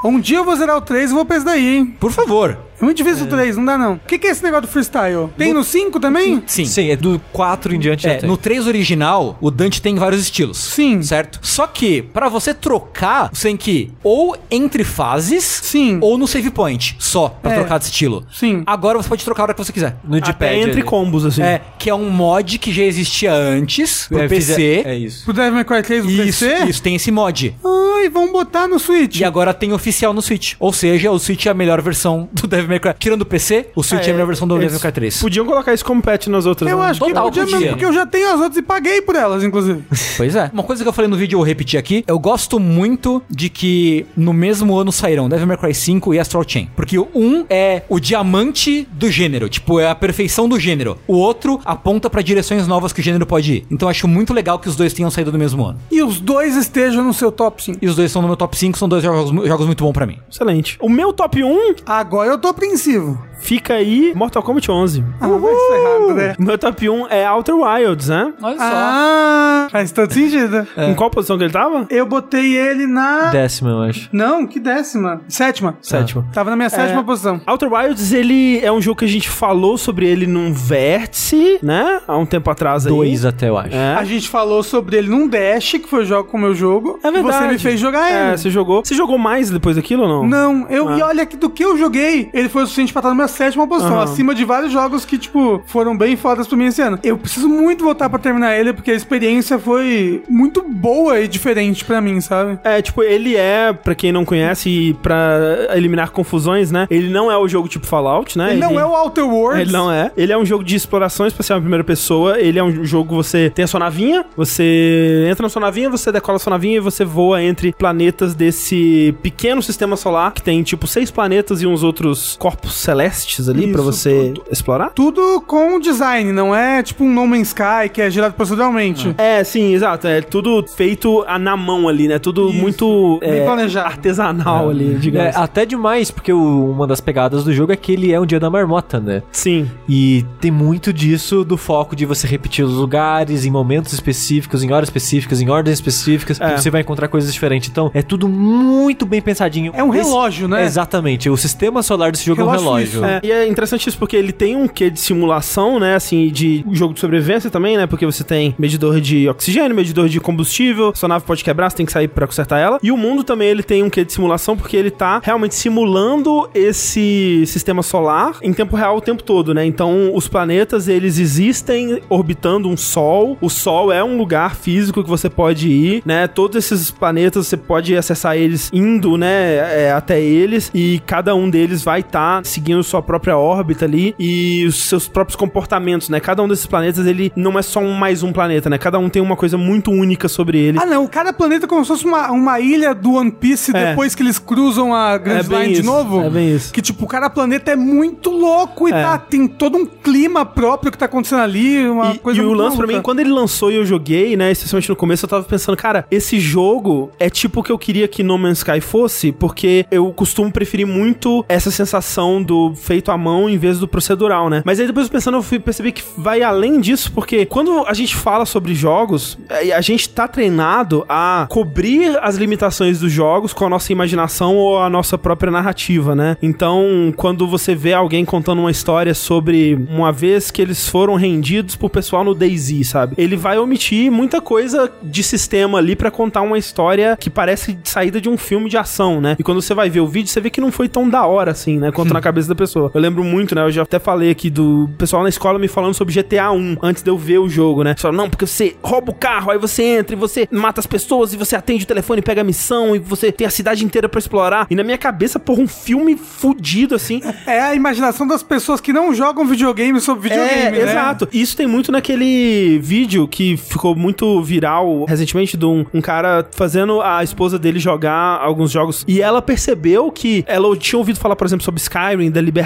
Um dia eu vou zerar o 3 e vou pra esse daí, hein? Por favor. É muito difícil o 3, não dá não. O que, que é esse negócio do freestyle? Tem no 5 também? Sim. Sim, é do 4 em diante. É, no 3 original, o Dante tem vários estilos. Sim. Certo? Só que, pra você trocar, você tem que ir ou entre fases, Sim. ou no save point, só, pra É. trocar de estilo. Sim. Agora você pode trocar a hora que você quiser. No Até D-pad. entre ali. combos, assim. É, que é um mod que já existia antes, pro É, PC. É isso. Pro Devil May Cry 3 do Isso, PC? isso, tem esse mod. Ai, vamos botar no Switch. E agora tem oficial no Switch. Ou seja, o Switch é a melhor versão do Devil May Cry. Tirando o PC, o Switch é, a melhor versão do Devil May Cry 3. Podiam colocar isso como patch nas outras. Eu né? acho que Total, podia mesmo, podia. porque eu já tenho as outras e paguei por elas, inclusive. Pois é. Uma coisa que eu falei no vídeo, eu vou repetir aqui. Eu gosto muito de que no mesmo ano saíram Devil May Cry 5 e Astral Chain. Porque o um é o diamante do gênero. Tipo, é a perfeição do gênero. O outro aponta pra direções novas que o gênero pode ir. Então eu acho muito legal que os dois tenham saído no mesmo ano. E os dois estejam no seu top 5. E os dois estão no meu top 5, são dois jogos, jogos muito bons pra mim. Excelente. O meu top 1 Agora eu tô apreensivo. Fica aí Mortal Kombat 11. Ah, vai ser errado, né? Meu top 1 é Outer Wilds, né? Olha Ah, faz todo sentido. Em qual posição que ele tava? Eu botei ele na... Décima, eu acho. Não, que décima? Sétima. Sétima. Tava na minha sétima posição. Outer Wilds, ele é um jogo que a gente falou sobre ele num vértice, né? Há um tempo atrás aí. Dois até, eu acho. É. A gente falou sobre ele num Dash, que foi o jogo com o meu jogo. É verdade. Você me fez jogar É, ele. você jogou. Você jogou mais depois daquilo ou não? Não, eu, Ah. e olha que do que eu joguei, ele foi o suficiente pra estar na minha sétima posição, Aham. acima de vários jogos que, tipo, foram bem fodas pra mim esse ano. Eu preciso muito voltar pra terminar ele, porque a experiência foi muito boa e diferente pra mim, sabe? É, tipo, ele é, pra quem não conhece, e pra eliminar confusões, né? Ele não é o jogo tipo Fallout, né? Ele, não é o Outer Worlds. Ele não é. Ele é um jogo de exploração espacial em primeira pessoa. Ele é um jogo que você tem a sua navinha, você entra na sua navinha, você decola a sua navinha e você voa entre planetas desse pequeno sistema solar, que tem tipo seis planetas e uns outros corpos celestes ali Isso, pra você explorar? Tudo com design, não é tipo um No Man's Sky que é gerado proceduralmente. É, sim, exato. É tudo feito a- na mão ali, né? Tudo Isso, muito bem é, planejado. artesanal ali, É, digamos. até demais, porque o- uma das pegadas do jogo é que ele é um dia da marmota, né? Sim. E tem muito disso do foco de você repetir os lugares em momentos específicos, em horas específicas, em ordens específicas, É. que você vai encontrar coisas diferentes. Então, é tudo muito bem pensadinho. É um Esse- relógio, né? Exatamente. O sistema solar desse jogo Relógio é um relógio. suíço. É, e é interessante isso porque ele tem um quê de simulação, né? Assim, de jogo de sobrevivência também, né? Porque você tem medidor de oxigênio, medidor de combustível, sua nave pode quebrar, você tem que sair pra consertar ela. E o mundo também ele tem um quê de simulação porque ele tá realmente simulando esse sistema solar em tempo real o tempo todo, né? Então, os planetas eles existem orbitando um sol. O sol é um lugar físico que você pode ir, né? Todos esses planetas você pode acessar eles indo, né, é, até eles e cada um deles vai estar seguindo sua própria órbita ali e os seus próprios comportamentos, né? Cada um desses planetas ele não é só um mais um planeta, né? Cada um tem uma coisa muito única sobre ele. Ah, não. Cada planeta é como se fosse uma, uma ilha do One Piece É. depois que eles cruzam a Grand É Line de novo. é bem isso. Que, tipo, cada planeta é muito louco e É. tá, tem todo um clima próprio que tá acontecendo ali. Uma E, coisa e o lance pra mim, quando ele lançou e eu joguei, né, especialmente no começo, eu tava pensando, cara, esse jogo é tipo o que eu queria que No Man's Sky fosse, porque eu costumo preferir muito essa sensação do feito à mão em vez do procedural, né? Mas aí depois pensando, eu fui perceber que vai além disso, porque quando a gente fala sobre jogos, eh, a gente tá treinado a cobrir as limitações dos jogos com a nossa imaginação ou a nossa própria narrativa, né? Então, quando você vê alguém contando uma história sobre uma vez que eles foram rendidos por pessoal no DayZ, sabe? Ele vai omitir muita coisa de sistema ali pra contar uma história que parece saída de um filme de ação, né? E quando você vai ver o vídeo, você vê que não foi tão da hora assim, né? Quanto na cabeça da pessoa. Eu lembro muito, né? Eu já até falei aqui do pessoal na escola me falando sobre GTA 1 antes de eu ver o jogo, né? Só não, porque você rouba o carro, aí você entra e você mata as pessoas e você atende o telefone e pega a missão e você tem a cidade inteira pra explorar. E na minha cabeça, porra, um filme fudido assim. É a imaginação das pessoas que não jogam videogame sobre videogame, É, né? exato. Isso tem muito naquele vídeo que ficou muito viral recentemente de um, um cara fazendo a esposa dele jogar alguns jogos. E ela percebeu que ela tinha ouvido falar, por exemplo, sobre Skyrim, da liberdade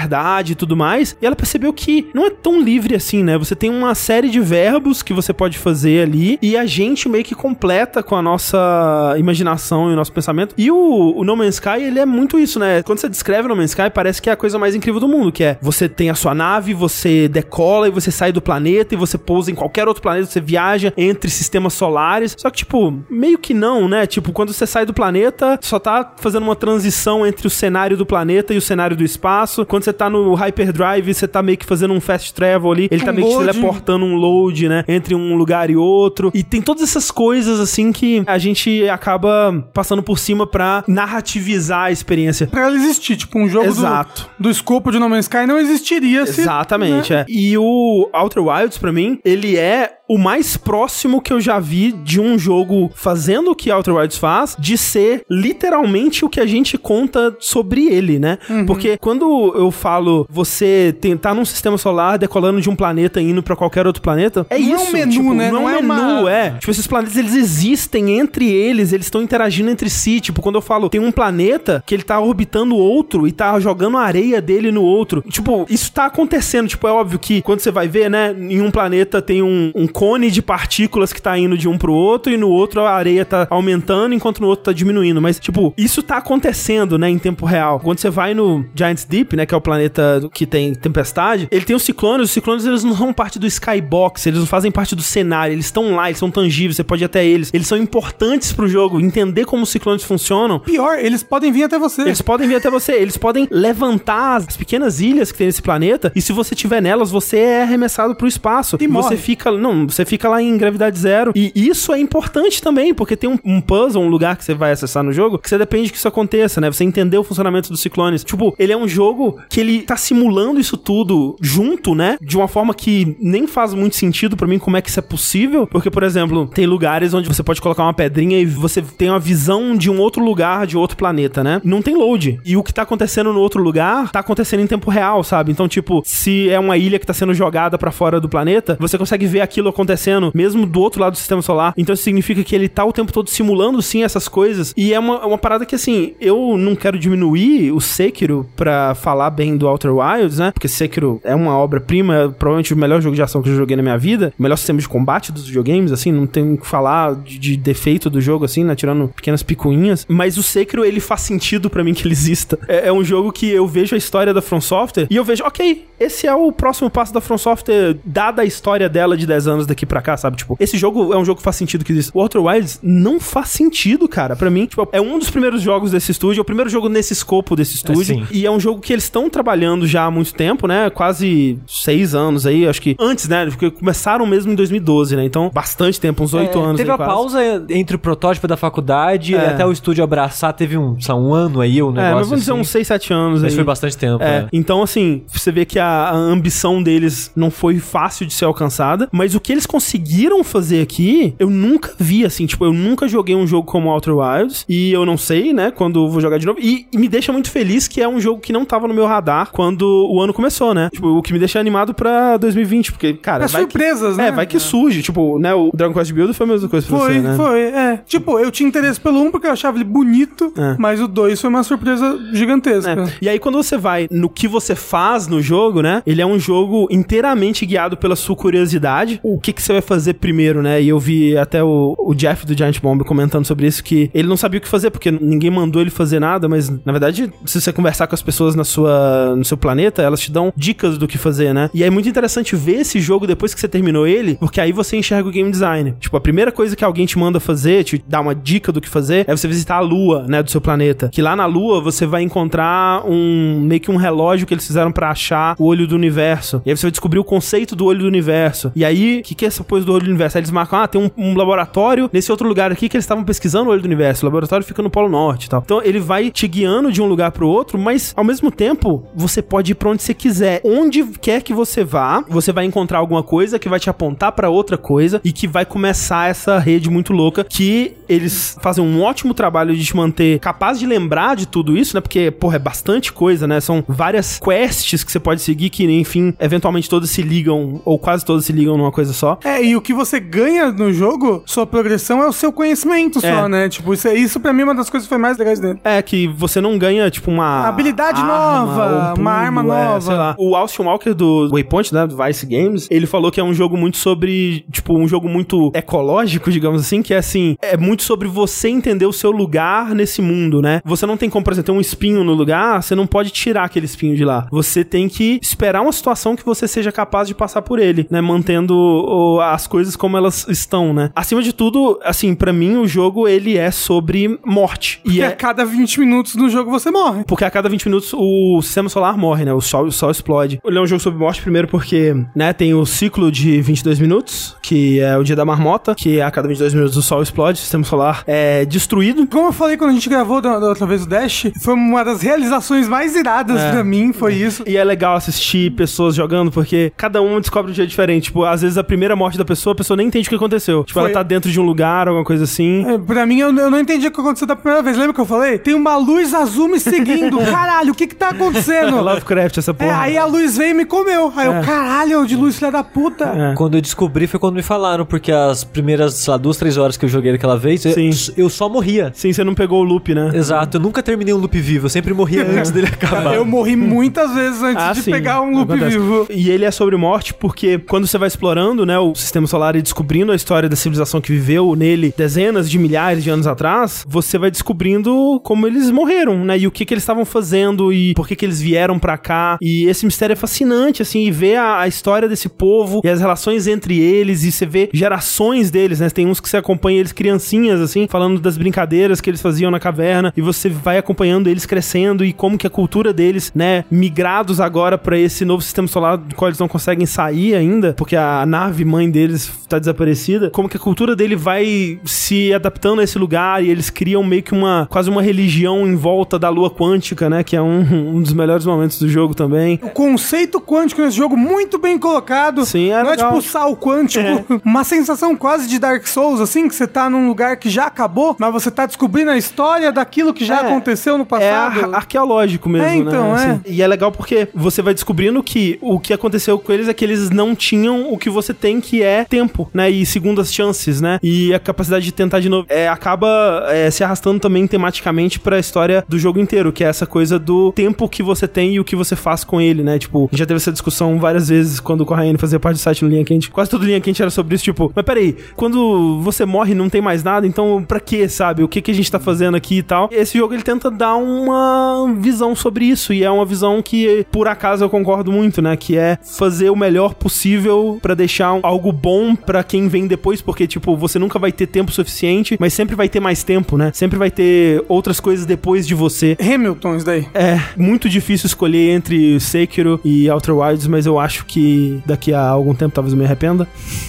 e tudo mais. E ela percebeu que não é tão livre assim, né? Você tem uma série de verbos que você pode fazer ali e a gente meio que completa com a nossa imaginação e o nosso pensamento. E o, o No Man's Sky, ele é muito isso, né? Quando você descreve No Man's Sky, parece que é a coisa mais incrível do mundo, que é você tem a sua nave, você decola e você sai do planeta e você pousa em qualquer outro planeta, você viaja entre sistemas solares. Só que, tipo, meio que não, né? Tipo, quando você sai do planeta, só tá fazendo uma transição entre o cenário do planeta e o cenário do espaço. Quando você tá no Hyperdrive, você tá meio que fazendo um fast travel ali. Ele tá Um meio que teleportando um load, né? Entre um lugar e outro. E tem todas essas coisas, assim, que a gente acaba passando por cima pra narrativizar a experiência. Pra ela existir, tipo, um jogo do, Exato. do escopo de No Man's Sky não existiria se... Exatamente, né? é. E o Outer Wilds, pra mim, ele é o mais próximo que eu já vi de um jogo fazendo o que Outer Wilds faz, de ser literalmente o que a gente conta sobre ele, né? Uhum. Porque quando eu falo você tentar num sistema solar decolando de um planeta e indo pra qualquer outro planeta, é Não é isso. um menu, tipo, né? Não, Não é é menu, uma- é. Tipo, esses planetas, eles existem entre eles, eles estão interagindo entre si. Tipo, quando eu falo, tem um planeta que ele tá orbitando o outro e tá jogando a areia dele no outro. Tipo, isso tá acontecendo. Tipo, é óbvio que quando você vai ver, né, em um planeta tem um, um cone de partículas que tá indo de um pro outro e no outro a areia tá aumentando enquanto no outro tá diminuindo. Mas, tipo, isso tá acontecendo, né, em tempo real. Quando você vai no Giants Deep, né, que é o planeta que tem tempestade, ele tem os ciclones. Os ciclones, eles não são parte do skybox, eles não fazem parte do cenário, eles estão lá, eles são tangíveis, você pode ir até eles. Eles são importantes pro jogo, entender como os ciclones funcionam. Pior, eles podem vir até você. Eles podem vir até você, eles podem levantar as pequenas ilhas que tem nesse planeta, e se você tiver nelas, você é arremessado pro espaço. E morre. você fica, não, você fica lá em gravidade zero. E isso é importante também, porque tem um, um puzzle, um lugar que você vai acessar no jogo, que você depende que isso aconteça, né? Você entender o funcionamento dos ciclones. Tipo, ele é um jogo que ele tá simulando isso tudo junto, né? De uma forma que nem faz muito sentido pra mim como é que isso é possível, porque, por exemplo, tem lugares onde você pode colocar uma pedrinha e você tem uma visão de um outro lugar, de outro planeta, né? Não tem load. E o que tá acontecendo no outro lugar tá acontecendo em tempo real, sabe? Então, tipo, se é uma ilha que tá sendo jogada pra fora do planeta, você consegue ver aquilo acontecendo, mesmo do outro lado do sistema solar. Então isso significa que ele tá o tempo todo simulando sim essas coisas. E é uma, é uma parada que assim, eu não quero diminuir o Sekiro pra falar bem do Outer Wilds, né? Porque Sekiro é uma obra-prima, é provavelmente o melhor jogo de ação que eu joguei na minha vida, o melhor sistema de combate dos videogames, assim, não tem o que falar de, de defeito do jogo, assim, né? Tirando pequenas picuinhas. Mas o Sekiro, ele faz sentido pra mim que ele exista. É, é um jogo que eu vejo a história da From Software e eu vejo, ok, esse é o próximo passo da From Software, dada a história dela de 10 anos daqui pra cá, sabe? Tipo, esse jogo é um jogo que faz sentido que existe. O Outer Wilds não faz sentido, cara. Pra mim, tipo, é um dos primeiros jogos desse estúdio, é o primeiro jogo nesse escopo desse estúdio. sim. e é um jogo que eles estão trabalhando já há muito tempo, né? Quase seis anos aí, acho que antes, né? Porque começaram mesmo em 2012, né? Então, bastante tempo, uns oito É, anos. Teve aí, a quase. pausa entre o protótipo da faculdade É. e até o estúdio abraçar, teve um, lá, um ano aí, um negócio É, mas vamos dizer assim. uns 6, 7 anos Mas aí. foi bastante tempo, É, né? então assim, você vê que a, a ambição deles não foi fácil de ser alcançada, mas o que eles conseguiram fazer aqui, eu nunca vi, assim, tipo, eu nunca joguei um jogo como Outer Wilds, e eu não sei, né, quando vou jogar de novo, e, e me deixa muito feliz que é um jogo que não tava no meu radar quando o ano começou, né, tipo, o que me deixa animado pra 2020, porque, cara, É vai surpresas, que, né? É, vai que surge, tipo, né, o Dragon Quest Build foi a mesma coisa pra Foi, você, né? foi, é. Tipo, eu tinha interesse pelo 1 porque eu achava ele bonito, É. mas o 2 foi uma surpresa gigantesca. É. E aí, quando você vai no que você faz no jogo, né? Ele é um jogo inteiramente guiado pela sua curiosidade. O que, que você vai fazer primeiro, né? E eu vi até o, o Jeff do Giant Bomb comentando sobre isso, que ele não sabia o que fazer, porque ninguém mandou ele fazer nada, mas na verdade, se você conversar com as pessoas na sua, no seu planeta, elas te dão dicas do que fazer, né? E é muito interessante ver esse jogo depois que você terminou ele, porque aí você enxerga o game design. Tipo, a primeira coisa que alguém te manda fazer, te dá uma dica do que fazer, é você visitar a lua, né, do seu planeta. Que lá na lua você vai encontrar um meio que um relógio que eles fizeram pra achar o olho do universo. E aí você vai descobrir o conceito do olho do universo. E aí, o que, que é essa coisa do olho do universo? Aí eles marcam, ah, tem um, um laboratório nesse outro lugar aqui que eles estavam pesquisando o olho do universo. O laboratório fica no Polo Norte e tal. Então ele vai te guiando de um lugar pro outro, mas ao mesmo tempo você pode ir pra onde você quiser. Onde quer que você vá, você vai encontrar alguma coisa que vai te apontar pra outra coisa e que vai começar essa rede muito louca que eles fazem um ótimo trabalho de te manter capaz de lembrar de tudo isso, né? Porque, porra, é bastante coisa, né? São várias quests que você pode seguir que, enfim, eventualmente todas se ligam, ou quase todas se ligam numa coisa só. É, e o que você ganha no jogo, sua progressão é o seu conhecimento só, É. né? Tipo, isso, é- isso pra mim é uma das coisas que foi mais legais dele. É, que você não ganha, tipo, uma... Habilidade arma nova, ou uma arma é, nova. sei lá. O Austin Walker do Waypoint, né, do Vice Games, ele falou que é um jogo muito sobre, tipo, um jogo muito ecológico, digamos assim, que é assim, é muito sobre você entender o seu lugar nesse mundo, né? Você não tem como, por exemplo, ter um espinho no lugar, você não pode tirar aquele espinho de lá. Você tem que esperar uma situação que você seja capaz de passar por ele, né? Mantendo o- as coisas como elas estão, né? Acima de tudo, assim, pra mim, o jogo, ele é sobre morte. E E a é... cada 20 minutos no jogo você morre. Porque a cada 20 minutos o sistema solar morre, né? O sol, o sol explode. Ele é um jogo sobre morte, primeiro porque, né, tem o ciclo de 22 minutos, que é o dia da marmota, que a cada 22 minutos o sol explode, o sistema solar é destruído. Como eu falei quando a gente gravou da, da outra vez o Dash, foi uma das realizações mais iradas É. pra mim, foi isso. E é legal assistir pessoas jogando, porque cada um descobre um jeito diferente. Tipo, às vezes a primeira morte da pessoa, a pessoa nem entende o que aconteceu. Tipo, Foi. ela tá dentro de um lugar, alguma coisa assim. É, pra mim, eu, eu não entendi o que aconteceu da primeira vez. Lembra que eu falei? Tem uma luz azul me seguindo. Caralho, o que que tá acontecendo? Lovecraft, essa É, porra. aí a luz veio e me comeu. Aí É. eu, caralho, de luz, filha da puta. É. Quando eu descobri foi quando me falaram, porque as primeiras, sei lá, duas, três horas que eu joguei daquela vez, eu, Sim. eu só morria. Sim, você não pegou o loop, né? Exato, eu nunca terminei um loop vivo, eu sempre morria antes dele acabar. Eu morri muitas vezes antes Ah, de sim, pegar um loop acontece. vivo. E ele é sobre morte porque quando você vai explorando, né, o sistema solar e descobrindo a história da civilização que viveu nele dezenas de milhares de anos atrás, você vai descobrindo como eles morreram, né, e o que que eles estavam fazendo e por que que eles vieram pra cá. E esse mistério é fascinante, assim, e ver a, a história desse povo e as relações entre eles e você vê gerações deles, né, tem uns que você acompanha eles criancinhas, assim, falando das brincadeiras que eles faziam na caverna e você vai acompanhando eles crescendo e como que a cultura deles, né, migrados agora pra esse novo sistema solar do qual eles não conseguem sair ainda, porque a nave mãe deles tá desaparecida, como que a cultura dele vai se adaptando a esse lugar e eles criam meio que uma, quase uma religião em volta da lua quântica, né, que é um, um dos melhores momentos do jogo também. O conceito quântico nesse jogo muito bem colocado. Sim, é Não legal. é tipo sal quântico, uma sensação quase de Dark Souls, assim, que você tá num lugar que já acabou, mas você tá descobrindo a história daquilo que já É, aconteceu no É passado. ar- arqueológico mesmo, É, então, né? é. E é legal porque você vai descobrindo que o que aconteceu com eles é que eles não tinham o que você tem, que é tempo, né? E segundas chances, né? E a capacidade de tentar de novo. É, acaba é, se arrastando também tematicamente pra história do jogo inteiro, que é essa coisa do tempo que você tem e o que você faz com ele, né? Tipo, já teve essa discussão várias vezes quando o Corraine fazia parte do site no Linha Quente. Quase todo Linha Quente era sobre isso, tipo, mas peraí, quando você morre não tem mais nada, então pra quê, sabe? O que, que a gente tá fazendo aqui e tal? Esse jogo ele tenta dar uma visão sobre isso, e é uma visão que, por acaso, eu concordo muito, né? Que é fazer o melhor possível pra deixar algo bom pra quem vem depois, porque, tipo, você nunca vai ter tempo suficiente, mas sempre vai ter mais tempo, né? Sempre vai ter outras coisas depois de você. Hamilton, isso daí. É muito difícil escolher entre Sekiro e Outer Wilds, mas eu acho que daqui a algum tempo talvez eu me arrependa.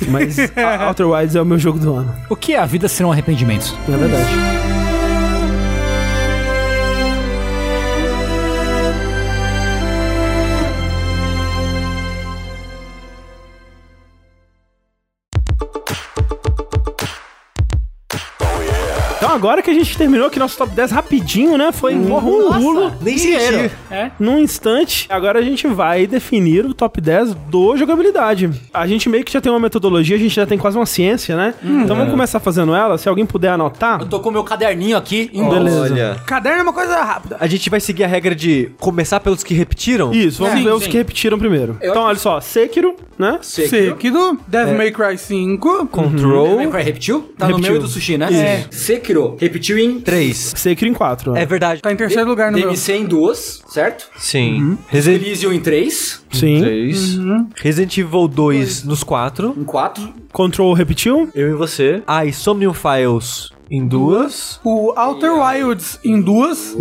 Mas Outer Wilds é o meu jogo do ano, O que é a vida serão arrependimentos? na verdade. Agora que a gente terminou aqui nosso top 10 rapidinho, né? Foi um pulo Nem senti. É. num instante. Agora a gente vai definir o top 10 do jogabilidade. A gente meio que já tem uma metodologia, a gente já tem quase uma ciência, né? Então vamos começar fazendo ela. Se alguém puder anotar. Eu tô com o meu caderninho aqui em Beleza. Olha. Caderno é uma coisa rápida. A gente vai seguir a regra de começar pelos que repetiram? Isso, vamos Sim, ver os sim. que repetiram primeiro. Eu então, olha só, Sekiro, né? Sekiro, Devil May Cry 5, Control. Devil May Cry repetiu? Tá no Repetiu. meu e do sushi, né? É. Sekiro repetiu em 3. Sekiro em 4. É verdade. tá em terceiro lugar no meu. DMC em duas, certo? Sim. Resident Elysium em três, Sim. 3. Resident Evil 2 nos 4. em quatro. Control repetiu. Eu e você. Ah, e Somnium Files em duas. O Outer Wilds em duas.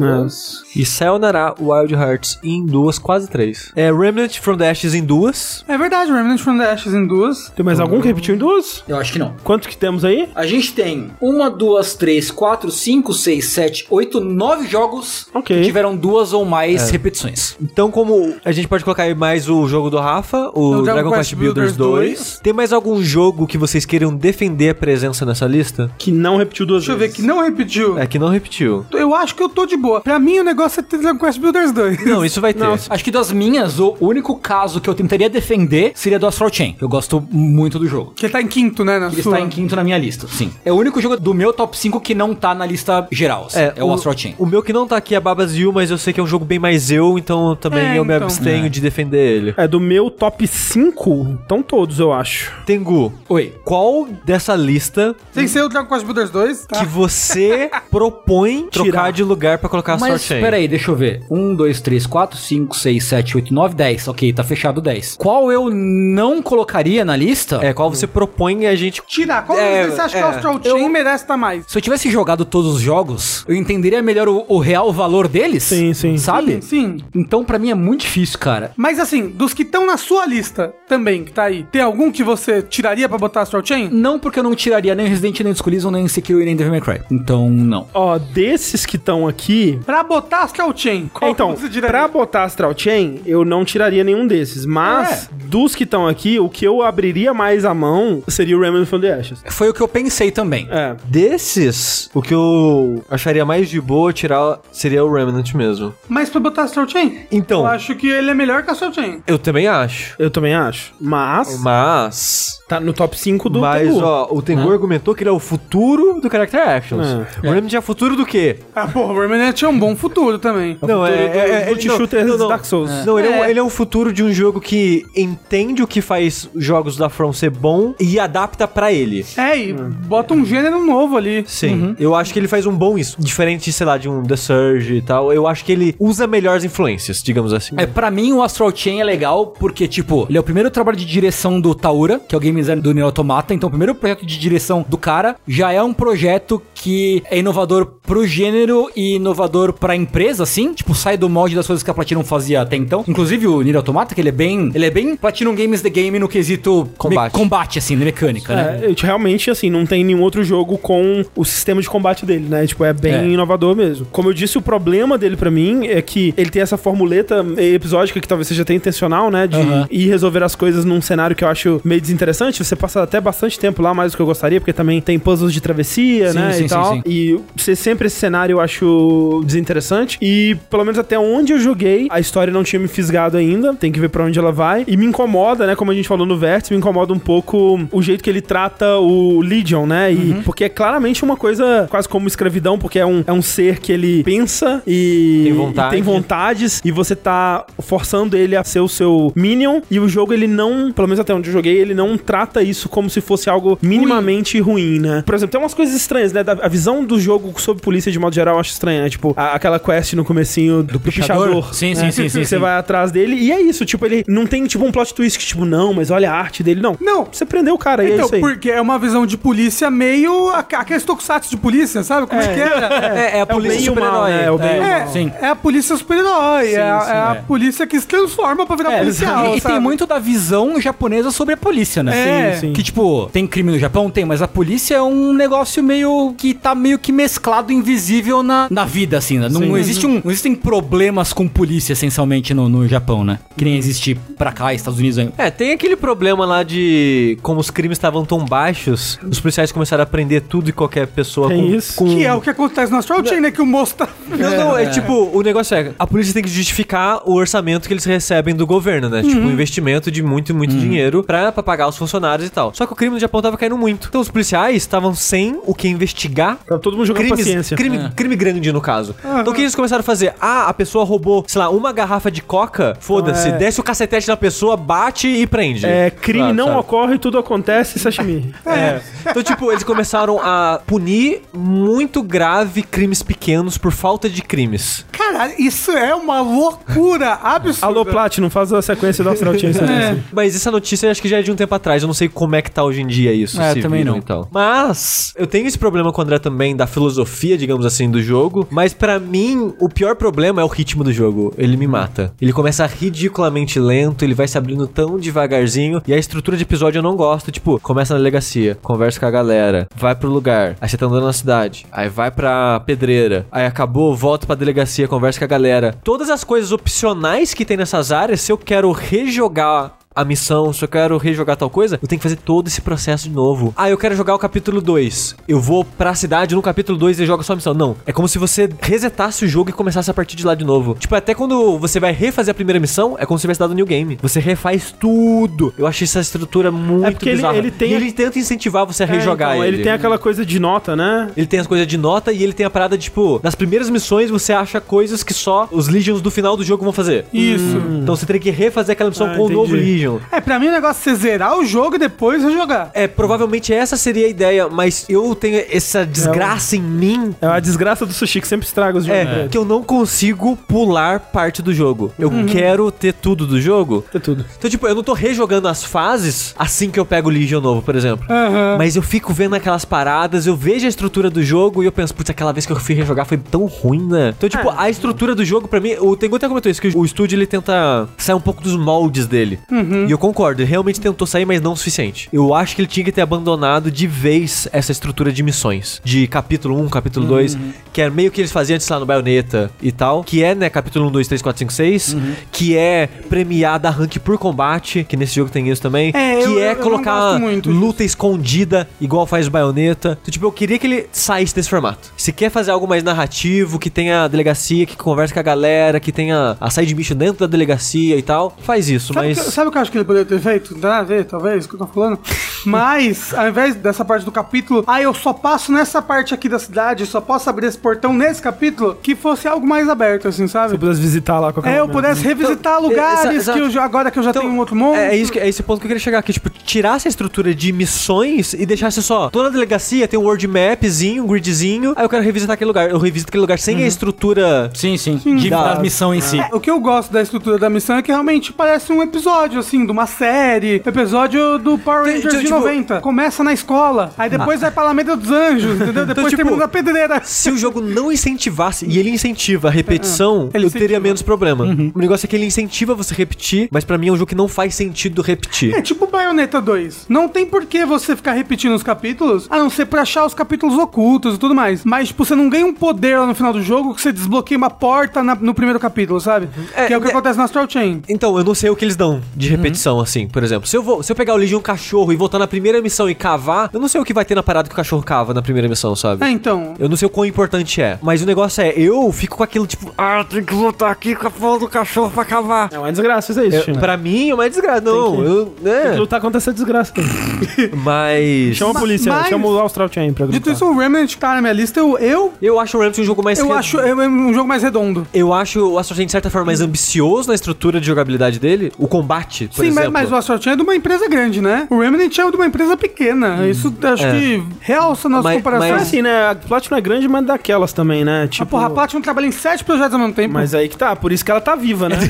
E Sayonara Wild Hearts em duas, quase três. É Remnant from the Ashes em duas. É verdade, Remnant from the Ashes em duas. Tem mais algum que repetiu em duas? Eu acho que não. Quanto que temos aí? A gente tem uma, duas, três, quatro, cinco, seis, sete, oito, nove jogos Ok. que tiveram duas ou mais repetições. Então, como a gente pode colocar aí mais o jogo do Rafa, o, Dragon, Quest Builders 2. Tem mais algum jogo que vocês queiram defender a presença nessa lista? Que não repetiu duas Deixa eu ver, vezes. que não repetiu. É que não repetiu. Eu acho que eu tô de boa. Pra mim, o negócio é ter Dragon Quest Builders 2. Não, isso vai ter. Não, Acho que das minhas, o único caso que eu tentaria defender seria do Astral Chain. Eu gosto muito do jogo. Que ele tá em quinto, né? Na Ele sua. está em quinto na minha lista, sim. É o único jogo do meu top 5 que não tá na lista geral. assim. É, o, Astral Chain. O meu que não tá aqui é Babas You, mas eu sei que é um jogo bem mais eu, então também É, eu me então. abstenho de defender ele. É, do meu top 5, estão todos, eu acho. Tengu, Oi. qual dessa lista Sem ser o Dragon Quest Builders 2, tá? que você propõe trocar Tirar. de lugar pra colocar a Mas, Chain? peraí, deixa eu ver. 1, 2, 3, 4, 5, 6, 7, 8, 9, 10. Ok, tá fechado 10. Qual eu não colocaria na lista? É, qual você propõe a gente... Tirar. Qual É, você acha é. que o Astral Chain merece estar mais? Se eu tivesse jogado todos os jogos, eu entenderia melhor o, o real valor deles. Sim, sim. Sabe? Sim, sim. Então, pra mim, é muito difícil, cara. Mas assim, dos que estão na sua lista também, que tá aí, tem algum que você tiraria pra botar Astral Chain? Não porque eu não tiraria nem Resident, nem Disco nem Sekiro, nem Devil May Cry. Então, não. Ó, desses que estão aqui. Pra botar Astral Chain, qual então, que você tiraria? pra botar Astral Chain, eu não tiraria nenhum desses. Mas, dos que estão aqui, o que eu abriria mais a mão seria o Remnant from the Ashes. Foi o que eu pensei também. É. Desses, o que eu acharia mais de boa tirar seria o Remnant mesmo. Mas pra botar Astral Chain? Então, Eu acho que ele é melhor que Astral Chain. eu também acho. Eu também acho. Mas, Mas... tá no top 5 do Mas, Tengu. ó, o Tengu argumentou que ele é o futuro do Character Actions. É. O Remnant é futuro do quê? Ah, porra, o Remnant é um bom futuro também. Não, é, é, é, Multi não, shooter não, não. Dark Souls. Não, ele é. um, É. ele é um futuro de um jogo que entende o que faz os jogos da From ser bom e adapta pra ele. É, e bota um gênero novo ali. Sim, eu acho que ele faz um bom isso. Diferente, sei lá, de um The Surge e tal. Eu acho que ele usa melhores influências, digamos assim. É, pra mim o Astral Chain é legal porque, tipo, ele é o primeiro trabalho de direção do Taura, que é o game design do Neo Automata. Então, o primeiro projeto de direção do cara já é um projeto projeto que é inovador pro gênero e inovador pra empresa, assim. Tipo, sai do molde das coisas que a Platinum fazia até então. Inclusive o Nier Automata, que ele é bem. Ele é bem Platinum Games The Game no quesito Combate. me- combate assim, na mecânica, né? É, eu, realmente, assim, não tem nenhum outro jogo com o sistema de combate dele, né? Tipo, é bem É. inovador mesmo. Como eu disse, o problema dele pra mim é que ele tem essa formuleta episódica que talvez seja até intencional, né? De Aham. ir resolver as coisas num cenário que eu acho meio desinteressante. Você passa até bastante tempo lá, mais do que eu gostaria, porque também tem puzzles de travessia, Sim, né? sim, e tal. sim. E ser sempre esse cenário eu acho desinteressante. E pelo menos até onde eu joguei, a história não tinha me fisgado ainda. Tem que ver pra onde ela vai. E me incomoda, né? Como a gente falou no Vértice, me incomoda um pouco o jeito que ele trata o Legion, né? E porque é claramente uma coisa quase como escravidão, porque é um, é um ser que ele pensa e Tem vontade. e tem vontades e você tá forçando ele a ser o seu minion e o jogo ele não, pelo menos até onde eu joguei, ele não trata isso como se fosse algo minimamente ruim, né? Por exemplo, tem umas coisas estranhas, né? Da- a visão do jogo sobre polícia de modo geral eu acho estranha, né? Tipo, a- aquela quest no comecinho do, pichador? pichador. Sim, né? sim, sim, sim, Você sim. vai atrás dele e é isso, tipo, ele não tem tipo um plot twist que tipo, não, mas olha a arte dele, não. Não. Você prendeu o cara e é Então, isso aí. porque é uma visão de polícia meio. a- Aqueles tokusatsu de polícia, sabe? Como é, que era? É, é a É o polícia super-herói. né? É o bem É. Sim. é a polícia super-herói. É, a- é a é. polícia que se transforma pra virar É, policial. E, e tem muito da visão japonesa sobre a polícia, né? É. Sim, sim. Que, tipo, tem crime no Japão? Tem, mas a polícia é um negócio meio que tá meio que mesclado, invisível na, na vida, assim, né? Não, Sim. existe um, não existem problemas com polícia, essencialmente, no, no Japão, né? Que nem existe pra cá, Estados Unidos. né? É, tem aquele problema lá de como os crimes estavam tão baixos, os policiais começaram a prender tudo e qualquer pessoa Tem com, isso. com- Que é o que acontece no Astral Chain, né? Que o moço tá. Não, não, é, tipo, o negócio é, a polícia tem que justificar o orçamento que eles recebem do governo, né? Tipo, um investimento de muito, muito dinheiro pra, pra pagar os funcionários e tal. Só que o crime no Japão tava caindo muito. Então os policiais estavam sem o que investigar. Tá todo mundo jogando Crimes, paciência. crime, É. crime grande, no caso. Então o que eles começaram a fazer? Ah, a pessoa roubou, sei lá, uma garrafa de coca, foda-se, É. desce o cacetete na pessoa, bate e prende. É, crime não sabe? ocorre, tudo acontece, sashimi. É. Então, tipo, eles começaram a punir muito grave crimes pequenos por falta de crimes. Caralho, isso é uma loucura absurda. Alô, Platinum, faz a sequência do Astral Chain. É. Mas essa notícia eu acho que já é de um tempo atrás. Eu não sei como é que tá hoje em dia isso. É, também não. Mas eu tenho esse problema com o André também da filosofia, digamos assim, do jogo. Mas pra mim, o pior problema é o ritmo do jogo. Ele me mata. Ele começa ridiculamente lento, ele vai se abrindo tão devagarzinho. E a estrutura de episódio eu não gosto. Tipo, começa na delegacia, conversa com a galera, vai pro lugar, aí você tá andando na cidade, aí vai pra pedreira, aí acabou, volta pra delegacia, conversa com a galera. Todas as coisas opcionais que tem nessas áreas, se eu quero rejogar a missão, se eu quero rejogar tal coisa, eu tenho que fazer todo esse processo de novo. Ah, eu quero jogar o capítulo 2. Eu vou pra cidade no capítulo 2 e jogo só a missão. Não, é como se você resetasse o jogo e começasse a partir de lá de novo. Tipo, até quando você vai refazer a primeira missão, é como se tivesse dado um new game. Você refaz tudo. Eu achei essa estrutura muito É porque ele- bizarra. ele tem- E ele tenta incentivar você a rejogar então, ele. ele tem aquela coisa de nota, né? Ele tem as coisas de nota e ele tem a parada de, tipo, nas primeiras missões você acha coisas que só os Legions do final do jogo vão fazer. Isso. Então você tem que refazer aquela missão Ah, com o novo entendi. É, pra mim o negócio é você zerar o jogo e depois rejogar. É, provavelmente essa seria a ideia, mas eu tenho essa desgraça em mim. É a desgraça do sushi que sempre estraga os jogos. É, que eu não consigo pular parte do jogo. Eu quero ter tudo do jogo. É tudo. Então, tipo, eu não tô rejogando as fases assim que eu pego o Legion novo, por exemplo. Aham. Mas eu fico vendo aquelas paradas, eu vejo a estrutura do jogo e eu penso, putz, aquela vez que eu fui rejogar foi tão ruim, né? Então, tipo, a estrutura do jogo, pra mim, o Tengu até comentou isso, que o estúdio ele tenta sair um pouco dos moldes dele. E eu concordo, ele realmente tentou sair, mas não o suficiente. Eu acho que ele tinha que ter abandonado de vez essa estrutura de missões. De capítulo 1, capítulo 2, que é meio que eles faziam antes lá no Bayonetta e tal. Que é, né, capítulo 1, 2, 3, 4, 5, 6. Que é premiada rank por combate, que nesse jogo tem isso também. É, que eu- é eu colocar luta escondida, igual faz o Bayonetta. Então, tipo, eu queria que ele saísse desse formato. Se quer fazer algo mais narrativo, que tenha delegacia, que converse com a galera, que tenha a side mission dentro da delegacia e tal, faz isso, Sabe, mas... que, sabe o que eu acho que ele poderia ter feito? Não tem nada a ver, talvez, o que eu tô falando. Mas, ao invés dessa parte do capítulo, ah, eu só passo nessa parte aqui da cidade, eu só posso abrir esse portão nesse capítulo, que fosse algo mais aberto, assim, sabe? Se pudesse visitar lá qualquer É, eu momento. pudesse revisitar Então, lugares exa- exato. que eu agora que eu já Então, tenho um outro mundo. É, é isso que, é esse ponto que eu queria chegar aqui. Tipo, tirasse a estrutura de missões e deixasse só. Tô na delegacia, tem um world mapzinho, um gridzinho. Aí eu quero revisitar aquele lugar. Eu revisito aquele lugar sem a estrutura. Sim, sim. De, Dá. da missão em si. O que eu gosto da estrutura da missão é que realmente parece um episódio, assim, de uma série, episódio do Power Tem- Rangers de tipo- 90. Começa na escola, aí depois vai pra Alameda dos Anjos, entendeu? Depois tipo, termina na pedreira. Se o jogo não incentivasse, e ele incentiva a repetição, Ele eu teria incentiva. menos problema. O negócio é que ele incentiva você repetir, mas pra mim é um jogo que não faz sentido repetir. É tipo Bayonetta 2. Não tem por que você ficar repetindo os capítulos, a não ser pra achar os capítulos ocultos e tudo mais. Mas, tipo, você não ganha um poder lá no final do jogo que você desbloqueia uma porta na- no primeiro capítulo, sabe? É, que é o que é- acontece no Astral Chain. Então, eu não sei o que eles dão de repetição, assim, por exemplo. Se eu, vou, se eu pegar o Legion Cachorro e voltar na primeira missão e cavar, eu não sei o que vai ter na parada que o cachorro cava na primeira missão, sabe? É, então. Eu não sei o quão importante é. Mas o negócio é, eu fico com aquilo tipo, ah, tem que voltar aqui com a porra do cachorro pra cavar. É uma desgraça isso aí, É, China. pra mim é uma desgraça. Não, Tem que- eu. Tem que lutar contra essa desgraça. Mas. Chama a polícia, mas- chama o Austral Chain pra Dito isso, o Remnant tá na minha lista. Eu, eu, Eu acho o Ramsey um jogo mais. eu acho é um jogo mais redondo. Eu acho o Astro Chain, de certa forma, mais ambicioso na estrutura de jogabilidade dele. O combate, por Sim, mas, exemplo. mas o Chain é de uma empresa grande, né? O Remnant é de uma empresa pequena. Isso acho É. que realça nossa Mas- comparação. É mas- assim, né? A Platinum é grande, mas daquelas também, né? Ah, Tipo. porra, a Platinum trabalha em sete projetos ao mesmo tempo. Mas aí que tá, por isso que ela tá viva, né?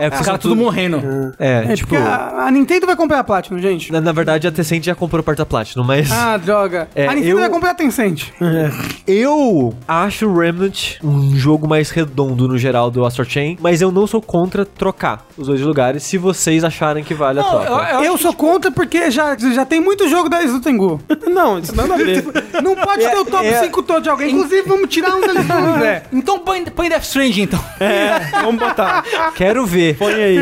É, porque Os caras tudo morrendo. É, É, tipo. a, a Nintendo vai comprar a Platinum, gente. Na, na verdade, a Tencent já comprou parte da Platinum, mas. Ah, droga. É, a Nintendo eu- vai comprar a Tencent. Eu acho o Remnant um jogo mais redondo no geral do Astro Chain, mas eu não sou contra trocar os dois lugares se vocês acharem que vale a troca. Eu, sou contra porque já, já tem muito jogo da do Tengu. não, isso nada a ver. Não pode ter o top é- 5 todo de alguém. Inclusive, vamos tirar um deles se não quiser. Então põe, põe Death Stranding, então. É, vamos botar. Quero ver. Põe aí.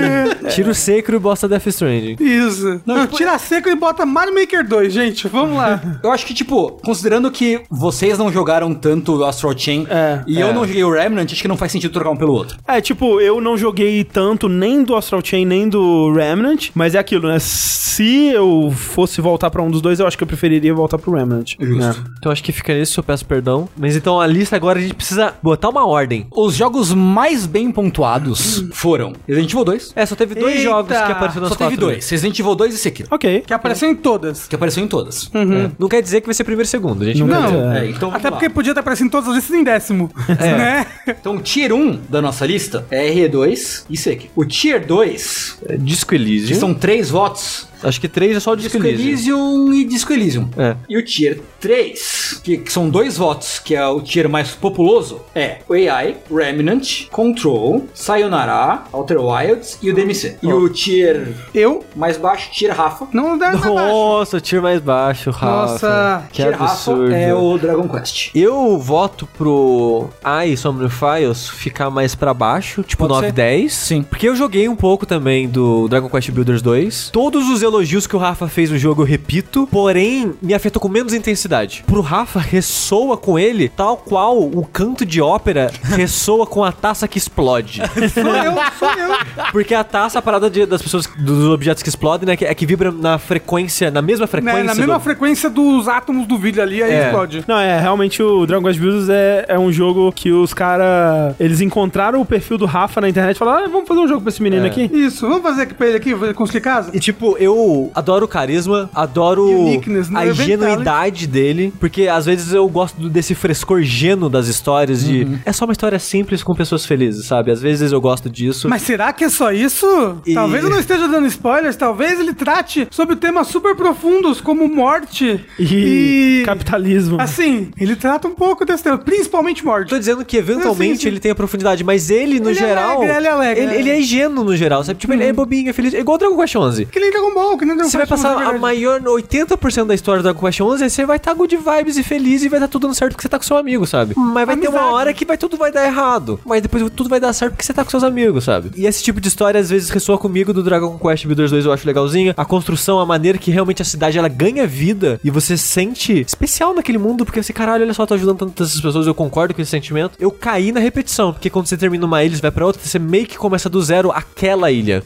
Tira o Secro e bosta Death Stranding. Isso. Não, tipo- tira seco e bota Mario Maker 2, gente. Vamos lá. Eu acho que, tipo, considerando que vocês não jogaram tanto o Astral Chain É, e eu não joguei o Remnant, acho que não faz sentido trocar um pelo outro. É, tipo, eu não joguei tanto nem do Astral Chain, nem do Remnant, mas é aquilo, né? Se eu fosse voltar pra um dos dois, eu acho que eu preferiria voltar pro Remnant. Justo. Então acho que fica nisso, eu peço perdão. Mas então a lista agora a gente precisa botar uma ordem. Os jogos mais bem pontuados foram Resident Evil 2. É, só teve dois Eita! jogos que apareceram nas Só teve dois. Resident Evil 2 e Sekiro. Ok. Que apareceu em todas. Que apareceu em todas. É. Não quer dizer que vai ser primeiro e segundo, gente. Não, Não. É, então Até porque podia estar aparecendo em todas as listas em décimo. Né? Então, o Tier 1 da nossa lista é RE2 e Sekiro. O Tier 2, Disco Elysium. são três votos, Acho que três é só o Disco, Disco Elysium. E Disco Elysium. É. E o Tier 3, que, que são dois votos, que é o tier mais populoso, é o AI, Remnant, Control, Sayonara, Outer Wilds e o DMC. E o Tier Eu mais baixo, Tier Rafa. não dá. Nossa, o tier mais baixo, Rafa. Nossa, que tier absurdo. Rafa é o Dragon Quest. Eu voto pro AI Somnium Files ficar mais pra baixo, tipo Pode 9, ser. 10. Sim. Porque eu joguei um pouco também do Dragon Quest Builders 2. Todos os elogios que o Rafa fez no jogo eu repito, porém me afetou com menos intensidade. Pro Rafa ressoa com ele tal qual o canto de ópera ressoa com a taça que explode. Sou eu, sou eu. Porque a taça, a parada de- das pessoas, dos objetos que explodem, né, que- é que vibra na frequência, na mesma frequência. Né, na mesma do- frequência dos átomos do vídeo ali, aí É. explode. Não, é, realmente o Dragon Quest Builders é, é um jogo que os caras. Eles encontraram o perfil do Rafa na internet e falaram: ah, vamos fazer um jogo pra esse menino É. aqui. Isso, vamos fazer pra ele aqui, construir casa? E tipo, eu adoro o carisma, adoro Uniqueness, né? a Event ingenuidade dele, porque às vezes eu gosto desse frescor geno das histórias de Uhum. é só uma história simples com pessoas felizes, sabe? Às vezes eu gosto disso. Mas será que é só isso? E- Talvez eu não esteja dando spoilers, talvez ele trate sobre temas super profundos como morte E, capitalismo. Assim, ele trata um pouco desse tema, principalmente morte. Tô dizendo que eventualmente Sim, sim. ele tem a profundidade, mas ele, no Ele é geral. alegre, ele é alegre, ele, é. ele é ingênuo no geral, sabe? Tipo, ele é bobinho, é feliz. É igual o Dragon Quest 11. Que nem Dragon Ball, que nem Dragon Você vai Quest, passar a verdade. maior 80% da história do Dragon Quest 11 e você vai estar good vibes e feliz e vai dar tudo dando certo porque você tá com seu amigo, sabe? Mas vai ter uma Amizade. hora que vai tudo vai dar errado. Mas depois tudo vai dar certo porque você tá com seus amigos, sabe? E esse tipo de história às vezes ressoa comigo do Dragon Quest Builders 2, eu acho legalzinha. A construção, a maneira que realmente a cidade ela ganha vida e você se sente especial naquele mundo porque você, caralho, olha só, tô ajudando tantas pessoas, eu concordo com esse sentimento. Eu caí na repetição, porque quando você termina uma ilha e vai pra outra, você meio que começa do zero aquela ilha.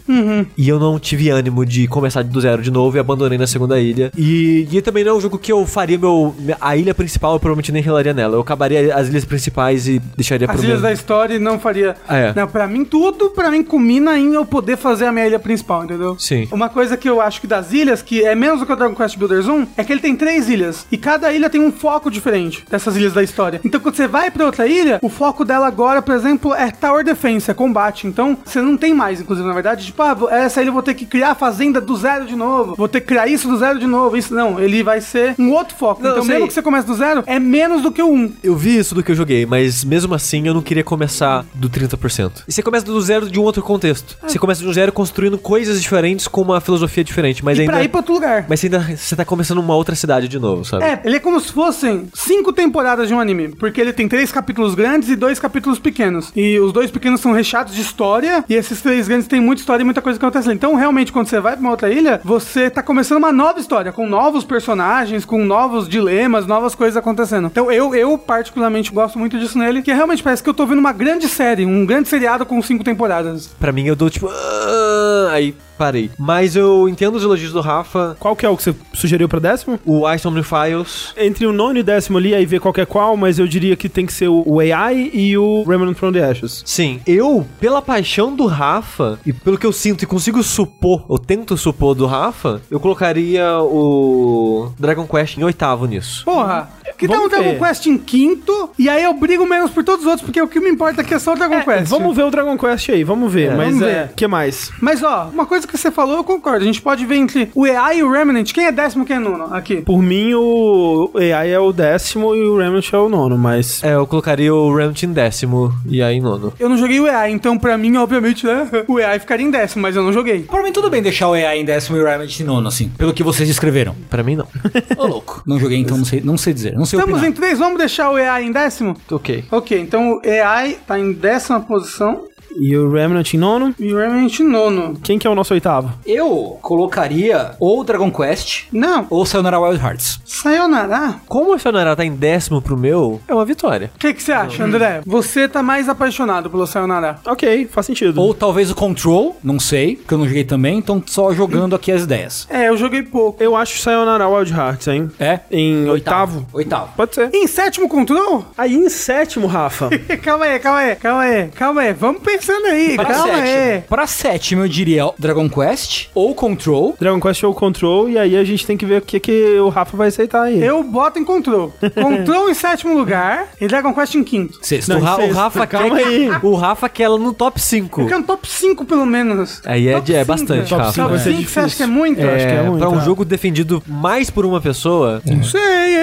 E eu não tive ânimo de começar do zero de novo e abandonei na segunda ilha. E, e também não é um jogo que eu faria meu. A ilha principal, eu provavelmente nem relaria nela. Eu acabaria as ilhas principais e deixaria As pro ilhas meu- da história não faria. É. Não, pra mim, tudo pra mim culmina em eu poder fazer a minha ilha principal, entendeu? Sim. Uma coisa que eu acho que das ilhas, que é menos do que o Dragon Quest Builders 1, é que ele tem três ilhas. E cada ilha tem um foco diferente dessas ilhas da história. Então quando você vai pra outra ilha, o foco dela agora, por exemplo, é Tower Defense, é combate. Então você não tem mais, inclusive, na verdade, tipo, ah, essa ilha eu vou ter que criar a fazenda do zero de novo. Vou ter que criar isso do zero de novo. Isso não, ele vai ser um outro foco. Não, então sei. mesmo que você comece do zero, é menos do que o um. Eu vi isso do que eu joguei, mas mesmo assim eu não queria começar do 30%. E você começa do zero de um outro contexto. Você começa do zero construindo coisas diferentes com uma filosofia diferente, mas e ainda. pra ir pra outro lugar. Mas ainda você tá começando uma outra cidade de novo, sabe? É, ele é como se fossem cinco temporadas de um anime. Porque ele tem três capítulos grandes e dois capítulos pequenos. E os dois pequenos são recheados de história. E esses três grandes têm muita história e muita coisa que acontece. Então, realmente, quando você vai pra uma outra ilha, você tá começando uma nova história. Com novos personagens, com novos dilemas, novas coisas acontecendo. Então, eu, eu particularmente gosto muito disso nele. Que realmente parece que eu tô vendo uma grande série. Um grande seriado com cinco temporadas. Pra mim eu dou tipo. "Ah", aí parei. Mas eu entendo os elogios do Rafa. Qual que é o que você sugeriu pra décimo? O Ice Omni Files. Entre o nono e décimo ali, aí ver qual que é qual, mas eu diria que tem que ser o o AI e o Remnant from the Ashes. Sim, eu, pela paixão do Rafa, e pelo que eu sinto e consigo supor, eu tento supor do Rafa, eu colocaria o Dragon Quest em oitavo nisso. Porra, que tal o Vamos Dragon. Quest em quinto? E aí eu brigo menos por todos os outros, porque o que me importa aqui é só o Dragon Quest. Vamos ver o Dragon Quest aí, vamos ver. É. mas Vamos é. que mais? Mas ó, uma coisa que você falou, eu concordo. A gente pode ver entre o EA e o Remnant. Quem é décimo, quem é nono? Aqui. Por mim, o AI é o décimo e o Remnant é o nono, mas. É, eu colocaria o Remnant em décimo e aí em nono. Eu não joguei o EA, então pra mim, obviamente, né, o EA ficaria em décimo, mas eu não joguei. Por mim, tudo bem deixar o AI em décimo e o Remnant em nono, assim. Pelo que vocês escreveram. Pra mim, não. Ô, louco. Não joguei, então não sei, não sei dizer. Não sei Estamos opinar. em três, vamos deixar o EA em décimo? ok. Ok, então o EA tá em décima posição E o Remnant em nono? e o Remnant em nono. Quem que é o nosso oitavo? Eu colocaria ou Dragon Quest Não, ou Sayonara Wild Hearts. Sayonara. Como o Sayonara tá em décimo pro meu, é uma vitória. O que que você acha, André? Você tá mais apaixonado pelo Sayonara. Ok, faz sentido. Ou talvez o Control, não sei, porque eu não joguei também, então só jogando aqui as ideias. É, eu joguei pouco. Eu acho Sayonara Wild Hearts, hein? É? Em oitavo? Oitavo. Pode ser. Em sétimo control? Aí em sétimo, Rafa. calma aí, calma aí, calma aí, calma aí. Vamos pensando aí, Pra calma aí. sétimo. Pra sétimo, eu diria Dragon Quest ou Control. Dragon Quest ou Control, e aí a gente tem que ver o que, que o Rafa vai aceitar aí. Eu boto em Control. Control em sétimo lugar e Dragon Quest em quinto. Sexto. Não, o, Ra- o sexto, Rafa quer calma que- aí. o Rafa quer ela no top 5. Eu quero um top 5 pelo menos. Aí é, Top é cinco. bastante, Top Rafa. Top ser 5 você acha que é muito? acho que é É, muito, pra um é. jogo defendido mais por uma pessoa, Não sei,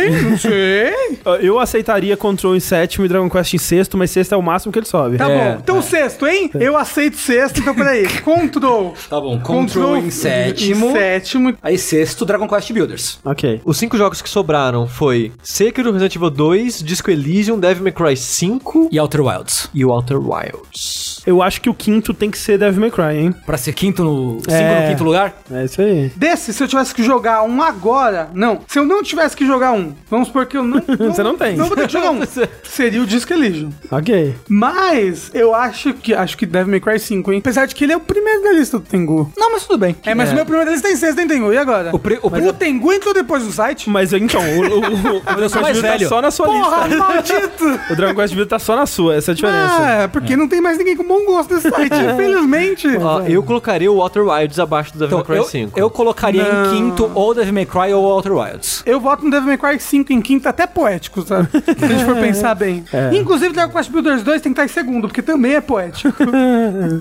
hein? Não sei. Eu aceitaria Control em sétimo e Dragon Quest em sexto, mas sexto é o máximo que ele sobe. Tá É, bom. Então sexto, hein? Eu aceito sexto, então peraí. Control. Tá bom, Control, em sétimo. Em sétimo. Aí sexto, Dragon Quest Builders. Ok. Os cinco jogos que sobraram foi Sekiro, Resident Evil 2, Disco Elysium, Devil May Cry 5 E Outer Wilds. e o Outer Wilds. Eu acho que o quinto tem que ser Devil May Cry, hein? Pra ser quinto no... Cinco É. no quinto lugar? É isso aí. Desse, se eu tivesse que jogar um agora. Não. Se eu não tivesse que jogar um. Vamos supor que eu não. Você não tem. Não vou ter que jogar um. Seria o Disco Elysium. Ok. Mas eu acho que acho que Devil May Cry 5, hein? Apesar de que ele é o primeiro da lista do Tengu. Não, mas tudo bem. É, mas o meu primeiro da lista tem sexto, hein, Tengu? E agora? O o o Tengu entrou depois do site? Mas então, o, o, o, o Dragon Quest Build tá só na sua Porra, lista. maldito! O Dragon Quest Build tá só na sua, essa é a diferença. Ah, é, porque não tem mais ninguém com bom gosto nesse site, infelizmente. Ó, eu colocaria o Outer Wilds abaixo do Devil Então, May eu, Cry 5. eu colocaria Não. em quinto ou Devil May Cry ou Outer Wilds. Eu voto no Devil May Cry 5 em quinto, até poético, sabe? Se a gente for pensar bem. Inclusive, Dragon Quest Builders 2 tem que estar em segundo, porque também é poético.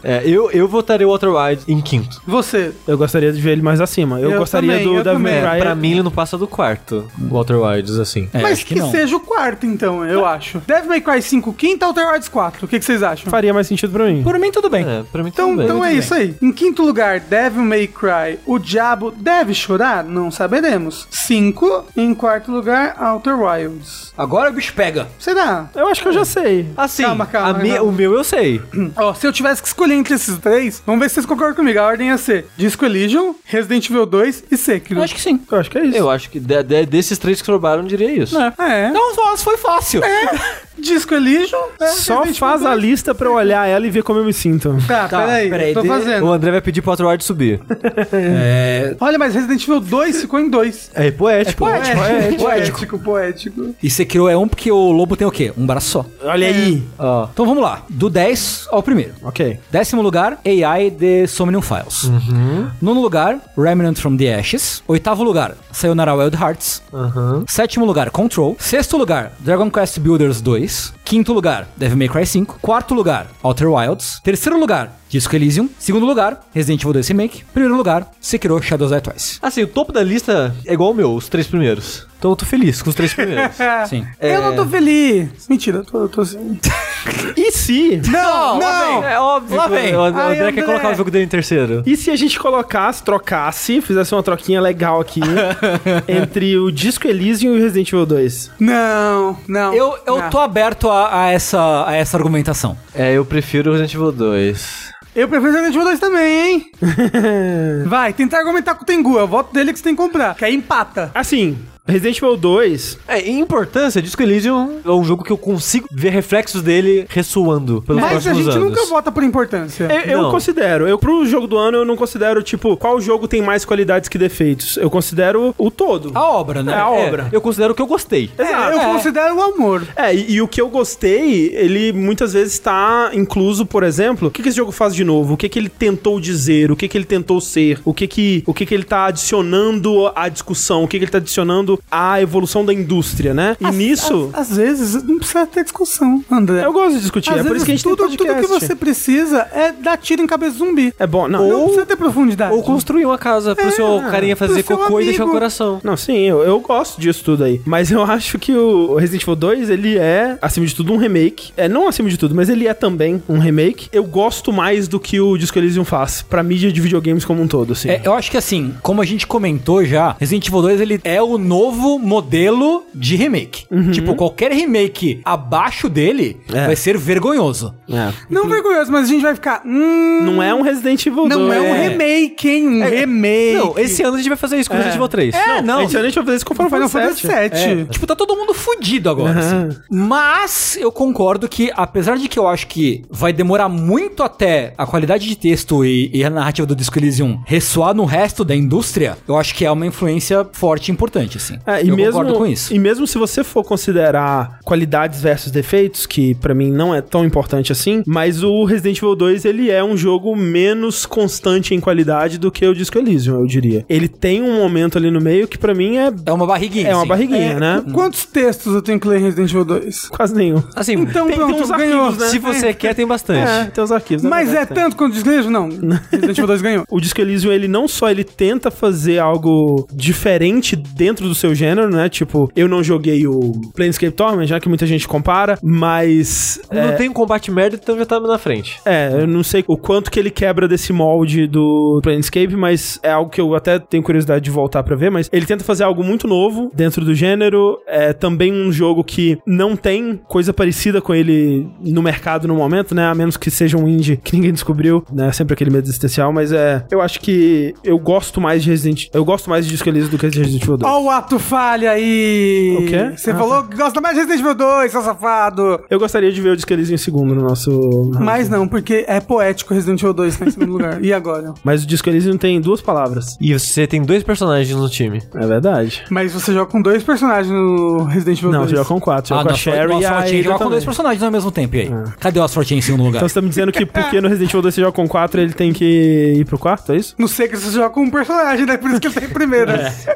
É, eu, eu votaria o Outer Wilds em quinto. Você. Eu gostaria de ver ele mais acima. Eu, Eu gostaria também, do Devil May. Cry. Pra mim, ele não passa do quarto, o Outer Wilds, assim. É, Mas acho que, que, não. seja o quarto, então, eu acho. Devil May Cry 5 quinto, Outer Wilds 4. O que, que vocês acham? faria mais sentido pra mim. Por mim, tudo bem. É, pra mim Então, tudo bem. então é bem. isso aí. Em quinto lugar, Devil May Cry. O Diabo deve chorar? Não saberemos. 5. Em quarto lugar, Outer Wilds. Agora o bicho pega. Será? Eu acho que eu já sei. Assim, Calma, calma, calma. o meu eu sei. Ó, se eu tivesse que escolher entre esses três, vamos ver se vocês concordam comigo. A ordem ia ser Disco Elysium, Resident Evil 2 e Sekiro. Eu acho que sim. Eu acho que é isso. Eu acho que de- de- desses três que sobraram, eu diria isso. É. Não, nossa, foi fácil. Disco Elysium. é, Só Resident faz a 2. lista pra eu olhar ela e ver como eu me sinto. Tá, Tá, peraí, peraí, tô de- fazendo. O André vai pedir pro Outer Wild subir. É, Olha, mas Resident Evil 2 ficou em 2. É poético. poético, Poético, poético. poético, poético. E Sekiro é um porque o lobo tem o quê? Um braço só. Olha aí. Ó. Então vamos lá. Do 10 ao primeiro. Ok. Décimo lugar, AI The Somnium Files. Nono lugar, Remnant from the Ashes. Oitavo lugar, Sayonara Wild Hearts. Aham. Sétimo lugar, Control. Sexto lugar, Dragon Quest Builders 2. Quinto lugar, Devil May Cry 5. Quarto lugar, Outer Wilds. Terceiro lugar, Disco Elysium. Segundo lugar, Resident Evil 2 Remake. Primeiro lugar, Sekiro Shadows Die Twice. Assim, o topo da lista é igual ao meu, os três primeiros. Então eu tô feliz com os três primeiros. Sim. Eu não tô feliz. Mentira, eu tô, eu tô assim. E se? Não, não! É óbvio Lá vem. o André, Ai, André quer colocar o jogo dele em terceiro. E se a gente colocasse, trocasse, fizesse uma troquinha legal aqui entre o Disco Elysium e o Resident Evil 2? Não, não. Eu, eu não. tô aberto a, a essa, a essa argumentação. É, eu prefiro o Resident Evil 2. Eu prefiro Resident Evil 2 também, hein? Vai, tentar argumentar com o Tengu. É o voto dele que você tem que comprar. Que aí empata. Assim, Resident Evil 2, É, em importância, Disco Elysium é um jogo que eu consigo ver reflexos dele ressoando pelos Mas a gente anos. nunca vota por importância. eu, eu considero. Eu, pro jogo do ano, eu não considero, tipo, qual jogo tem mais qualidades que defeitos. Eu considero o todo. A obra, né? É a É, obra. eu considero que eu gostei. É, Exato. eu É. considero o amor. É, e, e o que eu gostei, ele muitas vezes está incluso, por exemplo, o que, que esse jogo faz de novo? O que, que ele tentou dizer? O que, que ele tentou ser? O que, que, o que, que ele tá adicionando à discussão? O que, que ele tá adicionando à evolução da indústria, né? E nisso, Às, às vezes, não precisa ter discussão, André. eu gosto de discutir. Às é por isso que a gente tudo, tem tudo que você precisa é dar tiro em cabeça de zumbi. É bom, não. Não precisa ter profundidade. Ou construir uma casa pro É, seu carinha fazer cocô e deixar o amigo. coração. Não, sim, eu, eu gosto disso tudo aí. Mas eu acho que o Resident Evil 2, ele é, acima de tudo, um remake. É, não acima de tudo, mas ele é também um remake. Eu gosto mais do que o Disco Elysium faz pra mídia de videogames como um todo, assim. É, eu acho que assim, como a gente comentou já, Resident Evil 2 ele é o novo modelo de remake. Tipo, qualquer remake abaixo dele É. vai ser vergonhoso. É. Não vergonhoso, mas a gente vai ficar. Hum, Não é um Resident Evil 2. não é um É. remake, hein? Um remake. Não, esse ano a gente vai fazer isso com Resident Evil 3. É, não. A gente vai fazer isso com Final Final Fantasy Fantasy VII. VII. É, tipo, tá todo mundo fudido agora, assim. Mas eu concordo que, apesar de que eu acho que vai demorar muito até a qualidade de texto e, e a narrativa do Disco Elysium ressoar no resto da indústria, eu acho que é uma influência forte e importante, assim. É, e eu mesmo, concordo com isso. E mesmo se você for considerar qualidades versus defeitos, que pra mim não é tão importante assim, mas o Resident Evil 2, ele é um jogo menos constante em qualidade do que o Disco Elysium, eu diria. Ele tem um momento ali no meio que pra mim é, É uma barriguinha, é uma assim. barriguinha, É, né? Quantos textos eu tenho que ler em Resident Evil 2? Quase nenhum. Assim, Então tem- tem pronto, uns ganhou. arquivos, né? se você quer, tem bastante. É, tem os arquivos. na Mas é tem. tanto quanto o Disco Não. Resident Evil 2 ganhou. O Disco Elysium, ele não só ele tenta fazer algo diferente dentro do seu gênero, né? Tipo, eu não joguei o Planescape Torment, já que muita gente compara, mas... Não é, tem um combate merda, então já tá na frente. É, eu não sei o quanto que ele quebra desse molde do Planescape, mas é algo que eu até tenho curiosidade de voltar pra ver, mas ele tenta fazer algo muito novo dentro do gênero, é também um jogo que não tem coisa parecida com ele no mercado no momento, né, a menos que seja um indie que ninguém descobriu, né, sempre aquele medo existencial, mas é, eu acho que eu gosto mais de Resident, eu gosto mais de Disco Elysium do que de Resident Evil 2. Ó o ato falha aí. O quê? Você Ah, falou que gosta mais de Resident Evil 2, seu safado. Eu gostaria de ver o Disco Elysium em segundo no nosso... Mas não, porque é poético Resident Evil 2 tá em segundo lugar. E agora? Mas o Disco Elysium tem duas palavras. E você tem dois personagens no time. É verdade. Mas você joga com dois personagens no Resident Evil Não, 2. você joga com quatro. Joga Ah, com a nossa, Sherry e a Ada jogar com dois personagens ao mesmo tempo, e aí? Cadê o sorte em segundo lugar? Então você tá me dizendo que porque no Resident Evil 2 você joga com 4, ele tem que ir pro quarto, é isso? No sei que você joga com um personagem, né? Por isso que ele tá em primeiro.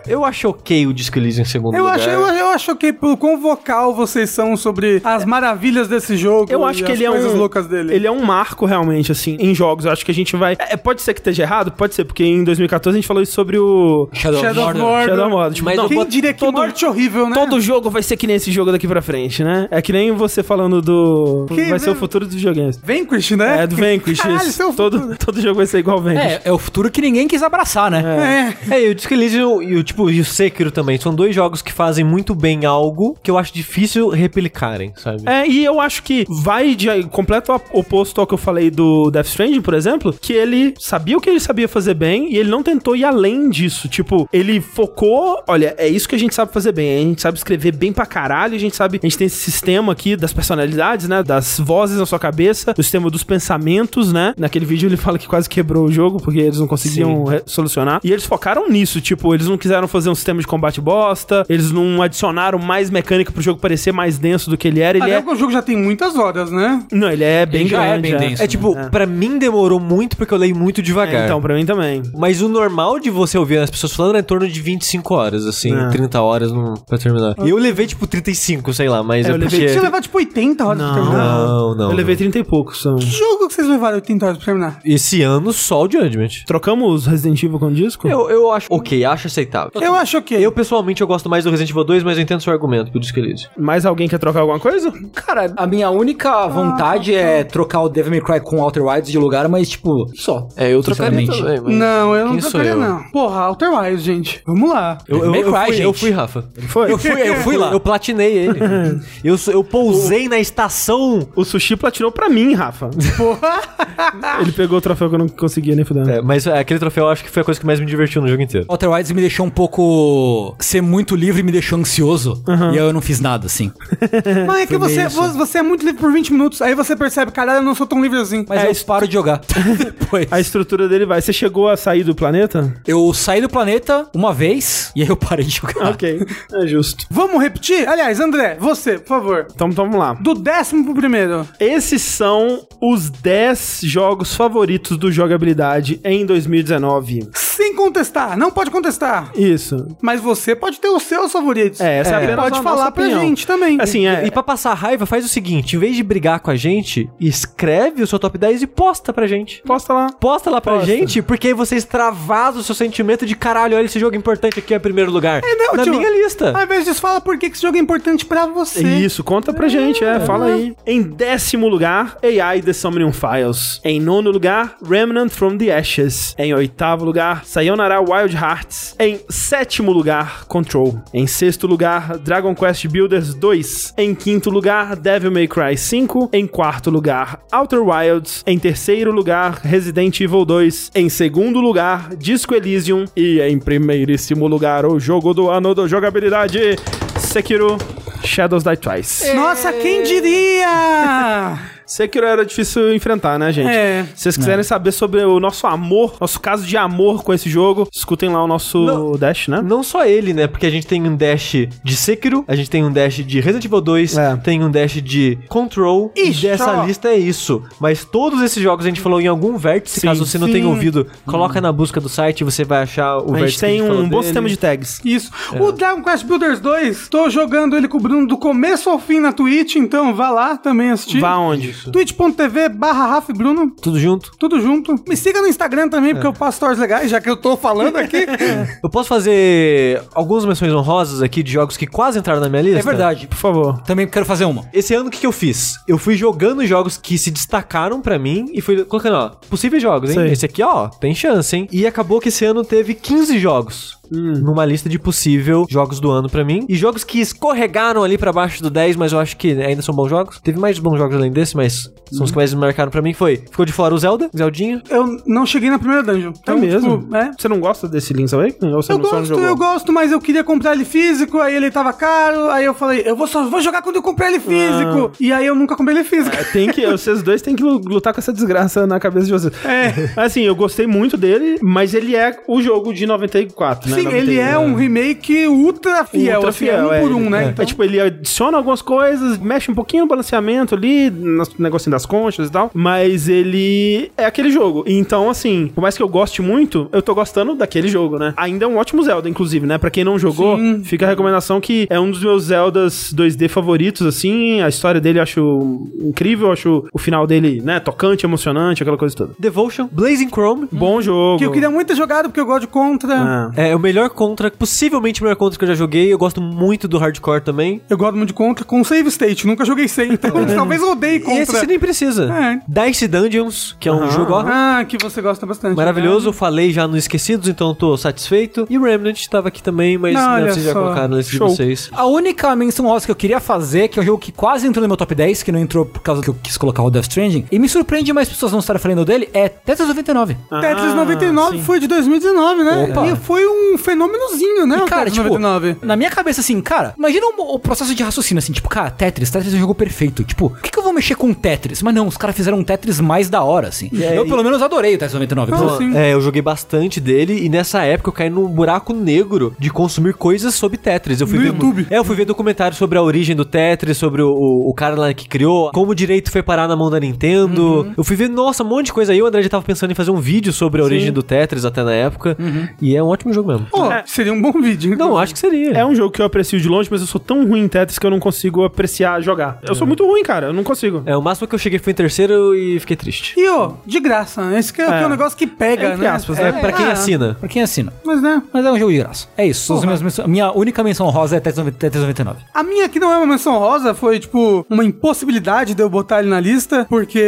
Eu acho ok o Disco Elysium em segundo Eu lugar. acho, eu, eu acho que pelo quão vocal vocês são sobre as maravilhas desse jogo. Eu acho e que as ele é coisas um loucas dele. Ele é um marco realmente assim em jogos. Eu acho que a gente vai é, pode ser que esteja errado, pode ser, porque em 2014 a gente falou isso sobre o Shadow, Shadow of Mordor. Shadow of Mordor. Tipo, Mas não, Quem diria que todo- morte horrível, né? todo jogo vai ser que nem esse jogo daqui pra frente, né? É que nem você falando do Que- vai ser o futuro dos videogames. Vanquish, né? É do Vanquish. Caralho, isso. é o todo, futuro. todo jogo vai ser igual Vanquish. É, é o futuro que ninguém quis abraçar, né? É. É, e o Disco Elysium e o, tipo, e o Sekiro também. Exatamente. São dois jogos que fazem muito bem algo que eu acho difícil replicarem, sabe? É, e eu acho que vai de completo oposto ao que eu falei do Death Stranding, por exemplo, que ele sabia o que ele sabia fazer bem e ele não tentou ir além disso. Tipo, ele focou, olha, é isso que a gente sabe fazer bem. A gente sabe escrever bem pra caralho, a gente sabe, a gente tem esse sistema aqui das personalidades, né, das vozes na sua cabeça, o sistema dos pensamentos, né? Naquele vídeo ele fala que quase quebrou o jogo porque eles não conseguiam solucionar. E eles focaram nisso, tipo, eles não quiseram fazer um sistema de combate bosta, eles não adicionaram mais mecânica pro jogo parecer mais denso do que ele era. Ele Até é o jogo já tem muitas horas, né? não, ele é bem Ele já é grande. bem denso. É tipo, pra mim demorou muito porque eu leio muito devagar. É, então, pra mim também. Mas o normal de você ouvir as pessoas falando é em torno de 25 horas, assim, É. 30 horas não, pra terminar. E eu levei, tipo, 35, sei lá, mas É, é, eu levei- porque... Você levar tipo 80 horas pra Não. terminar. Não, não. eu levei 30 e poucos. São. Que jogo que vocês levaram 80 horas pra terminar? Esse ano só o Judgment. Trocamos Resident Evil com disco? Eu, eu acho ok, acho aceitável. Eu acho ok. Eu, pessoalmente, eu gosto mais do Resident Evil 2, mas eu entendo seu argumento, por isso que ele disse. Mais alguém quer trocar alguma coisa? Cara, a minha única vontade é trocar o Devil May Cry com o Outer Wilds de lugar, mas, tipo, só. É, eu trocaria Sinceramente. também, mas... Não, eu não Quem sou trocaria, eu? não. Porra, Outer Wilds, gente. Vamos lá. Eu, eu, May eu, Cry, fui, gente. eu fui, Rafa. Foi. Eu fui, eu fui lá. Eu platinei ele. eu, sou- eu pousei na estação. O Sushi platinou pra mim, Rafa. Ele pegou o troféu que eu não conseguia nem fudendo. É, mas é, aquele troféu eu acho que foi a coisa que mais me divertiu no jogo inteiro. Outer Wilds me deixou um pouco. Ser muito livre me deixou ansioso. E aí eu não fiz nada, assim. Mas é que você, isso. você é muito livre por 20 minutos. Aí você percebe, caralho, eu não sou tão livre assim. Mas É, eu isso- paro de jogar. Depois. A estrutura dele vai. Você chegou a sair do planeta? Eu saí do planeta uma vez e aí eu parei de jogar. Ok, é justo. Vamos repetir? Aliás, André, você, por favor. Então, então vamos lá. Do décimo pro primeiro. Esses são os 10 jogos favoritos do jogabilidade em 2019. Sem contestar, não pode contestar. Isso. Mas você pode ter os seus favoritos. É, essa é, E apenas pode a falar nossa pra opinião. gente também. Assim, é. E pra passar raiva, faz o seguinte: em vez de brigar com a gente, escreve o seu top 10 e posta pra gente. Posta lá. Posta lá pra Posta. gente, porque aí você extravasa o seu sentimento de caralho, olha esse jogo importante aqui é primeiro lugar. É, não, Na tio, minha lista. Invés disso, fala por que que esse jogo é importante pra você. Isso, conta pra gente, é, fala aí. Em décimo lugar, AI The Summoning Files. Em nono lugar, Remnant from the Ashes. Em oitavo lugar, Sayonara Wild Hearts. Em sétimo lugar, Control. Em sexto lugar, Dragon Quest Builders 2. Em quinto lugar, Devil May Cry 5. Em quarto lugar, Outer Wilds. Em terceiro lugar, Resident Evil 2. Em segundo lugar, Disco Elysium. E em primeiríssimo lugar, o jogo do ano da jogabilidade, Sekiro Shadows Die Twice. Nossa, quem diria? Sekiro era difícil enfrentar, né, gente? É. Se vocês quiserem saber sobre o nosso amor, nosso caso de amor com esse jogo, escutem lá o nosso Não. Dash, né? Não só ele, né? Porque a gente tem um dash de Sekiro, a gente tem um dash de Resident Evil 2, É. tem um dash de Control, Ixi, e dessa ó. lista é isso. Mas todos esses jogos a gente falou em algum vértice, Sim. caso você não Sim. tenha ouvido, coloca na busca do site e você vai achar o a vértice gente que tem falou um bom dele. sistema de tags. Isso. O Dragon Quest Builders 2, tô jogando ele com o Bruno do começo ao fim na Twitch, então vá lá também assistir. Vá onde? twitch.tv barra Bruno. Tudo junto. Tudo junto. Me siga no Instagram também, porque eu passo stories legais, já que eu tô falando aqui. Eu posso fazer algumas menções honrosas aqui de jogos que quase entraram na minha lista? É verdade. Por favor. Também quero fazer uma. Esse ano o que, que eu fiz? Eu fui jogando jogos que se destacaram pra mim e fui colocando, ó, possíveis jogos, hein? Sei. Esse aqui, ó, tem chance, hein? E acabou que esse ano teve 15 jogos. Numa lista de possível jogos do ano pra mim. E jogos que escorregaram ali pra baixo do 10, mas eu acho que ainda são bons jogos. Teve mais bons jogos além desse, mas são os que mais me marcaram pra mim. Foi. Ficou de fora o Zelda, Zeldinha. eu não cheguei na primeira dungeon. É Então, mesmo? tipo, é. Você não gosta desse Link's Awakening? Ou você Eu não gosto, jogou? eu gosto, mas eu queria comprar ele físico, aí ele tava caro, aí eu falei, eu vou só vou jogar quando eu comprar ele físico. E aí eu nunca comprei ele físico. É, Tem que, vocês dois têm que lutar com essa desgraça na cabeça de vocês. É. Assim, eu gostei muito dele, mas ele é o jogo de 94, né? Sim, ele é um remake ultra fiel, Ultra assim, fiel, é um é, por um, ele- né? É. Então- É tipo, ele adiciona algumas coisas, mexe um pouquinho no balanceamento ali, no negocinho das conchas e tal, mas ele é aquele jogo. Então, assim, por mais que eu goste muito, eu tô gostando daquele jogo, né? Ainda é um ótimo Zelda, inclusive, né? Pra quem não jogou, Sim. fica a recomendação que é um dos meus Zeldas 2D favoritos, assim, a história dele eu acho incrível, eu acho o final dele, né, tocante, emocionante, aquela coisa toda. Devotion, Blazing Chrome. Bom jogo. Que eu queria muito ter jogado, porque eu gosto de Contra. É. É, eu, melhor contra, possivelmente o melhor contra que eu já joguei. Eu gosto muito do hardcore também. Eu gosto muito de Contra com save state. Nunca joguei sem, então talvez eu odeie E esse Contra. você nem precisa. É. Dice Dungeons, que é um jogo ó, Ah, que você gosta bastante. maravilhoso. Eu falei já no Esquecidos, então tô satisfeito. E o Remnant tava aqui também, mas Não, né, olha vocês já colocaram na lista de Show. vocês. A única menção rosa que eu queria fazer, que é um jogo que quase entrou no meu top 10, que não entrou por causa que eu quis colocar o Death Stranding, e me surpreende mais pessoas não estarem falando dele, é Tetris 99. Tetris Ah, 99 sim. foi de 2019, né? Opa. E foi um fenômenozinho, né? E, o cara, Tetris tipo, 99. na minha cabeça, assim, cara, imagina o, o processo de raciocínio, assim, tipo, cara, Tetris, Tetris é um jogo perfeito. Tipo, por que, que eu vou mexer com Tetris? Mas não, os caras fizeram um Tetris mais da hora, assim. eu, pelo menos, adorei o Tetris 99. Ah, Pô, sim. É, eu joguei bastante dele e nessa época eu caí num buraco negro de consumir coisas sobre Tetris. Eu fui No ver, YouTube. É, eu fui ver documentários sobre a origem do Tetris, sobre o, o, o cara lá que criou, como o direito foi parar na mão da Nintendo. Uhum. Eu fui ver, nossa, um monte de coisa aí. O André já tava pensando em fazer um vídeo sobre a origem do Tetris até na época. Uhum. E é um ótimo jogo mesmo. Pô, seria um bom vídeo. Não, acho que seria. É um jogo que eu aprecio de longe, mas eu sou tão ruim em Tetris que eu não consigo apreciar jogar. Eu sou muito ruim, cara. Eu não consigo. É, o máximo que eu cheguei foi em terceiro e fiquei triste. E, ó, de graça. né? Esse que é, que é um negócio que pega, Entre né? aspas, É, né? pra quem Ah, assina. pra quem assina. Mas, né? Mas é um jogo de graça. É isso. Menções- minha única menção rosa é Tetris 90 Tetris 99. A minha aqui não é uma menção rosa, foi tipo uma impossibilidade de eu botar ele na lista, porque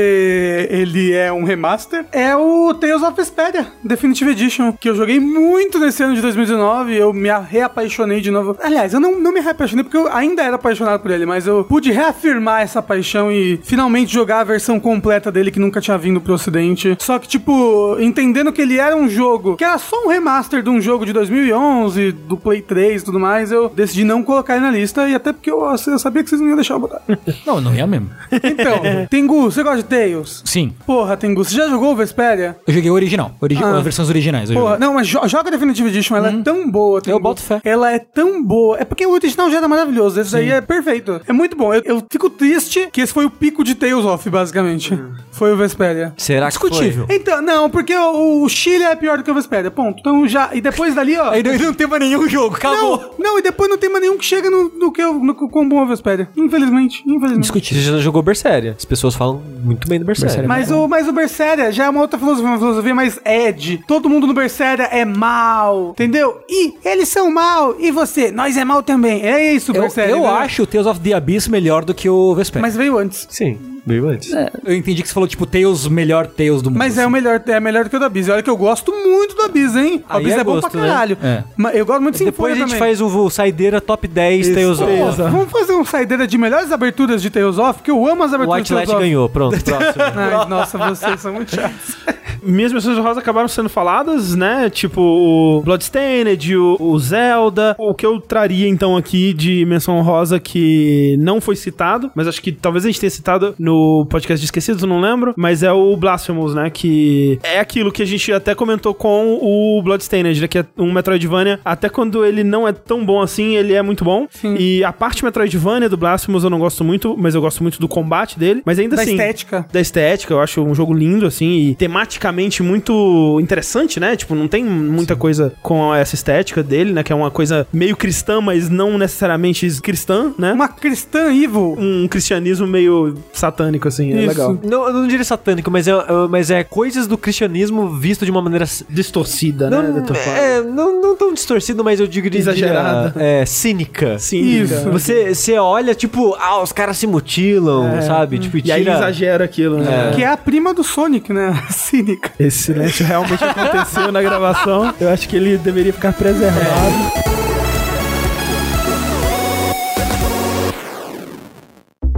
ele é um remaster. É o Tales of Vesperia Definitive Edition, que eu joguei muito nesse ano de 2019. Eu me reapaixonei de novo. Aliás, eu não, não me reapaixonei porque eu ainda era apaixonado por ele, mas eu pude reafirmar essa paixão e finalmente jogar a versão completa dele que nunca tinha vindo pro ocidente. Só que, tipo, entendendo que ele era um jogo que era só um remaster de um jogo de 2011, do Play 3 e tudo mais, eu decidi não colocar ele na lista, e até porque eu, eu sabia que vocês não iam deixar eu botar. Não, não ia mesmo. Então, Tengu, você gosta de Tails? Sim. Porra, Tengu, você já jogou o Vesperia? Eu joguei o original. Origi Ah. As versões originais. Porra, não, mas jo- joga Definitive Edition, ela é tão boa. Tengu. boto fé. Ela é tão boa. É porque o original já era maravilhoso, esse daí é perfeito. É muito bom. Eu, eu fico triste que esse foi o pico de Tales of, basicamente. Foi o Vesperia. Será que Discutível. Então, não, porque o, o Chile é pior do que o Vesperia, ponto. Então já. E depois dali, ó. Aí não, não tem mais nenhum jogo, acabou. Não, não, e depois não tem mais nenhum que chega no, no que eu, no quão bom é o Vesperia. Infelizmente, infelizmente. Discutível. Você já jogou Berseria. As pessoas falam muito bem do Berseria. Berseria. Mas o, mas o Berseria já é uma outra filosofia, uma filosofia mais Ed. Todo mundo no Berseria é mal, entendeu? E eles são mal, e você? Nós é mal também. É isso, Eu, eu né? acho o Tales of the Abyss melhor do que o Vesper. Mas veio antes. Sim, veio antes. eu entendi que você falou, tipo, Tales, melhor Tales do mundo. Mas é o melhor, é melhor do que o da Biz. Olha que eu gosto muito do Abyss, hein? O Aí Abyss é, é bom gosto, pra né? caralho. É. Mas eu gosto muito de Depois a gente também. faz o, o Saideira Top 10 Tales of. Pô, vamos fazer um saideira de melhores aberturas de Tales of, que eu amo as aberturas White de Tales Light of. ganhou. Pronto, próximo. Ai, nossa, vocês são muito chatos. Minhas menções rosas acabaram sendo faladas, né? Tipo o Bloodstained, o, o Zelda. O que eu traria então aqui de menção rosa que não foi citado, mas acho que talvez a gente tenha citado no podcast de Esquecidos, não lembro. Mas é o Blasphemous, né? Que é aquilo que a gente até comentou com o Bloodstained, né? Que é um Metroidvania. Até quando ele não é tão bom assim, ele é muito bom. Sim. E a parte Metroidvania do Blasphemous eu não gosto muito, mas eu gosto muito do combate dele. Mas ainda Da assim estética. da estética, eu acho um jogo lindo, assim, e tematicamente muito interessante, né? Tipo, não tem muita coisa com essa estética dele, né? Que é uma coisa meio cristã, mas não necessariamente cristã, né? Uma cristã evil. Um cristianismo meio satânico, assim, é Isso. legal. Não, eu não diria satânico, mas é, é- mas é coisas do cristianismo visto de uma maneira. Distorcida, Não, né? é, não, não tão distorcido, mas eu digo Exagerada. É, cínica. Sim, Isso. Você, você olha, tipo, ah, os caras se mutilam, sabe? Tipo, E aí tira... exagera aquilo, né? Que é a prima do Sonic, né? Cínica. Esse silêncio realmente aconteceu na gravação. Eu acho que ele deveria ficar preservado.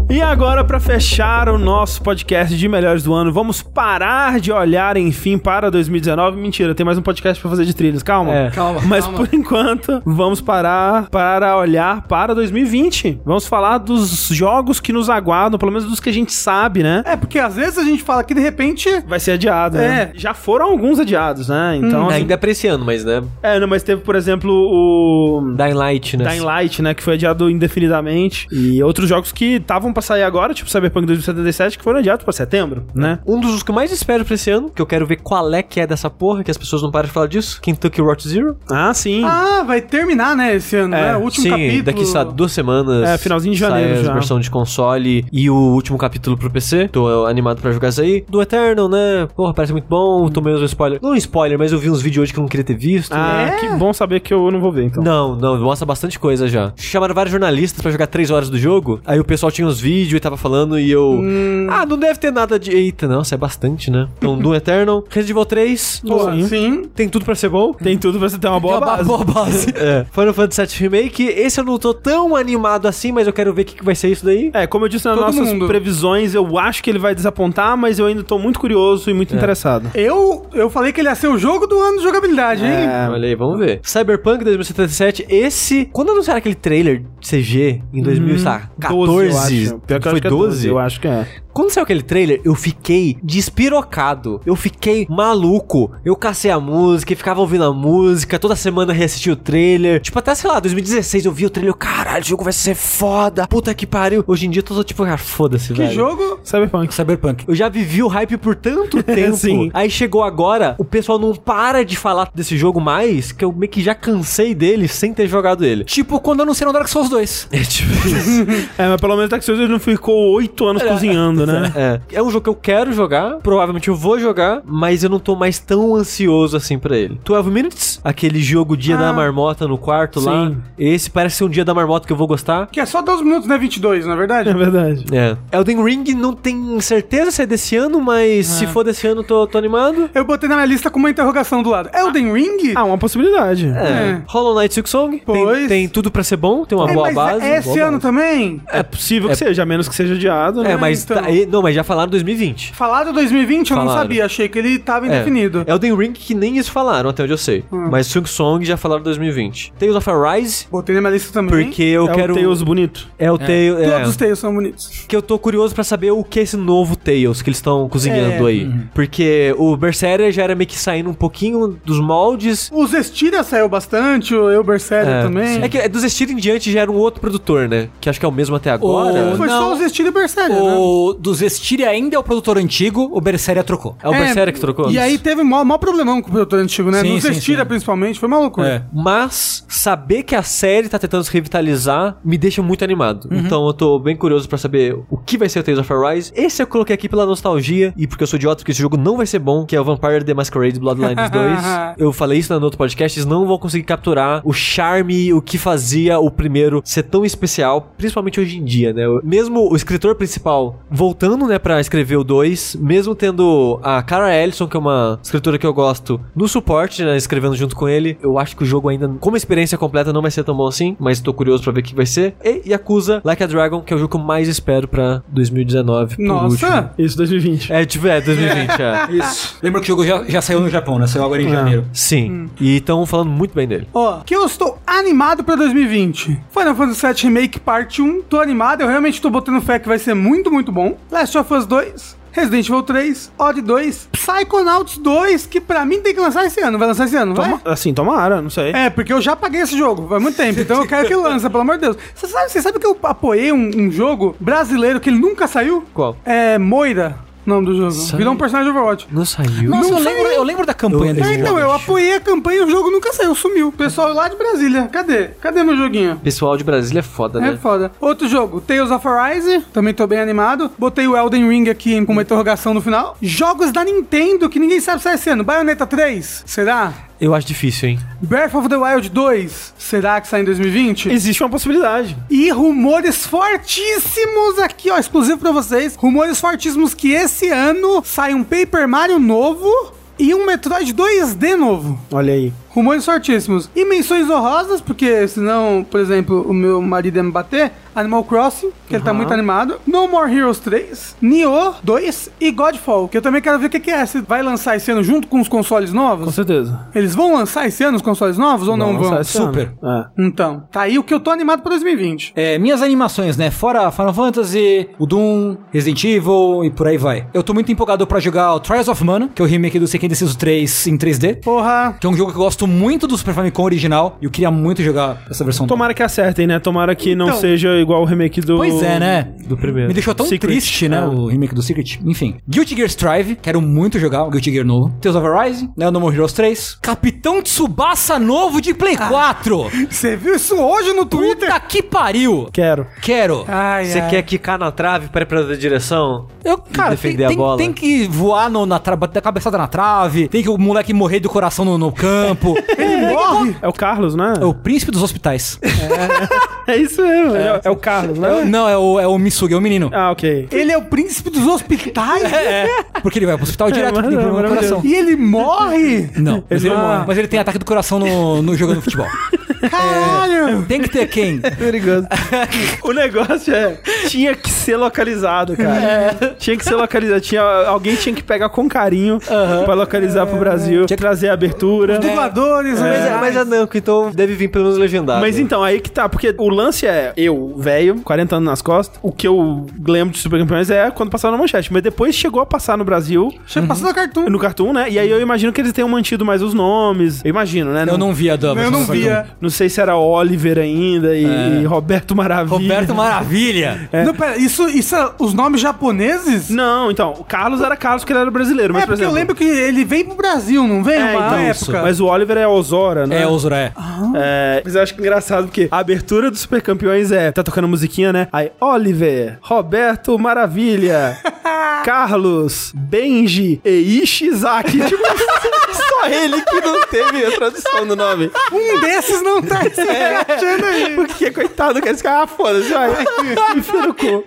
E agora, pra fechar o nosso podcast de melhores do ano, vamos parar de olhar, enfim, para 2019. Mentira, tem mais um podcast pra fazer de trilhas. Calma. É. Calma, Mas calma. por enquanto, vamos parar para olhar para 2020. Vamos falar dos jogos que nos aguardam, pelo menos dos que a gente sabe, né? É, porque às vezes a gente fala que de repente. Vai ser adiado, né? Já foram alguns adiados, né? Então, assim, Ainda é pra esse ano, mas, né? é, não, mas teve, por exemplo, o Dying Light, né? Dying Light, né, que foi adiado indefinidamente, e outros jogos que estavam pra sair agora, tipo Cyberpunk 2077, que foram adiados pra setembro, né? Um dos que eu mais espero pra esse ano, que eu quero ver qual é que é dessa porra, que as pessoas não param de falar disso, Kentucky Route Zero. Ah, sim. Ah, vai terminar, né, esse ano, né? O último sim, capítulo. daqui a duas semanas. É, finalzinho de janeiro sai a já. versão de console e o último capítulo pro PC. Tô animado pra jogar isso aí. Do Eternal, né? Porra, parece muito bom. Tomei uns spoiler. Não um spoiler, mas eu vi uns vídeos hoje que eu não queria ter visto. Ah, É? que bom saber que eu não vou ver, então. Não, não, mostra bastante coisa já. Chamaram vários jornalistas pra jogar 3 horas do jogo. Aí o pessoal tinha uns vídeos e tava falando e eu. Hum. Ah, não deve ter nada de. Eita, nossa, é bastante, né? Então, Doom Eternal, Resident Evil 3. Pô, Sim. sim. Tem tudo pra ser bom. Tem tudo pra você ter uma boa base. Boa base. É. Final Fantasy VII Remake. Esse eu não tô tão animado assim, mas eu quero ver o que, que vai ser isso daí. É, como eu disse nas Todo nossas mundo. previsões, eu acho que ele vai desapontar, mas eu ainda tô muito curioso e muito É. interessado. Eu, eu falei que ele ia ser o jogo do ano de jogabilidade, hein? É, Olha aí, vamos ver. Cyberpunk 2077, esse. Quando anunciaram aquele trailer CG em 2014? 12, eu acho. Pior que eu foi acho que é 12? Eu acho que é. Quando saiu aquele trailer, eu fiquei despirocado. Eu fiquei maluco. Eu cacei a música e ficava ouvindo a música. Toda semana reassisti o trailer. Tipo, até, sei lá, 2016 eu vi o trailer. eu, Caralho, o jogo vai ser foda. Puta que pariu. Hoje em dia eu tô tipo, ah, foda-se, Que velho. jogo? Cyberpunk. Cyberpunk. Eu já vivi o hype por tanto tempo. Sim. Aí chegou agora, o pessoal não para de falar desse jogo mais, que eu meio que já cansei dele sem ter jogado ele. Tipo quando anunciaram Dark Souls 2. É tipo isso. É, mas pelo menos Dark Souls ele não ficou oito anos cozinhando, né? É. É um jogo que eu quero jogar, provavelmente eu vou jogar, mas eu não tô mais tão ansioso assim pra ele. 12 Minutes, aquele jogo Dia da Ah. Marmota no quarto lá. Sim. Esse parece ser um Dia da Marmota que eu vou gostar. Que é só 12 minutos, né? 22, na é verdade? É verdade. É. Elden Ring não tem certeza se é desse ano, mas se for desse ano, tô, tô animado. Eu botei na minha lista com uma interrogação do lado. Elden Ring? Ah, uma possibilidade. É. É. Hollow Knight Silk Song tem, Pois. tem tudo pra ser bom, tem uma É, boa mas base. é esse boa ano base. também? É possível que seja, a menos que seja adiado, né? É, mas então. tá- e- não, mas já falaram 2020. Falado 2020 eu não Falaram. sabia, achei que ele tava É. indefinido. Elden Ring que nem isso falaram, até onde eu sei. Hum. Mas Silk Song já falaram 2020. Tales of Arise, Botei na minha lista também. porque eu é quero... o Tails bonito. É o Tails... É, Todos os Tails são bonitos. que eu tô curioso pra saber o que é esse novo Tails que eles estão cozinhando É. aí. Porque o Berseria já era meio que saindo um pouquinho dos moldes. Os Estiria saiu bastante, o Eu Berseria É. também. É que é dos Steel em diante já era um outro produtor, né? Que acho que é o mesmo até agora. O- Foi Não. só os Estiria e Berseria, né? O do Zestiri ainda é o produtor antigo, o Berseria trocou. É o Berseria que trocou? E aí teve mó, mó problemão com o produtor antigo, né? Sim, Nos sim, Estiria, sim. principalmente, foi uma loucura. É. Mas saber que a série tá tentando se revitalizar me deixa muito animado. Uhum. Então eu tô bem curioso pra saber o que vai ser o Tales of Arise. Esse eu coloquei aqui pela nostalgia e porque eu sou idiota, porque esse jogo não vai ser bom, que é o Vampire The Masquerade Bloodlines 2. Eu falei isso no outro podcast, eles não vão conseguir capturar o charme, o que fazia o primeiro ser tão especial, principalmente hoje em dia, né? Mesmo o escritor principal voltando, né, pra escrever o 2, mesmo tendo a Cara Ellison, que é uma escritora que eu gosto, no suporte, né, escrevendo junto com ele, eu acho que o jogo ainda, como experiência completa, não vai ser tão bom assim, mas tô curioso pra ver o que vai ser. E Yakuza Like a Dragon, que é o jogo que eu mais espero pra 2019. por último. Nossa! Isso, 2020. É, tipo, é, 2020, é. Isso. Lembra que o jogo já, já saiu no Japão, né? Saiu agora em janeiro. Sim. E estão falando muito bem dele. Ó, que eu estou animado pra 2020. Final Fantasy VII Remake Parte 1. Tô animado, eu realmente tô botando fé que vai ser muito, muito bom. Last of Us 2. Resident Evil 3, Odd 2, Psychonauts 2, que pra mim tem que lançar esse ano. Vai lançar esse ano, não vai? Toma, assim, tomara, não sei. É, porque eu já paguei esse jogo faz muito tempo, então eu quero que lance, pelo amor de Deus. Você sabe, você sabe que eu apoiei um, um jogo brasileiro que ele nunca saiu? Qual? É Moira, nome do jogo. Sai. Virou um personagem de Overwatch. Não saiu. Nossa, Não eu lembro, saiu. eu lembro da campanha Eu- desse É, jogo. então, eu apoiei a campanha e o jogo nunca saiu, sumiu. Pessoal lá de Brasília, cadê? Cadê meu joguinho? Pessoal de Brasília é foda, É né? foda. Outro jogo, Tales of Arise, também tô bem animado. Botei o Elden Ring aqui com uma interrogação no final. Jogos da Nintendo que ninguém sabe se vai ser ano. Bayonetta 3, será? Eu acho difícil, hein? Breath of the Wild 2, será que sai em 2020? Existe uma possibilidade. E rumores fortíssimos aqui, ó, exclusivo pra vocês. Rumores fortíssimos que esse ano sai um Paper Mario novo e um Metroid 2D novo. Olha aí. Rumores fortíssimos. E menções honrosas, porque senão, por exemplo, o meu marido ia me bater. Animal Crossing, que ele tá Uhum. muito animado. No More Heroes 3. Nioh 2 e Godfall, que eu também quero ver o que, que é. Se vai lançar esse ano junto com os consoles Com novos? certeza. Eles vão lançar esse ano os consoles novos ou não Vamos vão? Super. É. Então, tá aí o que eu tô animado pra 2020. É, minhas animações, né? Fora Final Fantasy, o Doom, Resident Evil e por aí vai. Eu tô muito empolgado pra jogar o Trials of Mana, que é o remake do Seiken Deciso 3 em 3D. Porra, Que é um jogo que eu gosto gosto muito do Super Famicom original e eu queria muito jogar essa versão. Tomara que acertem, né? Tomara que não Então. seja igual o remake do. Pois é, né? Do primeiro. Me deixou tão Secret, triste, né? é. O remake do Secret. Enfim. Guilty Gear Strive, quero muito jogar o Guilty Gear novo. Tales of Arise, né? O No More Heroes 3. Capitão Tsubasa novo de Play 4. Você viu isso hoje no Twitter? Puta que pariu. Quero. Quero. Ai, Você quer quicar na trave para ir pra direção? Eu, cara, tem, defender a tem- bola. tem que voar no, na trave, bater a cabeçada na trave, tem que o moleque morrer do coração no, no campo. Ele morre? É o Carlos, né? É o príncipe dos hospitais. É isso mesmo. É, é o Carlos, né? Não, é o, é o Misugi, é o menino. Ah, ok. Ele é o príncipe dos hospitais? É, porque ele vai pro hospital direto, mas tem é problema no coração. E ele morre? Não, mas ele, Ah. mas ele tem ataque do coração no, no jogando futebol. Caralho! Tem que ter quem? Perigoso. o negócio é. Tinha que ser localizado, cara. Tinha que ser localizado. Tinha, alguém tinha que pegar com carinho pra localizar pro Brasil. Tinha que- trazer a abertura. Dubladores, Mas, é, mas é não, que então deve vir pelo menos legendado. Mas então, aí que tá, porque o lance é, eu, velho, 40 anos nas costas, o que eu lembro de Super Campeões é quando passava na manchete, mas depois chegou a passar no Brasil, Chega passando a Cartoon. no Cartoon, né? E aí eu imagino que eles tenham mantido mais os nomes, eu imagino, né? Eu não vi a da Eu não cartão. via. Não sei se era Oliver ainda e, e Roberto Maravilha. Roberto Maravilha. Não, pera, isso, isso é os nomes japoneses? Não, então, o Carlos era Carlos porque ele era brasileiro, mas é por porque eu exemplo... lembro que ele veio pro Brasil, não veio? É, uma então, época. Mas o Oliver é Osora, né? É, o Zuré. É, mas eu acho que engraçado porque a abertura dos Super Campeões é. Tá tocando musiquinha, né? Aí, Oliver, Roberto Maravilha, Carlos, Benji e Ishizaki. Tipo, só ele que não teve a tradução do nome. Um desses não tá se encaixando aí. Porque, coitado, quer ficar, ah, foda-se, vai. Enfia no cu.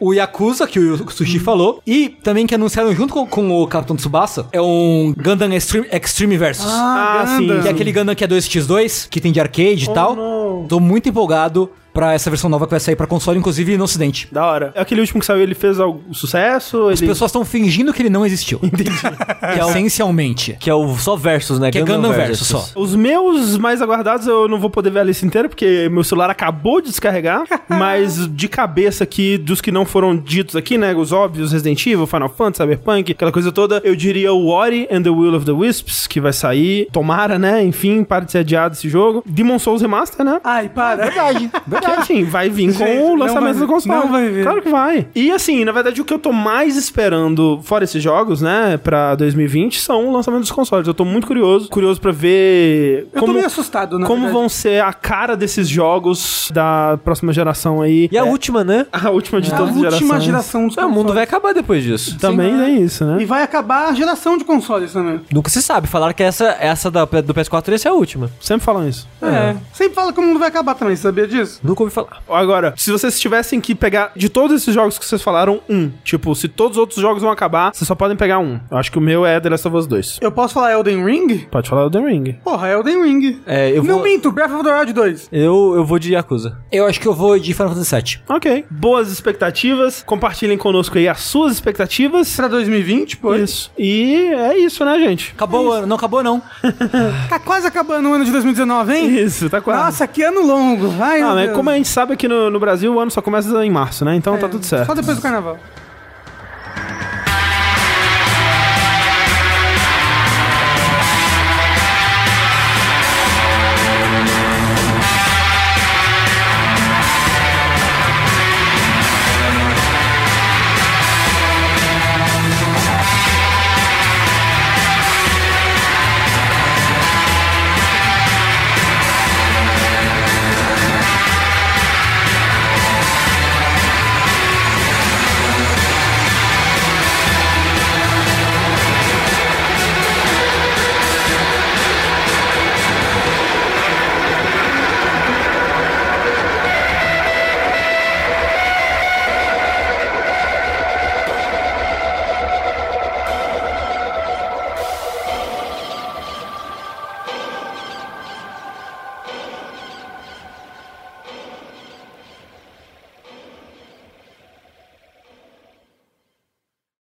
O Yakuza, que o Sushi falou. E também que anunciaram junto com, com o Capitão Tsubasa, é um Gundam Extreme, Extreme Versus. Ah, sim. Gundam. Que é aquele Gundam que é 2x2, que tem de arcade e tal. não. Tô muito empolgado pra essa versão nova que vai sair pra console, inclusive no ocidente. Da hora. Aquele último que saiu, ele fez algum sucesso? As Ele... pessoas estão fingindo que ele não existiu. Entendi. Essencialmente. Que é o só versus, né? Que é Gundam Versus só. Os meus mais aguardados eu não vou poder ver a lista inteira, porque meu celular acabou de descarregar. mas de cabeça aqui, dos que não foram ditos aqui, né? Os óbvios, Resident Evil, Final Fantasy, Cyberpunk, aquela coisa toda, eu diria o Ori and the Will of the Wisps, que vai sair. Tomara, né? Enfim, para de ser adiado esse jogo. Demon Souls Remaster, né? Ai, para. Verdade. Que, assim, vai vir com Gente, o lançamento vai- do console. não vai vir. Claro que vai. E assim, na verdade, o que eu tô mais esperando, fora esses jogos, né, pra 2020, são o lançamento dos consoles. Eu tô muito curioso. Curioso pra ver Eu tô meio assustado, na como verdade. vão ser a cara desses jogos da próxima geração aí. E a última, né? A última de É a todas as última gerações. geração dos É, o mundo vai acabar depois disso. Também é isso, né? E vai acabar a geração de consoles também. Nunca se sabe. Falaram que essa, essa da, do PS4 essa é a última. Sempre falam isso. É. Sempre fala que o mundo vai acabar também, sabia disso? Nunca ouvi falar. Agora, se vocês tivessem que pegar de todos esses jogos que vocês falaram, um. Tipo, se todos os outros jogos vão acabar, vocês só podem pegar um. Eu acho que o meu é The Last of Us 2. Eu posso falar Elden Ring? Pode falar The Ring. Porra, Elden Ring. É, eu Não vou... minto, Breath of the Wild 2. Eu, eu vou de Yakuza. Eu acho que eu vou de Final Fantasy VII. Ok. Boas expectativas. Compartilhem conosco aí as suas expectativas. Pra 2020, pô. Isso. E é isso, né, gente? Acabou o ano. Não acabou, não. Tá quase acabando o ano de 2019, hein? Isso, tá quase. Nossa, que ano longo. Ai, Ah, meu mas Deus. Como a gente sabe aqui no, no Brasil, o ano só começa em março, né? Então tá tudo certo. Só depois do carnaval.